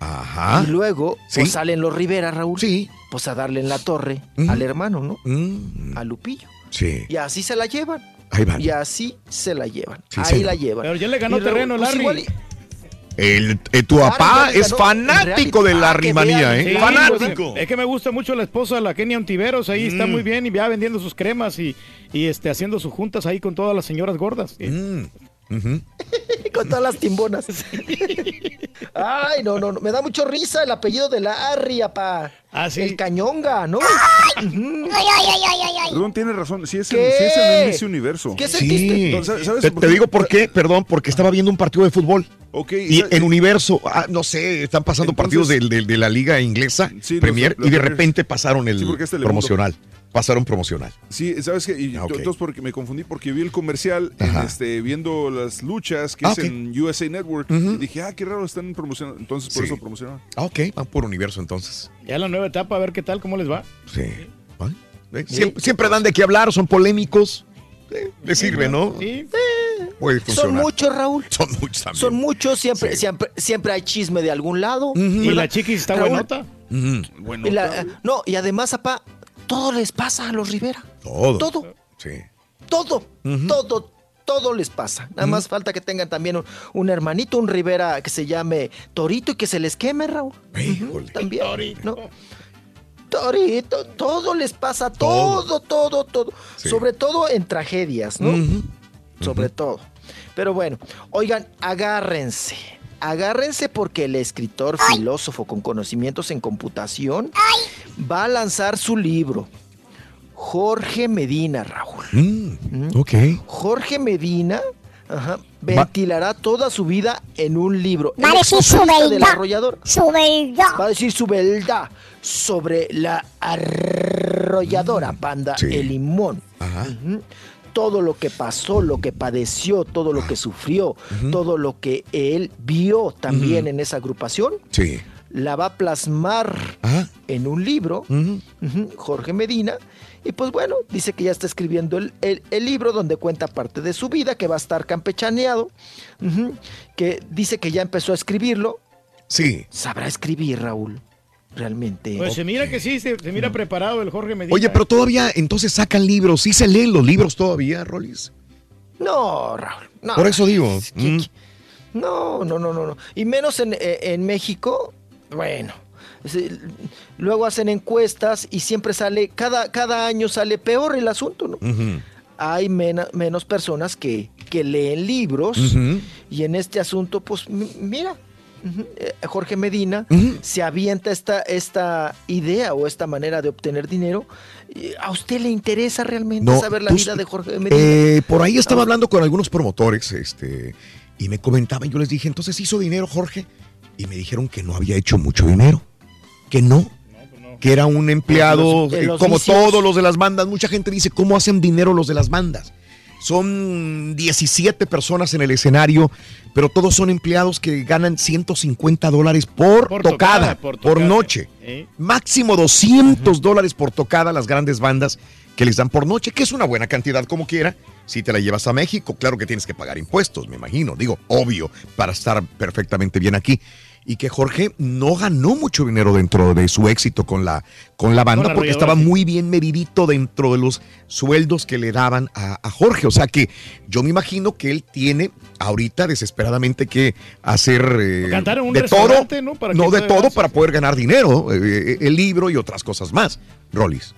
Ajá. Y luego Sí. pues, salen los Rivera, Raúl. Sí. Pues a darle en la torre al hermano, ¿no? Mm, A Lupillo. sí. Y así se la llevan. Ahí van. Y así se la llevan. Sí, Ahí señor. la llevan. Pero ya le ganó Y terreno, pues, Larry. igual El, eh, tu Claro, papá es fanático de la. Ah, rimanía. ¿eh? Sí, fanático. pues, es que me gusta mucho la esposa, la Kenia Ontiveros, ahí está Mm. muy bien y ya vendiendo sus cremas y, y este, haciendo sus juntas ahí con todas las señoras gordas. Mm. Con todas las timbonas. Ay, no, no, no. Me da mucho risa el apellido de la Arria, pa. Ah, sí. El cañonga, ¿no? Ay, ay, ay, ay, ay, ay. Perdón, tiene razón. Sí es, ¿Qué? sí es en ese universo. ¿Qué sentiste? Sí. Entonces, ¿sabes Te, digo por qué, perdón, porque estaba viendo un partido de fútbol. Ok, Y en Universo, ah, no sé, están pasando Entonces- partidos de, la liga inglesa, Sí, Premier, los y de Premier. repente pasaron el Sí, porque es Telemundo. promocional. Pasaron promocional. Sí, ¿sabes qué? Y Ah, entonces porque me confundí porque vi el comercial en este, viendo las luchas que Ah, es en USA Network y dije, ah, qué raro están promocionando. Entonces por Sí. eso promocionaron. Ah, ok, van por Universo entonces. Ya la nueva etapa, a ver qué tal, cómo les va. Sí. Eh, Siempre, siempre dan de qué hablar, son polémicos. Les sirve, ¿no? Sí. Puede Son muchos, Raúl. Son muchos también. Son muchos, siempre, Sí. siempre, siempre hay chisme de algún lado. Y la chiquis está Raúl, buenota. Bueno, Y la- no, y además, papá, todo les pasa a los Rivera. Todo. Todo. Sí. Todo, todo, todo les pasa. Nada más falta que tengan también un, un hermanito, un Rivera que se llame Torito y que se les queme, Raúl. También. ¿no? Torito, todo les pasa, todo, todo, todo. Sí. Sobre todo en tragedias, ¿no? Sobre todo. Pero bueno, oigan, agárrense. Agárrense porque el escritor, filósofo con conocimientos en computación va a lanzar su libro. Jorge Medina, Raúl. Mm, ok. Jorge Medina ajá, ventilará toda su vida en un libro. Va a decir su verdad. Su verdad. Va a decir su verdad sobre la arrolladora banda El Limón. Ujú. Todo lo que pasó, lo que padeció, todo lo que sufrió, todo lo que él vio también en esa agrupación, Sí. La va a plasmar Ah. en un libro, Jorge Medina, y pues bueno, dice que ya está escribiendo el, el- el libro donde cuenta parte de su vida, que va a estar campechaneado, que dice que ya empezó a escribirlo. Sí. ¿Sabrá escribir, Raúl? Realmente. Pues se mira que sí, se, se mira preparado el Jorge Medina. Oye, pero todavía entonces sacan libros. ¿Sí se leen los libros todavía, Rolis? No, Raúl. No, Por eso digo. mm, No, no, no, no, no. Y menos en, eh, en México, bueno. Luego hacen encuestas y siempre sale, cada, cada año sale peor el asunto, ¿no? Hay mena- menos personas que, que leen libros y en este asunto, pues mira, eh, Jorge Medina se avienta esta, esta idea o esta manera de obtener dinero. ¿A usted le interesa realmente No, saber la tú- vida de Jorge Medina? Eh, por ahí estaba hablando con algunos promotores, este, y me comentaban, yo les dije, entonces hizo dinero Jorge, y me dijeron que no había hecho mucho dinero, que no, que era un empleado, los- eh, los como vicios. todos los de las bandas. Mucha gente dice, ¿cómo hacen dinero los de las bandas? Son 17 personas en el escenario, pero todos son empleados que ganan 150 dólares por, Por tocada, tocada, por noche. ¿Eh? Máximo 200 dólares por tocada las grandes bandas que les dan por noche, que es una buena cantidad como quiera. Si te la llevas a México, claro que tienes que pagar impuestos, me imagino. Digo, obvio, para estar perfectamente bien aquí. Y que Jorge no ganó mucho dinero dentro de su éxito con la, con la banda, la porque estaba sí. muy bien medidito dentro de los sueldos que le daban a, a Jorge. O sea que yo me imagino que él tiene ahorita desesperadamente que hacer eh, Cantar en un de todo, ¿no? Para no de todo para poder ganar dinero, eh, el libro y otras cosas más. Rolis.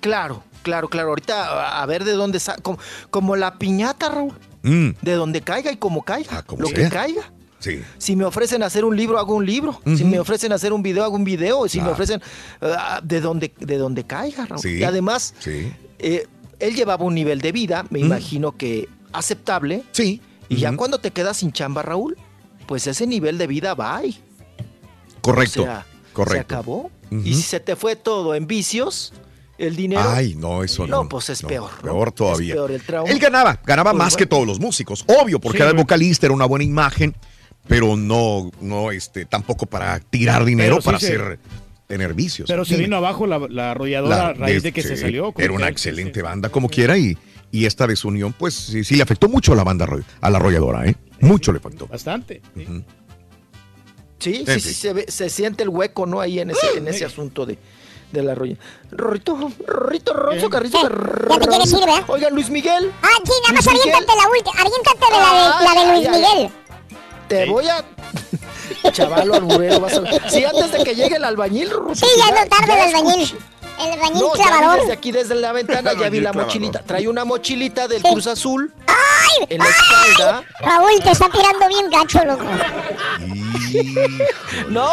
Claro, claro, claro. Ahorita a- ver de dónde sa como, como la piñata, Raúl. Mm, De donde caiga y como caiga. como lo sea. que caiga. sí. Si me ofrecen hacer un libro, hago un libro. Si me ofrecen hacer un video, hago un video. Si me Claro. ofrecen ah, de donde de donde caiga, Raúl. Sí. Y además, Sí. eh, él llevaba un nivel de vida, me imagino que aceptable. Sí. Y ya cuando te quedas sin chamba, Raúl, pues ese nivel de vida va y Correcto. O sea, se correcto. acabó. Ujú. Y si se te fue todo en vicios, el dinero. Ay, no, eso no. No, pues es peor. ¿no? Peor todavía. Es peor el trauma. Él ganaba, ganaba Pues más bueno. que todos los músicos, obvio, porque Sí, era el vocalista, era una buena imagen, pero no, no, este, tampoco para tirar dinero, sí para hacer tener vicios. Pero se vino abajo la, la arrolladora La- a raíz de- de que se salió. Era una excelente banda, como quiera, y, y esta desunión, pues sí, sí le afectó mucho a la banda, a la arrolladora, ¿eh? Mucho le afectó. Bastante. Sí, sí, sí, se, ve- se siente el hueco, ¿no? Ahí en ese, en ese asunto de, de la rolla. Rorrito, Rorrito, Ronzo, Carrizo, Ya te quieres ir, ¿verdad? Oigan, Luis Miguel, Ah, sí, nada más aviéntate la última. Aviéntate de la de, la de Luis. Miguel. te voy a... Chavalo alburero, vas a... Sí, antes de que llegue el albañil, Sí, ya no tarda el albañil. El albañil No, clavador. desde aquí, desde la ventana, ya vi la clavador. mochilita. Trae una mochilita del Sí. Cruz Azul ¡Ay! en la espalda. Raúl, te está tirando bien gacho, loco. No,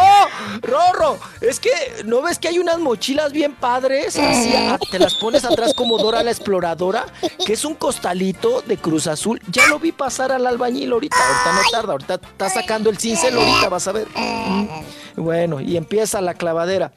Rorro, es que no ves que hay unas mochilas bien padres, así ah, te las pones atrás como Dora la exploradora, que es un costalito de Cruz Azul. Ya lo vi pasar al albañil ahorita, ahorita no tarda, ahorita está sacando el cincel, ahorita vas a ver. Mm. Bueno, y empieza la clavadera.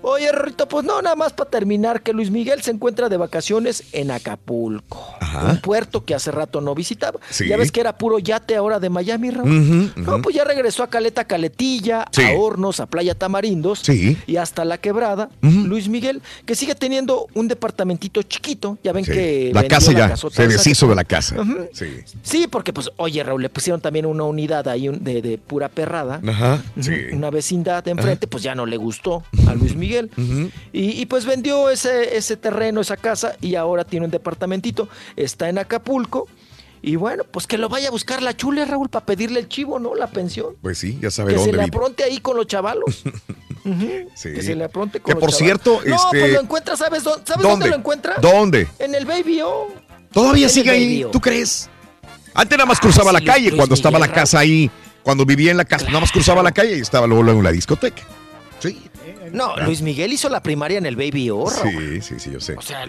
Oye, Rorrito, pues no, nada más para terminar, que Luis Miguel se encuentra de vacaciones en Acapulco, un puerto que hace rato no visitaba. Sí. Ya ves que era puro yate ahora de Miami, Raúl. No, pues ya regresó a Caleta Caletilla, Sí. a Hornos, a Playa Tamarindos Sí. y hasta La Quebrada. Luis Miguel, que sigue teniendo un departamentito chiquito. Ya ven que. La casa ya casota se deshizo de la casa. Sí. Porque pues, oye, Raúl, le pusieron también una unidad ahí de, de pura perrada. Ajá. Una vecindad de enfrente, pues ya no le gustó a Luis Miguel. Y, y, pues vendió ese, ese terreno, esa casa, y ahora tiene un departamentito. Está en Acapulco. Y bueno, pues que lo vaya a buscar la chule, Raúl, para pedirle el chivo, ¿no? La pensión. Pues sí, ya sabe Que se dónde le vive. apronte ahí con los chavalos. Sí. Que se le apronte con Que los por chavalos. cierto, No, este- pues lo encuentra, ¿sabes dónde, ¿sabes ¿Dónde? dónde lo encuentra? ¿Dónde? En el Baby O. Todavía En sigue ahí. ¿tú crees? Antes nada más cruzaba la calle cuando estaba la Miguel, casa ahí, cuando vivía en la casa, nada más cruzaba la calle y estaba luego, luego en la discoteca. Sí. No, Luis Miguel hizo la primaria en el Baby O. Sí, sí, sí, yo sé. O sea,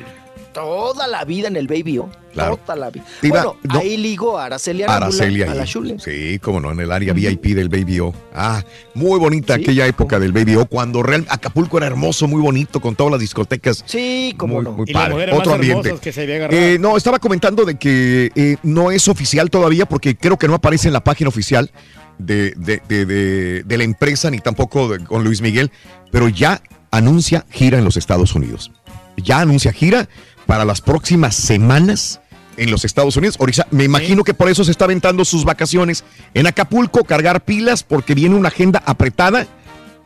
toda la vida en el Baby O. Claro. Toda la vida. Te iba- bueno, no. ahí ligó a Araceli Araceli a la ahí. Chule. Sí, cómo no, en el área VIP del Baby O. Ah, muy bonita aquella época del Baby O, cuando real, Acapulco era hermoso, muy bonito, con todas las discotecas. Sí, cómo muy, no. muy Y las padre. Otro más ambiente. que se había agarrado. Eh, no, estaba comentando de que eh, no es oficial todavía, porque creo que no aparece en la página oficial de, de- de- de- la empresa, ni tampoco de- con Luis Miguel, pero ya anuncia gira en los Estados Unidos. Ya anuncia gira para las próximas semanas en los Estados Unidos. Ahorita me imagino que por eso se está aventando sus vacaciones en Acapulco, cargar pilas, porque viene una agenda apretada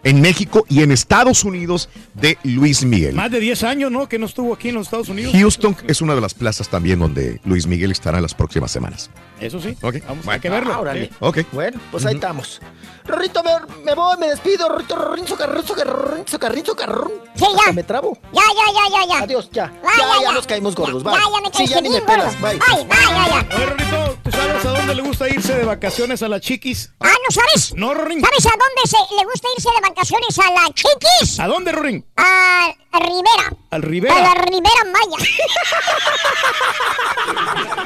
en México y en Estados Unidos de Luis Miguel. Más de 10 años, ¿no? Que no estuvo aquí en los Estados Unidos. Houston es una de las plazas también donde Luis Miguel estará en las próximas semanas. Eso sí. Ok. Vamos, Bueno. hay que verlo. Ah, órale. ¿eh? Ok. Bueno, pues ahí estamos. Rorrito, me, me voy, me despido. Rorrito, Rorrinzo, Carrinzo, Carrinzo, Carrinzo, Carrón. Sí, ya. Me trabo. Ya, ya, ya, ya, ya. Adiós, ya. Bye, ya, ya, ya ya. nos caímos gordos. Ya, Bye. ya me Sí, caíste ya ni me pelas. Bye. Bye, bye, ya, ya. Oye, Rorrito, ¿tú sabes a dónde le gusta irse de vacaciones a las chiquis? Ah, ¿no sabes? No, Rorín. ¿Sabes a dónde se, le gusta irse de vacaciones a la chiquis? ¿A dónde, Rorín? A, Rivera. Al A la Rivera. Rivera Maya.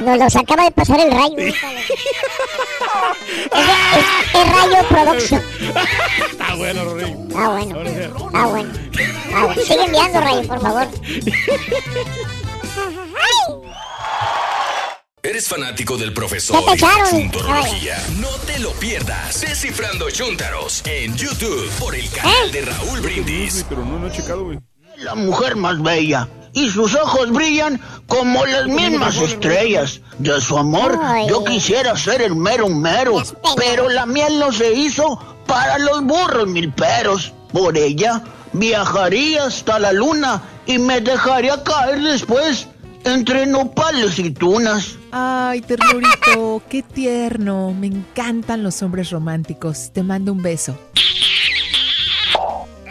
Nos los acaba de pasar el rayo. loco. es, es- es Rayo Production. Está bueno, Rorín. Ah, bueno. Ah, bueno. Bueno. Sigue enviando, Rayo, por favor. ¿Eres fanático del profesor chuntorología? No te lo pierdas. Descifrando Chuntaros en YouTube por el canal de Raúl Brindis. Pero no, no he checado, güey. La mujer más bella. Y sus ojos brillan como las mismas estrellas. De su amor, yo quisiera ser el mero mero. Pero la miel no se hizo para los burros mil peros. Por ella, viajaría hasta la luna y me dejaría caer después entre nopales y tunas. Ay, ternurito, qué tierno. Me encantan los hombres románticos. Te mando un beso.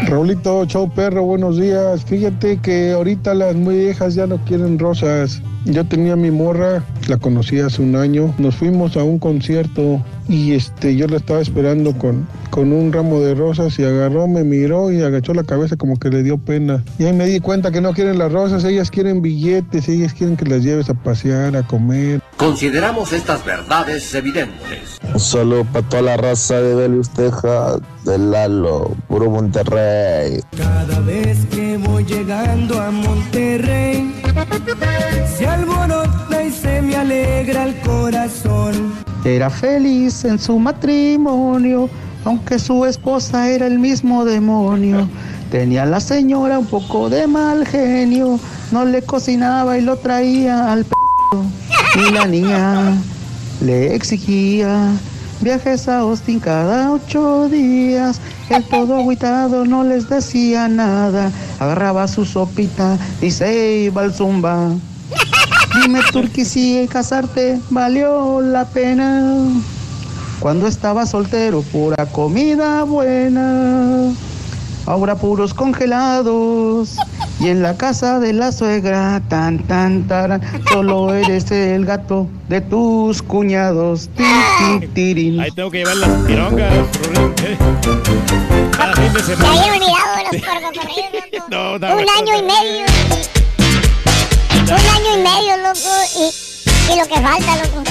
Raulito, chau perro, buenos días. Fíjate que ahorita las muy viejas ya no quieren rosas. Yo tenía mi morra, la conocí hace un año. Nos fuimos a un concierto y este, yo la estaba esperando con, con un ramo de rosas y agarró, me miró y agachó la cabeza como que le dio pena. Y ahí me di cuenta que no quieren las rosas, ellas quieren billetes, ellas quieren que las lleves a pasear, a comer. Consideramos estas verdades evidentes. Un saludo para toda la raza de Belius, Texas, de Lalo, puro Monterrey. Cada vez que voy llegando a Monterrey, se alborota y se me alegra el corazón. Era feliz en su matrimonio, aunque su esposa era el mismo demonio. Tenía la señora un poco de mal genio, no le cocinaba y lo traía al p. Y la niña le exigía viajes a Austin cada ocho días. El todo agüitado no les decía nada, agarraba su sopita y se iba al zumba. Dime Turqui si casarte valió la pena. Cuando estaba soltero, pura comida buena. Ahora puros congelados. Y en la casa de la suegra, tan tan taran, solo eres el gato de tus cuñados. Ti, ti, tirin. Ahí tengo que llevar las pirongas. Cada fin de Ya semana. olvidado los. No, no, Un año y medio. Un año y medio, loco. Y, y lo que falta, loco.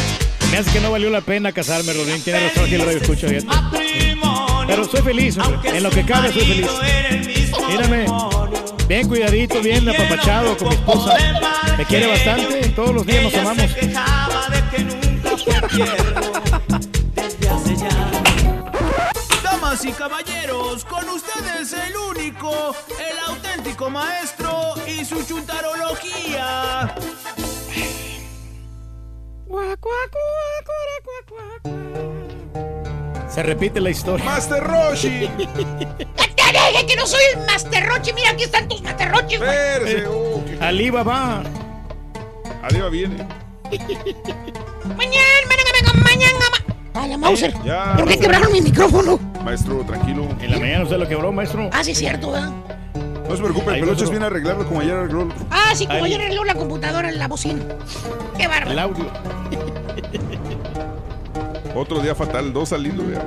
Me hace que no valió la pena casarme, Rorín. Tiene razón, aquí el radio escucha, fíjate. Pero soy feliz, hombre. En lo que cabe soy feliz. Mírame. Bien cuidadito, bien apapachado con mi esposa. Me quiere bastante. Todos los días nos amamos. Damas y caballeros, con ustedes el único, el auténtico. maestro y su chuntarología. Se repite la historia. Master Roshi. ¡Te dije que no soy el Master Rochi! Mira, aquí están tus Master Roches, güey. Espérese, oh, qué-. Arriba viene. Mañana, mañana, mañana. ma- A la Mauser. Ya, ¿Por qué maestro. quebraron mi micrófono? Maestro, tranquilo. En la mañana usted lo quebró, maestro. Ah, sí, es cierto, ¿verdad? No se preocupe, el maestro. viene a arreglarlo como ayer arregló. Ah, sí, como Ahí. ayer arregló la computadora en la bocina. Qué bárbaro. El audio. Otro día fatal, dos al hilo, vea.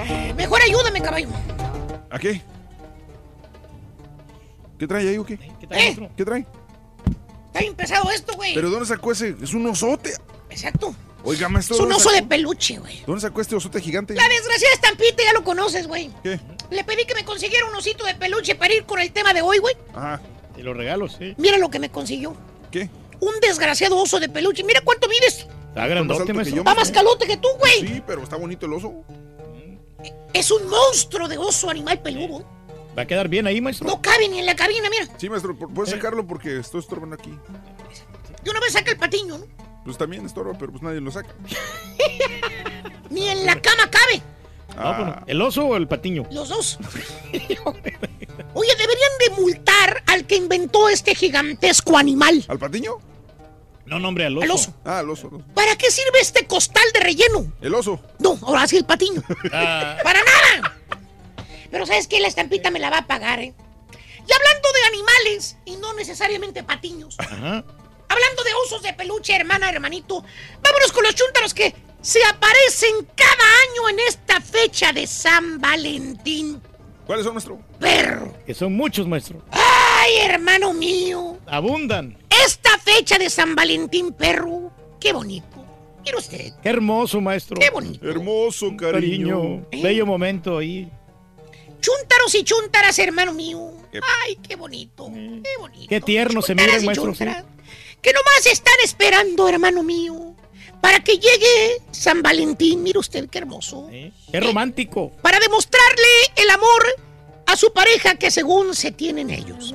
Eh, Mejor ayúdame, caballo. ¿A qué? ¿Qué trae ahí o qué? ¿Qué tal, ¿Eh? ¿Qué trae? Está bien pesado esto, güey. ¿Pero dónde sacó ese? Es un osote. Exacto. Oiga, maestro. Es un ¿dónde oso de peluche, güey. ¿Dónde sacó este osote gigante? La desgraciada estampita ya lo conoces, güey. ¿Qué? Le pedí que me consiguiera un osito de peluche para ir con el tema de hoy, güey. Ajá. Y los regalos, sí. Mira lo que me consiguió. ¿Qué? Un desgraciado oso de peluche. Mira cuánto mides. Está más grandote, yo, Está más calote que tú, güey. Sí, pero está bonito el oso. Es un monstruo de oso animal peludo. Va a quedar bien ahí, maestro. No cabe ni en la cabina, mira. Sí, maestro, ¿pu- Eh. ¿puedes sacarlo? Porque estoy estorbando aquí. De una vez saca el patiño, ¿no? Pues también estorba, pero pues nadie lo saca. Ni en la cama cabe. No, pues no. ¿El oso o el patiño? Los dos. Oye, deberían de multar al que inventó este gigantesco animal. ¿Al patiño? No, no, hombre, al oso. Al oso. Ah, el oso. el oso. ¿Para qué sirve este costal de relleno? El oso. No, ahora sí el patiño. Ah, ¡Para nada! Pero ¿sabes qué? La estampita me la va a pagar, ¿eh? Y hablando de animales, y no necesariamente patiños, ajá. Hablando de osos de peluche, hermana, hermanito, vámonos con los chúntaros que se aparecen cada año en esta fecha de San Valentín. ¿Cuáles son, maestro? Perro. Que son muchos, maestro. ¡Ay, hermano mío! Abundan. Esta fecha de San Valentín, perro, qué bonito. Mire usted, Qué hermoso, maestro. qué bonito. Hermoso, cariño. Cariño. Bello momento ahí. Chúntaros y chúntaras, hermano mío. Ay, qué bonito, qué bonito. Qué tierno se Chúntaras y maestro. Que nomás están esperando, hermano mío, para que llegue San Valentín. Mire usted, qué hermoso. Sí. Qué romántico. Para demostrarle el amor a su pareja que según se tienen ellos.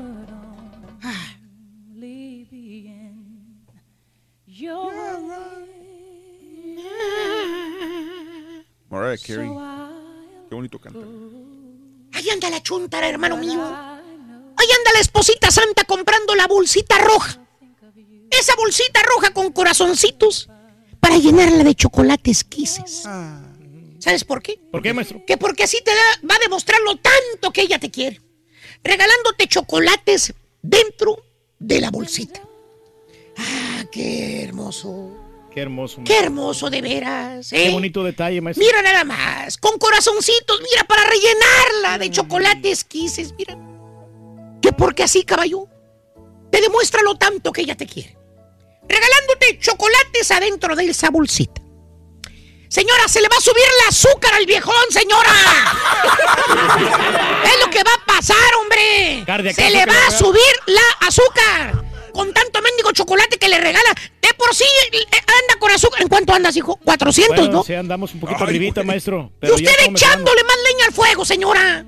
Ah, Mariah Carey. Qué bonito canta. Ahí anda la chuntara, hermano mío. Ahí anda la esposita santa comprando la bolsita roja. Esa bolsita roja con corazoncitos para llenarla de chocolates quises. ¿Sabes por qué? ¿Por qué, maestro? Que porque así te da- va a demostrar lo tanto que ella te quiere. Regalándote chocolates dentro de la bolsita. Ah, qué hermoso. Qué hermoso. Qué hermoso de veras. ¿eh? Qué bonito detalle, maestro. Mira nada más, con corazoncitos, mira, para rellenarla de chocolates quises, mira. Que porque así, caballo, te demuestra lo tanto que ella te quiere. Regalándote chocolates adentro de esa bolsita. Señora, se le va a subir el azúcar al viejón, señora. es lo que va a pasar, hombre. Se le va a subir la azúcar. Con tanto mendigo chocolate que le regala. De por sí eh, anda con azúcar. ¿En cuánto andas, hijo? 400, Bueno, ¿no? sí, andamos un poquito Ay, arribita, maestro. Y Pero usted echándole más leña al fuego, señora.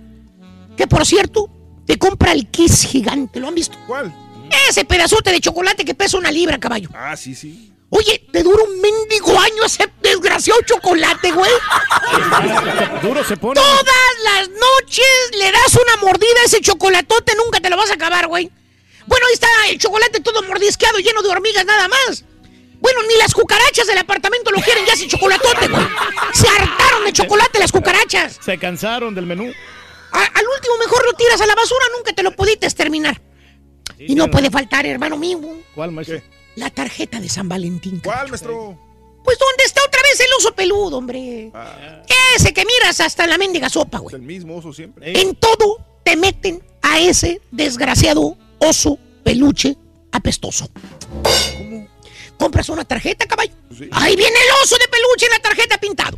Que por cierto, te compra el Kiss gigante. ¿Lo han visto? ¿Cuál? Ese pedazote de chocolate que pesa una libra, caballo. Ah, sí, sí. Oye, te dura un mendigo año ese desgraciado chocolate, güey. Duro se pone. Todas las noches le das una mordida a ese chocolatote, nunca te lo vas a acabar, güey. Bueno, ahí está el chocolate todo mordisqueado, lleno de hormigas nada más. Bueno, ni las cucarachas del apartamento lo quieren ya ese chocolatote, güey. Se hartaron de chocolate las cucarachas. Se cansaron del menú. A- al último mejor lo tiras a la basura, nunca te lo pudiste terminar. Y no puede faltar, hermano mío, ¿Cuál, maestro? la tarjeta de San Valentín. ¿Cuál, maestro? Pues ¿dónde está otra vez el oso peludo, hombre? Ah, Ese que miras hasta en la mendiga sopa, es güey. el mismo oso siempre. En todo te meten a ese desgraciado oso peluche apestoso. Compras una tarjeta, caballo. Sí. Ahí viene el oso de peluche en la tarjeta pintado.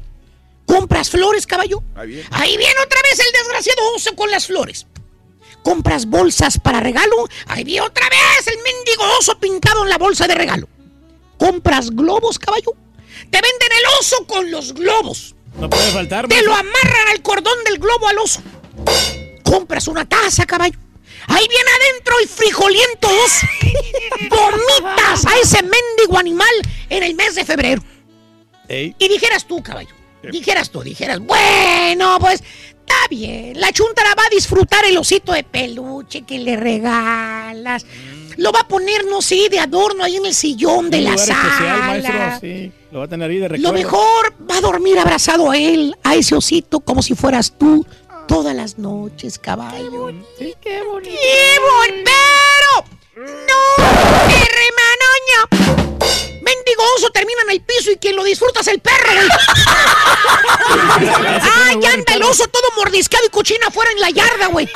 Compras flores, caballo. Ahí viene. Ahí viene otra vez el desgraciado oso con las flores. Compras bolsas para regalo. Ahí viene otra vez el mendigo oso pintado en la bolsa de regalo. Compras globos, caballo. Te venden el oso con los globos. No puede faltar, Te lo amarran al cordón del globo al oso. compras una taza, caballo. Ahí viene adentro y frijolientos. Vomitas a ese mendigo animal en el mes de febrero. Y dijeras tú, caballo. Dijeras tú, dijeras, bueno, pues está bien. La chuntara va a disfrutar el osito de peluche que le regalas. Lo va a poner, no sé, de adorno ahí en el sillón de la lugar especial, maestro, sala. sí. Lo va a tener ahí de Lo recuerdo. mejor va a dormir abrazado a él, a ese osito, como si fueras tú todas las noches, caballo. Sí, qué bonito. ¡Qué bonito! ¡Pero! ¡No! ¡Hermanoño! Mendigo oso termina en el piso y quien lo disfruta es el perro, güey. ¡Ah, ya anda el oso todo mordiscado y cochina afuera en la yarda, güey!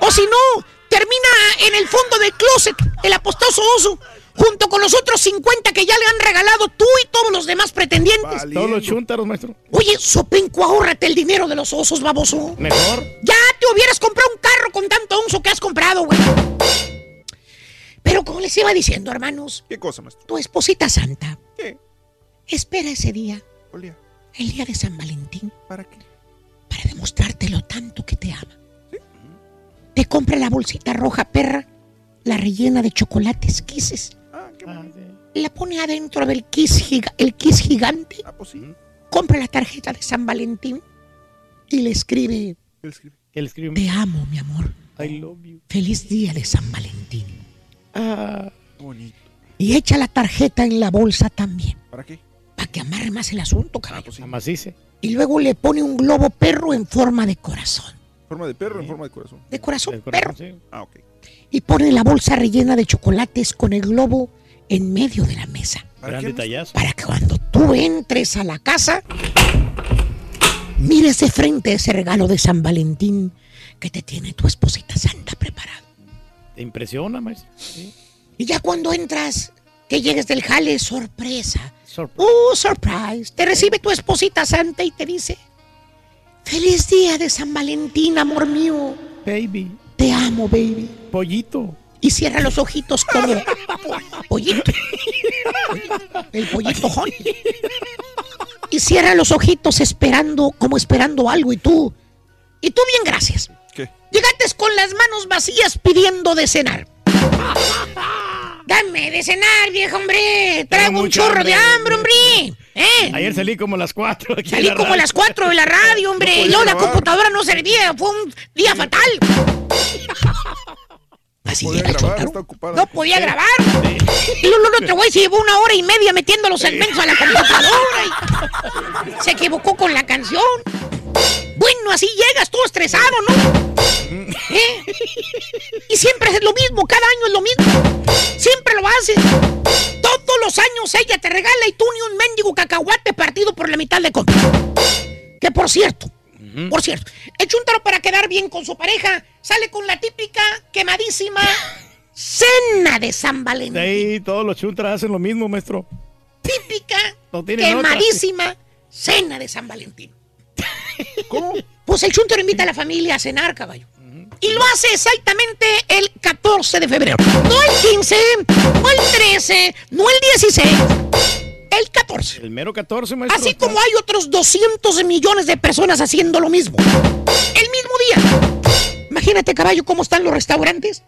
O si no, termina en el fondo del closet, el apostoso oso, junto con los otros 50 que ya le han regalado tú y todos los demás pretendientes. Todos los chúntaros, maestro. Oye, Sopenco, ahórrate el dinero de los osos, baboso. Mejor. Ya te hubieras comprado un carro con tanto onzo que has comprado, güey. Pero como les iba diciendo, hermanos, ¿Qué cosa, maestro? tu esposita santa ¿Qué? espera ese día, el día de San Valentín, ¿Para qué? para demostrarte lo tanto que te ama. Te compra la bolsita roja perra, la rellena de chocolates kisses. La pone adentro del kiss, giga- el kiss gigante. Ah, pues sí. Compra la tarjeta de San Valentín y le escribe, ¿Qué le escribe? Él escribe. te amo, mi amor. I love you. Feliz día de San Valentín. Ah, Qué bonito. Y echa la tarjeta en la bolsa también, ¿Para qué? para que amarre más el asunto, Ah, caballo. pues sí. amacice. Y luego le pone un globo perro en forma de corazón. ¿Forma de perro o en forma de corazón? De corazón, perro. sí. Ah, ok. Y pone la bolsa rellena de chocolates con el globo en medio de la mesa. ¿Para Gran qué, detallazo. Para que cuando tú entres a la casa, mires de frente ese regalo de San Valentín que te tiene tu esposita santa preparado. ¿Te impresiona, maestro? Sí. Y ya cuando entras, que llegues del jale, sorpresa. Sorpresa. ¡Uh, surprise! Te recibe tu esposita santa y te dice: ¡Feliz día de San Valentín, amor mío! Baby. Te amo, baby. Pollito. Y cierra los ojitos como pollito. El pollito honey. Y cierra los ojitos esperando, como esperando algo. Y tú, y tú bien, gracias. ¿Qué? Llegaste con las manos vacías pidiendo de cenar. Dame de cenar, viejo hombre. Traigo un chorro de hambre. hombre. ¿Eh? Ayer salí como a las 4. Aquí Salí la como a las 4 de la radio, hombre. podía y luego la computadora no servía. Fue un día fatal. Así podía grabar, Chontaro. está ocupada. No podía grabar. Y luego el otro güey se llevó una hora y media metiendo los segmentos a la computadora. y se equivocó con la canción. Bueno, así llegas todo estresado, ¿no? ¿Eh? Y siempre es lo mismo, cada año es lo mismo. Siempre lo haces. Todos los años ella te regala y tú ni un mendigo cacahuate partido por la mitad de compra. Que por cierto, por cierto, el chuntaro para quedar bien con su pareja sale con la típica quemadísima cena de San Valentín. Sí, todos los chuntaras hacen lo mismo, maestro. Típica No tienen otra. quemadísima cena de San Valentín. ¿Cómo? Pues el chuntaro invita a la familia a cenar, caballo. Y lo hace exactamente el 14 de febrero. No el 15, no el 13, no el 16. El 14. El mero 14, maestro. Así como hay otros 200 millones de personas haciendo lo mismo. El mismo día. Imagínate, caballo, cómo están los restaurantes.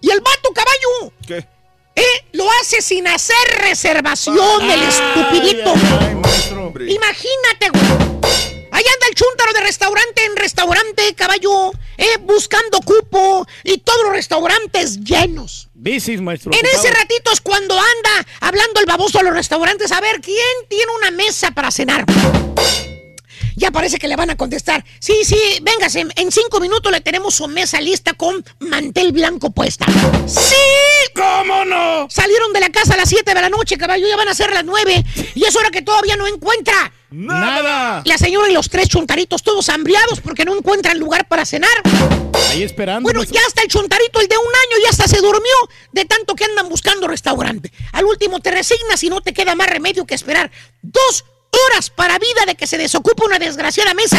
Y el vato, caballo, ¿Qué? ¿eh? lo hace sin hacer reservación, el estupidito. Ay, ay, maestro. Hombre. Imagínate, güey. Ahí anda el chúntaro de restaurante en restaurante, caballo, eh, buscando cupo y todos los restaurantes llenos. Bicis, maestro. En ese ratito es cuando anda hablando el baboso a los restaurantes a ver quién tiene una mesa para cenar. Ya parece que le van a contestar. Sí, sí, véngase, en cinco minutos le tenemos su mesa lista con mantel blanco puesta. ¡Sí! ¿Cómo no? Salieron de la casa a las 7 de la noche, caballo, ya van a ser las 9 y es hora que todavía no encuentra. Nada. La señora y los tres chuntaritos todos hambriados porque no encuentran lugar para cenar. Ahí esperando. Bueno, maestro. ya hasta el chuntarito, el de un año, ya hasta se durmió de tanto que andan buscando restaurante. Al último te resignas y no te queda más remedio que esperar dos horas para vida de que se desocupe una desgraciada mesa.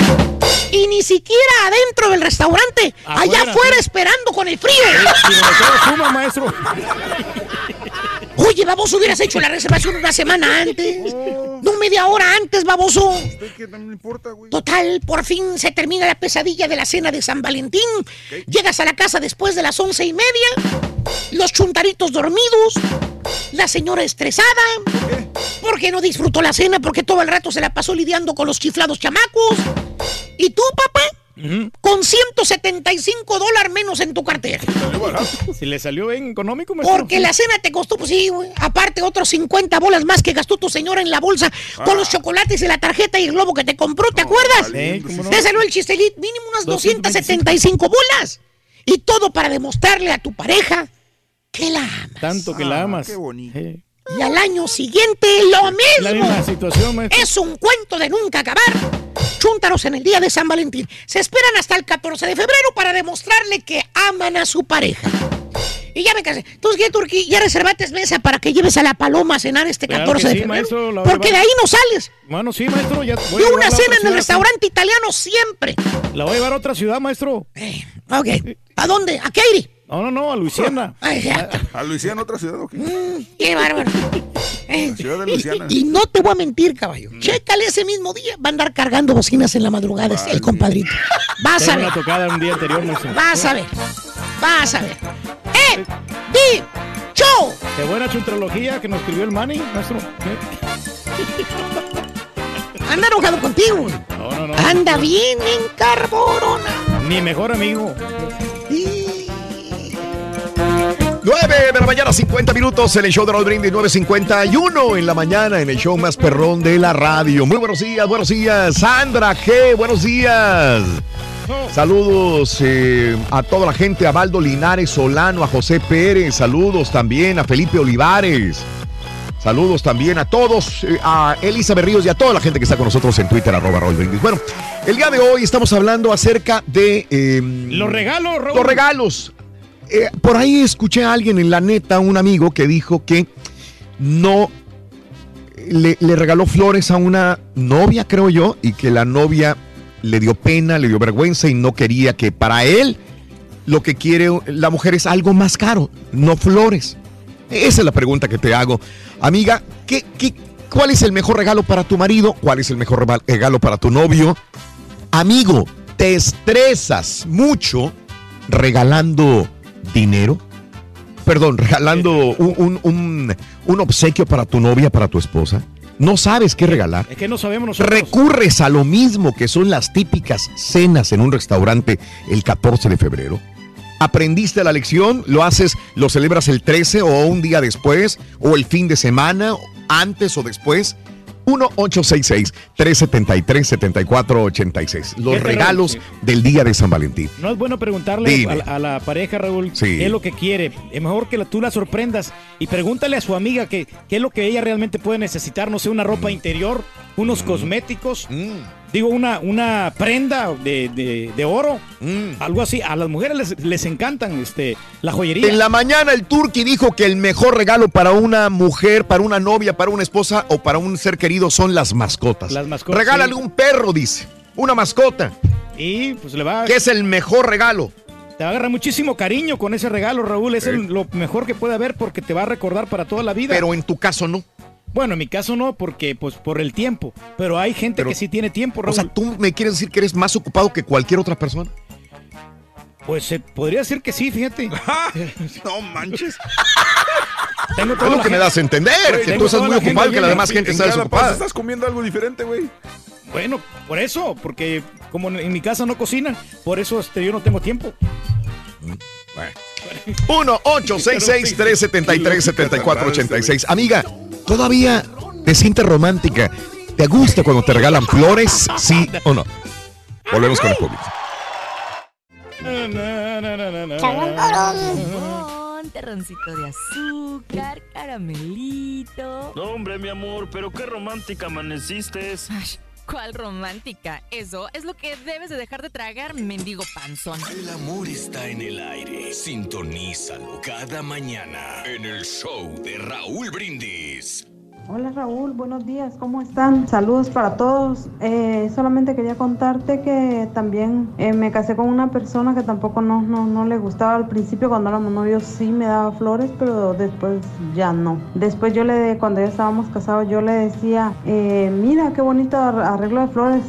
Y ni siquiera adentro del restaurante, allá Afuera, sí. esperando con el frío. Maestro. Oye, baboso, hubieras hecho la reservación una semana antes. No media hora antes, baboso. Total, por fin se termina la pesadilla de la cena de San Valentín. Llegas a la casa después de las once y media. Los chuntaritos dormidos. La señora estresada. Porque no disfrutó la cena, porque todo el rato se la pasó lidiando con los chiflados chamacos. ¿Y tú, papá? Con 175 dólares menos en tu cartera. Si le salió bien económico, maestro. Porque la cena te costó, pues sí, güey. Aparte, otros 50 bolas más que gastó tu señora en la bolsa con los chocolates y la tarjeta y el globo que te compró, ¿te acuerdas? Cómo no. Te salió el chistelit, mínimo unas 275 bolas. Y todo para demostrarle a tu pareja que la amas. Tanto que la amas. Y al año siguiente, lo mismo. La misma situación, maestro. Es un cuento de nunca acabar. Chúntaros en el día de San Valentín. Se esperan hasta el 14 de febrero para demostrarle que aman a su pareja. Y ya me casé. Entonces, ¿qué, Turquí? Ya reservaste mesa para que lleves a la paloma a cenar este Claro 14 que de sí, febrero. maestro, Porque de ahí no sales. Bueno, sí, maestro. Ya voy Y a una cena en el restaurante italiano siempre. La voy a llevar a otra ciudad, maestro. Ok. ¿A dónde? ¿A Katy? No, no, no, a Luisiana. ¿A Luisiana otra ciudad o qué? Qué bárbaro. Ciudad de y- Luisiana. Y, y no te voy a mentir, caballo. Chécale ese mismo día. Va a andar cargando bocinas en la madrugada este, el compadrito. Vas a ver. una tocada un día anterior, maestro. Vas a ver. Vas a ver. ¡Eh! ¡Di! ¡Show! Qué buena chuntrología que nos escribió el Manny, maestro. Anda enojado contigo. No, no, no. Anda bien en carborona. Mi mejor amigo. 9 de la mañana, 50 minutos en el show de Raúl Brindis, 9.51 en la mañana en el show más perrón de la radio. Muy buenos días, buenos días. Sandra G, buenos días. Saludos eh, a toda la gente, a Baldo Linares Solano, a José Pérez, saludos también a Felipe Olivares. Saludos también a todos, eh, a Elisa Berríos y a toda la gente que está con nosotros en Twitter, arroba Raúl Brindis. Bueno, el día de hoy estamos hablando acerca de... eh, Los regalos, Raúl. los regalos. Eh, por ahí escuché a alguien en la neta, un amigo, que dijo que no le, le regaló flores a una novia, creo yo, y que la novia le dio pena, le dio vergüenza y no quería que para él lo que quiere la mujer es algo más caro, no flores. Esa es la pregunta que te hago. Amiga, ¿qué, qué, cuál es el mejor regalo para tu marido? ¿Cuál es el mejor regalo para tu novio? Amigo, ¿te estresas mucho regalando dinero? Perdón, regalando un, un- un- un obsequio para tu novia, para tu esposa. No sabes qué regalar. Es que no sabemos nosotros. Recurres a lo mismo que son las típicas cenas en un restaurante el 14 de febrero. Aprendiste la lección, lo haces, lo celebras el 13 o un día después, o el fin de semana, antes o después. 1-866-373-7486. Los Raúl, regalos sí. del día de San Valentín. No es bueno preguntarle a, la- a la pareja, Raúl, Sí. qué es lo que quiere. Es mejor que la- tú la sorprendas y pregúntale a su amiga que- qué es lo que ella realmente puede necesitar. No sé, una Mm. ropa interior, unos cosméticos, digo, una, una prenda de, de- de oro, Mm. algo así. A las mujeres les, les encantan este, la joyería. En la mañana el Turqui dijo que el mejor regalo para una mujer, para una novia, para una esposa o para un ser querido son las mascotas. Las mascotas, Regálale sí. un perro, dice. Una mascota. Y pues le va... ¿Qué es el mejor regalo? Te va a agarrar muchísimo cariño con ese regalo, Raúl. Es el- lo mejor que puede haber porque te va a recordar para toda la vida. Pero en tu caso no. Bueno, en mi caso no, porque pues por el tiempo. Pero hay gente Pero- que sí tiene tiempo, O Raúl. sea, ¿tú me quieres decir que eres más ocupado que cualquier otra persona? Pues se podría decir que sí, fíjate. no manches. Tengo Es toda lo que me das a entender, que tú estás muy ocupado y que la demás gente En está desocupada. estás comiendo algo diferente, güey. Bueno, por eso, porque como en mi casa no cocinan, por eso este, yo no tengo tiempo. 1-866-373-7486. Amiga, ¿todavía te sientes romántica? ¿Te gusta cuando te regalan flores? ¿Sí o no? Volvemos con el público. Con terroncito de azúcar, caramelito. No, hombre, mi amor, pero qué romántica amaneciste. ¿Cuál romántica? Eso es lo que debes de dejar de tragar, mendigo panzón. El amor está en el aire. Sintonízalo cada mañana en el show de Raúl Brindis. Hola Raúl, buenos días, ¿cómo están? Saludos para todos. Eh, solamente quería contarte que también eh, me casé con una persona que tampoco no, no, no le gustaba al principio cuando éramos novios sí me daba flores, pero después ya no. Después yo le, cuando ya estábamos casados, yo le decía, eh, mira qué bonito ar- arreglo de flores,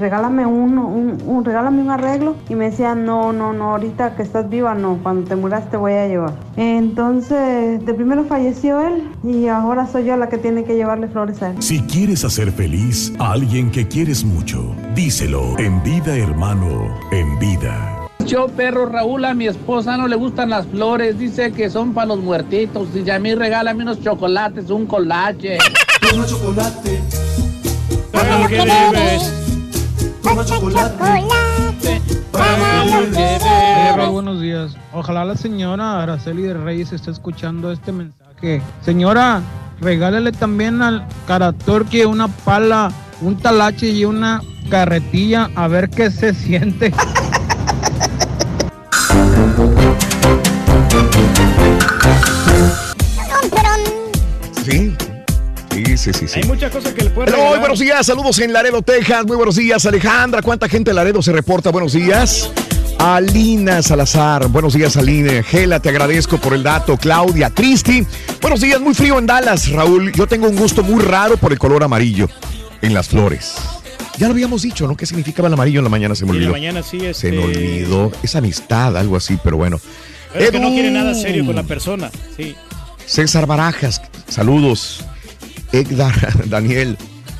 regálame un, un, un- regálame un arreglo. Y me decía, no, no, no, ahorita que estás viva, no, cuando te muras te voy a llevar. Entonces, de primero falleció él y ahora soy yo la que tiene que llevarle flores a él. Si quieres hacer feliz a alguien que quieres mucho, díselo en vida, hermano, en vida. Yo, perro Raúl, a mi esposa no le gustan las flores, dice que son para los muertitos. Dice, a mí regálame unos chocolates, un colache. Toma chocolate. Para lo que debes. Toma chocolate. Eh, Raúl, buenos días. Ojalá la señora Araceli de Reyes esté escuchando este mensaje. Señora, regálale también al Caratorque una pala, un talache y una carretilla a ver qué se siente. Sí. Sí, sí, sí, sí. Hay muchas cosas que le pueden Hello, regalar. buenos días, saludos en Laredo, Texas. Muy buenos días, Alejandra. ¿Cuánta gente en Laredo se reporta? Buenos días. Alina Salazar, buenos días Aline, Gela, te agradezco por el dato, Claudia, Cristi, buenos días, muy frío en Dallas, Raúl, yo tengo un gusto muy raro por el color amarillo en las flores. Ya lo habíamos dicho, ¿no? ¿Qué significaba el amarillo en la mañana? Se me Y en olvidó. la mañana sí, Se este- me olvidó, es amistad, algo así, pero bueno. Pero que no quiere nada serio con la persona. Sí. César Barajas, saludos. Edgar, Daniel,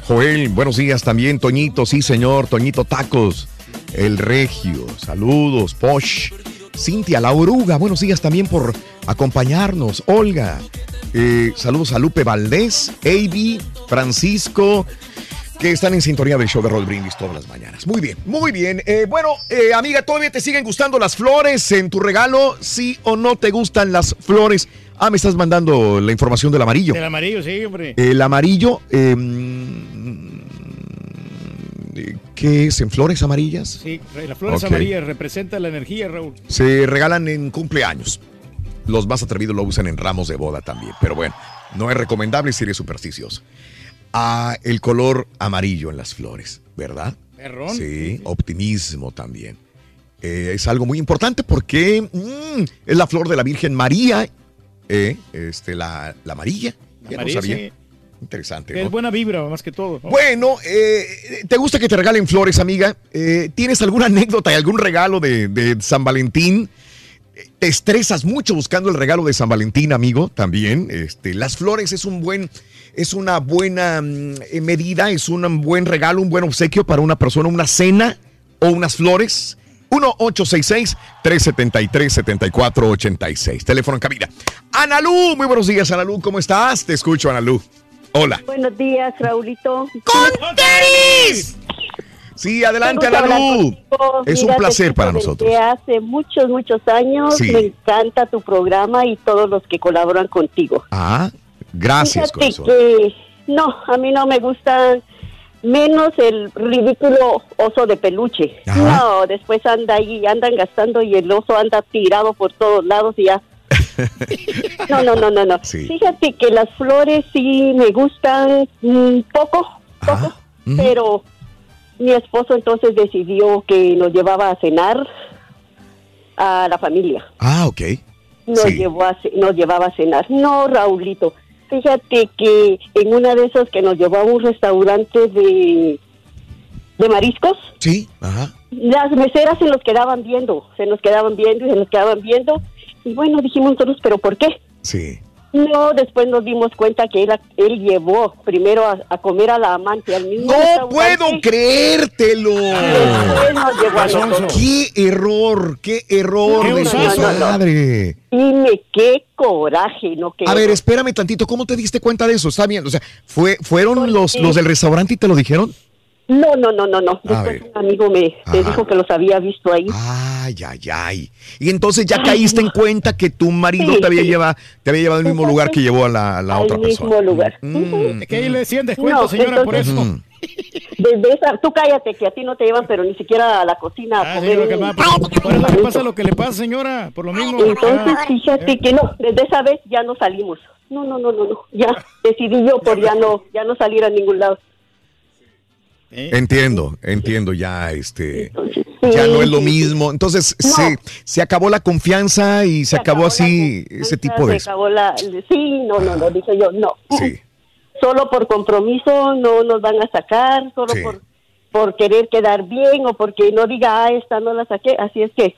Joel, buenos días también. Toñito, sí señor, Toñito Tacos, El Regio, saludos. Posh, Cintia, La Oruga, buenos días también por acompañarnos. Olga, eh, saludos a Lupe Valdés, AB, Francisco, que están en sintonía del show de Roll Brindis todas las mañanas. Muy bien, muy bien. Eh, bueno, eh, amiga, ¿todavía te siguen gustando las flores en tu regalo? ¿Sí o no te gustan las flores? Ah, me estás mandando la información del amarillo. Del amarillo, sí, hombre. El amarillo, eh, ¿qué es? ¿En flores amarillas? Sí, las flores Ok. amarillas representan la energía, Raúl. Se regalan en cumpleaños. Los más atrevidos lo usan en ramos de boda también. Pero bueno, no es recomendable si eres supersticioso. Ah, el color amarillo en las flores, ¿verdad? Perrón. Sí, optimismo también. Eh, es algo muy importante porque mm, es la flor de la Virgen María, eh, este, la, la amarilla. La Ya no sabía. sí. Interesante. Es buena vibra, más que todo. ¿no? Bueno, eh, ¿te gusta que te regalen flores, amiga? Eh, ¿Tienes alguna anécdota y algún regalo de, de San Valentín? ¿Te estresas mucho buscando el regalo de San Valentín, amigo? También. Este, las flores es un buen, es una buena mm, eh, medida, es un buen regalo, un buen obsequio para una persona, una cena o unas flores. 1-866-373-7486. Teléfono en cabina. Analú, muy buenos días, Analú. ¿Cómo estás? Te escucho, Analú. Hola. Buenos días, Raulito. ¡Con tenis! Sí, adelante, contigo. Es un Mira, placer para desde nosotros. hace muchos, muchos años. Sí. Me encanta tu programa y todos los que colaboran contigo. Ah, gracias, Fíjate que no, a mí no me gusta menos el ridículo oso de peluche. No, después anda ahí, andan gastando y el oso anda tirado por todos lados y ya. No, no, no, no, no. Sí. Fíjate que las flores sí me gustan un poco, poco, pero mi esposo entonces decidió que nos llevaba a cenar a la familia. Ah, ok. Nos, Sí. llevó a nos llevaba a cenar. No, Raulito. Fíjate que en una de esas que nos llevó a un restaurante de, de mariscos, Sí, ajá. las meseras se nos quedaban viendo, se nos quedaban viendo y se nos quedaban viendo. Y bueno, dijimos nosotros, ¿pero por qué? Sí. No, después nos dimos cuenta que él, él llevó primero a, a comer a la amante al mismo ¡No puedo creértelo! ¡Qué error! ¡Qué error Qué de madre! Dime, qué coraje, ¿no? Qué A ver, espérame tantito, ¿cómo te diste cuenta de eso? Está bien, o sea, fue, ¿fueron los, los del restaurante y te lo dijeron? No, no, no, no, no. A Después un amigo me, me dijo que los había visto ahí. Ay, ay, ay. Y entonces ya caíste en cuenta que tu marido Sí, te había sí. llevado, te había llevado al mismo lugar que llevó a la, a la al otra mismo persona. lugar. Mm. Que ahí le decían descuento, No, señora, por eso. Desde esa, tú cállate, que a ti no te llevan, pero ni siquiera a la cocina a Ah, sí, comer lo que un- va- por, por eso le pasa lo que le pasa, señora, por lo mismo. Entonces, Ah, fíjate que no, desde esa vez ya no salimos. No, no, no, no, no. Ya decidí yo por ya no, ya no salir a ningún lado. Entiendo, entiendo ya, este, ya no es lo mismo. Entonces se, se acabó la confianza y se, acabó, así ese tipo de... Se acabó la, sí, no, no, no, dije yo, no. Sí. Solo por compromiso no nos van a sacar, solo Sí. por, por querer quedar bien o porque no diga, ah, esta no la saqué. Así es que,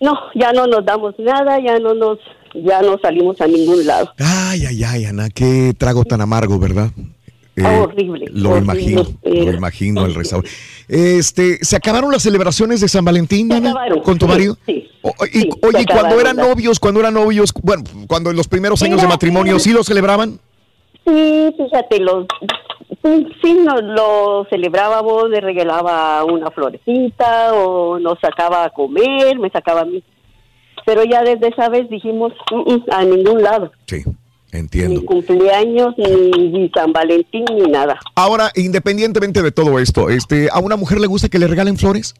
no, ya no nos damos nada, ya no nos, ya no salimos a ningún lado. Ay, ay, ay, Ana, qué trago tan amargo, ¿verdad? Eh, horrible. Lo horrible, imagino, pero- lo imagino el restaurante. Este, ¿se acabaron las celebraciones de San Valentín, Ana, acabaron, con tu sí, marido? sí, O- y- sí, oye, se ¿y cuando eran novios, cuando eran novios, bueno, cuando en los primeros años de matrimonio. ¿sí lo celebraban? Sí, fíjate, los, sí, sí, nos lo celebrábamos, le regalaba una florecita o nos sacaba a comer, me sacaba a mí. Pero ya desde esa vez dijimos, "Mm, mm, a ningún lado, Entiendo. ni cumpleaños, ni, ni San Valentín, ni nada. Ahora, independientemente de todo esto, este, ¿a una mujer le gusta que le regalen flores?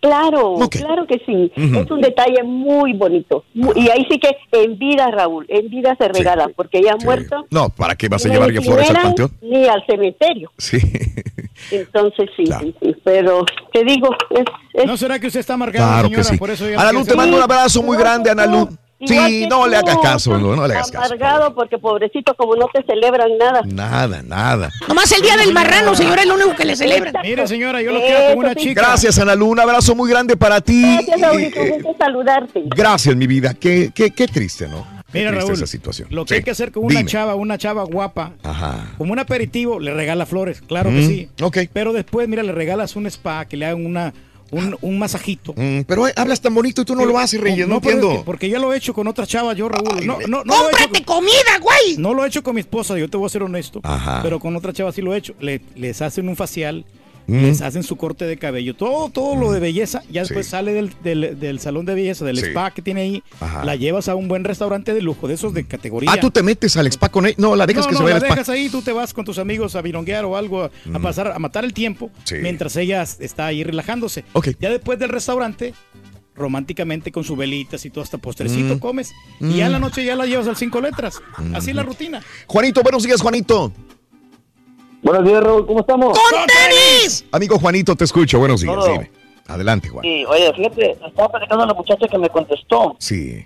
Claro, claro que sí. Es un detalle muy bonito. Y ahí sí que en vida, Raúl, en vida se regala, porque ya muerto. No, ¿para qué vas a llevar flores al panteón? Ni al cementerio. Sí. Entonces sí, sí, sí. Pero te digo, es, es ¿No será que usted está marcado, Claro señora? que sí. Por eso Ana no Lu, quiere te mando un abrazo muy grande, Ana Lu. Sí, no le hagas caso, no, no le hagas caso. amargado porque pobrecito como no te celebran nada. Nada, nada. Nomás el día del marrano, señora, es lo único que le celebran. Mire, señora, yo lo quiero como una chica. Gracias, Ana Lu. Un abrazo muy grande para ti. Gracias, Raulito, gusto saludarte. Gracias, mi vida. Qué, qué, qué triste, ¿no? Qué Mira, Raúl, esa situación. lo que Sí. hay que hacer con una Dime. chava, una chava guapa, Ajá. como un aperitivo, le regala flores, claro que Mm, sí. ok. Pero después, mira, le regalas un spa, que le hagan una, un, un masajito. Mm, pero eh, hablas tan bonito y tú no lo haces, Reyes, no, pero es entiendo. que- porque ya lo he hecho con otra chava, yo, Raúl. no, no, no lo he hecho ¡Cómprate comida, güey! No lo he hecho con mi esposa, yo te voy a ser honesto. Ajá. Pero con otra chava sí lo he hecho. Le- les hacen un facial, Mm. les hacen su corte de cabello, todo, todo lo de belleza. Ya después sale del, del- del salón de belleza, del Sí. spa que tiene ahí. Ajá. La llevas a un buen restaurante de lujo, de esos de categoría. Ah, tú te metes al spa con él. No, la dejas no, que no, se vaya la al spa. dejas ahí, tú te vas con tus amigos a vironguear o algo, a, a pasar, a matar el tiempo, Sí. mientras ella está ahí relajándose. Ya después del restaurante, románticamente con sus velitas y todo hasta postrecito Mm. comes. Mm. Y ya en la noche ya la llevas al cinco letras. Así es la rutina. Juanito, buenos días, Juanito. Buenos días, Raúl, ¿cómo estamos? ¡Con tenis! Amigo Juanito, te escucho. Buenos días, No, no. dime. Adelante, Juan. Sí, oye, fíjate, estaba platicando a la muchacha que me contestó Sí.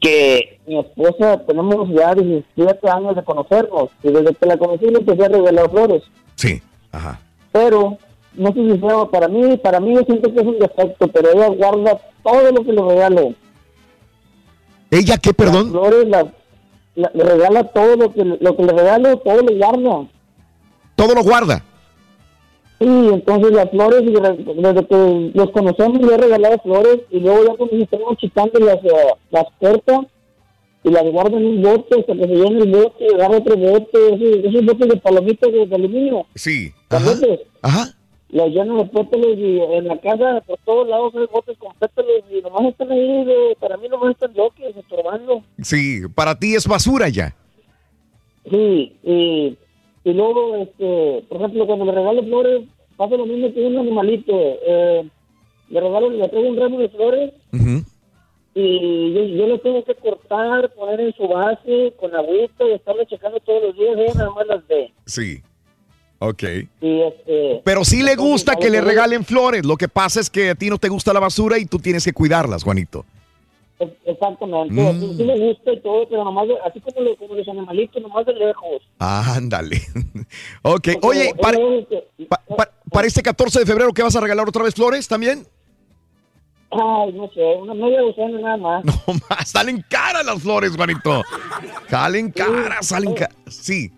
que mi esposa tenemos ya 17 años de conocernos y desde que la conocí le empecé a regalar flores. Sí, ajá. Pero, no sé si sea para mí, para mí yo siento que es un defecto, pero ella guarda todo lo que le regalo. ¿Ella qué, perdón? Las flores, las- la- le regala todo lo que, lo que le regalo, todo lo guarda. Todo lo guarda. Sí, entonces las flores, desde que los conocemos, le he regalado flores y luego ya cuando estamos chicando las, eh, las corta y las guarda en un bote hasta que se el bote y agarra otro bote, esos, esos botes de palomitas de, de aluminio. Sí. ¿Camotes? Ajá. Los lleno de pétalos y en la casa por todos lados hay botes con pétalos y nomás están ahí, de- para mí nomás están locos, estorbando. Sí, para ti es basura ya. Sí, y, y luego, este, por ejemplo, cuando le regalo flores, pasa lo mismo que un animalito. Eh, le regalo, le traigo un ramo de flores y yo, yo lo tengo que cortar, poner en su base con agüita y estarle checando todos los días, ella nada más las ve. Sí. Ok. Y este, Pero sí le gusta que le regalen flores. Lo que pasa es que a ti no te gusta la basura y tú tienes que cuidarlas, Juanito. Exactamente, Mm. sí, sí me gusta y todo, pero nomás, así como, lo- como los animalitos, nomás de lejos. Ándale. ok. Porque Oye, para, pa- pa- para este 14 de febrero, ¿qué vas a regalar otra vez flores también? Ay, no sé, una media docena nada más. No más, salen caras las flores, Juanito. Salen caras, salen caras. Sí,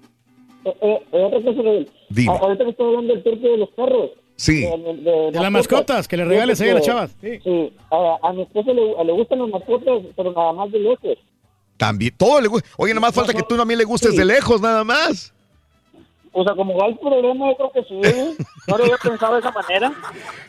Eh, eh, otra cosa Dime. ahorita que estoy hablando del turco de los perros. Sí. De, De las mascotas, que le regales ahí a las chavas. Sí, a, a mi esposa le, le gustan las mascotas, pero nada más de lejos. también. Todo le gusta. Oye, nada más falta que tú también le gustes Sí. de lejos, nada más. O sea, como va el problema, yo creo que sí. No lo había pensado de esa manera.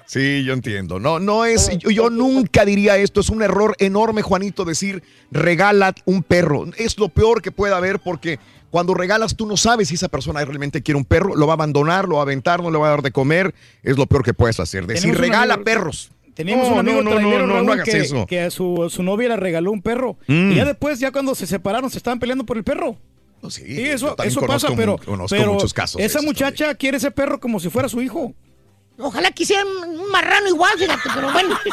Sí, yo entiendo. No, no es, yo, yo nunca diría esto. Es un error enorme, Juanito, decir regala un perro. Es lo peor que puede haber porque cuando regalas tú no sabes si esa persona realmente quiere un perro, lo va a abandonar, lo va a aventar, no le va a dar de comer. Es lo peor que puedes hacer. Decir Tenemos un regala amigo- perros. Teníamos No, un amigo no, no, trailero, no, no, Raúl, no hagas que, eso. que a su, su novia le regaló un perro. Mm. Y ya después, ya cuando se separaron, se estaban peleando por el perro. sí, eso, eso pasa, pero, conozco pero muchos casos esa muchacha quiere ese perro como si fuera su hijo. Ojalá quisieran un marrano igual, fíjate, pero bueno.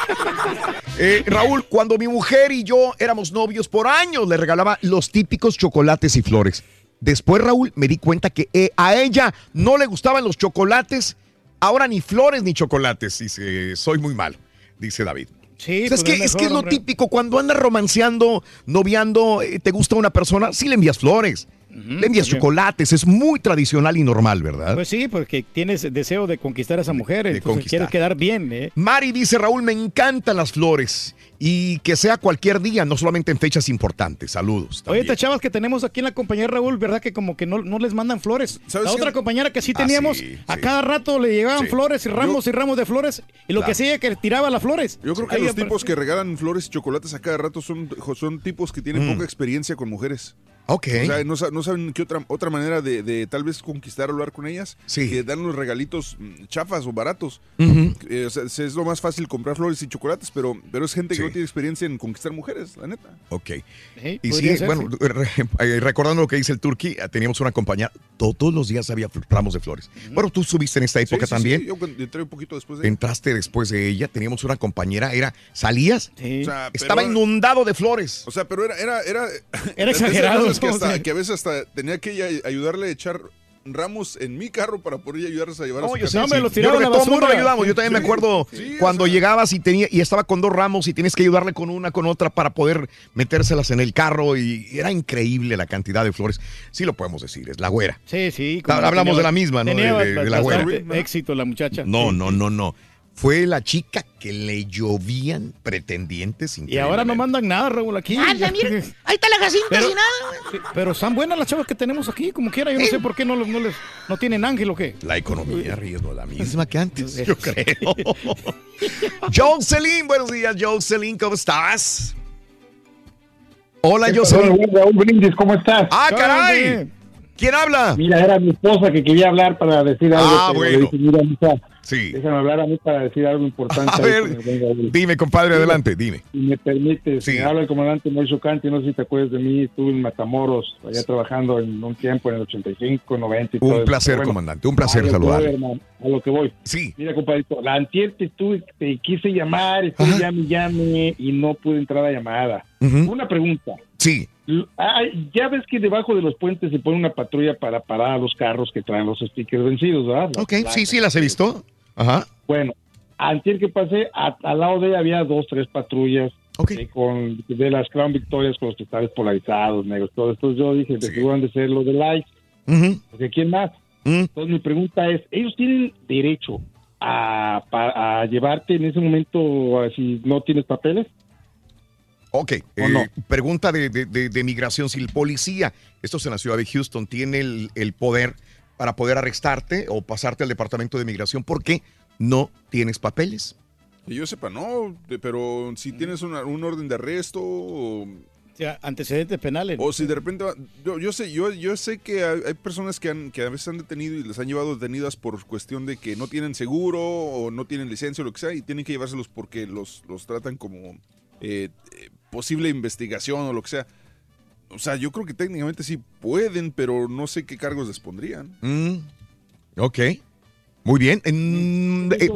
Eh, Raúl, cuando mi mujer y yo éramos novios por años, le regalaba los típicos chocolates y flores. Después, Raúl, me di cuenta que eh, a ella no le gustaban los chocolates, ahora ni flores ni chocolates. Dice, soy muy malo, dice David. Sí, O sea, es, pues que, es es que es lo hombre. típico, cuando andas romanceando, noviando, eh, te gusta una persona, sí le envías flores, le envías chocolates, es muy tradicional y normal, ¿verdad? Pues sí, porque tienes deseo de conquistar a esa mujer, entonces conquistar. quieres quedar bien, ¿eh? Mari dice, Raúl, me encantan las flores y que sea cualquier día, no solamente en fechas importantes. Saludos. Oye, estas chavas que tenemos aquí en la compañía Raúl, ¿verdad? Que como que no, no les mandan flores. La ¿Sabes otra compañera que sí Ah, teníamos, sí, a cada rato le llegaban Sí. flores y ramos y ramos de flores, y lo Claro. que hacía es que tiraba las flores. Yo creo que Ahí los tipos que regalan flores y chocolates a cada rato son, son tipos que tienen Mm. poca experiencia con mujeres. Ok. O sea, no, sa- no saben qué otra, otra manera de, de tal vez conquistar o hablar con ellas que dan los regalitos mm, chafas o baratos. Eh, o sea, es es lo más fácil comprar flores y chocolates, pero, pero es gente que no tiene experiencia en conquistar mujeres, la neta. Ok. Y sí, ser, bueno, re- eh, recordando lo que dice el Turqui, eh, teníamos una compañía, to- todos los días había ramos de flores. Bueno, tú subiste en esta época Sí, sí, también. sí, yo entré un poquito después de Entraste después de ella, teníamos una compañera, era, salías, O sea, pero- estaba inundado de flores. O sea, pero era... Era, era, Era exagerado, Que, hasta- que a veces hasta tenía que ella ayudarle a echar ramos en mi carro para poder ayudarles a llevar a No, su yo casa. sé, sí. Yo creo que todo el mundo ayudamos. Yo también me acuerdo sí, cuando llegabas y tenía y estaba con dos ramos y tienes que ayudarle con una, con otra para poder metérselas en el carro y era increíble la cantidad de flores. Sí lo podemos decir, es la güera. Sí, sí. Hablamos tenía- de la misma, ¿no? tenía De- de- de la güera. éxito la muchacha. No, no, no, no. Fue la chica que le llovían pretendientes Y ahora no mandan nada, Raúl, aquí. Anda, mira, ahí está la Jacinta Pero- sin nada. Pero están buenas las chavas que tenemos aquí, como quiera. Yo no sé por qué no, no les no tienen ángel o qué. La economía, riesgo, la misma que antes, yo creo. Jocelyn, buenos días, Jocelyn, ¿cómo estás? Hola, ¿Qué pasó, Jocelyn. Raúl Brindis? ¿Cómo estás? ¡Ah, caray! ¿Quién habla? Mira, era mi esposa que quería hablar para decir algo. Ah, bueno. le dije, mira, mija, Sí. déjame hablar a mí para decir algo importante. A ver. Dime, compadre, Sí, adelante, dime. Si me permites, Sí. me habla el comandante Moisés Canti, no sé si te acuerdas de mí, estuve en Matamoros, allá trabajando en un tiempo, en el 85, 90 y todo Un placer, bueno, comandante, un placer hermano, a lo que voy. Sí. Mira, compadrito, la antier te, tuve- te quise llamar, estoy llame y llame y no pude entrar a la llamada. Una pregunta. Sí. Ya ves que debajo de los puentes se pone una patrulla para parar a los carros que traen los stickers vencidos, ¿verdad? Las Ok, sí, placas. sí, las he visto. Ajá. Bueno, antes que pasé, a- al lado de ella había dos, tres patrullas eh, con, de las Crown Victorias con los cristales polarizados, negros, todo esto. Yo dije, de seguro han de ser los de Light. Ujú. Porque ¿quién más? Entonces mi pregunta es, ¿ellos tienen derecho a, a llevarte en ese momento a- si no tienes papeles? Ok, eh, pregunta de, de- de- de migración. Si el policía, esto es en la ciudad de Houston, tiene el, el poder para poder arrestarte o pasarte al departamento de migración, ¿por qué no tienes papeles? Que yo sepa, no, pero si tienes una- un orden de arresto o, antecedentes penales. o si de repente va- yo, yo sé yo, yo sé que hay, hay personas que, han, que a veces han detenido y les han llevado detenidas por cuestión de que no tienen seguro o no tienen licencia o lo que sea y tienen que llevárselos porque los, los tratan como eh, eh, posible investigación o lo que sea. O sea, yo creo que técnicamente sí pueden, pero no sé qué cargos les pondrían. Mm, ok, muy bien. Mm, eh,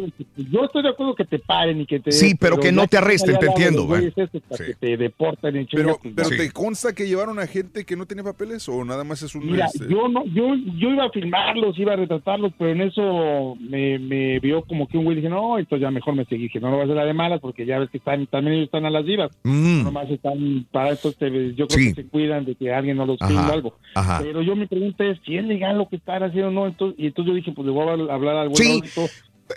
Yo estoy de acuerdo que te paren y que te... Sí, pero que no te arresten, te entiendo, bueno. esos para que te deportan en Pero, pues, pero. ¿te consta que llevaron a gente que no tiene papeles o nada más es un... Mira, este, yo no, yo, yo iba a filmarlos, iba a retratarlos, pero en eso me, me vio como que un güey y dije, no, entonces ya mejor me seguí, que no lo vas a hacer la de malas porque ya ves que están, también ellos están a las vivas. Mm. Nomás están para esto, te- yo creo Sí. que se cuidan de que alguien no los filme o algo. ajá. Pero yo mi pregunta es, si es legal lo que están haciendo o no, entonces, y entonces yo dije, pues le voy a hablar al buen Sí. Raulito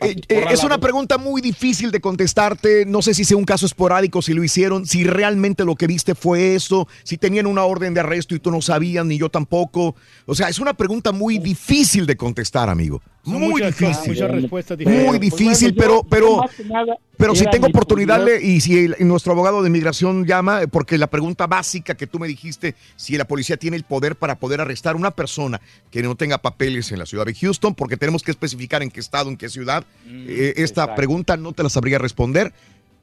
Eh, eh, es una pregunta muy difícil de contestarte. No sé si sea un caso esporádico, si lo hicieron, si realmente lo que viste fue eso, si tenían una orden de arresto y tú no sabías, ni yo tampoco. O sea, es una pregunta muy difícil de contestar, amigo. Son muy muchas- difícil. muchas respuestas Muy difícil, Pues bueno, pero, yo- pero, nada pero si tengo oportunidad y si el- nuestro abogado de inmigración llama, porque la pregunta básica que tú me dijiste, si la policía tiene el poder para poder arrestar a una persona que no tenga papeles en la ciudad de Houston, porque tenemos que especificar en qué estado, en qué ciudad, eh, esta exacto. pregunta no te la sabría responder.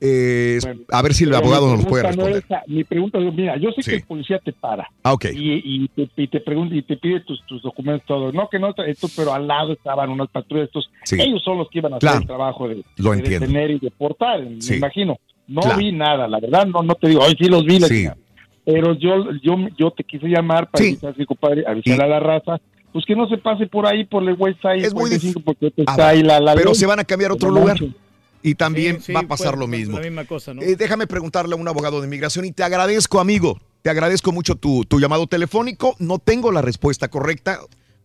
Eh, Bueno, a ver si el abogado nos puede no responder. es mi pregunta es, mira, yo sé Sí. que el policía te para. Ah, ok. Y, y te, y te pregunta y te pide tus, tus documentos todo. No, que no, esto, pero al lado estaban unas patrullas. Estos, Sí. Ellos son los que iban a Claro. hacer el trabajo de, Lo de entiendo. detener y deportar, Sí. me imagino. No Claro. vi nada, la verdad, no, no te digo, hoy sí los vi, la pero yo, yo, yo te quise llamar para Sí. decir, ¿sabes qué, compadre? Avisar a la raza, pues que no se pase por ahí, por el West Side, Es muy 45, porque está ahí la, la pero ley. se van a cambiar a otro lugar. Y también Sí, sí, va a pasar puede lo mismo. La misma cosa, ¿no? Eh, déjame preguntarle a un abogado de inmigración y te agradezco, amigo. Te agradezco mucho tu, tu llamado telefónico. No tengo la respuesta correcta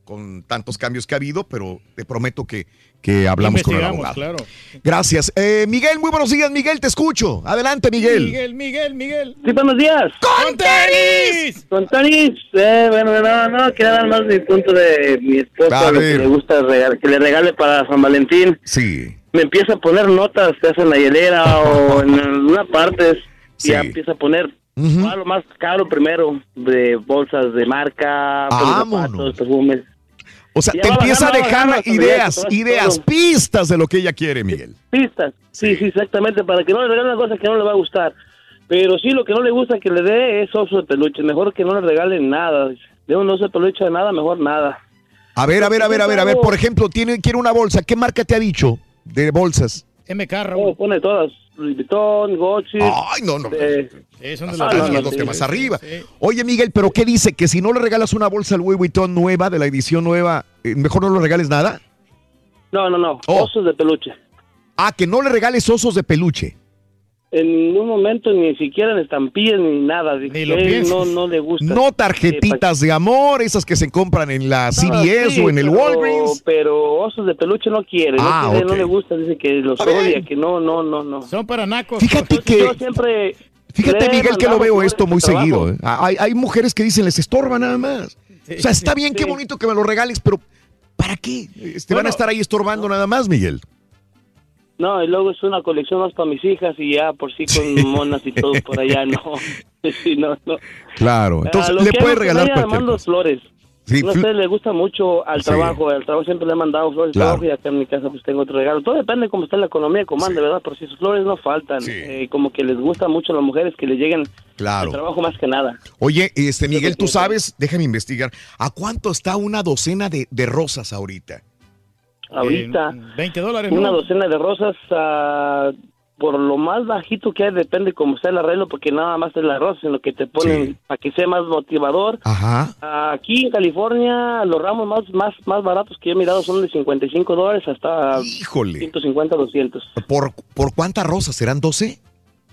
con tantos cambios que ha habido, pero te prometo que, que hablamos con el abogado. claro. Gracias. Eh, Miguel, muy buenos días, Miguel, te escucho. Adelante, Miguel. Miguel, Miguel, Miguel. Sí, buenos días. ¡Con tenis! Con tenis. Eh, bueno, no, no, más mi punto de mi esposa, lo que le gusta que le regale para San Valentín. Sí. Me empieza a poner notas, te en la hielera o en alguna parte. Sí. Ya empieza a poner ah, lo más caro primero, de bolsas de marca, pues, zapatos, perfumes. O sea, Ya te empieza a bajando, dejar bajando ideas, a ideas, pistas de lo que ella quiere, Miguel. pistas. Sí, sí, exactamente, para que no le regalen una cosa que no le va a gustar. Pero sí, lo que no le gusta que le dé es oso de peluche. Mejor que no le regalen nada. De un oso de peluche de nada, mejor nada. A ver, a ver, a ver, a ver, a ver. Por ejemplo, tiene, quiere una bolsa. ¿Qué marca te ha dicho de bolsas? MK, Oh, pone todas. Louis Vuitton, Gucci. Ay, no, no. eh, son Ah, de no, los- no, sí, temas sí, arriba. sí. Oye, Miguel, ¿pero qué dice? Que si no le regalas una bolsa Louis Vuitton nueva, de la edición nueva, eh, mejor no le regales nada. No, no, no. Oh. Osos de peluche. Ah, que no le regales osos de peluche. En ningún momento ni siquiera en estampillas ni nada. Ni lo pienses. no, no le gusta. No tarjetitas de amor, esas que se compran en la Ah, CVS sí, o en el pero- Walgreens. Pero osos de peluche no quiere, Ah, no, quiere, ok. no le gusta, dice que los odia, que no, no, no, no. Son para nacos. Fíjate que, Yo siempre fíjate Miguel, que lo veo esto de muy seguido. ¿eh? Hay, hay mujeres que dicen, les estorba nada más. o sea, está bien, qué bonito que me lo regales, pero ¿para qué? Este, van a estar ahí estorbando nada más, Miguel. No, y luego es una colección más para mis hijas y ya por sí con monas y todo por allá, no. Sí, no, no. Claro, entonces le que puede hago con regalar cualquier mando cosa. flores. Sí, no sé, le gusta mucho al Sí. trabajo. Al trabajo siempre le he mandado flores Claro. trabajo y acá en mi casa pues tengo otro regalo. Todo depende de cómo está la economía, cómo ande, ¿verdad? Pero si sus flores no faltan. Eh, como que les gusta mucho a las mujeres que le lleguen Claro. al trabajo más que nada. Oye, este Miguel, tú sabes, déjame investigar, ¿a cuánto está una docena de, de rosas ahorita? Ahorita, 20 dólares, una ¿no? docena de rosas, ah, por lo más bajito que hay, depende cómo está el arreglo, porque nada más es la rosa, sino que te ponen para que sea más motivador. Ajá. Aquí en California, los ramos más, más, más baratos que yo he mirado son de 55 dólares hasta Híjole. 150, 200. ¿Por, ¿Por cuántas rosas? ¿Serán 12?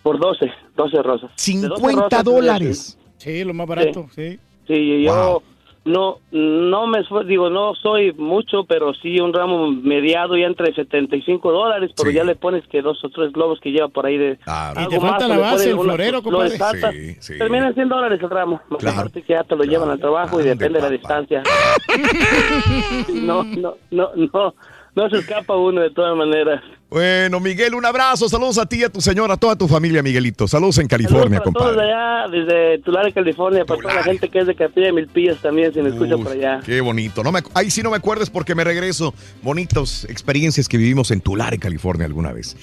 Por 12, 12 rosas. De 12 50 rosas, dólares. Sí, lo más barato, sí. Sí, yo no no me digo no soy mucho, pero sí un ramo mediado ya entre 75 dólares, pero ya le pones que dos o tres globos que lleva por ahí de Y te falta la base, el florero, compadre. Sí, sí. Terminan 100 dólares el ramo, más Claro. aparte que ya te lo llevan al trabajo y depende de la distancia. no, no, no, no, no se escapa uno de todas maneras. Bueno, Miguel, un abrazo. Saludos a ti y a tu señora, a toda tu familia, Miguelito. Saludos en California, Saludos para todos compadre. de allá, desde Tulare, California, para toda la gente que es de Capilla de Milpillas también, se me escucha por allá. Qué bonito. No me, ahí sí no me acuerdes porque me regreso. Bonitas experiencias que vivimos en Tulare, California alguna vez.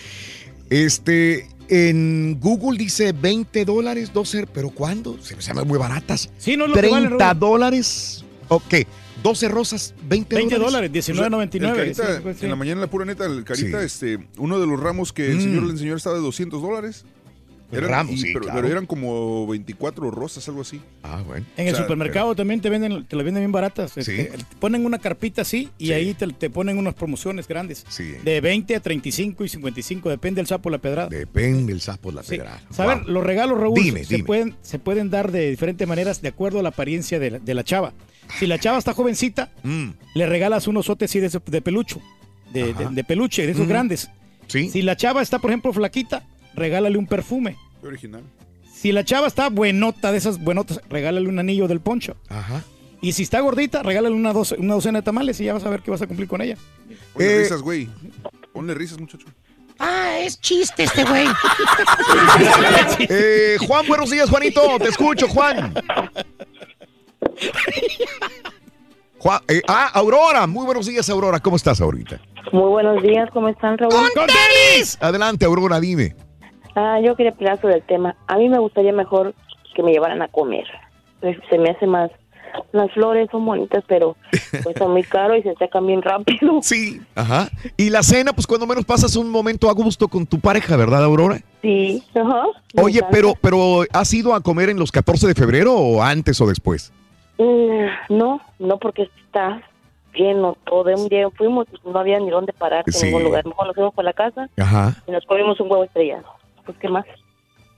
Este, en Google dice 20 dólares, 12, pero ¿cuándo? Se me llaman muy baratas. Sí, no lo que vale, 30 Raúl. dólares. Ok, 12 rosas, 20, 20 dólares. dólares, O sea, 19.99. En la mañana, en la pura neta, el Carita, Sí. este, uno de los ramos que el Mm. señor le enseñó estaba de 200 dólares. El ramo, sí, pero, claro. pero eran como 24 rosas, algo así. Ah, bueno. En el O sea, supermercado también te venden, te las venden bien baratas. Te ponen una carpita así y ahí te, te ponen unas promociones grandes. De 20 a 35 y 55, depende del sapo la pedrada. Depende el sapo la Sí. pedrada. Saber, Wow. los regalos, Raúl, Dime, se, dime. Pueden, se pueden dar de diferentes maneras de acuerdo a la apariencia de la, de la chava. Si la chava está jovencita, Mm. le regalas unos sotes así de, de pelucho. de, de- de peluche, de esos Ujú. grandes. Si la chava está, por ejemplo, flaquita, regálale un perfume. Original. Si la chava está buenota, de esas buenotas, regálale un anillo del poncho. Ajá. Y si está gordita, regálale una, doce- una docena de tamales y ya vas a ver que vas a cumplir con ella. Ponle Eh, risas, güey. Ponle risas, muchacho. Ah, es chiste este güey. Eh, Juan, buenos días, Juanito. Te escucho, Juan. Juan eh, ah, Aurora. Muy buenos días, Aurora. ¿Cómo estás ahorita? Muy buenos días, ¿cómo están, Raúl? Adelante, Aurora, dime. Ah, yo quería hablar sobre el tema. A mí me gustaría mejor que me llevaran a comer. Pues, Se me hace más... Las flores son bonitas, pero pues son muy caros y se secan bien rápido. Sí. Ajá. Y la cena, pues cuando menos pasas un momento a gusto con tu pareja, ¿verdad, Aurora? Sí, ajá. Oye, pero, pero ¿has ido a comer en los 14 de febrero o antes o después? Mm, no, no porque está lleno todo. De un día fuimos, no había ni dónde parar en Sí. ningún lugar. Mejor nos fuimos por la casa Ajá. y nos comimos un huevo estrellado. Pues, ¿qué más?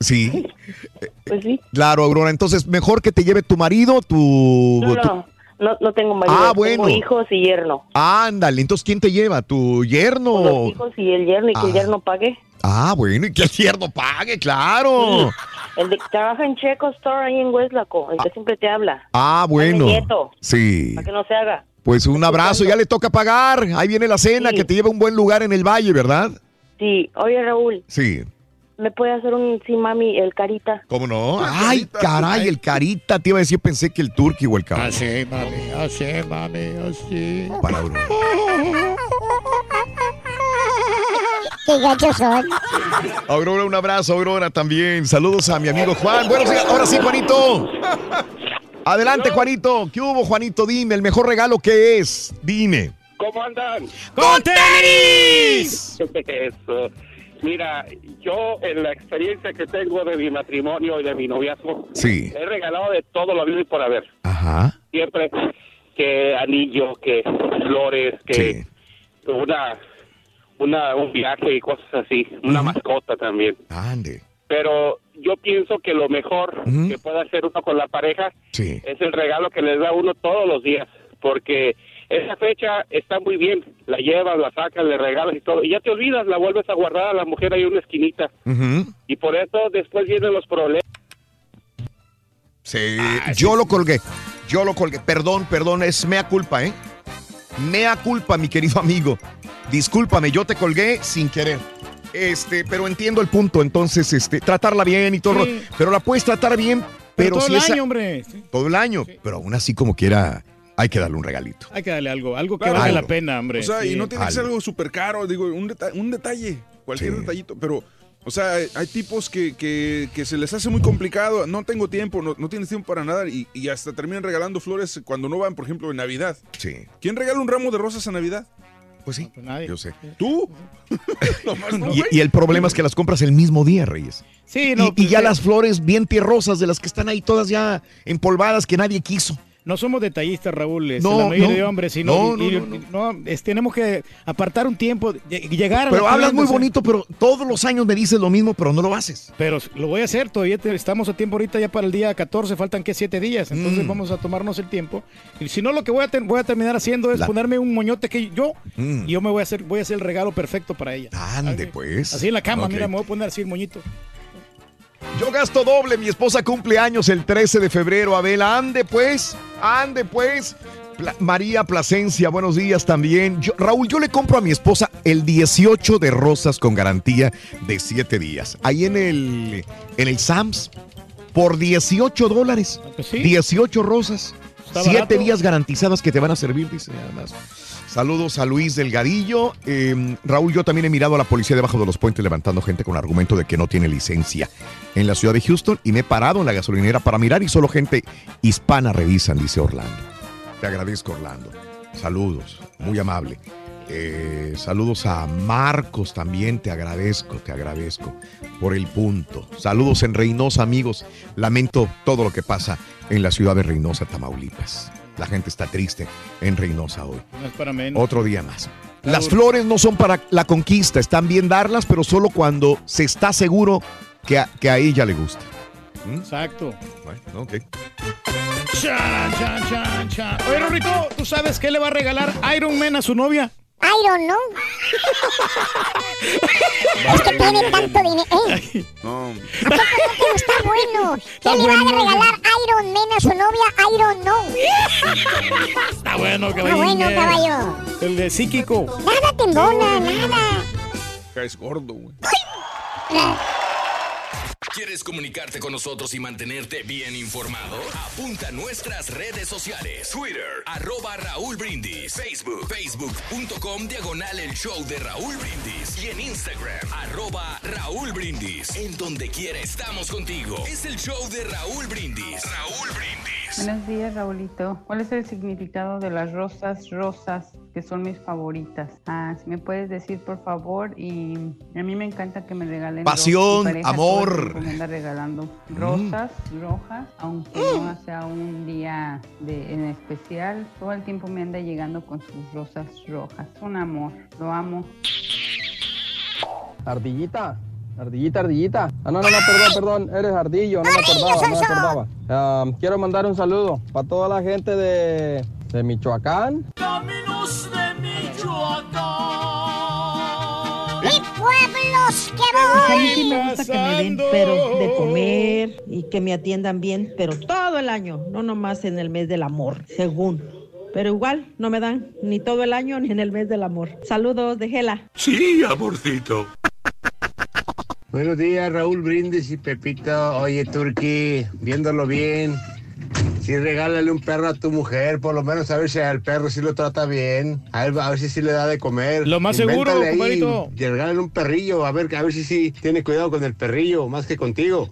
Sí. Pues sí. Claro, Aurora. Entonces, mejor que te lleve tu marido, tu... No, tu- no, no, no tengo marido. Ah, Tengo bueno. hijos y yerno. Ándale, entonces, ¿quién te lleva? ¿Tu yerno? Los hijos y el yerno y que el Ah. yerno pague. Ah, bueno, y que el yerno pague, claro. El de que trabaja en Checo Store ahí en Hueslaco, el que siempre te habla. Ah, bueno. Nieto. Sí. Para que no se haga. Pues un abrazo, ya le toca pagar. Ahí viene la cena, que te lleva a un buen lugar en el valle, ¿verdad? Sí, oye Raúl, Sí. ¿Me puede hacer un sí mami el carita? ¿Cómo no? Ay, caray, el carita, te iba a decir, pensé que el turqui o el caballo. Así, mami, así, mami, así. Para Aurora. Qué gachos son. Aurora, un abrazo, Aurora también. Saludos a mi amigo Juan. Buenos días. Ahora sí, Juanito. Adelante, Juanito. ¿Qué hubo, Juanito? Dime, ¿el mejor regalo qué es? Dime. ¿Cómo andan? ¡Con tenis! Eso. Mira, yo en la experiencia que tengo de mi matrimonio y de mi noviazgo, Sí. he regalado de todo lo habido y por haber. Ajá. Siempre que anillo, que flores, que una, una, un viaje y cosas así. Una mascota también. Ande. Pero yo pienso que lo mejor que puede hacer uno con la pareja Sí. es el regalo que les da uno todos los días, porque esa fecha está muy bien, la llevas, la sacas, le regalas y todo, y ya te olvidas, la vuelves a guardar a la mujer ahí en una esquinita, y por eso después vienen los problemas. Sí, yo lo colgué. Yo lo colgué. Perdón, perdón, es mea culpa, ¿eh? Mea culpa, mi querido amigo. Discúlpame, yo te colgué sin querer. Este, pero entiendo el punto, entonces, este, tratarla bien y todo. Sí. Pero la puedes tratar bien, pero, Pero todo si el esa- año, hombre. Todo el año. Pero aún así, como quiera, hay que darle un regalito. Hay que darle algo, algo que Claro. valga Algo. la pena, hombre. O sea, sí. y no tiene que ser algo súper caro, digo, un, deta- un detalle, cualquier detallito, pero, o sea, hay- tipos que, que- que se les hace muy complicado, no tengo tiempo, no, no tienes tiempo para nada y, y hasta terminan regalando flores cuando no van, por ejemplo, en Navidad. Sí. ¿Quién regala un ramo de rosas en Navidad? Pues sí, yo sé. ¿Tú? Nomás no, Y, el problema es que las compras el mismo día, Reyes. Sí, no, y, y pues, ya las flores bien tierrosas de las que están ahí todas ya empolvadas que nadie quiso. No somos detallistas, Raúl, es No, la mayoría no. de hombres, sino No, y- no, es- tenemos que apartar un tiempo, lle- llegar a Pero la hablas muy tienda, bonito, pero todos los años me dices lo mismo, pero no lo haces. Pero lo voy a hacer, todavía te- estamos a tiempo ahorita ya para el día 14, faltan que 7 días, entonces Mm. vamos a tomarnos el tiempo. Y si no, lo que voy a, voy a terminar haciendo es La- ponerme un moñote que yo, Mm. y yo me voy a hacer, voy a hacer el regalo perfecto para ella. Ande, pues. Así en la cama, mira, me voy a poner así el moñito. Yo gasto doble, mi esposa cumple años el 13 de febrero, Abel. Ande pues, ande pues. Pla- María Plasencia, buenos días también. Yo- Raúl, yo le compro a mi esposa el 18 de rosas con garantía de 7 días. Ahí en el, en el Sams, por 18 dólares. 18 rosas. Está 7 barato. días garantizadas que te van a servir, dice nada más. Saludos a Luis Delgadillo. Eh, Raúl, yo también he mirado a la policía debajo de los puentes levantando gente con argumento de que no tiene licencia en la ciudad de Houston y me he parado en la gasolinera para mirar y solo gente hispana revisan, dice Orlando. Te agradezco, Orlando. Saludos, muy amable. Eh, saludos a Marcos también, te agradezco, te agradezco por el punto. Saludos en Reynosa, amigos. Lamento todo lo que pasa en la ciudad de Reynosa, Tamaulipas. La gente está triste en Reynosa hoy. No es para menos. Otro día más. Las flores no son para la conquista, están bien darlas, pero solo cuando se está seguro que a, que a ella le gusta. ¿Mm? Exacto. Bueno, ok. Chan, chan, chan, chan. Oye, Rorrito, ¿tú sabes qué le va a regalar Iron Man a su novia? Iron, ¿no? es que tiene tanto dinero. ¡Eh! No. ¿A poco no te está bueno? ¿Quién le va a regalar Iron Man a su novia Iron No? Está bueno, Está caballo. bueno, caballo. El de psíquico. Nada te embona, nada. Caes gordo, güey. ¿Quieres comunicarte con nosotros y mantenerte bien informado? Apunta a nuestras redes sociales. Twitter, arroba Raúl Brindis. Facebook, facebook.com, diagonal el show de Raúl Brindis. Y en Instagram, arroba Raúl Brindis. En donde quiera estamos contigo. Es el show de Raúl Brindis. Raúl Brindis. Buenos días, Raulito. ¿Cuál es el significado de las rosas rosas, que son mis favoritas? Ah, si me puedes decir, por favor. Y a mí me encanta que me regalen. Pasión, pareja amor. Me anda regalando rosas rojas, aunque no sea un día de, en especial. Todo el tiempo me anda llegando con sus rosas rojas. Un amor. Lo amo. Ardillita, ardillita, ardillita. Ah, no, no, no, perdón, perdón, eres ardillo, no me acordaba, no me acordaba. Ah, quiero mandar un saludo para toda la gente de, de Michoacán. Que Pues a mí sí me gusta que me den, pero de comer y que me atiendan bien, pero todo el año, no nomás en el mes del amor, según. Pero igual no me dan ni todo el año ni en el mes del amor. Saludos de Gela. Sí, amorcito. Buenos días, Raúl Brindis y Pepito. Oye, Turqui, viéndolo bien. Sí, regálale un perro a tu mujer, por lo menos a ver si al perro sí lo trata bien. A ver, a ver si sí le da de comer. Lo más seguro, Invéntale compadrito. y regálale un perrillo, a ver, a ver si sí tiene cuidado con el perrillo, más que contigo.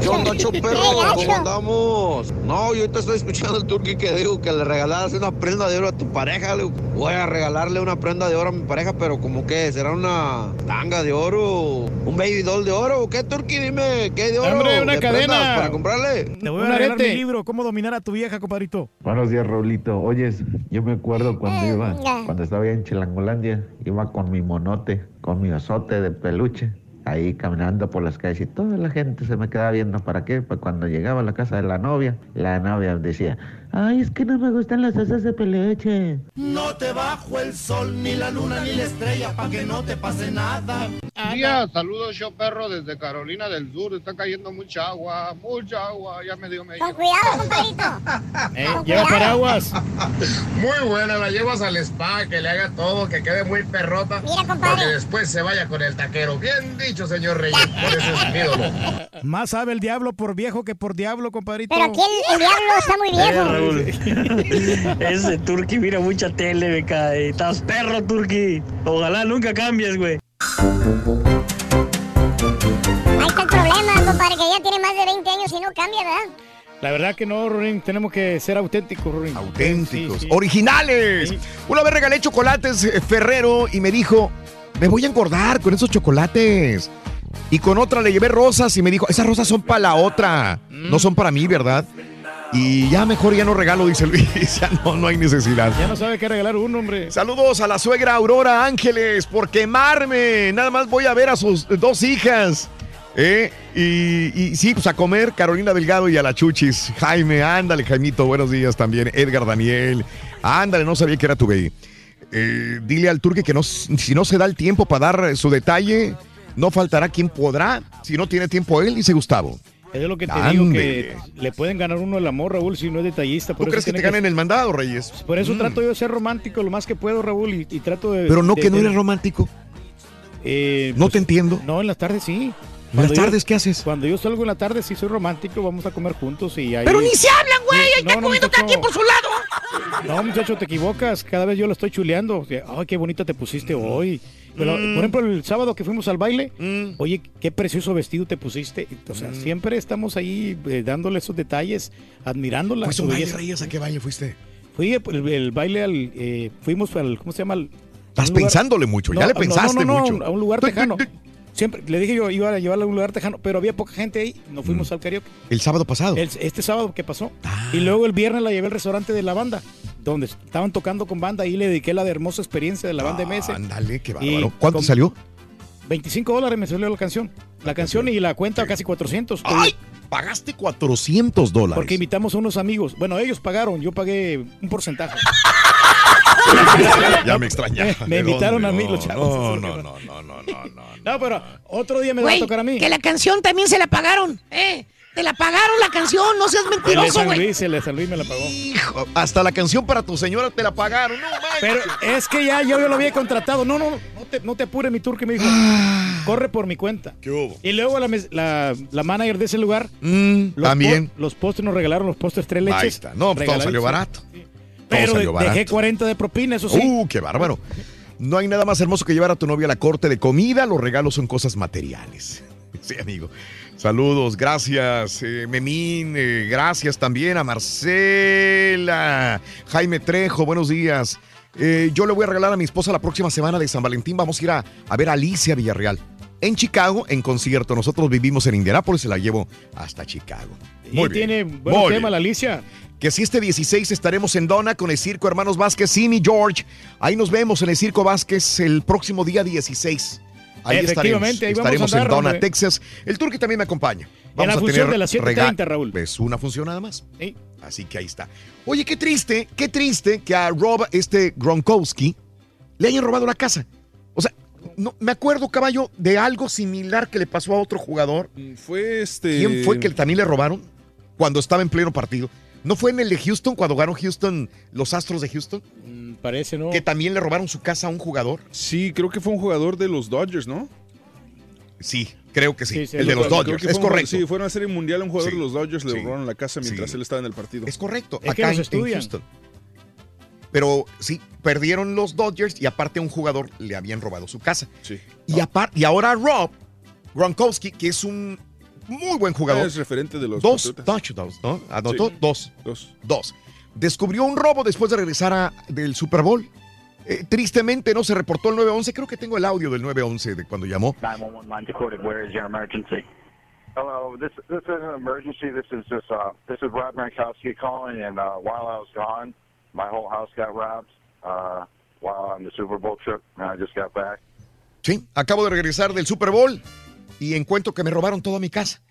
¿Qué onda, show perro? ¿Cómo andamos? No, yo ahorita estoy escuchando al turqui que dijo que le regalaras una prenda de oro a tu pareja. Le digo, voy a regalarle una prenda de oro a mi pareja, pero como que será una tanga de oro, un baby doll de oro. ¿Qué, turqui? Dime, ¿qué de oro? Hombre, una ¿De prendas cadena. Para comprarle. Te voy a regalar mi libro, ¿Cómo dominar a tu vieja, compadrito? Buenos días, Raulito. Oyes, yo me acuerdo cuando iba, cuando estaba en Chilangolandia, iba con mi monote, con mi osote de peluche, ahí caminando por las calles y toda la gente se me quedaba viendo para qué, pues cuando llegaba a la casa de la novia, la novia decía, ay, es que no me gustan las osas de peluche. No te bajo el sol, ni la luna, ni la estrella, pa' que no te pase nada. Días, saludos yo perro desde Carolina del Sur, está cayendo mucha agua, mucha agua, ya me dio medio. Con cuidado, compadrito. Eh, lleva paraguas. Muy buena, la llevas al spa, que le haga todo, que quede muy perrota. Mira, Para compadre. que después se vaya con el taquero. Bien dicho, señor Reyes, por eso es mi ídolo. Más sabe el diablo por viejo que por diablo, compadrito. Pero aquí el, el diablo está muy viejo. Raúl. Ese Turqui mira mucha tele, me cae. Estás perro, Turqui. Ojalá nunca cambies, güey. Ahí está el problema, compadre, que ya tiene más de 20 años y no cambia, ¿verdad? La verdad que no, Rorín, tenemos que ser auténticos, Rorín. Auténticos, Sí, sí. originales. Una vez regalé chocolates eh, Ferrero y me dijo, me voy a engordar con esos chocolates. Y con otra le llevé rosas y me dijo, esas rosas son para la otra, Mm. no son para mí, ¿verdad? Y ya mejor ya no regalo, dice Luis, ya no, no hay necesidad. Ya no sabe qué regalar uno, hombre. Saludos a la suegra Aurora Ángeles por quemarme. Nada más voy a ver a sus dos hijas. ¿eh? Y, y sí, pues a comer Carolina Delgado y a la Chuchis. Jaime, ándale, Jaimito, buenos días también. Edgar Daniel, ándale, no sabía que era tu baby. Eh, dile al turque que no, si no se da el tiempo para dar su detalle, no faltará quien podrá. Si no tiene tiempo él, dice Gustavo. Es lo que te Ande. digo que le pueden ganar uno el amor, Raúl, si no es detallista. ¿Tú crees que te ganen el mandado, Reyes? Por eso Mm. trato yo de ser romántico lo más que puedo, Raúl, y, y trato de... Pero no de- que no de- eres romántico. Eh, No te entiendo. No, en las tardes sí. ¿En las Cuando yo- tardes qué haces? Cuando yo salgo en la tarde sí soy romántico, vamos a comer juntos y ahí... Pero ni se hablan, güey. Sí, Ahí está no, no, comiendo cada muchacho. quien por su lado. No, muchacho, te equivocas. Cada vez yo lo estoy chuleando. Ay, qué bonita te pusiste hoy. Pero, Mm. Por ejemplo, el sábado que fuimos al baile, oye, qué precioso vestido te pusiste. O sea, Mm. siempre estamos ahí eh, dándole esos detalles, admirándola. Pues un baile. Reyes, ¿a qué baile fuiste? Fui el, el baile al. eh, fuimos al. ¿Cómo se llama? Al- Estás lugar- pensándole mucho, ya le pensaste no, no, mucho. A un lugar tejano. Siempre le dije yo iba a llevarla a un lugar tejano, pero había poca gente ahí. No fuimos al karaoke. El sábado pasado. El- este sábado que pasó. Ah. Y luego el viernes la llevé al restaurante de la banda, donde estaban tocando con banda. Ahí le dediqué la de hermosa experiencia de la banda MS. Ándale, qué Y bárbaro. ¿Cuánto con- salió? 25 dólares me salió la canción. La canción y la cuenta casi 400. ¡Ay! Pagaste 400 dólares. Porque invitamos a unos amigos. Bueno, ellos pagaron, yo pagué un porcentaje. ya me extrañaba. Eh, me ¿De invitaron dónde? a mí los No, chavos. No, no, no, no, no, no. No, pero otro día me va a tocar a mí. que la canción también se la pagaron, ¿eh? Te la pagaron la canción, no seas El de mentiroso, San güey. Luis, el de San Luis me la pagó. Hijo, hasta la canción para tu señora te la pagaron. No, manches. Pero es que ya yo, yo lo había contratado. No, no, no te, no te apures, mi tour que me dijo. Corre por mi cuenta. ¿Qué hubo? Y luego la, la, la manager de ese lugar. Mm, los también. po- los postres nos regalaron los postres tres leches. Ahí está. No, pues todo salió barato. Pero Todo salió de- dejé barato. 40 de propina, eso sí. Uh, qué bárbaro. No hay nada más hermoso que llevar a tu novia a la corte de comida. Los regalos son cosas materiales. Sí, amigo. Saludos, gracias, eh, Memín, eh, gracias también a Marcela, Jaime Trejo, buenos días. Eh, yo le voy a regalar a mi esposa la próxima semana de San Valentín. Vamos a ir a, a ver a Alicia Villarreal en Chicago en concierto. Nosotros vivimos en Indianápolis y la llevo hasta Chicago. y tiene buen Muy tema bien. la Alicia. Que si este 16 estaremos en Dona con el Circo Hermanos Vázquez, Simi George. Ahí nos vemos en el Circo Vázquez el próximo día 16. Ahí estaremos. Efectivamente, ahí vamos a estaremos andar, en hombre. Texas. El Turqui también me acompaña. En la función de las 7:30, rega- Raúl. Es una función nada más. Sí. Así que ahí está. Oye, qué triste, qué triste que a Rob, este Gronkowski, le hayan robado la casa. O sea, no, me acuerdo, caballo, de algo similar que le pasó a otro jugador. Fue este. ¿Quién fue que también le robaron cuando estaba en pleno partido? ¿No fue en el de Houston, cuando ganó Houston, los Astros de Houston? Mm, Parece, ¿no? Que también le robaron su casa a un jugador. Sí, creo que fue un jugador de los Dodgers, ¿no? Sí, creo que sí. Sí, sí, el de los Creo Dodgers, es fue un- correcto. Sí, fueron a serie mundial a un jugador Sí, de los Dodgers, le sí, robaron la casa mientras sí. él estaba en el partido. Es correcto, Es que acá los en- en. Houston. Pero sí, perdieron los Dodgers y aparte a un jugador le habían robado su casa. Sí. Y, aparte, y ahora Rob Gronkowski, que es un muy buen jugador. Es referente de los dos Patriotas. touchdowns, ¿no? Anotó Sí. dos. Dos. Dos. Descubrió un robo después de regresar a- del Super Bowl. Eh, tristemente no se reportó el 911. Creo que tengo el audio del 911 de cuando llamó. 911 line decoded. Where is your emergency? Hello, this this is an emergency. This is just uh this is Rob Gronkowski calling, and uh, while I was gone, my whole house got robbed. Uh, while on the Super Bowl trip, and I just got back. Sí, acabo de regresar del Super Bowl y encuentro que me robaron toda mi casa.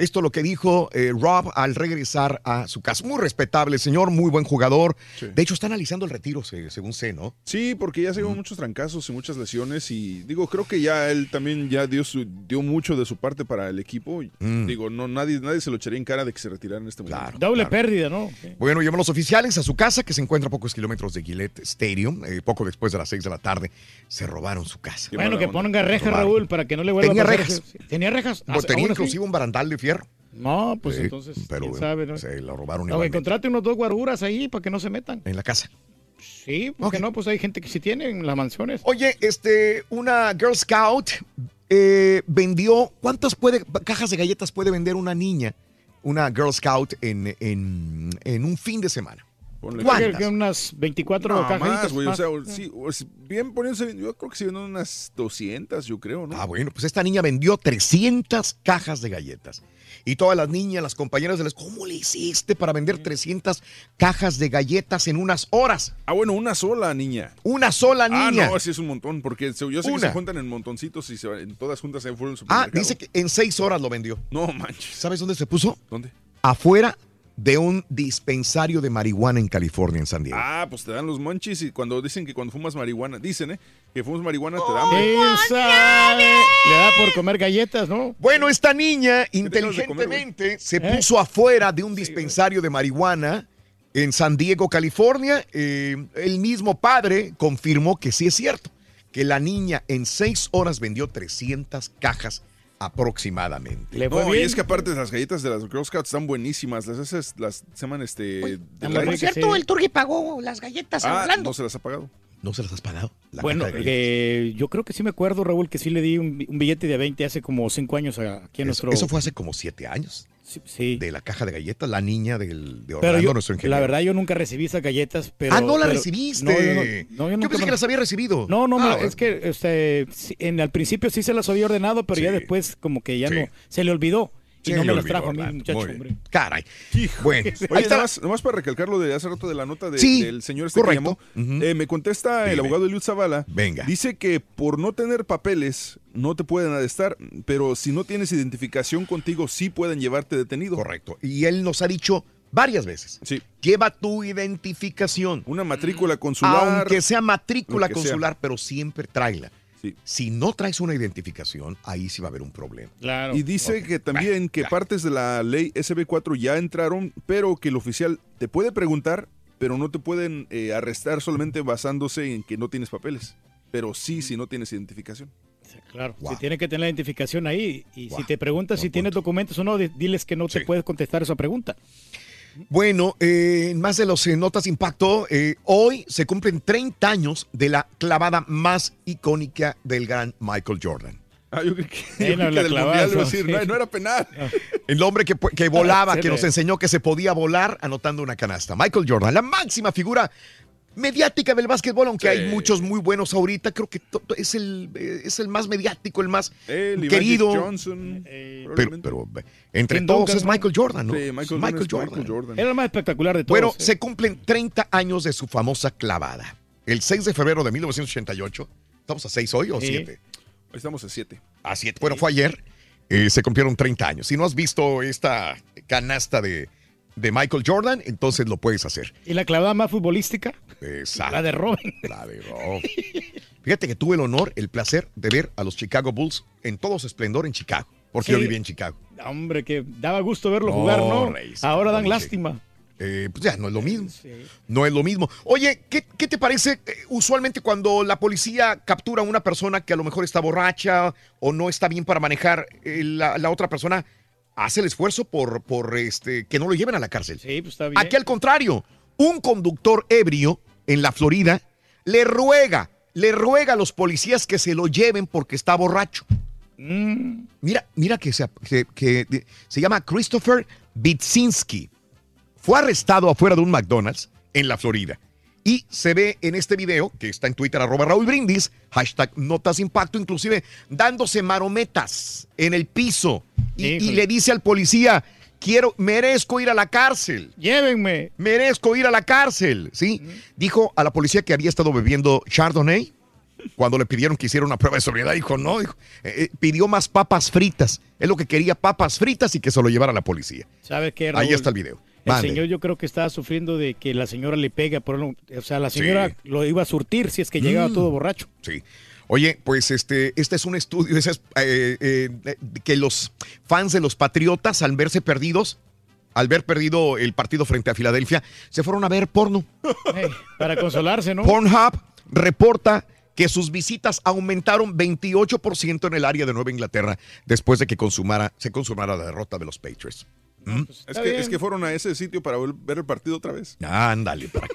Esto es lo que dijo eh, Rob al regresar a su casa. Muy respetable, señor, muy buen jugador. De hecho, está analizando el retiro, se- según sé, ¿no? Sí, porque ya se llevó muchos trancazos y muchas lesiones y digo, creo que ya él también ya dio su, dio mucho de su parte para el equipo. Mm. Digo, no nadie nadie se lo echaría en cara de que se retirara en este momento. Doble pérdida, ¿no? Bueno, llevan los oficiales a su casa, que se encuentra a pocos kilómetros de Gillette Stadium. Eh, poco después de las 6 de la tarde, se robaron su casa. Bueno, que ponga rejas. Raúl, para que no le vuelva Tenía a pasar. rejas. ¿Tenía rejas? Tenía aún así. inclusive un barandal de fierro. No, pues Sí, entonces, pero quién sabe, ¿no? se lo robaron No, que igualmente. contrate unos dos guaruras ahí para que no se metan. en la casa. Sí, porque no, pues hay gente que sí tiene en las mansiones. Oye, este, una Girl Scout eh, vendió, ¿cuántas puede, cajas de galletas puede vender una niña, una Girl Scout en, en, en un fin de semana? Ponle- que- unas 24 No, cajitas. más, güey. O sea, sí, o sea, bien poniéndose, yo creo que se vendieron unas 200, yo creo, ¿no? Ah, bueno, pues esta niña vendió 300 cajas de galletas. Y todas las niñas, las compañeras de la escuela, ¿cómo le hiciste para vender 300 cajas de galletas en unas horas? Ah, bueno, una sola niña. Una sola niña. Ah, no, sí es un montón, porque yo sé que Una. se juntan en montoncitos y se, van- en todas juntas se fueron Ah, dice que en seis horas lo vendió. No manches. ¿Sabes dónde se puso? ¿Dónde? Afuera de un dispensario de marihuana en California, en San Diego. Ah, pues te dan los monchis y cuando dicen que cuando fumas marihuana, dicen, ¿eh? Que fumas marihuana te da ¿Quién hambre. sabe? Le da por comer galletas, ¿no? Bueno, esta niña comer, inteligentemente se ¿Eh? puso afuera de un dispensario de marihuana en San Diego, California. Eh, el mismo padre confirmó que sí es cierto, que la niña en seis horas vendió 300 cajas aproximadamente. Le fue No, y bien. es que aparte las galletas de las Girl Scouts están buenísimas. Las esas las se llaman este. de Por cierto, sí. el Turgi pagó las galletas Ah, hablando. no se las ha pagado. ¿No se las has pagado? La Bueno, galletas. eh, yo creo que sí me acuerdo, Raúl, que sí le di un, un billete de 20 hace como 5 años a- aquí en eso, nuestro... eso fue hace como siete años. Sí, sí. De la caja de galletas, la niña del, de Pero Orlando, yo, nuestro ingeniero. la verdad, yo nunca recibí esas galletas, pero... ah, no la pero- recibiste. No, yo, no, no, yo pensé me- que las había recibido. No, no, Ah, me- es que este, en al principio sí se las había ordenado, pero ya después como que ya no, se le olvidó. Y Sí, no me las olvidó, trajo a mí, muchacho, hombre. Caray. Bueno, ahí Oye, está. nada más, nada más para recalcar lo de hace rato de la nota de- Sí, del señor este correcto. que llamó. Eh, me contesta el abogado Eliud Zavala. Venga. Dice que por no tener papeles no te pueden arrestar, pero si no tienes identificación contigo sí pueden llevarte detenido. Correcto. Y él nos ha dicho Varias veces. Sí. Lleva tu identificación. Una matrícula consular. Aunque sea matrícula sea. consular, pero siempre tráela. Sí. Si no traes una identificación, ahí sí va a haber un problema. Claro. Y dice que también que partes de la ley SB4 ya entraron, pero que el oficial te puede preguntar, pero no te pueden eh, arrestar solamente basándose en que no tienes papeles. Pero sí si no tienes identificación. Claro, si tiene que tener la identificación ahí y si te preguntas si tienes documentos o no, di- diles que no te puedes contestar esa pregunta. Bueno, eh, en más de los eh, notas de impacto, eh, hoy se cumplen 30 años de la clavada más icónica del gran Michael Jordan. Ah, yo creo que, Sí, yo no, creo que la del clavazo, mundial iba a decir, sí. no, no era penal. El hombre que, volaba, que nos enseñó que se podía volar anotando una canasta. Michael Jordan, la máxima figura mediática del básquetbol, aunque hay muchos muy buenos ahorita, creo que es el, eh, es el más mediático, el más y querido. Johnson. Pero, pero eh, entre Tim todos Duncan, es. Michael Jordan, ¿no? Sí, Michael Es Jordan Michael Jordan. Era el más espectacular de todos. Bueno, ¿eh? se cumplen 30 años de su famosa clavada. El 6 de febrero de 1988. ¿Estamos a 6 hoy o Sí. 7? Hoy estamos a 7. A 7. Bueno, fue ayer. eh, se cumplieron 30 años. Si no has visto esta canasta de, de Michael Jordan, entonces lo puedes hacer. ¿Y la clavada más futbolística? Exacto. La de Robin. La de Robin. Fíjate que tuve el honor, el placer de ver a los Chicago Bulls en todo su esplendor en Chicago. Porque Sí. yo viví en Chicago. Hombre, que daba gusto verlo jugar, No, Ahora dan lástima. Eh, pues ya, no es lo mismo. No es lo mismo. Oye, ¿qué, qué te parece eh, usualmente cuando la policía captura a una persona que a lo mejor está borracha o no está bien para manejar, eh, la, la otra persona hace el esfuerzo por, por este, que no lo lleven a la cárcel? Sí, pues está bien. Aquí al contrario, un conductor ebrio en la Florida le ruega, le ruega a los policías que se lo lleven porque está borracho. Mm. Mira, mira que se, que- que se llama Christopher Bitsinski. Fue arrestado afuera de un McDonald's en la Florida. Y se ve en este video, que está en Twitter, arroba Raúl Brindis, hashtag Notas Impacto, inclusive dándose marometas en el piso. Y, le dice al policía, quiero, merezco ir a la cárcel. Llévenme. Merezco ir a la cárcel, ¿sí? Dijo a la policía que había estado bebiendo Chardonnay. Cuando le pidieron que hiciera una prueba de sobriedad, dijo no, dijo, eh, eh, pidió más papas fritas. Es lo que quería, papas fritas y que se lo llevara a la policía. ¿Sabes qué, Ahí está el video. El señor yo creo que estaba sufriendo de que la señora le pega, por o sea, la señora lo iba a surtir si es que llegaba Mm. todo borracho. Sí. Oye, pues este, este es un estudio es, eh, eh, eh, que los fans de los Patriotas, al verse perdidos, al ver perdido el partido frente a Filadelfia, se fueron a ver porno. Ey, para consolarse, ¿no? Pornhub reporta que sus visitas aumentaron 28% en el área de Nueva Inglaterra después de que consumara, se consumara la derrota de los Patriots. ¿Mm? Es que, es que fueron a ese sitio para ver el partido otra vez. Ándale. para-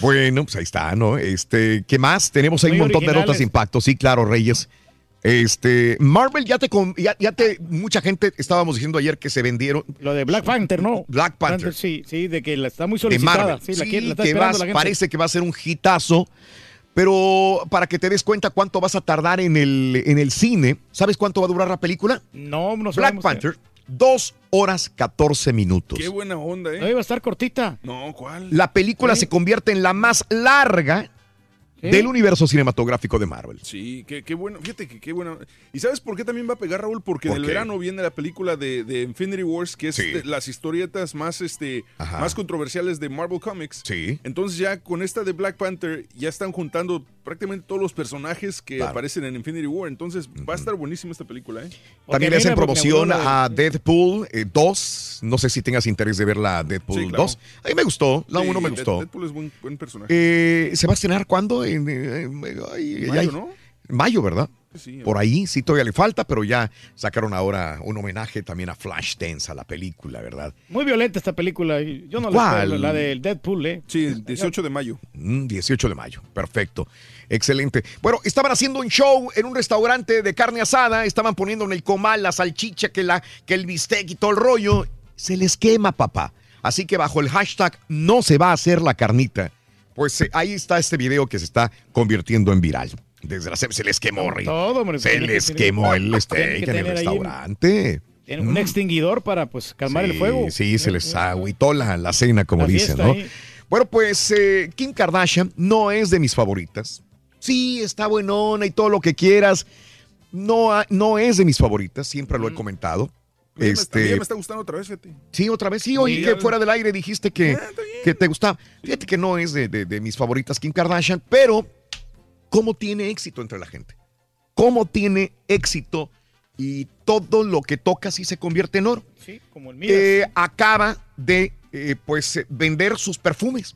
Bueno, pues ahí está, ¿no? Este, ¿qué más? Tenemos ahí Muy un montón de notas de impacto. Sí, claro, Reyes. Este, Marvel ya te, con- ya, ya te, mucha gente estábamos diciendo ayer que se vendieron. Lo de Black Panther, ¿no? Black Panther. Sí, sí, de que la está muy de solicitada. Marvel. Sí, la, Sí, quiere- la está que esperando vas- la gente. parece que va a ser un hitazo. Pero para que te des cuenta cuánto vas a tardar en el, en el cine, ¿sabes cuánto va a durar la película? No, no Black. Panther, dos horas 14 minutos. Qué buena onda, ¿eh? No iba a estar cortita. No, ¿cuál? La película se convierte en la más larga ¿Sí? del universo cinematográfico de Marvel. Sí, qué, qué bueno. Fíjate que qué bueno. ¿Y sabes por qué también va a pegar, Raúl? Porque ¿Por en el verano viene la película de, de Infinity Wars, que es Sí. de las historietas más, este, Ajá. más controversiales de Marvel Comics. Sí. Entonces ya con esta de Black Panther ya están juntando prácticamente todos los personajes que Claro. aparecen en Infinity War. Entonces va a estar buenísima esta película, ¿eh? También Ok, hacen mira, porque promoción la a Deadpool eh, 2. No sé si tengas interés de ver la Deadpool Sí, claro. 2. A mí me gustó, la Sí, 1 me gustó. Deadpool es buen, buen personaje. Eh, ¿Se va a estrenar cuándo? En, eh, ay, ay, Mayo, ay. ¿no? Mayo, ¿verdad? Sí, Por ahí sí todavía le falta, pero ya sacaron ahora un homenaje también a Flashdance, a la película, ¿verdad? Muy violenta esta película. y Yo no la ¿Cuál? espero, la del Deadpool, ¿eh? Sí, 18 de mayo. Mm, 18 de mayo, perfecto. Excelente. Bueno, estaban haciendo un show en un restaurante de carne asada, estaban poniendo en el comal la salchicha, que, la, que el bistec y todo el rollo. Se les quema, papá. Así que bajo el hashtag no se va a hacer la carnita, pues eh, ahí está este video que se está convirtiendo en viral. Desgraciadamente se les quemó, Rey. Todo, hombre, Se que les quemó el steak en el un- restaurante. Tiene un Mm. extinguidor para pues calmar el fuego. Sí, se les agüitó la, la cena, como La dicen, ¿no? ahí. Bueno, pues eh, Kim Kardashian no es de mis favoritas. Sí, está buenona y todo lo que quieras. No, no es de mis favoritas, siempre lo he comentado. Este, Este, me está gustando otra vez, fíjate. Sí, otra vez. Sí, oí Sí, que fuera del aire dijiste que, que te gustaba. Fíjate que no es de, de- de mis favoritas Kim Kardashian, pero ¿cómo tiene éxito entre la gente? ¿Cómo tiene éxito y todo lo que toca sí se convierte en oro? Sí, como el mío. Eh, acaba de eh, pues vender sus perfumes.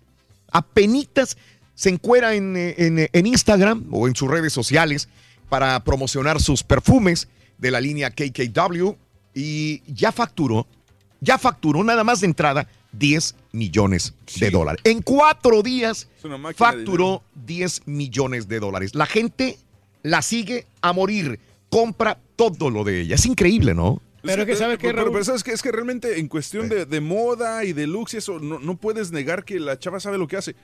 Apenitas se encuera en, en, en Instagram o en sus redes sociales para promocionar sus perfumes de la línea KKW y ya facturó, ya facturó nada más de entrada 10 millones de dólares. En cuatro días Es facturó 10 millones de dólares. La gente la sigue a morir, compra todo lo de ella. Es increíble, ¿no? Pero que sabe Eh, que pero, Raúl? pero sabes que es que realmente en cuestión de, de moda y de looks y eso, no, no puedes negar que la chava sabe lo que hace.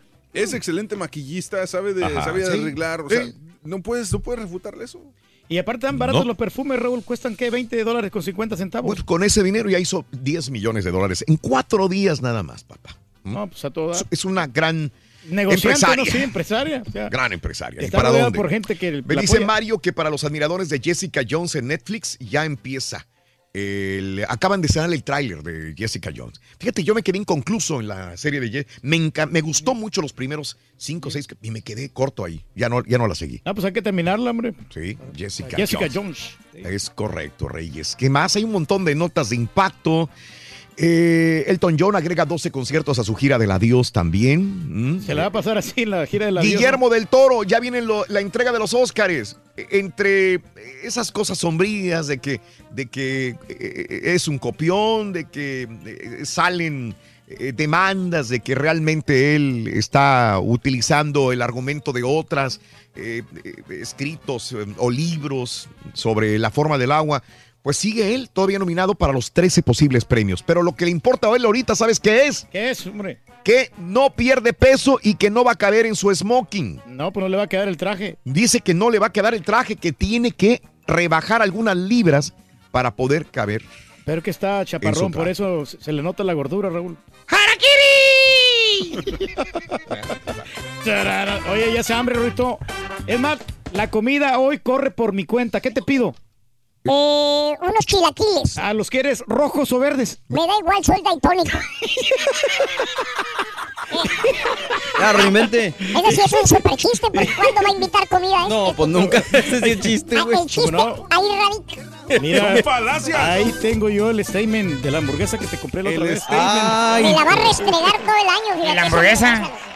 Es excelente maquillista, sabe de, Ajá, sabe de sí. arreglar, o sea, no puedes, no puedes refutarle eso. Y aparte tan baratos No. los perfumes, Raúl, cuestan ¿qué? 20 dólares con 50 centavos. Pues con ese dinero ya hizo 10 millones de dólares en cuatro días nada más, papá. No, pues a todo dar. Es- una gran Negociante, empresaria. ¿no? Sí, empresaria. o sea, Gran empresaria. ¿Y Está para dónde? por gente que Me dice apoya. Mario que para los admiradores de Jessica Jones en Netflix ya empieza. El- acaban de sacar el tráiler de Jessica Jones. Fíjate, yo me quedé inconcluso en la serie de Jessica. Me, me gustó mucho los primeros cinco o seis y me quedé corto ahí. Ya no, ya no la seguí. Ah, pues hay que terminarla, hombre. Sí, Jessica, Jessica Jones. Jones. Es correcto, Reyes. ¿Qué más? Hay un montón de notas de impacto. Eh, Elton John agrega 12 conciertos a su gira del adiós también. Mm. Se la va a pasar así en la gira de la Guillermo del Toro, ya viene lo- la entrega de los Óscares. E- Entre esas cosas sombrías de que, de que eh, es un copión, de que eh, salen eh, demandas, de que realmente él está utilizando el argumento de otras eh, escritos eh, o libros sobre la forma del agua. Pues sigue él todavía nominado para los 13 posibles premios. Pero lo que le importa a él ahorita, ¿sabes qué es? ¿Qué es, hombre? Que no pierde peso y que no va a caber en su smoking. No, pues no le va a quedar el traje. Dice que no le va a quedar el traje, que tiene que rebajar algunas libras para poder caber. Pero que está chaparrón, por eso se le nota la gordura, Raúl. Charara. Oye, ya se hambre, Ruito. Es más, la comida hoy corre por mi cuenta. ¿Qué te pido? Eh, unos chilaquiles. Ah, ¿los quieres rojos o verdes? Me da igual, soy daltónico. Ya, reinvente. Ese sí es un super chiste, porque ¿cuándo va a invitar comida a No, este? pues nunca. Ese sí es chiste, Ah, güey. el chiste ahí radica. Mira, Son falacias. ahí tengo yo el statement de la hamburguesa que te compré la otra El vez. statement. Me la va a restregar todo el año. fíjate, la esa hamburguesa? hamburguesa.